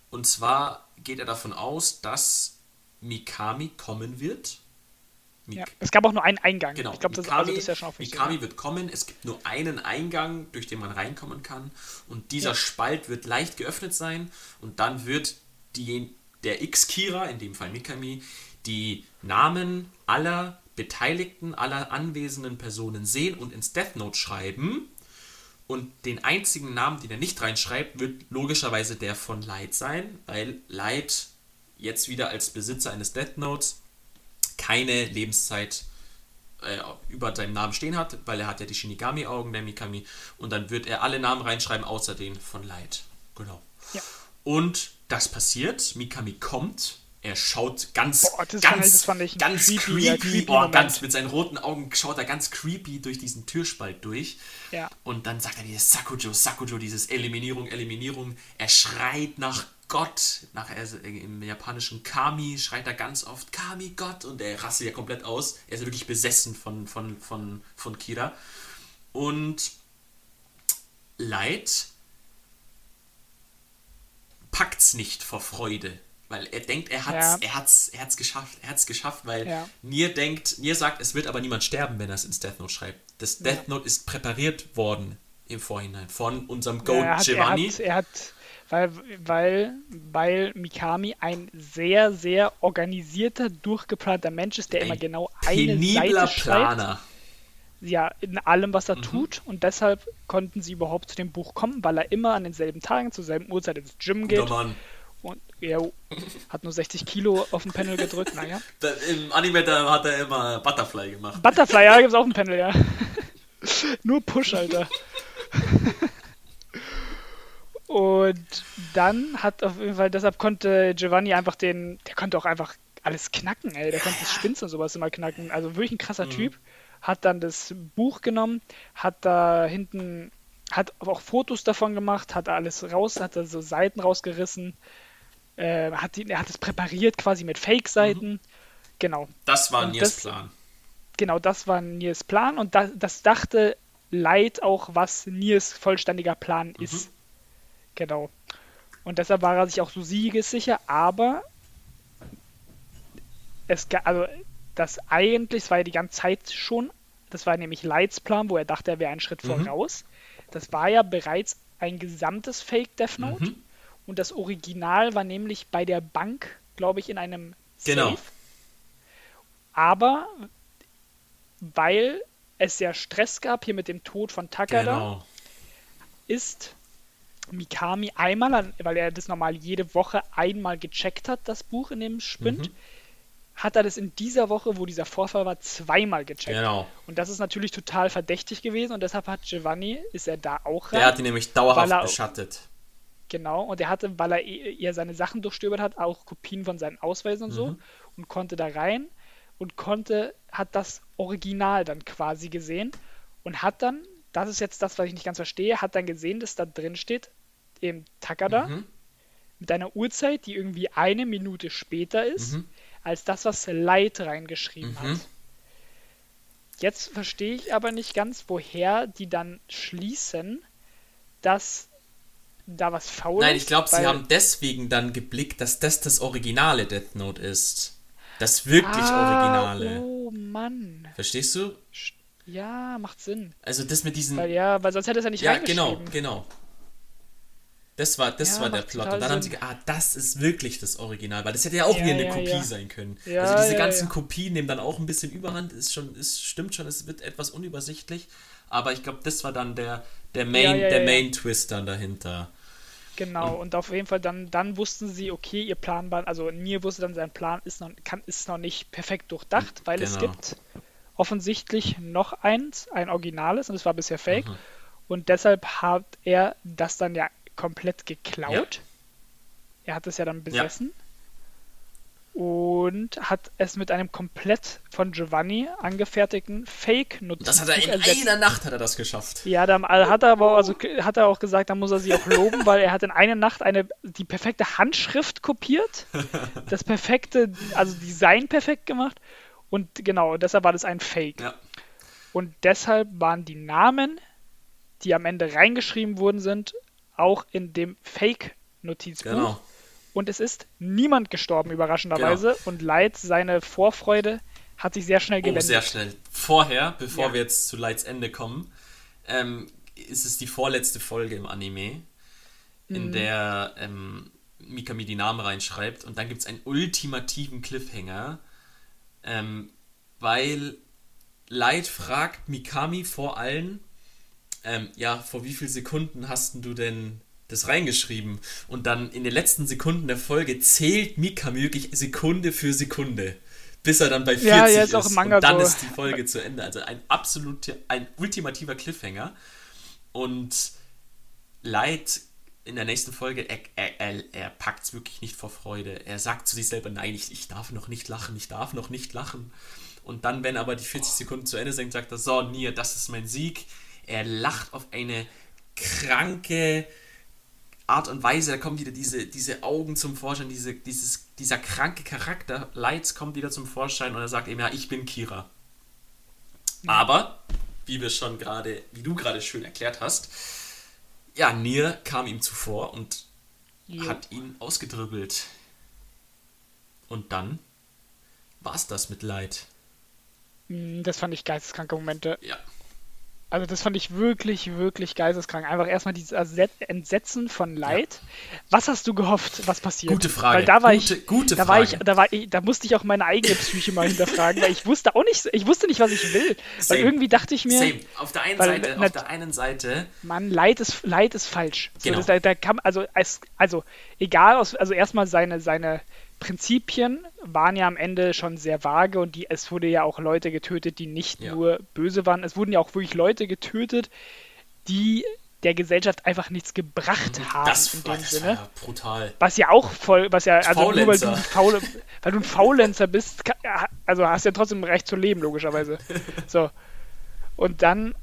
Und zwar geht er davon aus, dass Mikami kommen wird. Mik Ja. Es gab auch nur einen Eingang. Genau, Ich glaube, das, Mikami, also das ist ja schon auf Mikami wird kommen, es gibt nur einen Eingang, durch den man reinkommen kann und dieser Ja. Spalt wird leicht geöffnet sein und dann wird die, der X-Kira, in dem Fall Mikami, die Namen aller Beteiligten, aller anwesenden Personen sehen und ins Death Note schreiben und den einzigen Namen, den er nicht reinschreibt, wird logischerweise der von Light sein, weil Light jetzt wieder als Besitzer eines Death Notes keine Lebenszeit äh, über seinem Namen stehen hat, weil er hat ja die Shinigami-Augen, der Mikami, und dann wird er alle Namen reinschreiben, außer den von Light. Genau. Ja. Und das passiert, Mikami kommt, er schaut ganz, Boah, ganz, ich- ganz creepy- creepy, creepy Moment. ganz mit seinen roten Augen schaut er ganz creepy durch diesen Türspalt durch. Ja. Und dann sagt er wieder Sakujo, Sakujo, dieses Eliminierung, Eliminierung. Er schreit nach Gott, nach im japanischen Kami schreit er ganz oft Kami, Gott. Und er rastet ja komplett aus. Er ist wirklich besessen von, von, von, von Kira. Und Light packt's nicht vor Freude. Weil er denkt, er hat's, Ja. er hat's, er hat's geschafft, er hat's geschafft, weil Ja. Nier denkt, Nier sagt, es wird aber niemand sterben, wenn er es ins Death Note schreibt. Das Death Note ist präpariert worden im Vorhinein von unserem Goat er hat, er Giovanni. hat, er hat weil, weil, weil Mikami ein sehr, sehr organisierter, durchgeplanter Mensch ist, der immer Ein genau eine Seite schreibt. Planer. Ja, in allem, was er Mhm. tut. Und deshalb konnten sie überhaupt zu dem Buch kommen, weil er immer an denselben Tagen, zur selben Uhrzeit ins Gym Guter geht. Mann. Und er hat nur 60 Kilo auf dem Panel gedrückt, naja. Da, Im Anime da hat er immer Butterfly gemacht. Butterfly, ja, gibt's auch ein Panel, ja. Nur Push, Alter. Und dann hat auf jeden Fall, deshalb konnte Giovanni einfach den, der konnte auch einfach alles knacken, ey. Der konnte das Spinns und sowas immer knacken. Also wirklich ein krasser Typ. Hat dann das Buch genommen, hat da hinten, hat auch Fotos davon gemacht, hat alles raus, hat da so Seiten rausgerissen, äh, hat die, er hat es präpariert quasi mit Fake-Seiten. Mhm. Genau. Das war Niers Plan. Genau, das war Niers Plan und das, das dachte Light auch, was Niers vollständiger Plan mhm. ist. Genau. Und deshalb war er sich auch so siegessicher, aber es also das eigentlich, es war ja die ganze Zeit schon, das war nämlich Lights Plan, wo er dachte, er wäre einen Schritt mhm. voraus. Das war ja bereits ein gesamtes Fake Death Note. Mhm. Und das Original war nämlich bei der Bank, glaube ich, in einem Safe. Genau. Aber weil es ja Stress gab hier mit dem Tod von Takada, genau. ist Mikami einmal, weil er das normal jede Woche einmal gecheckt hat, das Buch in dem Sprint, mhm. hat er das in dieser Woche, wo dieser Vorfall war, zweimal gecheckt. Genau. Und das ist natürlich total verdächtig gewesen und deshalb hat Giovanni, ist er da auch rein. Der hat ihn nämlich dauerhaft er, beschattet. Genau, und er hatte, weil er eher seine Sachen durchstöbert hat, auch Kopien von seinen Ausweisen und mhm. so und konnte da rein und konnte, hat das Original dann quasi gesehen und hat dann, das ist jetzt das, was ich nicht ganz verstehe, hat dann gesehen, dass da drin steht, eben Takada, mhm. mit einer Uhrzeit, die irgendwie eine Minute später ist, mhm. als das, was Light reingeschrieben mhm. hat. Jetzt verstehe ich aber nicht ganz, woher die dann schließen, dass da was faul. Nein, ich glaube, sie haben deswegen dann geblickt, dass das das originale Death Note ist. Das wirklich ah, Originale. Oh Mann. Verstehst du? Ja, macht Sinn. Also das mit diesen. Weil, ja, weil sonst hätte es ja nicht Ja, genau, genau. Das war, das ja, war der Plot. Und dann haben sie gesagt, ah, das ist wirklich das Original, weil das hätte ja auch ja, wieder eine ja, Kopie ja. sein können. also diese ganzen Kopien nehmen dann auch ein bisschen Überhand, ist schon, ist, stimmt schon, es wird etwas unübersichtlich. Aber ich glaube, das war dann der, der Main, der Main Twist dann dahinter. Genau, und, und, auf jeden Fall dann, dann wussten sie, okay, ihr Plan war, also Nier wusste dann, sein Plan ist noch, kann, ist noch nicht perfekt durchdacht, weil genau. es gibt offensichtlich noch eins, ein Originales, und es war bisher fake. Mhm. Und deshalb hat er das dann ja komplett geklaut. Ja. Er hat es ja dann besessen. Ja und hat es mit einem komplett von Giovanni angefertigten Fake-Notiz. Das hat er in ersetzt. einer Nacht hat er das geschafft. Ja, dann hat er aber also hat er auch gesagt, da muss er sich auch loben, weil er hat in einer Nacht eine die perfekte Handschrift kopiert, das perfekte, also Design perfekt gemacht und genau, deshalb war das ein Fake. Ja. Und deshalb waren die Namen, die am Ende reingeschrieben wurden sind, auch in dem Fake-Notizbuch. Genau. Und es ist niemand gestorben, überraschenderweise. Genau. Und Light, seine Vorfreude, hat sich sehr schnell oh, gewendet. Oh, sehr schnell. Vorher, bevor ja. wir jetzt zu Lights Ende kommen, ähm, ist es die vorletzte Folge im Anime, in mhm. der ähm, Mikami die Namen reinschreibt. Und dann gibt es einen ultimativen Cliffhanger, ähm, weil Light fragt Mikami vor allen, ähm, ja, vor wie vielen Sekunden hast du denn das reingeschrieben. Und dann in den letzten Sekunden der Folge zählt Mika wirklich Sekunde für Sekunde. Bis er dann bei 40 ja, ist. ist und dann so. ist die Folge zu Ende. Also ein absolut, ein ultimativer Cliffhanger. Und Light in der nächsten Folge, er, er, er, er packt es wirklich nicht vor Freude. Er sagt zu sich selber, nein, ich, ich darf noch nicht lachen, ich darf noch nicht lachen. Und dann, wenn aber die 40 Sekunden zu Ende sind, sagt er, so, Nier, das ist mein Sieg. Er lacht auf eine kranke, Art und Weise, da kommen wieder diese, diese Augen zum Vorschein, diese, dieses, dieser kranke Charakter, Lights kommt wieder zum Vorschein und er sagt eben, ja, ich bin Kira. Aber, wie wir schon gerade, wie du gerade schön erklärt hast, ja, Nier kam ihm zuvor und jo. hat ihn ausgedribbelt. Und dann war es das mit Light. Hm, das fand ich geisteskranke Momente. Ja. Also das fand ich wirklich, wirklich geisteskrank. Einfach erstmal dieses Entsetzen von Leid. Ja. Was hast du gehofft, was passiert? Gute Frage. Weil da war gute, ich, gute da Frage. war ich, da war ich, da musste ich auch meine eigene Psyche mal hinterfragen, weil ich wusste auch nicht, ich wusste nicht, was ich will. Same. Weil irgendwie dachte ich mir. Same. Auf der einen weil, Seite, auf der einen Seite. Mann, Leid ist, Leid ist falsch. Genau. So, das, da, da kann, also, als, also egal, also erstmal seine, seine Prinzipien waren ja am Ende schon sehr vage und die, es wurde ja auch Leute getötet, die nicht ja. nur böse waren. Es wurden ja auch wirklich Leute getötet, die der Gesellschaft einfach nichts gebracht mhm. haben das, in dem das Sinne. Ja brutal. Was ja auch voll, was ja, also nur weil du, ein Faule, weil du ein Faulenzer bist, also hast du ja trotzdem Recht zu leben, logischerweise. so. Und dann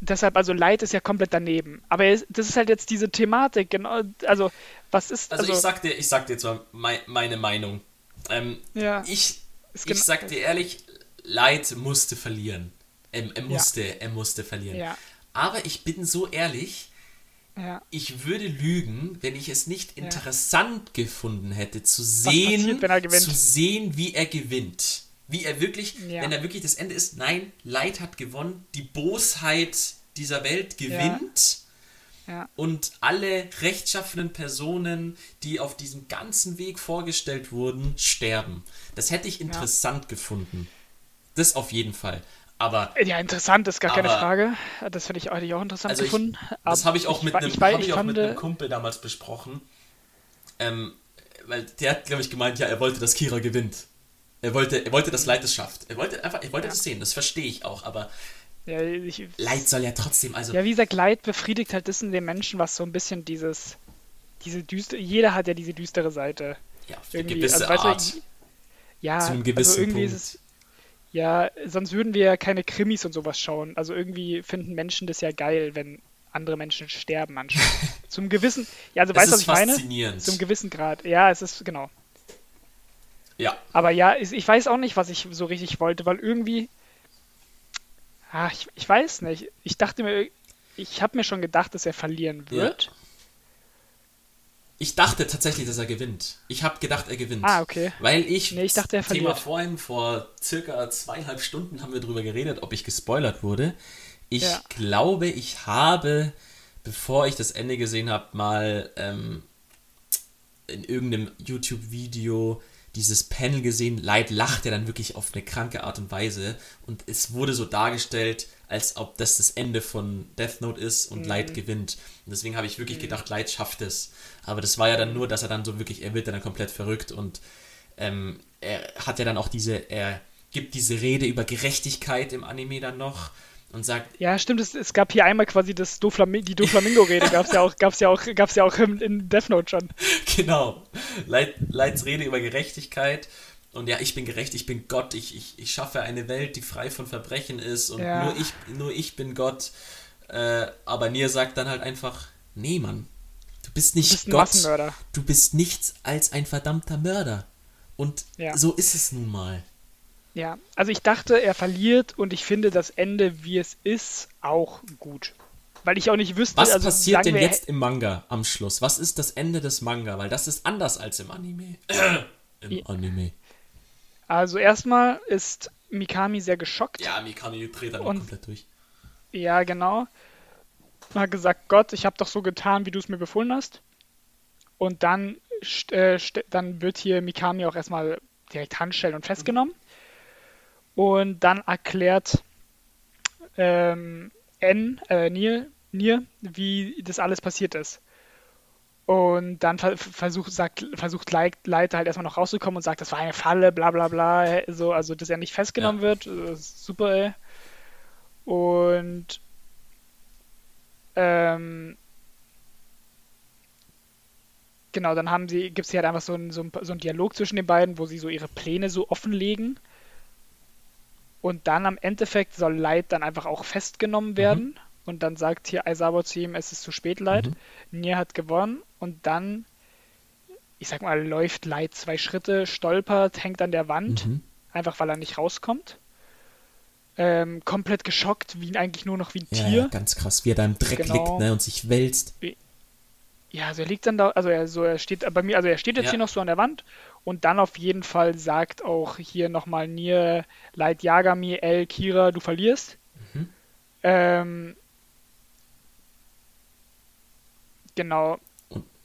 deshalb, also Light ist ja komplett daneben. Aber er das ist halt jetzt diese Thematik, genau. Also, was ist. Also, ich sag dir, ich sag dir jetzt mal mei- meine Meinung. Ähm, Ja. ich, ich sag dir ehrlich, Light musste verlieren. Er, er musste, er musste verlieren. Ja. Aber ich bin so ehrlich, Ja. ich würde lügen, wenn ich es nicht Ja. interessant gefunden hätte, zu passiert, sehen, er gewinnt? zu sehen, wie er gewinnt. Wie er wirklich, Ja. wenn er wirklich das Ende ist, nein, Light hat gewonnen, die Bosheit dieser Welt gewinnt Ja. und alle rechtschaffenen Personen, die auf diesem ganzen Weg vorgestellt wurden, sterben. Das hätte ich interessant gefunden. Das auf jeden Fall. Aber Ja, interessant ist gar keine Aber- Frage. Das finde ich, hätte ich auch interessant also ich, gefunden. das Aber habe ich auch mit einem, wei- hab ich auch mit einem Kumpel damals besprochen. Ähm, weil der hat, glaube ich, gemeint, ja, er wollte, dass Kira gewinnt. Er wollte, er wollte, dass Light es schafft. Er wollte einfach, er wollte Ja. das sehen, das verstehe ich auch, aber ja, ich, Light soll ja trotzdem, also ja, wie gesagt, Leid befriedigt halt das in den Menschen, was so ein bisschen dieses, diese düstere, jeder hat ja diese düstere Seite. ja, auf eine Irgendwie, gewisse also, weißt du, Art. Ja, Zu einem gewissen also irgendwie Punkt. ist es. Ja, sonst würden wir ja keine Krimis und sowas schauen. Also irgendwie finden Menschen das ja geil, wenn andere Menschen sterben anscheinend. Zum gewissen, ja, also es weißt du, was ich meine? Zum gewissen Grad. Ja, es ist, genau. Ja, Aber ja, ich, weiß auch nicht, was ich so richtig wollte, weil irgendwie. Ah, ich, ich weiß nicht. Ich dachte mir, ich habe mir schon gedacht, dass er verlieren Ja. wird. ich dachte tatsächlich, dass er gewinnt. Ich habe gedacht, er gewinnt. Ah, okay. Weil ich, Nee, ich dachte, er Thema verliert. vorhin, vor circa zweieinhalb Stunden haben wir darüber geredet, ob ich gespoilert wurde. Ich Ja. glaube, ich habe, bevor ich das Ende gesehen habe, mal ähm, in irgendeinem YouTube-Video dieses Panel gesehen. Light lacht ja dann wirklich auf eine kranke Art und Weise und es wurde so dargestellt, als ob das das Ende von Death Note ist Mhm. und Light gewinnt. Und deswegen habe ich wirklich gedacht, Light schafft es. Aber das war ja dann nur, dass er dann so wirklich, er wird dann komplett verrückt und ähm, er hat ja dann auch diese, er gibt diese Rede über Gerechtigkeit im Anime dann noch und sagt, Ja, stimmt. Es, es gab hier einmal quasi das Doflami die Doflamingo-Rede. gab es ja auch, gab's ja auch, gab's ja auch in, in Death Note schon. Genau. Light, Lights Rede über Gerechtigkeit. Und ja, ich bin gerecht, ich bin Gott, ich, ich, ich schaffe eine Welt, die frei von Verbrechen ist und Ja. nur, ich, nur ich bin Gott. Äh, aber Nier sagt dann halt einfach, nee, Mann, du bist nicht Du bist Gott, du bist nichts als ein verdammter Mörder. Und Ja. so ist es nun mal. Ja, also ich dachte, er verliert und ich finde das Ende, wie es ist, auch gut. Weil ich auch nicht wüsste, Was also passiert denn jetzt im Manga am Schluss? Was ist das Ende des Manga? Weil das ist anders als im Anime. Im Ja. Anime. Also erstmal ist Mikami sehr geschockt. Ja, Mikami dreht dann Und- komplett durch. Ja, genau. Und hat gesagt, Gott, ich habe doch so getan, wie du es mir befohlen hast. Und dann, äh, dann wird hier Mikami auch erstmal direkt Handschellen und festgenommen. Und dann erklärt ähm, N, äh, Nier, Nier, wie das alles passiert ist. Und dann ver versucht, sagt, versucht Light halt erstmal noch rauszukommen und sagt, das war eine Falle, bla bla bla. So, also, dass er nicht festgenommen wird. Das ist super, ey. Und ähm, genau, dann haben sie, gibt es hier halt einfach so einen so ein, so einen Dialog zwischen den beiden, wo sie so ihre Pläne so offenlegen. Und dann am Endeffekt soll Light dann einfach auch festgenommen werden. Und dann sagt hier Aizawa zu ihm, es ist zu spät, Light. Mhm. Nier hat gewonnen. Und dann, ich sag mal, läuft Light zwei Schritte, stolpert, hängt an der Wand Mhm. einfach weil er nicht rauskommt. Ähm, komplett geschockt, wie eigentlich nur noch wie ein Ja, Tier. ja, ganz krass, wie er da im Dreck Genau. liegt ne, und sich wälzt. Ja, also er liegt dann da, also er so, er steht bei mir, also er steht jetzt Ja. hier noch so an der Wand und dann auf jeden Fall sagt auch hier nochmal Nier, Light Yagami, El, Kira, du verlierst. Mhm. Ähm, genau.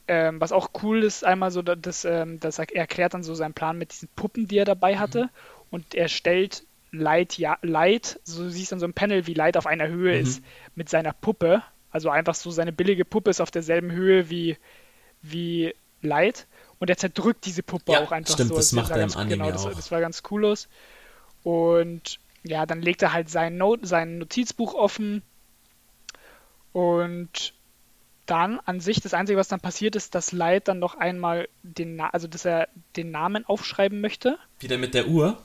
Ähm, was auch cool ist, einmal so, da- das, ähm, das er erklärt dann so seinen Plan mit diesen Puppen, die er dabei hatte. Und er stellt Light, ja, Light, so du siehst dann so ein Panel, wie Light auf einer Höhe Mhm. ist, mit seiner Puppe. Also einfach so seine billige Puppe ist auf derselben Höhe wie, wie Light. Und er zerdrückt diese Puppe Ja, auch einfach stimmt, so. das sah macht er im ganz- Anime genau, das, auch. das war ganz cool aus. Und ja, dann legt er halt sein, Not sein Notizbuch offen. Und dann an sich, das Einzige, was dann passiert ist, dass Light dann noch einmal den, Na also dass er den Namen aufschreiben möchte Wieder mit der Uhr.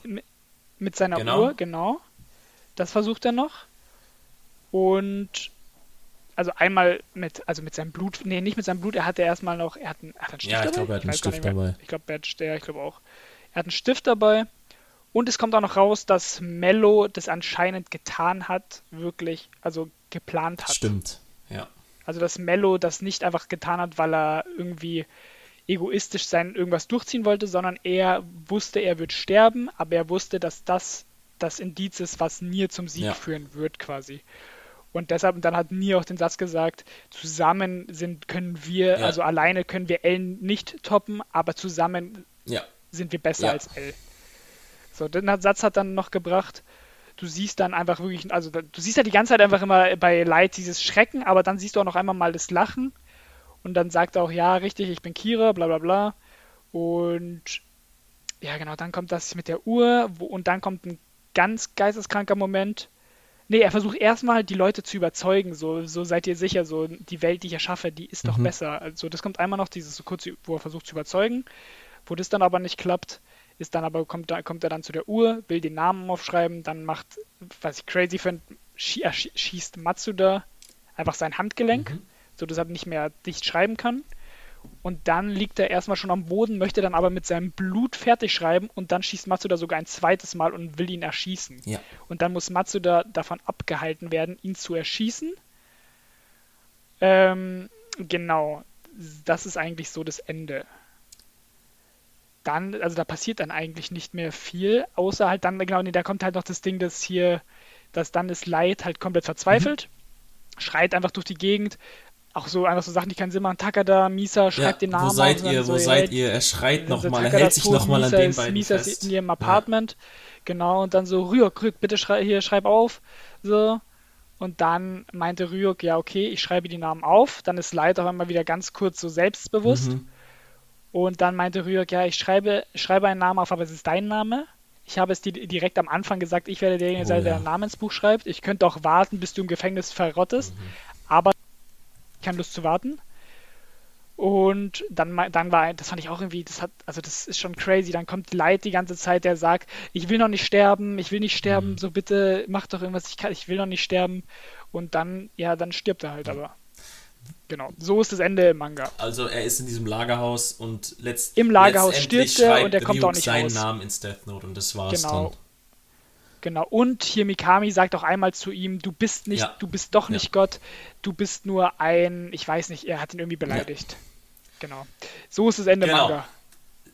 mit seiner Genau. Uhr, genau. Das versucht er noch. Und also einmal mit, also mit seinem Blut, nee, nicht mit seinem Blut, er hatte erstmal noch, er hat einen, hat einen Stift Ja, ich dabei. glaube, er hat einen Stift dabei. Ich glaube, Badge, der, ich glaube auch. Er hat einen Stift dabei. Und es kommt auch noch raus, dass Mello das anscheinend getan hat, wirklich, also geplant hat. Stimmt. Ja. Also dass Mello das nicht einfach getan hat, weil er irgendwie egoistisch sein irgendwas durchziehen wollte, sondern er wusste, er wird sterben, aber er wusste, dass das das Indiz ist, was Nier zum Sieg Ja. führen wird, quasi. Und deshalb, und dann hat Nier auch den Satz gesagt, zusammen sind, können wir, Ja. also alleine können wir L nicht toppen, aber zusammen Ja. sind wir besser Ja. als L. So, den Satz hat dann noch gebracht, du siehst dann einfach wirklich, also du siehst ja die ganze Zeit einfach immer bei Light dieses Schrecken, aber dann siehst du auch noch einmal mal das Lachen und dann sagt er auch, ja, richtig, ich bin Kira, bla bla bla. Und ja, genau, dann kommt das mit der Uhr wo, und dann kommt ein ganz geisteskranker Moment. Nee, er versucht erstmal die Leute zu überzeugen, so, so seid ihr sicher, so die Welt, die ich erschaffe, die ist doch Mhm. besser. Also das kommt einmal noch, dieses so kurz, wo er versucht zu überzeugen, wo das dann aber nicht klappt, ist dann aber, kommt, da- kommt er dann zu der Uhr, will den Namen aufschreiben, dann macht, was ich crazy finde, schie- schießt Matsuda einfach sein Handgelenk, Mhm. so dass er nicht mehr dicht schreiben kann. Und dann liegt er erstmal schon am Boden, möchte dann aber mit seinem Blut fertig schreiben und dann schießt Matsuda sogar ein zweites Mal und will ihn erschießen. Ja. Und dann muss Matsuda davon abgehalten werden, ihn zu erschießen. Ähm, genau. Das ist eigentlich so das Ende. Dann, also da passiert dann eigentlich nicht mehr viel, außer halt dann, genau, nee, da kommt halt noch das Ding, dass hier, dass dann das Leid halt komplett verzweifelt, schreit einfach durch die Gegend, auch so einfach so Sachen, die keinen Sinn machen. Takada, Misa, schreibt den Namen wo seid ihr, so, wo seid ihr? Er schreit nochmal, er hält ist sich nochmal an den ist- beiden Misa ist fest. in ihrem Apartment. Genau, und dann so, Ryuk, Ryuk, bitte schrei hier, schreib auf. So. Und dann meinte Ryuk, ja, okay, ich schreibe die Namen auf. Dann ist Light auf einmal wieder ganz kurz so selbstbewusst. Mhm. Und dann meinte Ryuk, ja, ich schreibe, schreibe einen Namen auf, aber es ist dein Name. Ich habe es dir direkt am Anfang gesagt, ich werde derjenige Oh, sein, der ja. einen Namen ins Buch schreibt. Ich könnte auch warten, bis du im Gefängnis verrottest. Mhm. Aber habe Lust zu warten. Und dann, dann war, das fand ich auch irgendwie, das hat, also das ist schon crazy. Dann kommt Light die ganze Zeit, der sagt, ich will noch nicht sterben, ich will nicht sterben, Mhm. so bitte mach doch irgendwas, ich kann, ich will noch nicht sterben. Und dann, ja, dann stirbt er halt aber. Genau, so ist das Ende im Manga. Also er ist in diesem Lagerhaus und letzt Im Lagerhaus stirbt er und er kommt Ryuk auch nicht seinen raus. Namen ins Death Note und das war's Genau. dann. Genau. Und hier Mikami sagt auch einmal zu ihm, du bist nicht, Ja. du bist doch Ja. nicht Gott, du bist nur ein, ich weiß nicht, er hat ihn irgendwie beleidigt. Genau. So ist das Ende Genau. Manga.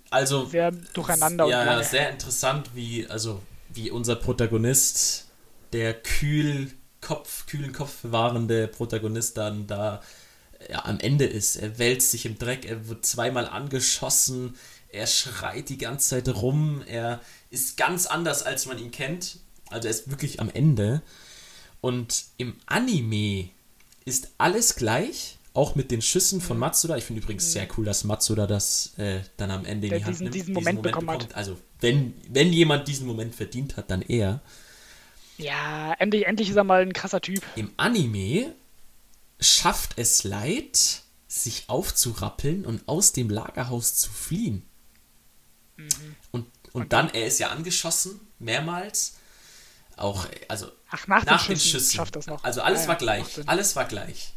Also Sehr durcheinander ja, und lange. sehr interessant, wie also wie unser Protagonist, der kühl Kopf, kühlen Kopf bewahrende Protagonist dann da ja, am Ende ist. Er wälzt sich im Dreck, er wird zweimal angeschossen, er schreit die ganze Zeit rum, er ist ganz anders, als man ihn kennt. Also er ist wirklich am Ende. Und im Anime ist alles gleich, auch mit den Schüssen Mhm. von Matsuda. Ich finde übrigens sehr cool, dass Matsuda das äh, dann am Ende in die Hand diesen- nimmt. diesen Moment bekommen hat. Also wenn, wenn jemand diesen Moment verdient hat, dann er. Ja, endlich, endlich ist er mal ein krasser Typ. Im Anime schafft es Light, sich aufzurappeln und aus dem Lagerhaus zu fliehen. Und, und dann, er ist ja angeschossen, mehrmals. Auch, also Ach, nach, nach den den Schüssen, Schüssen. schafft das noch. Also alles Ja, war gleich. Alles war gleich.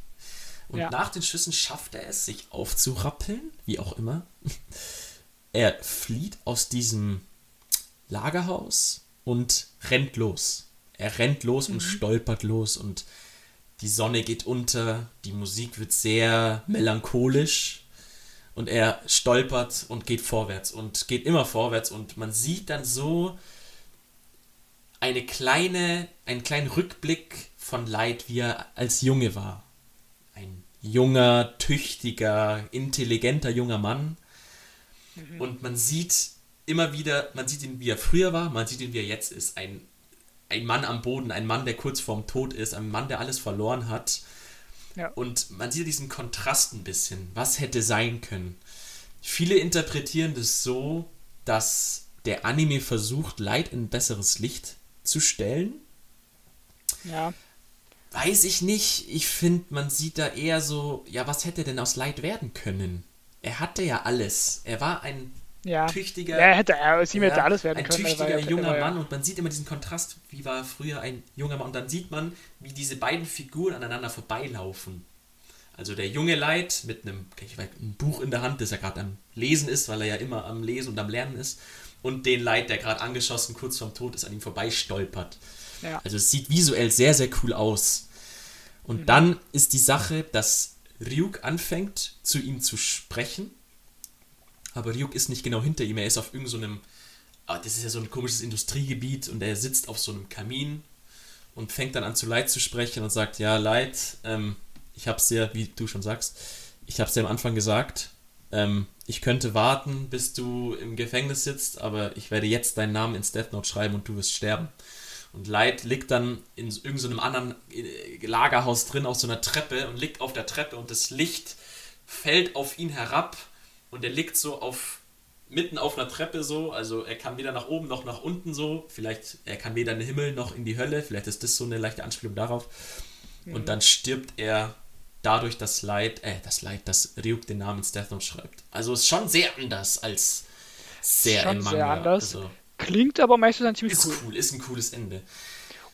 Und Ja. nach den Schüssen schafft er es, sich aufzurappeln, wie auch immer. Er flieht aus diesem Lagerhaus und rennt los. Er rennt los Mhm. und stolpert los und die Sonne geht unter, die Musik wird sehr melancholisch und er stolpert und geht vorwärts und geht immer vorwärts und man sieht dann so eine kleine, einen kleinen Rückblick von Light, wie er als Junge war. Ein junger, tüchtiger, intelligenter junger Mann. Und man sieht immer wieder, man sieht ihn, wie er früher war, man sieht ihn, wie er jetzt ist. Ein, ein Mann am Boden, ein Mann, der kurz vorm Tod ist, ein Mann, der alles verloren hat. Ja. Und man sieht diesen Kontrast ein bisschen. Was hätte sein können? Viele interpretieren das so, dass der Anime versucht, Light in besseres Licht zu stellen. Ja, Weiß ich nicht. Ich finde, man sieht da eher so, ja, was hätte denn aus Light werden können? Er hatte ja alles. Er war ein Ja. tüchtiger. Er hätte, er, aus ihm hätte Ja, alles werden ein können. er war tüchtiger ja- junger er ja- Mann und man sieht immer diesen Kontrast, wie war früher ein junger Mann und dann sieht man, wie diese beiden Figuren aneinander vorbeilaufen. Also der junge Leid mit einem, ich weiß, ein Buch in der Hand, das er gerade am Lesen ist, weil er ja immer am Lesen und am Lernen ist, und den Leid, der gerade angeschossen kurz vorm Tod ist, an ihm vorbeistolpert. Ja. Also es sieht visuell sehr, sehr cool aus. Und dann ist die Sache, dass Ryuk anfängt, zu ihm zu sprechen. Aber Ryuk ist nicht genau hinter ihm. Er ist auf irgendeinem, so ah, das ist ja so ein komisches Industriegebiet und er sitzt auf so einem Kamin und fängt dann an zu Light zu sprechen und sagt, ja, Light, ähm, ich hab's dir, wie du schon sagst, ich hab's dir am Anfang gesagt, ähm, ich könnte warten, bis du im Gefängnis sitzt, aber ich werde jetzt deinen Namen ins Death Note schreiben und du wirst sterben. Und Light liegt dann in irgendeinem anderen äh, Lagerhaus drin auf so einer Treppe und liegt auf der Treppe und das Licht fällt auf ihn herab und er liegt so auf mitten auf einer Treppe so, also er kann weder nach oben noch nach unten so, vielleicht er kann weder in den Himmel noch in die Hölle, vielleicht ist das so eine leichte Anspielung darauf. Und dann stirbt er dadurch das Leid, äh, das Leid, dass Ryuk den Namen ins Death Note schreibt. Also ist schon sehr anders als sehr Schon im sehr Manga. anders. Also, Klingt aber meistens dann ziemlich ist cool. cool, ist ein cooles Ende.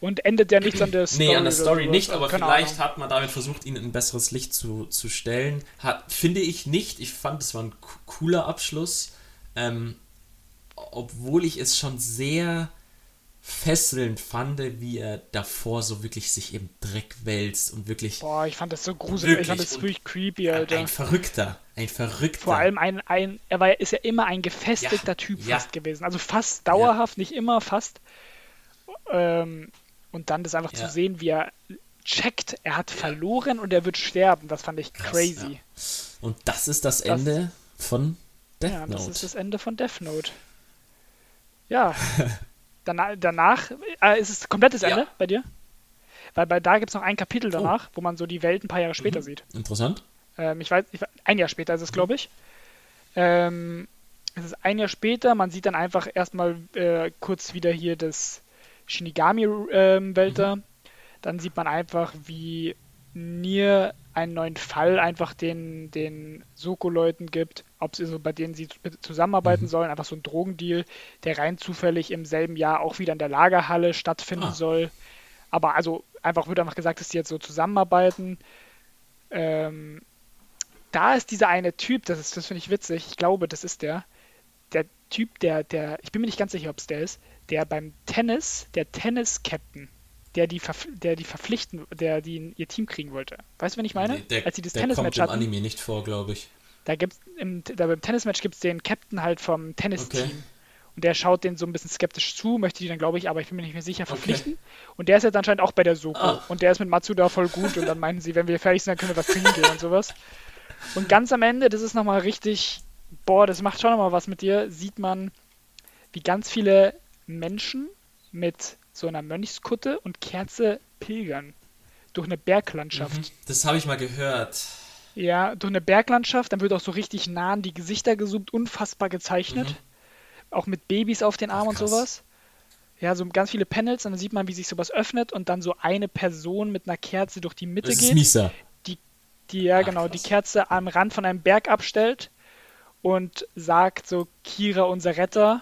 Und endet ja nichts an der Story. Nee, an der Story nicht, aber Keine vielleicht Ahnung. hat man damit versucht, ihn in ein besseres Licht zu, zu stellen. Hat, finde ich nicht. Ich fand, es war ein co- cooler Abschluss. Ähm, obwohl ich es schon sehr fesselnd fand, wie er davor so wirklich sich im Dreck wälzt und wirklich Boah, ich fand das so gruselig. Ich fand das wirklich creepy, Alter. ein Verrückter, ein Verrückter. Vor allem ein, ein er war, ist ja immer ein gefestigter Ja, Typ ja. fast gewesen. Also fast dauerhaft, nicht immer, fast. Ähm, und dann das einfach Ja. zu sehen, wie er checkt, er hat verloren und er wird sterben, das fand ich Krass, crazy. Und das ist das Ende von Death Ja, das Note. ist das Ende von Death Note. Ja. Danach, danach äh, ist es komplettes Ja. Ende bei dir? Weil bei da gibt es noch ein Kapitel Oh. danach, wo man so die Welt ein paar Jahre später Mhm. sieht. Interessant. Ähm, ich weiß, ich, weiß- ein Jahr später ist es, glaube ich. Ähm, es ist ein Jahr später, man sieht dann einfach erstmal äh, kurz wieder hier das Shinigami-Welt da. Dann sieht man einfach, wie Nier einen neuen Fall einfach den, den Soko-Leuten gibt, ob sie so bei denen sie zu- zusammenarbeiten sollen, einfach so ein Drogendeal, der rein zufällig im selben Jahr auch wieder in der Lagerhalle stattfinden Ah. soll. Aber also einfach wird einfach gesagt, dass die jetzt so zusammenarbeiten. Ähm, da ist dieser eine Typ, das ist, das finde ich witzig, ich glaube, das ist der, der Typ, der, der, ich bin mir nicht ganz sicher, ob es der ist, der beim Tennis, der Tennis-Captain, der die, der die verpflichten, der die in ihr Team kriegen wollte. Weißt du, wen ich meine? Nee, der, Als sie das der kommt Tennismatch im hatten, Anime nicht vor, glaube ich. da gibt's im, da beim Tennismatch gibt es den Captain halt vom Tennisteam. Okay. Und der schaut den so ein bisschen skeptisch zu, möchte die dann, glaube ich, aber ich bin mir nicht mehr sicher, verpflichten. Und der ist jetzt anscheinend auch bei der Soko. Ah. Und der ist mit Matsuda voll gut. Und dann meinten sie, wenn wir fertig sind, dann können wir was trinken gehen und sowas. Und ganz am Ende, das ist nochmal richtig, boah, das macht schon nochmal was mit dir, sieht man, wie ganz viele Menschen mit so einer Mönchskutte und Kerze pilgern. Durch eine Berglandschaft. Mhm. Das habe ich mal gehört. Ja, durch eine Berglandschaft, dann wird auch so richtig nah an die Gesichter gezoomt, unfassbar gezeichnet. Mhm. Auch mit Babys auf den Armen und sowas. Ja, so ganz viele Panels und dann sieht man, wie sich sowas öffnet und dann so eine Person mit einer Kerze durch die Mitte Das ist geht, Misa. die ja Ach, genau die krass. Kerze am Rand von einem Berg abstellt und sagt so Kira unser Retter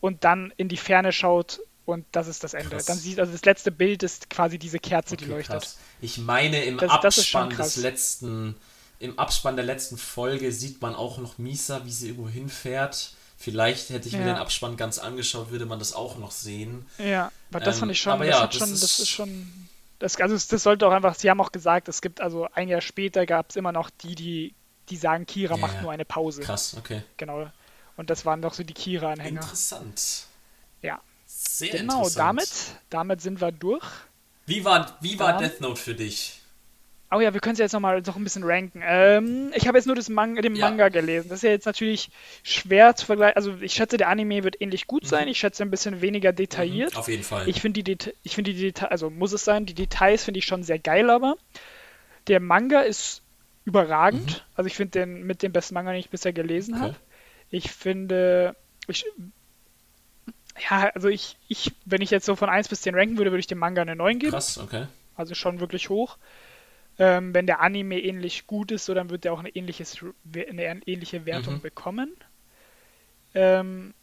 und dann in die Ferne schaut und das ist das Ende. Krass. Dann sieht also das letzte Bild ist quasi diese Kerze, die Okay, leuchtet. krass. Ich meine, im Das- das Abspann krass. des letzten, im Abspann der letzten Folge sieht man auch noch Misa, wie sie irgendwo hinfährt. Vielleicht hätte ich mir Ja. den Abspann ganz angeschaut, würde man das auch noch sehen. Ja, aber das Ähm, fand ich schon, aber das ja, das schon, ist- das ist schon, das, also das, das sollte auch einfach, sie haben auch gesagt, es gibt also ein Jahr später gab es immer noch die, die, die sagen, Kira Ja, macht nur eine Pause. Krass, okay. Genau. Und das waren doch so die Kira-Anhänger. Interessant. Ja. Sehr Genau, interessant. damit, damit sind wir durch. Wie war, wie war Death Note für dich? Oh ja, wir können es jetzt nochmal noch ein bisschen ranken. Ähm, ich habe jetzt nur das Man den Ja. Manga gelesen. Das ist ja jetzt natürlich schwer zu vergleichen. Also ich schätze, der Anime wird ähnlich gut sein. Ich schätze ein bisschen weniger detailliert. Mhm, Auf jeden Fall. Ich finde die, Deta ich finde die Details, also muss es sein, die Details finde ich schon sehr geil, aber der Manga ist überragend. Also ich finde den mit dem besten Manga, den ich bisher gelesen Mhm. Okay. habe. Ich finde, ich, ja, also ich, ich, wenn ich jetzt so von 1 bis 10 ranken würde, würde ich dem Manga eine 9 geben. Krass, okay. Also schon wirklich hoch. Ähm, wenn der Anime ähnlich gut ist, so dann wird er auch eine, ähnliches, eine ähnliche Wertung Mhm. bekommen. Ähm,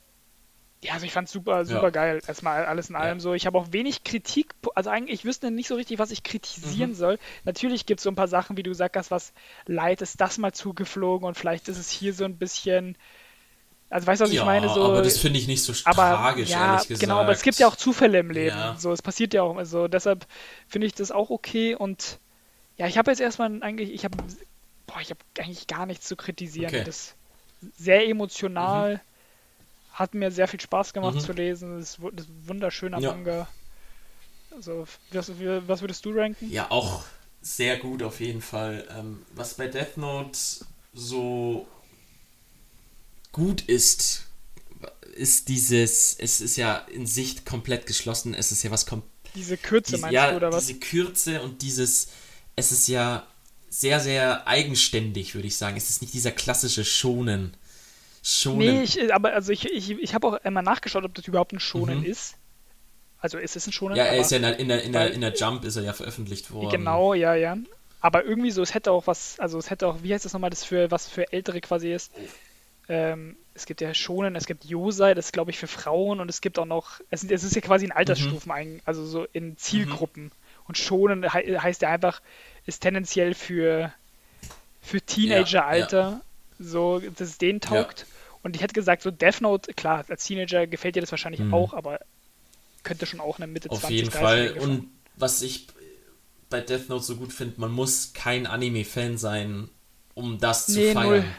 ja, also ich fand es super, super Ja. geil. Erstmal alles in allem so. Ich habe auch wenig Kritik, also eigentlich, ich wüsste nicht so richtig, was ich kritisieren Mhm. soll. Natürlich gibt es so ein paar Sachen, wie du gesagt hast, was leid ist, das mal zugeflogen und vielleicht ist es hier so ein bisschen, also weißt du, was ja, ich meine? So, aber das finde ich nicht so aber tragisch, ja, ehrlich gesagt. genau, aber es gibt ja auch Zufälle im Leben. Ja. So, es passiert ja auch. Also deshalb finde ich das auch okay und ja, ich habe jetzt erstmal eigentlich, ich habe, boah, ich habe eigentlich gar nichts zu kritisieren. Okay. Das sehr emotional, hat mir sehr viel Spaß gemacht Mhm. zu lesen. Das ist, wu- das ist ein wunderschöner Ja. Manga. Also, was, was würdest du ranken? Ja, auch sehr gut auf jeden Fall. Ähm, was bei Death Note so gut ist, ist dieses, es ist ja in Sicht komplett geschlossen, es ist ja was komplett Diese Kürze diese, meinst ja, du oder was? diese Kürze und dieses, es ist ja sehr, sehr eigenständig, würde ich sagen. Es ist nicht dieser klassische Schonen. Schonen. Nee, ich, aber also ich, ich, ich habe auch einmal nachgeschaut, ob das überhaupt ein Schonen Mhm. ist. Also ist es ein Schonen? ja, er ist ja in der, in der, in der, in der Jump ist er ja veröffentlicht worden. Genau, ja, ja. Aber irgendwie so, es hätte auch was, also es hätte auch, wie heißt das nochmal, das für was für Ältere quasi ist. Ähm, es gibt ja Shonen, es gibt Yosei, das ist glaube ich für Frauen und es gibt auch noch, es, es ist ja quasi in Altersstufen, ein, also so in Zielgruppen. Und Shonen hei- heißt ja einfach, ist tendenziell für, für Teenageralter, so, dass es denen taugt. Und ich hätte gesagt, so Death Note, klar, als Teenager gefällt dir das wahrscheinlich Mhm. auch, aber könnte schon auch eine Mitte Auf 20, jeden 30 Fall. Und was ich bei Death Note so gut finde, man muss kein Anime-Fan sein, um das zu Nee, feiern. null.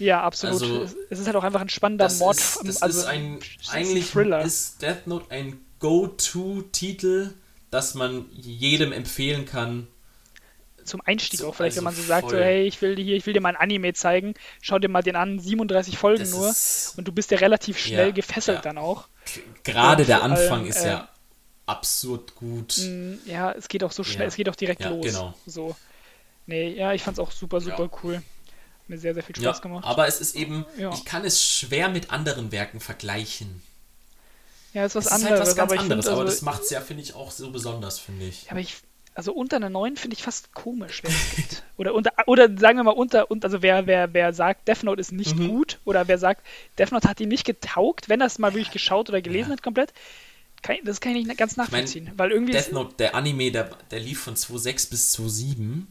Ja, absolut. Also, es, ist halt auch einfach ein spannender Das, Mord. ist, das also ist ein, eigentlich Thriller. ist Death Note ein Go-To-Titel, das man jedem empfehlen kann. Zum Einstieg auch vielleicht, wenn man also so sagt, so, hey, ich will dir hier, ich will dir mal ein Anime zeigen, schau dir mal den an, 37 Folgen Das nur ist- und du bist ja relativ schnell Ja, gefesselt ja. dann auch. Gerade Und der Anfang allem, ist äh, ja absurd gut. Mm, Ja, es geht auch so schnell, Ja. es geht auch direkt los. genau. So. Nee, ja, ich fand's auch super, super cool. Mir sehr, sehr viel Ja, Spaß gemacht. aber es ist eben, Ja. ich kann es schwer mit anderen Werken vergleichen. ja, ist was es ist anderes, halt was ganz aber ich anderes, finde, aber also, das macht es ja, finde ich, auch so besonders, finde ich. Ja, aber ich, also unter einer 9 finde ich fast komisch, wer es gibt. Oder, unter, oder sagen wir mal unter, und also wer, wer, wer sagt, Death Note ist nicht Mhm. gut, oder wer sagt, Death Note hat ihm nicht getaugt, wenn er es mal wirklich geschaut oder gelesen Ja. hat komplett, kann, ich- das kann ich nicht ganz nachvollziehen. weil irgendwie Death ist, Note, der Anime, der, der lief von 2006 bis 2007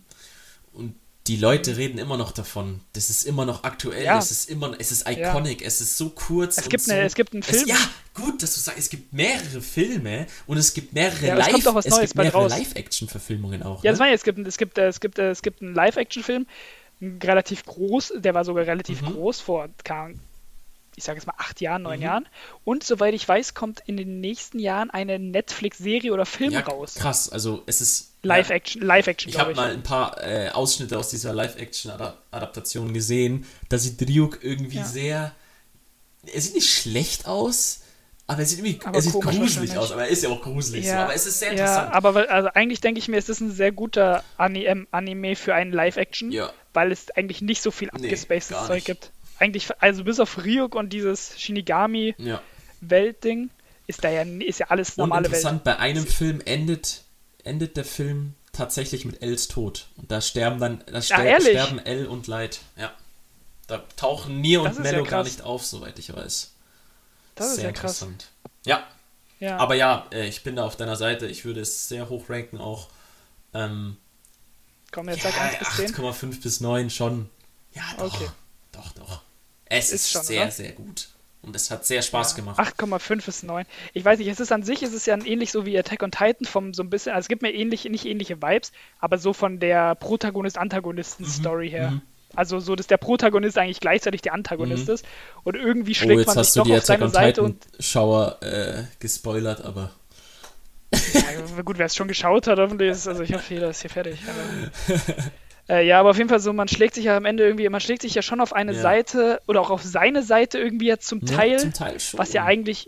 und die Leute reden immer noch davon. Das ist immer noch aktuell, Ja. das ist immer, es ist iconic, es ist so kurz. Es gibt so, eine- es gibt einen Film. Es, ja, gut, dass du sagst, es gibt mehrere Filme und es gibt mehrere Ja, es Live, es Neues gibt mehrere. Live-Action-Verfilmungen auch. ja, das ne? ja, es gibt, es gibt, es gibt, es gibt einen Live-Action-Film, relativ groß, der war sogar relativ Mhm. groß vor, ich sage jetzt mal acht Jahren, neun Mhm. Jahren. Und soweit ich weiß, kommt in den nächsten Jahren eine Netflix-Serie oder Film ja, raus. krass, also es ist Live-Action, Live-Action, Ich habe mal ein paar äh, Ausschnitte aus dieser Live-Action-Adaptation gesehen. Da sieht Ryuk irgendwie Ja. sehr. Er sieht nicht schlecht aus, aber er sieht irgendwie. Aber er sieht komisch gruselig aus, aber er ist ja auch gruselig. so. Aber es ist sehr ja, interessant. aber weil, also eigentlich denke ich mir, es ist ein sehr guter ähm, Anime für einen Live-Action, Ja. weil es eigentlich nicht so viel Nee, abgespacedes gar Zeug gibt. Eigentlich, also bis auf Ryuk und dieses ja. Shinigami-Weltding ist da ja ist ja alles normale Welt. interessant, bei einem Film endet, endet der Film tatsächlich mit Els Tod. Und da sterben dann, da ster ehrlich? sterben El und Light. Ja. Da tauchen Nier und ist ja Mello gar nicht auf, soweit ich weiß. Das ist sehr ja interessant. Ja, Ja. Aber ja, äh, ich bin da auf deiner Seite. Ich würde es sehr hoch ranken auch. Ähm, Komm, jetzt ja, sag 1 bis 10. 8,5 bis 9 schon. Ja, doch. Okay. Doch, doch. Es Ist ist, schon, sehr, oder? sehr gut. Und es hat sehr Spaß gemacht. 8,5 ist 9. Ich weiß nicht, es ist an sich, es ist ja ähnlich so wie Attack on Titan vom so ein bisschen, also es gibt mir ähnlich, nicht ähnliche Vibes, aber so von der Protagonist-Antagonisten-Story her. mhm. Also so, dass der Protagonist eigentlich gleichzeitig der Antagonist Mhm. ist und irgendwie Oh, schlägt jetzt man hast sich du doch die auf Attack seine Seite und Schauer äh, gespoilert, aber ja, gut, wer es schon geschaut hat, hoffentlich ist, also ich hoffe, jeder ist hier fertig. Aber, äh, ja, aber auf jeden Fall so, man schlägt sich ja am Ende irgendwie, man schlägt sich ja schon auf eine Ja. Seite oder auch auf seine Seite irgendwie jetzt zum Ja, Teil. zum Teil schon. Was ja eigentlich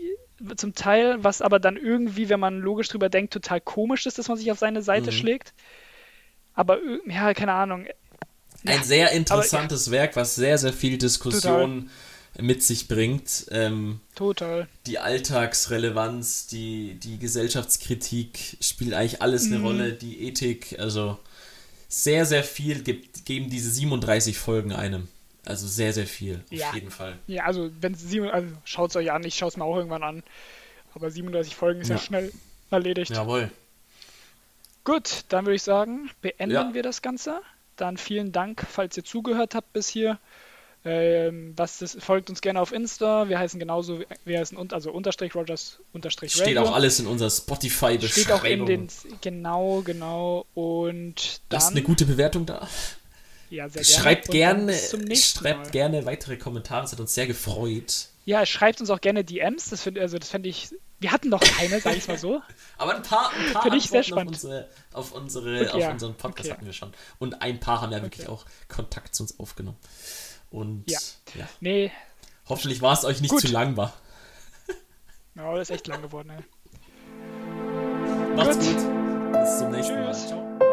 zum Teil, was aber dann irgendwie, wenn man logisch drüber denkt, total komisch ist, dass man sich auf seine Seite Mhm. schlägt. Aber ir- ja, keine Ahnung. ein Ja, sehr interessantes Werk, was sehr, sehr viel Diskussion mit sich bringt. Ähm, Total. die Alltagsrelevanz, die, die Gesellschaftskritik spielt eigentlich alles eine Mhm. Rolle, die Ethik, also sehr, sehr viel gibt, geben diese 37 Folgen einem. Also sehr, sehr viel. Auf Ja. jeden Fall. Ja, also wenn sie also schaut es euch an, ich schaue es mir auch irgendwann an. Aber 37 Folgen ist ja, Ja. schnell erledigt. Jawohl. Gut, dann würde ich sagen, beenden Ja. wir das Ganze. Dann vielen Dank, falls ihr zugehört habt bis hier. Ähm, was das, folgt uns gerne auf Insta. Wir heißen genauso, wir heißen und, also unterstrich Rogers unterstrich Steht Radio. auch alles in unserer Spotify-Beschreibung. Steht auch in den, genau, genau. Und dann, Lasst eine gute Bewertung da. ja, sehr gerne. Schreibt gerne, schreibt Mal. gerne weitere Kommentare. Es hat uns sehr gefreut. Ja, schreibt uns auch gerne DMs. Das finde also das fände ich. Wir hatten noch keine, sag ich mal so. Aber ein paar, ein paar ich sehr spannend. auf unsere, auf, unsere, Okay, auf unseren Podcast Okay. hatten wir schon. Und ein paar haben ja wirklich Okay. auch Kontakt zu uns aufgenommen. Und ja. ja. Nee. Hoffentlich war es euch nicht Gut. zu lang, war. Ja, das ist echt lang geworden, ey. Macht's gut. gut. Bis zum nächsten Tschüss. Mal.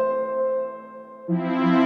Ciao.